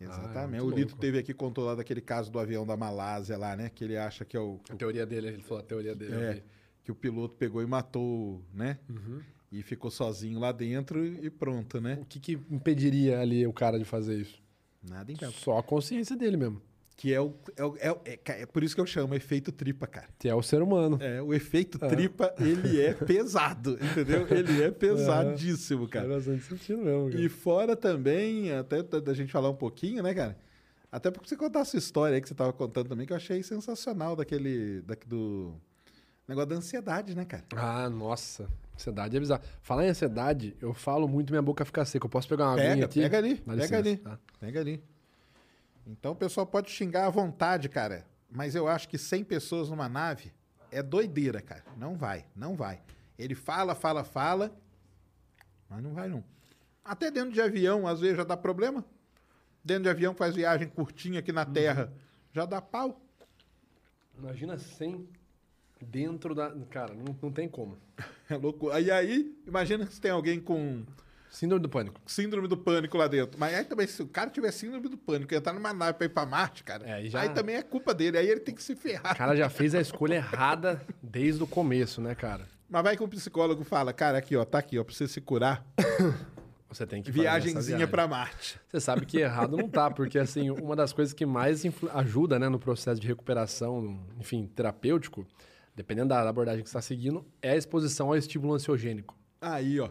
é Exatamente. muito o Lito louco. teve aqui, contou lá daquele caso do avião da Malásia lá, né? Que ele acha que é o. A teoria dele, ele falou a teoria dele. É, que o piloto pegou e matou, né? Uhum. E ficou sozinho lá dentro e pronto, né? O que, que impediria ali o cara de fazer isso? Nada impede. Só a consciência dele mesmo. Que é o. É, o- é, o- é, é por isso que eu chamo efeito tripa, cara. Que é o ser humano. É, o efeito tripa, ele é pesado, entendeu? Ele é pesadíssimo, Faz cara. bastante sentido mesmo, cara. E fora também, até da gente falar um pouquinho, né, cara? Até porque você contar a sua história aí que você tava contando também, que eu achei sensacional daquele. Da, do negócio da ansiedade, né, cara? Ah, nossa. Ansiedade é bizarro. Falar em ansiedade, eu falo muito minha boca fica seca. Eu posso pegar uma aguinha Pega, aqui? pega ali, Dá pega licença, ali. tá? Pega ali. Então o pessoal pode xingar à vontade, cara. Mas eu acho que 100 pessoas numa nave é doideira, cara. Não vai, não vai. Ele fala, fala, fala, mas não vai não. Até dentro de avião, às vezes já dá problema. Dentro de avião faz viagem curtinha aqui na Terra, já dá pau. Imagina 100 dentro da... Cara, não, não tem como. É louco. Aí aí, imagina se tem alguém com Síndrome do pânico. síndrome do pânico lá dentro. Mas aí também, se o cara tiver síndrome do pânico e entrar numa nave pra ir pra Marte, cara, É, aí já- aí também é culpa dele. Aí ele tem que se ferrar. O cara já fez a escolha errada desde o começo, né, cara? Mas vai que o psicólogo fala, cara, aqui, ó, tá aqui, ó, pra você se curar. Você tem que Viagenzinha pra Marte. Você sabe que errado não tá, porque assim, uma das coisas que mais ajuda né, no processo de recuperação, enfim, terapêutico, dependendo da abordagem que você está seguindo, é a exposição ao estímulo ansiogênico. Aí, ó.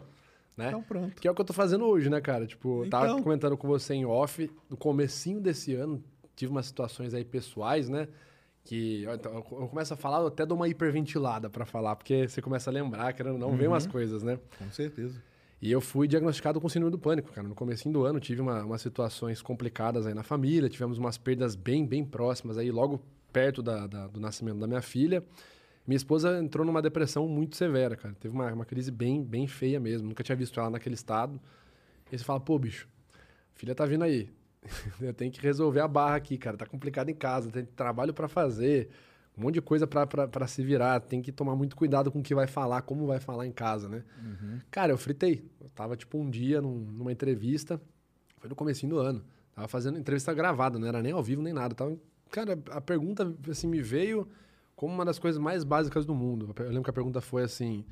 Né? Então pronto. Que é o que eu tô fazendo hoje, né, cara? Tipo, eu tava Então. comentando com você em off, no comecinho desse ano, tive umas situações aí pessoais, né? Que então, eu eu começo a falar, eu até dou uma hiperventilada pra falar, porque você começa a lembrar, querendo não, vem Uhum. umas coisas, né? Com certeza. E eu fui diagnosticado com síndrome do pânico, cara. No comecinho do ano tive uma- umas situações complicadas aí na família, tivemos umas perdas bem, bem próximas aí, logo perto da- da- do nascimento da minha filha. Minha esposa entrou numa depressão muito severa, cara. Teve uma, uma crise bem, bem feia mesmo. Nunca tinha visto ela naquele estado. E você fala, pô, bicho, filha tá vindo aí. eu tenho que resolver a barra aqui, cara. Tá complicado em casa, tem trabalho pra fazer, um monte de coisa pra se virar. Tem que tomar muito cuidado com o que vai falar, como vai falar em casa, né? Cara, eu fritei. Eu tava, tipo, um dia num- numa entrevista, foi no comecinho do ano. Tava fazendo entrevista gravada, não era nem ao vivo nem nada. Tava, cara, a pergunta, assim, me veio como uma das coisas mais básicas do mundo. Eu lembro que a pergunta foi assim: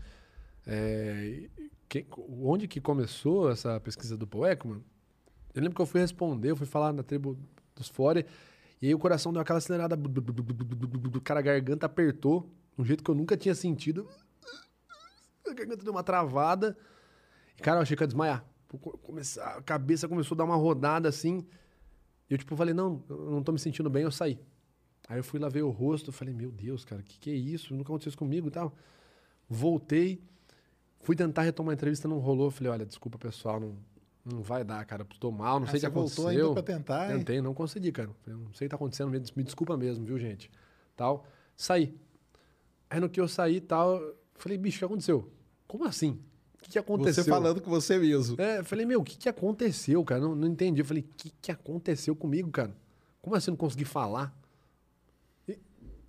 é, que, onde que começou essa pesquisa do Paul Ekman? Eu lembro que eu fui responder, eu fui falar na tribo dos Fore, e aí o coração deu aquela acelerada, cara, a garganta apertou, de um jeito que eu nunca tinha sentido. A garganta deu uma travada. E, cara, eu achei que ia desmaiar. A cabeça começou a dar uma rodada assim. E eu, tipo, falei, não, eu não tô me sentindo bem, eu saí. Aí eu fui lá ver o rosto, falei, meu Deus, cara, o que, que é isso? Nunca aconteceu isso comigo e tal. Voltei, fui tentar retomar a entrevista, não rolou. Falei, olha, desculpa, pessoal, não, não vai dar, cara. Tô mal, não Ah, sei o que você voltou aconteceu. ainda pra tentar, hein? Tentei, não consegui, cara. Falei, não sei o que tá acontecendo, me, des- me desculpa mesmo, viu, gente? Tal. Saí. Aí no que eu saí e tal, falei, bicho, o que aconteceu? Como assim? O que, que aconteceu? Você falando com você mesmo. É, falei, meu, o que, que aconteceu, cara? Não, não entendi. Eu falei, o que, que aconteceu comigo, cara? Como assim eu não consegui falar?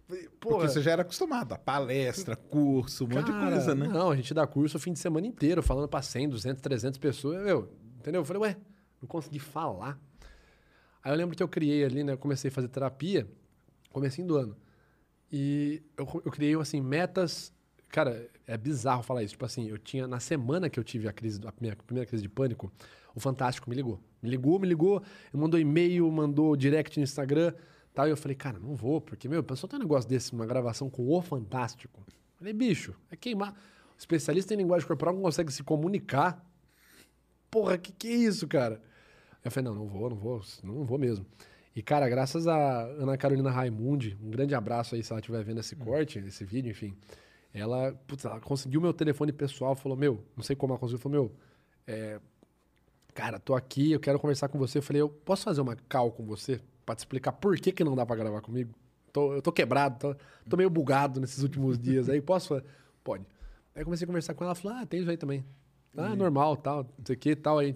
Porra, Porque você já era acostumado a palestra, curso, um monte de coisa, né? Não, a gente dá curso o fim de semana inteiro, falando pra 100, 200, 300 pessoas. Meu, entendeu? Eu falei, ué, não consegui falar. Aí eu lembro que eu criei ali, né? Eu comecei a fazer terapia, comecinho do ano. E eu, eu criei, assim, metas. Cara, é bizarro falar isso. Tipo assim, eu tinha, na semana que eu tive a crise, a minha primeira crise de pânico, o Fantástico me ligou. Me ligou, me ligou, mandou e-mail, mandou direct no Instagram. Tal, e eu falei, cara, não vou, porque, meu, pessoal tem um negócio desse, uma gravação com o Fantástico. Falei, bicho, é queimar. O especialista em linguagem corporal não consegue se comunicar. Porra, que que é isso, cara? Eu falei, não, não vou, não vou, não vou mesmo. E, cara, graças a Ana Carolina Raimundi, um grande abraço aí se ela estiver vendo esse corte, esse vídeo, enfim. Ela, putz, ela conseguiu meu telefone pessoal, falou, meu, não sei como ela conseguiu, falou, meu, é, cara, tô aqui, eu quero conversar com você. Eu falei, eu posso fazer uma call com você pra te explicar por que, que não dá pra gravar comigo? Tô, eu tô quebrado, tô, tô meio bugado nesses últimos dias aí, posso? fazer?" Pode. Aí comecei a conversar com ela, ela falou, ah, tem isso aí também. Ah, normal, tal, não sei o que, tal. Aí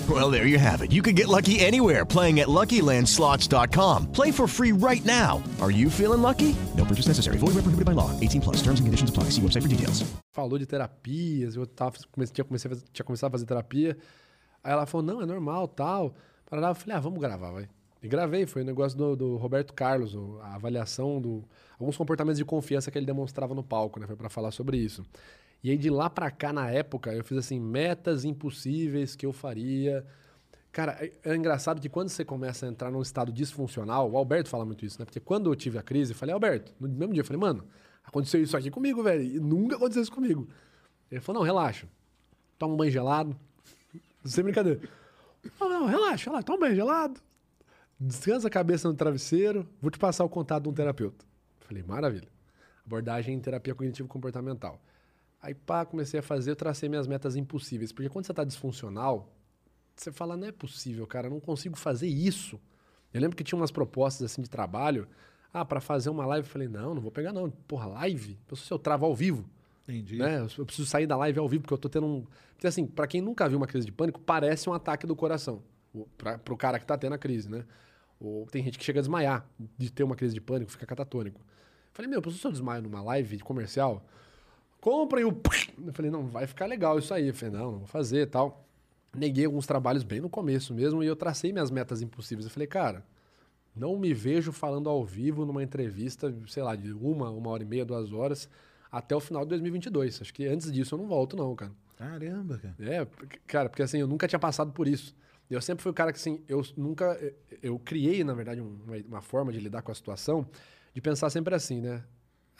Well, there you have it. You can get lucky anywhere playing at LuckyLandSlots.com. Play for free right now. Are you feeling lucky? No purchase necessary. Void where prohibited by law. 18 plus. Terms and conditions apply. See website for details. falou de terapias, eu tava, tinha, comecei tinha começado a fazer terapia. Aí ela falou, não, é normal, tal. Parará, eu falei, ah, vamos gravar, vai. E gravei, foi o um negócio do, do, Roberto Carlos, a avaliação do alguns comportamentos de confiança que ele demonstrava no palco, né? Foi para falar sobre isso. E aí de lá para cá na época, eu fiz assim, metas impossíveis que eu faria. Cara, é, é, engraçado que quando você começa a entrar num estado disfuncional, o Alberto fala muito isso, né? Porque quando eu tive a crise, eu falei, Alberto, no mesmo dia, eu falei, mano, aconteceu isso aqui comigo, velho, e nunca aconteceu isso comigo. Ele falou, não, relaxa, toma um banho gelado, sem brincadeira. Não, não, relaxa, relaxa, toma um banho gelado, descansa a cabeça no travesseiro, vou te passar o contato de um terapeuta. Falei, maravilha. Abordagem em terapia cognitivo-comportamental. Aí, pá, comecei a fazer, eu tracei minhas metas impossíveis. Porque quando você está disfuncional, você fala, não é possível, cara, não consigo fazer isso. Eu lembro que tinha umas propostas assim de trabalho. Ah, para fazer uma live, eu falei, não, não vou pegar não. Porra, live? Eu se eu travo ao vivo. Entendi. Né? Eu preciso sair da live ao vivo, porque eu tô tendo um... Porque assim, para quem nunca viu uma crise de pânico, parece um ataque do coração. Para o cara que tá tendo a crise, né? Ou tem gente que chega a desmaiar de ter uma crise de pânico, fica catatônico. Falei, meu, se eu desmaio numa live comercial, comprem o. Eu falei, não, vai ficar legal isso aí. Eu falei, não, não vou fazer tal. Neguei alguns trabalhos bem no começo mesmo e eu tracei minhas metas impossíveis. Eu falei, cara, não me vejo falando ao vivo numa entrevista, sei lá, de uma, uma hora e meia, duas horas, até o final de 2022. Acho que antes disso eu não volto, não, cara. Caramba, cara. É, cara, porque assim, eu nunca tinha passado por isso. Eu sempre fui o cara que, assim, eu nunca. Eu criei, na verdade, uma, uma forma de lidar com a situação, de pensar sempre assim, né?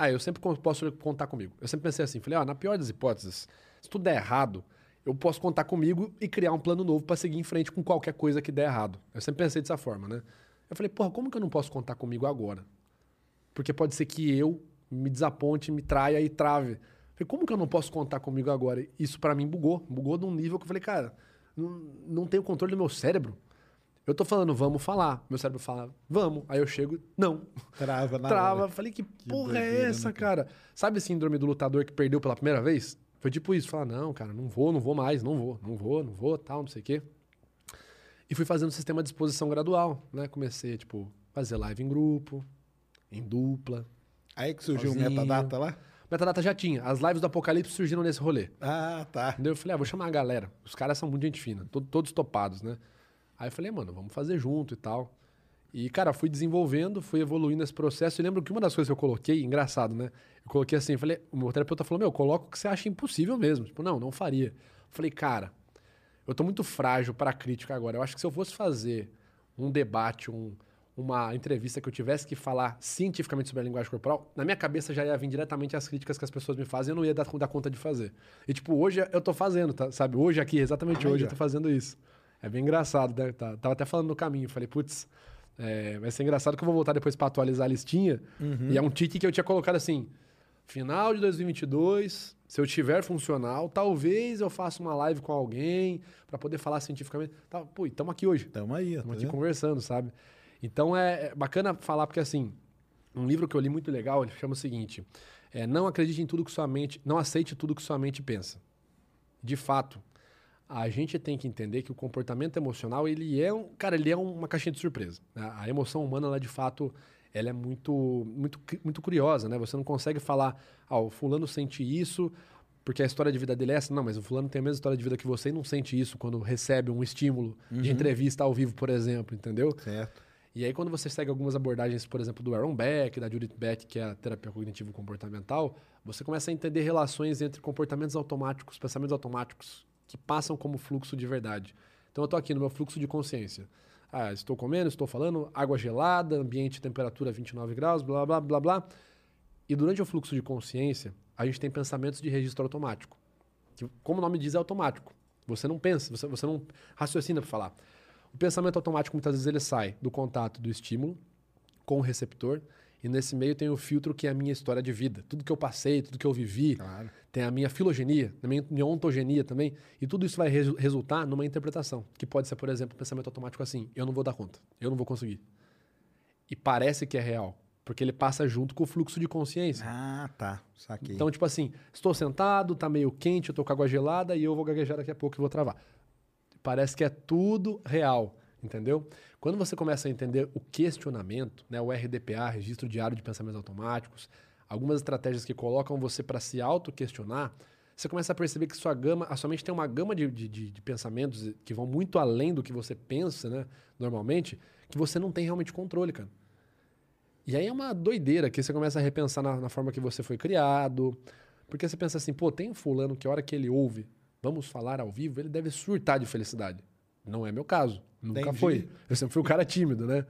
Ah, eu sempre posso contar comigo. Eu sempre pensei assim, falei, ó, na pior das hipóteses, se tudo der errado, eu posso contar comigo e criar um plano novo para seguir em frente com qualquer coisa que der errado. Eu sempre pensei dessa forma, né? Eu falei, porra, como que eu não posso contar comigo agora? Porque pode ser que eu me desaponte, me traia e trave. Falei, como que eu não posso contar comigo agora? Isso para mim bugou. Bugou num nível que eu falei, cara, não, não tenho controle do meu cérebro. Eu tô falando, vamos falar. Meu cérebro fala, vamos. Aí eu chego, não. Trava na Trava. Hora. Falei, que, que porra é essa, né, cara? Sabe a síndrome do lutador que perdeu pela primeira vez? Foi tipo isso. Falar, não, cara, não vou, não vou mais, não vou, não vou, não vou, tal, não sei o quê. E fui fazendo um sistema de exposição gradual, né? Comecei, tipo, fazer live em grupo, em dupla. Aí que surgiu o metadata lá? Metadata já tinha. As lives do Apocalipse surgiram nesse rolê. Ah, tá. Entendeu? Eu falei, ah, vou chamar a galera. Os caras são muito gente fina, todos topados, né? Aí eu falei, mano, vamos fazer junto e tal. E, cara, fui desenvolvendo, fui evoluindo esse processo. E lembro que uma das coisas que eu coloquei, engraçado, né? Eu coloquei assim, falei, o meu terapeuta falou, meu, coloca o que você acha impossível mesmo. Tipo, não, não faria. Eu falei, cara, eu tô muito frágil para crítica agora. Eu acho que se eu fosse fazer um debate, um, uma entrevista que eu tivesse que falar cientificamente sobre a linguagem corporal, na minha cabeça já ia vir diretamente as críticas que as pessoas me fazem eu não ia dar, dar conta de fazer. E, tipo, hoje eu tô fazendo, tá, sabe? Hoje aqui, exatamente hoje, eu tô fazendo isso. É bem engraçado, né? Tá, tava até falando no caminho, falei, putz, é, vai ser engraçado que eu vou voltar depois para atualizar a listinha. Uhum. E é um tique que eu tinha colocado assim, final de 2022, se eu tiver funcional, talvez eu faça uma live com alguém para poder falar cientificamente. Tá, pô, estamos aqui hoje. Estamos aí. Estamos tá aqui conversando, sabe? Então é, é bacana falar porque assim, um livro que eu li muito legal, ele chama o seguinte: é, não acredite em tudo que sua mente, não aceite tudo que sua mente pensa. De fato, a gente tem que entender que o comportamento emocional, ele é um, cara, ele é uma caixinha de surpresa. Né? A emoção humana, ela de fato, ela é muito, muito, muito curiosa, né? Você não consegue falar, ah, o fulano sente isso porque a história de vida dele é essa. Não, mas o fulano tem a mesma história de vida que você e não sente isso quando recebe um estímulo uhum. de entrevista ao vivo, por exemplo, entendeu? Certo. E aí, quando você segue algumas abordagens, por exemplo, do Aaron Beck, da Judith Beck, que é a terapia cognitivo-comportamental, você começa a entender relações entre comportamentos automáticos, pensamentos automáticos, que passam como fluxo de verdade. Então eu estou aqui no meu fluxo de consciência. Ah, estou comendo, estou falando, água gelada, ambiente temperatura 29 graus, blá blá blá blá. E durante o fluxo de consciência, a gente tem pensamentos de registro automático. Que, como o nome diz, é automático. Você não pensa, você, você não raciocina para falar. O pensamento automático, muitas vezes, ele sai do contato do estímulo com o receptor E nesse meio tem o filtro que é a minha história de vida. Tudo que eu passei, tudo que eu vivi. Tem a minha filogenia, a minha, minha ontogenia também. E tudo isso vai resu- resultar numa interpretação. Que pode ser, por exemplo, um pensamento automático assim: eu não vou dar conta, eu não vou conseguir. E parece que é real, porque ele passa junto com o fluxo de consciência. Ah, tá. Saquei. Então, tipo assim, estou sentado, tá meio quente, eu tô com água gelada e eu vou gaguejar daqui a pouco e vou travar. Parece que é tudo real, entendeu? Quando você começa a entender o questionamento, né, o RDPA, Registro Diário de Pensamentos Automáticos, algumas estratégias que colocam você para se auto-questionar, você começa a perceber que sua gama, a sua mente tem uma gama de, de, de- pensamentos que vão muito além do que você pensa, né, normalmente, que você não tem realmente controle, cara. E aí é uma doideira que você começa a repensar na, na forma que você foi criado. Porque você pensa assim, pô, tem um fulano que a hora que ele ouve, vamos falar ao vivo, ele deve surtar de felicidade. Não é meu caso. Nunca Entendi. foi. Eu sempre fui um cara tímido, né?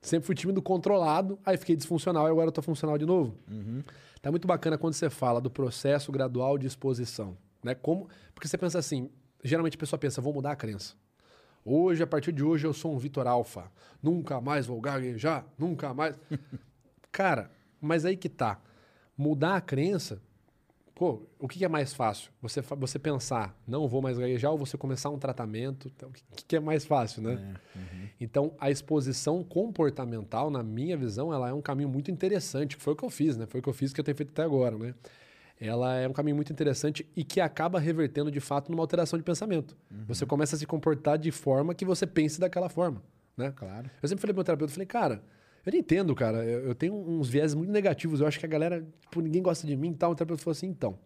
Sempre fui tímido controlado, aí fiquei disfuncional e agora eu tô funcional de novo. Tá muito bacana quando você fala do processo gradual de exposição. Né? Como, porque você pensa assim, geralmente a pessoa pensa, vou mudar a crença. Hoje, a partir de hoje, eu sou um Vitor Alfa. Nunca mais vou gaguejar, nunca mais. Cara, mas aí que tá. Mudar a crença, o que é mais fácil? Você, você pensar, não vou mais gaguejar, ou você começar um tratamento? Então, o que, é mais fácil, né? Então, a exposição comportamental, na minha visão, ela é um caminho muito interessante. Foi o que eu fiz, né? Foi o que eu fiz que eu tenho feito até agora, né? Ela é um caminho muito interessante e que acaba revertendo, de fato, numa alteração de pensamento. Você começa a se comportar de forma que você pense daquela forma, né? Claro. Eu sempre falei pro meu terapeuta, eu falei, cara, eu não entendo, cara. Eu, eu tenho uns viés muito negativos. Eu acho que a galera, tipo, ninguém gosta de mim e tal. O terapeuta falou assim, então,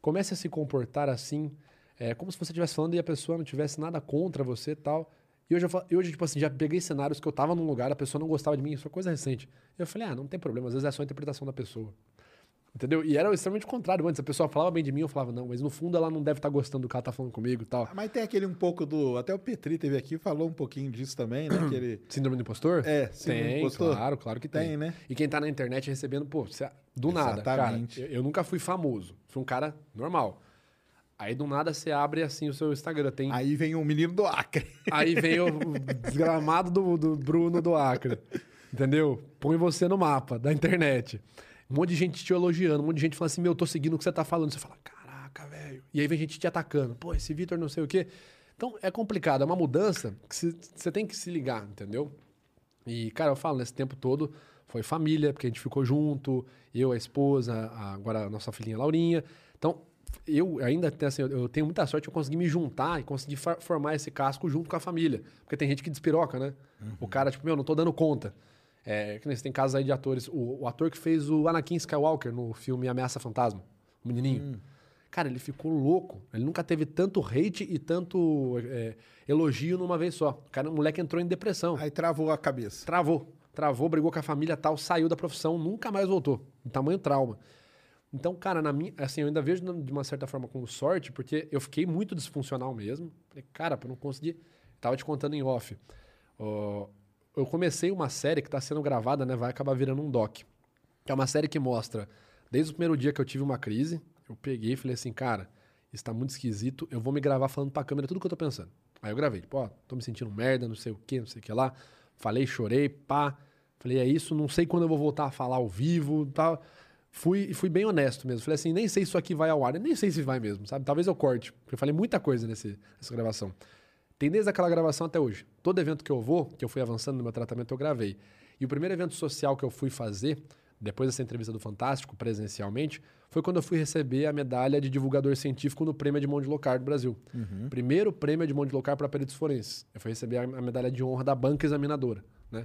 comece a se comportar assim, é, como se você estivesse falando e a pessoa não tivesse nada contra você e tal. E hoje, eu, hoje, tipo assim, já peguei cenários que eu tava num lugar, a pessoa não gostava de mim, isso é coisa recente. Eu falei, ah, não tem problema, às vezes é só a interpretação da pessoa. Entendeu? E era extremamente contrário antes. A pessoa falava bem de mim, eu falava, não, mas no fundo ela não deve estar gostando do ela tá falando comigo e tal. Mas tem aquele um pouco do. Até o Petri teve aqui falou um pouquinho disso também, né? Que ele. Síndrome do impostor? É, síndrome do tem, impostor. claro, claro que tem. Tem, né? E quem tá na internet recebendo, pô, do nada, cara. Eu, eu nunca fui famoso, fui um cara normal. Aí do nada você abre assim o seu Instagram, tem Aí vem o menino do Acre. Aí vem o desgramado do, do Bruno do Acre. Entendeu? Põe você no mapa da internet. Um monte de gente te elogiando, um monte de gente falando assim: Meu, eu tô seguindo o que você tá falando. Você fala: Caraca, velho. E aí vem gente te atacando. Pô, esse Vitor não sei o quê. Então é complicado, é uma mudança que você tem que se ligar, entendeu? E, cara, eu falo, nesse tempo todo foi família, porque a gente ficou junto, eu, a esposa, a- agora a nossa filhinha Laurinha. Então, eu ainda tenho, assim, eu- tenho muita sorte, eu consegui me juntar e conseguir formar esse casco junto com a família. Porque tem gente que despiroca, né? O cara, tipo, meu, não tô dando conta. É, que nem você tem casos aí de atores. O, o ator que fez o Anakin Skywalker no filme Ameaça Fantasma, o menininho. Cara, ele ficou louco. Ele nunca teve tanto hate e tanto é, elogio numa vez só. O, cara, o moleque entrou em depressão. Aí travou a cabeça. Travou. Travou, brigou com a família tal, saiu da profissão, nunca mais voltou. Um tamanho trauma. Então, cara, na minha, assim, eu ainda vejo de uma certa forma como sorte, porque eu fiquei muito disfuncional mesmo. Falei, cara, eu não consegui. Tava te contando em off. Ó, eu comecei uma série que está sendo gravada, né? Vai acabar virando um doc. Que é uma série que mostra, desde o primeiro dia que eu tive uma crise, eu peguei e falei assim, cara, isso tá muito esquisito, eu vou me gravar falando pra câmera tudo que eu tô pensando. Aí eu gravei, tipo, ó, tô me sentindo merda, não sei o que, não sei o que lá. Falei, chorei, pá. Falei, é isso, não sei quando eu vou voltar a falar ao vivo tal. Fui, fui bem honesto mesmo. Falei assim, nem sei se isso aqui vai ao ar, nem sei se vai mesmo, sabe? Talvez eu corte, porque eu falei muita coisa nesse, nessa gravação. Tem desde aquela gravação até hoje. Todo evento que eu vou, que eu fui avançando no meu tratamento, eu gravei. E o primeiro evento social que eu fui fazer, depois dessa entrevista do Fantástico, presencialmente, foi quando eu fui receber a medalha de divulgador científico no Prêmio de Locar do Brasil. Primeiro prêmio de Locar para peritos forenses. Eu fui receber a medalha de honra da banca examinadora, né?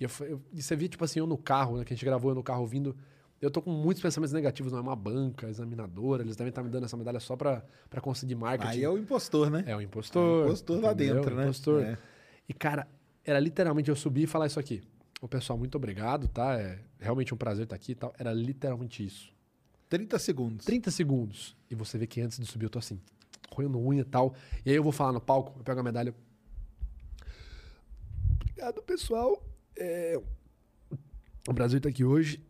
E, eu, eu, e você via, tipo assim, eu no carro, né? Que a gente gravou eu no carro vindo. Eu tô com muitos pensamentos negativos, não é uma banca examinadora, eles devem estar me dando essa medalha só para conseguir marketing. Aí é o impostor, né? É o impostor. É o impostor lá entendeu? dentro, né? Impostor. É. E, cara, era literalmente eu subir e falar isso aqui. O pessoal, muito obrigado, tá? É realmente um prazer estar aqui e tal. Era literalmente isso. 30 segundos. 30 segundos. E você vê que antes de subir eu tô assim, roendo unha e tal. E aí eu vou falar no palco, eu pego a medalha. Obrigado, pessoal. É, O Brasil tá aqui hoje.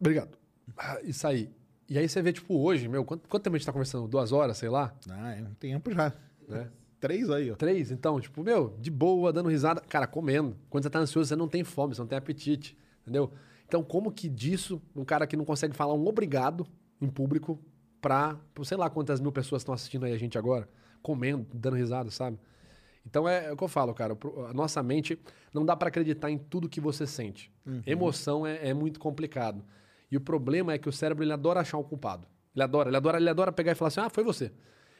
Obrigado. Ah, E saí. E aí você vê, tipo, hoje, meu, quanto, quanto tempo a gente tá conversando? Duas horas, sei lá? Ah, é um tempo já. Né? Três aí, ó. Três, então, tipo, meu, de boa, dando risada. Cara, comendo. Quando você tá ansioso, você não tem fome, você não tem apetite, entendeu? Então, como que disso, um cara que não consegue falar um obrigado em público pra, sei lá quantas mil pessoas estão assistindo aí a gente agora, comendo, dando risada, sabe? Então é, é o que eu falo, cara. A nossa mente não dá pra acreditar em tudo que você sente. Emoção é, é muito complicado. E o problema é que o cérebro ele adora achar um culpado. Ele adora, ele adora, ele adora pegar e falar assim: ah, foi você.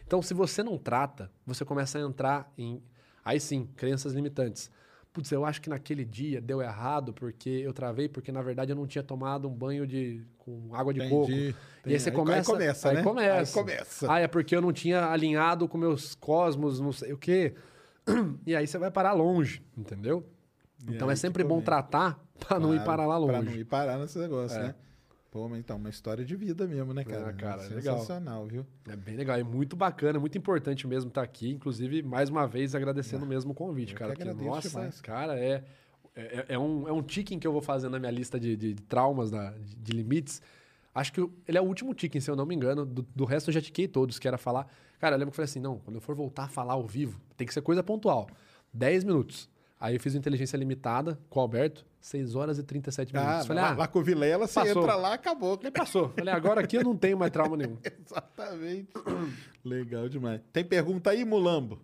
Então, se você não trata, você começa a entrar em. Aí sim, crenças limitantes. Putz, eu acho que naquele dia deu errado porque eu travei, porque na verdade eu não tinha tomado um banho de com água de Entendi, coco. entendi. E aí você Aí- começa. aí começa, aí né? começa. Aí começa. Ah, é porque eu não tinha alinhado com meus cosmos, não sei o quê. E aí você vai parar longe, entendeu? E então é sempre bom tratar pra não ir parar lá longe. Pra não ir parar nesse negócio, É. né? Pô, mas então, uma história de vida mesmo, né, cara? É, cara, é legal. Sensacional, viu? É bem legal, é muito bacana, muito importante mesmo estar aqui. Inclusive, mais uma vez, agradecendo mesmo o convite, eu cara. que porque, nossa, demais. cara, é, é, é um, é um ticking que eu vou fazer na minha lista de, de traumas, da, de, de limites. Acho que ele é o último ticking, se eu não me engano. Do, do resto eu já tiquei todos, que era falar. Cara, eu lembro que eu falei assim: não, quando eu for voltar a falar ao vivo, tem que ser coisa pontual. 10 minutos. Aí eu fiz inteligência limitada com o Alberto, 6 horas e 37 minutos. Ah, falei, lá, ah, lá com o Vilela, você passou. entra lá, acabou. aí passou. Falei, agora aqui eu não tenho mais trauma nenhum. Exatamente. Legal demais. Tem pergunta aí, Mulambo?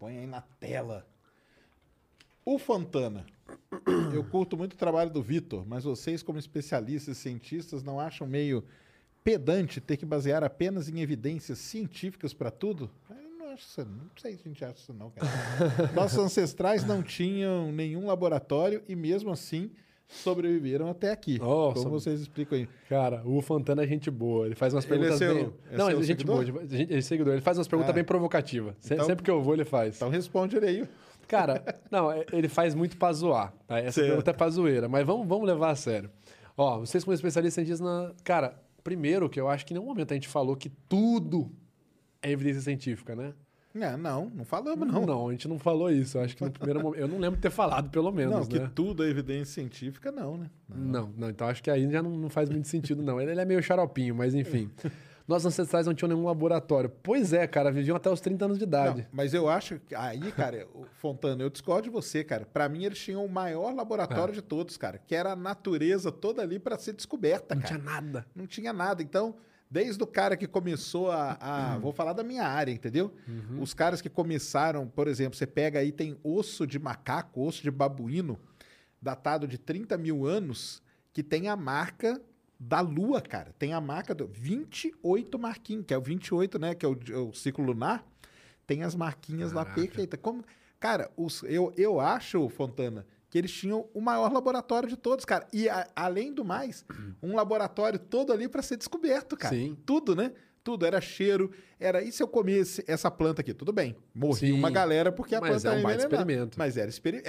Põe aí na tela. O Fontana. Eu curto muito o trabalho do Vitor, mas vocês, como especialistas e cientistas, não acham meio pedante ter que basear apenas em evidências científicas para tudo? Eu não acho isso, não sei se a gente acha isso não, cara. Nossos ancestrais não tinham nenhum laboratório e mesmo assim sobreviveram até aqui. Oh, como vocês explicam aí? Cara, o Fontana é gente boa. Ele faz umas Ele é perguntas seu- bem. é não, ele é gente seguidor? boa. gente- Ele é seguidor. Ele faz umas perguntas Ah. bem provocativas. Se- Então- Sempre que eu vou, ele faz. Então responde ele aí. Cara, não, é- ele faz muito pra zoar. Tá? Essa Certo. pergunta é pra zoeira, mas vamos, vamos levar a sério. Ó, vocês como especialistas cientistas na. Cara, primeiro que eu acho que em nenhum momento a gente falou que tudo é evidência científica, né? É, não, não falamos, não. Não, a gente não falou isso. Eu acho que no primeiro momento. Eu não lembro de ter falado, pelo menos, Não, que né? tudo é evidência científica, não, né? Não, não, então acho que aí já não, não faz muito sentido, não. Ele, ele é meio xaropinho, mas enfim. Nossos ancestrais não tinham nenhum laboratório. Pois é, cara, viviam até os 30 anos de idade. Não, mas eu acho que aí, cara, Fontana, eu discordo de você, cara. Pra mim, eles tinham o maior laboratório de todos, cara, que era a natureza toda ali pra ser descoberta, Não cara. tinha nada. Não tinha nada. Então, desde o cara que começou a. a- vou falar da minha área, entendeu? Os caras que começaram, por exemplo, você pega aí, tem osso de macaco, osso de babuíno, datado de 30 mil anos, que tem a marca da Lua, cara. Tem a marca do 28 marquinhos, que é o 28, né? Que é o, é o ciclo lunar. Tem as marquinhas lá perfeitas. Como, cara, os, eu, eu acho, Fontana, que eles tinham o maior laboratório de todos, cara. E a- além do mais, um laboratório todo ali para ser descoberto, cara. Sim. Tudo, né? Tudo era cheiro, era e se eu comesse essa planta aqui? Tudo bem. Morri Sim. uma galera porque a Mas planta é um era baita experimento. Mas era experimento.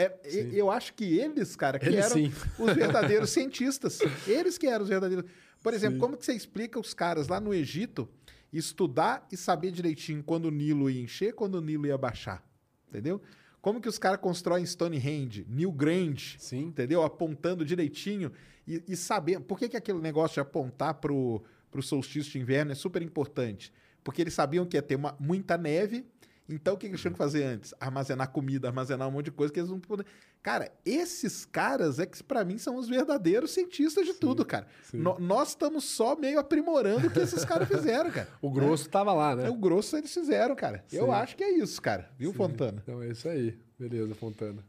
eu acho que eles, cara, que Eles eram sim. os verdadeiros cientistas. Eles que eram os verdadeiros. Por exemplo, como que você explica os caras lá no Egito estudar e saber direitinho quando o Nilo ia encher, quando o Nilo ia baixar? Entendeu? Como que os caras constroem Stonehenge, Newgrange, Sim. entendeu? Apontando direitinho e, e saber. Por que, que aquele negócio de apontar pro, pro solstício de inverno é super importante? Porque eles sabiam que ia ter uma- muita neve. Então, o que eles tinham que fazer antes? Armazenar comida, armazenar um monte de coisa que eles não podem. Cara, esses caras é que, pra mim, são os verdadeiros cientistas de tudo, cara. No- nós estamos só meio aprimorando o que esses caras fizeram, cara. O grosso tava lá, né? É o grosso eles fizeram, cara. Eu Sim. acho que é isso, cara. Viu, Fontana? Então é isso aí. Beleza, Fontana.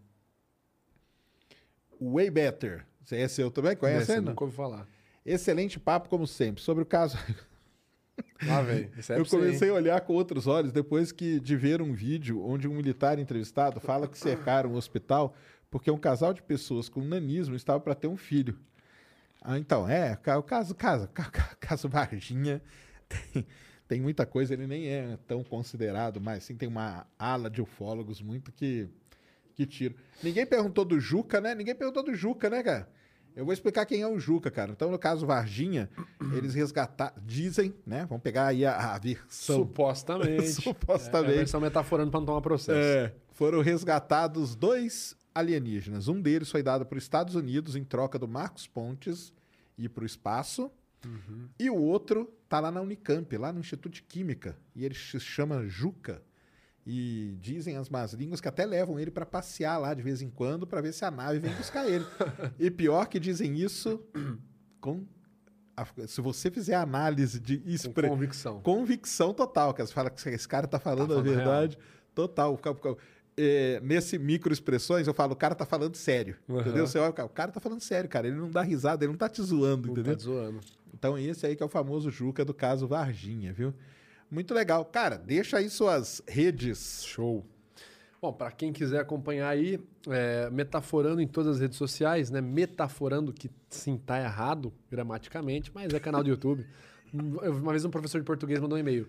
Way Better. Você é seu também? Conhece eu ele? não? nunca ouvi falar. Excelente papo, como sempre. Sobre o caso. Velho. Isso é eu comecei a olhar com outros olhos depois que de ver um vídeo onde um militar entrevistado fala que cercaram o hospital porque um casal de pessoas com nanismo estava para ter um filho. Ah, então, é, o caso, caso, ca- ca- caso Varginha tem, tem muita coisa, ele nem é tão considerado, mas sim tem uma ala de ufólogos muito que, que tira. Ninguém perguntou do Juca, né? Ninguém perguntou do Juca, né, cara? Eu vou explicar quem é o Juca, cara. Então, no caso Varginha, eles resgataram, dizem, né? Vamos pegar aí a, a versão. Supostamente. Supostamente. É, a versão metaforando pra não tomar processo. É, foram resgatados dois alienígenas. Um deles foi dado para os Estados Unidos em troca do Marcos Pontes ir para o espaço. E o outro tá lá na Unicamp, lá no Instituto de Química. E ele se chama Juca. E dizem as más línguas que até levam ele para passear lá de vez em quando para ver se a nave vem buscar ele. e pior que dizem isso com a- se você fizer a análise de Com expre- convicção. convicção total, que você fala que esse cara tá falando Tá a falando verdade, total. Fica- fica- é, nesse micro expressões, eu falo, o cara tá falando sério. Aham. Entendeu? Você olha, o cara, o cara tá falando sério, cara. Ele não dá risada, ele não tá te zoando, Não entendeu? tá zoando. Então, esse aí que é o famoso Juca do caso Varginha, viu? Muito legal. Cara, deixa aí suas redes. Show. Bom, para quem quiser acompanhar aí, é, metaforando em todas as redes sociais, né? Metaforando que sim, tá errado gramaticamente, mas é canal do YouTube. Eu- Uma vez um professor de português mandou um e-mail.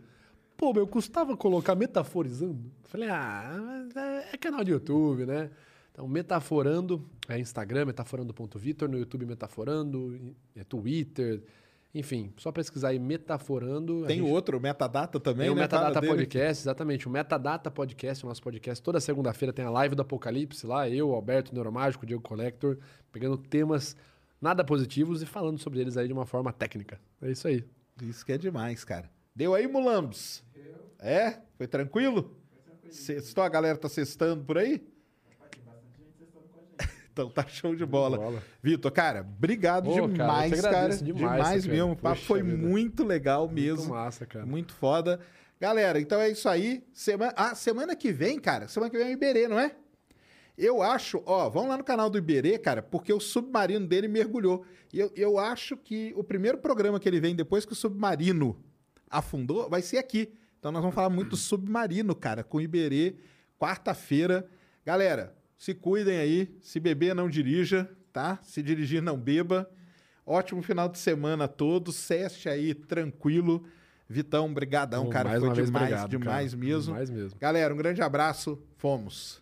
Pô, meu, custava colocar metaforizando? Falei, ah, é, é canal de YouTube, né? Então, metaforando, é Instagram, metaforando.vitor, no YouTube metaforando, é Twitter, enfim, só pesquisar aí metaforando. Tem gente- outro, Metadata também, tem o né? Metadata. Podcast, exatamente. O Metadata Podcast, o nosso podcast. Toda segunda-feira tem a live do Apocalipse lá, eu, Alberto Neuromágico, o Diego Collector, pegando temas nada positivos e falando sobre eles aí de uma forma técnica. É isso aí. Isso que é demais, cara. Deu aí, Mulambos? É? Foi tranquilo? Sextou, a galera tá sextando por aí? Então tá show de bola. bola. Vitor, cara, obrigado Ô, cara, eu que demais, cara. agradeço demais, Demais cara. mesmo. O papo foi vida. muito legal mesmo. Muito massa, cara. Muito foda. Galera, então é isso aí. Semana, ah, semana que vem, cara. Semana que vem é o Iberê, não é? Eu acho, ó, vamos lá no canal do Iberê, cara, porque o submarino dele mergulhou. E eu, eu acho que o primeiro programa que ele vem depois que o submarino afundou vai ser aqui. Então nós vamos falar muito do submarino, cara, com o Iberê, quarta-feira. Galera, se cuidem aí. Se beber, não dirija, tá? Se dirigir, não beba. Ótimo final de semana a todos. Seste aí, tranquilo. Vitão, brigadão, Bom, cara. Foi uma vez, demais, obrigado, demais cara. mesmo. Demais mesmo. Galera, um grande abraço. Fomos.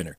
winner.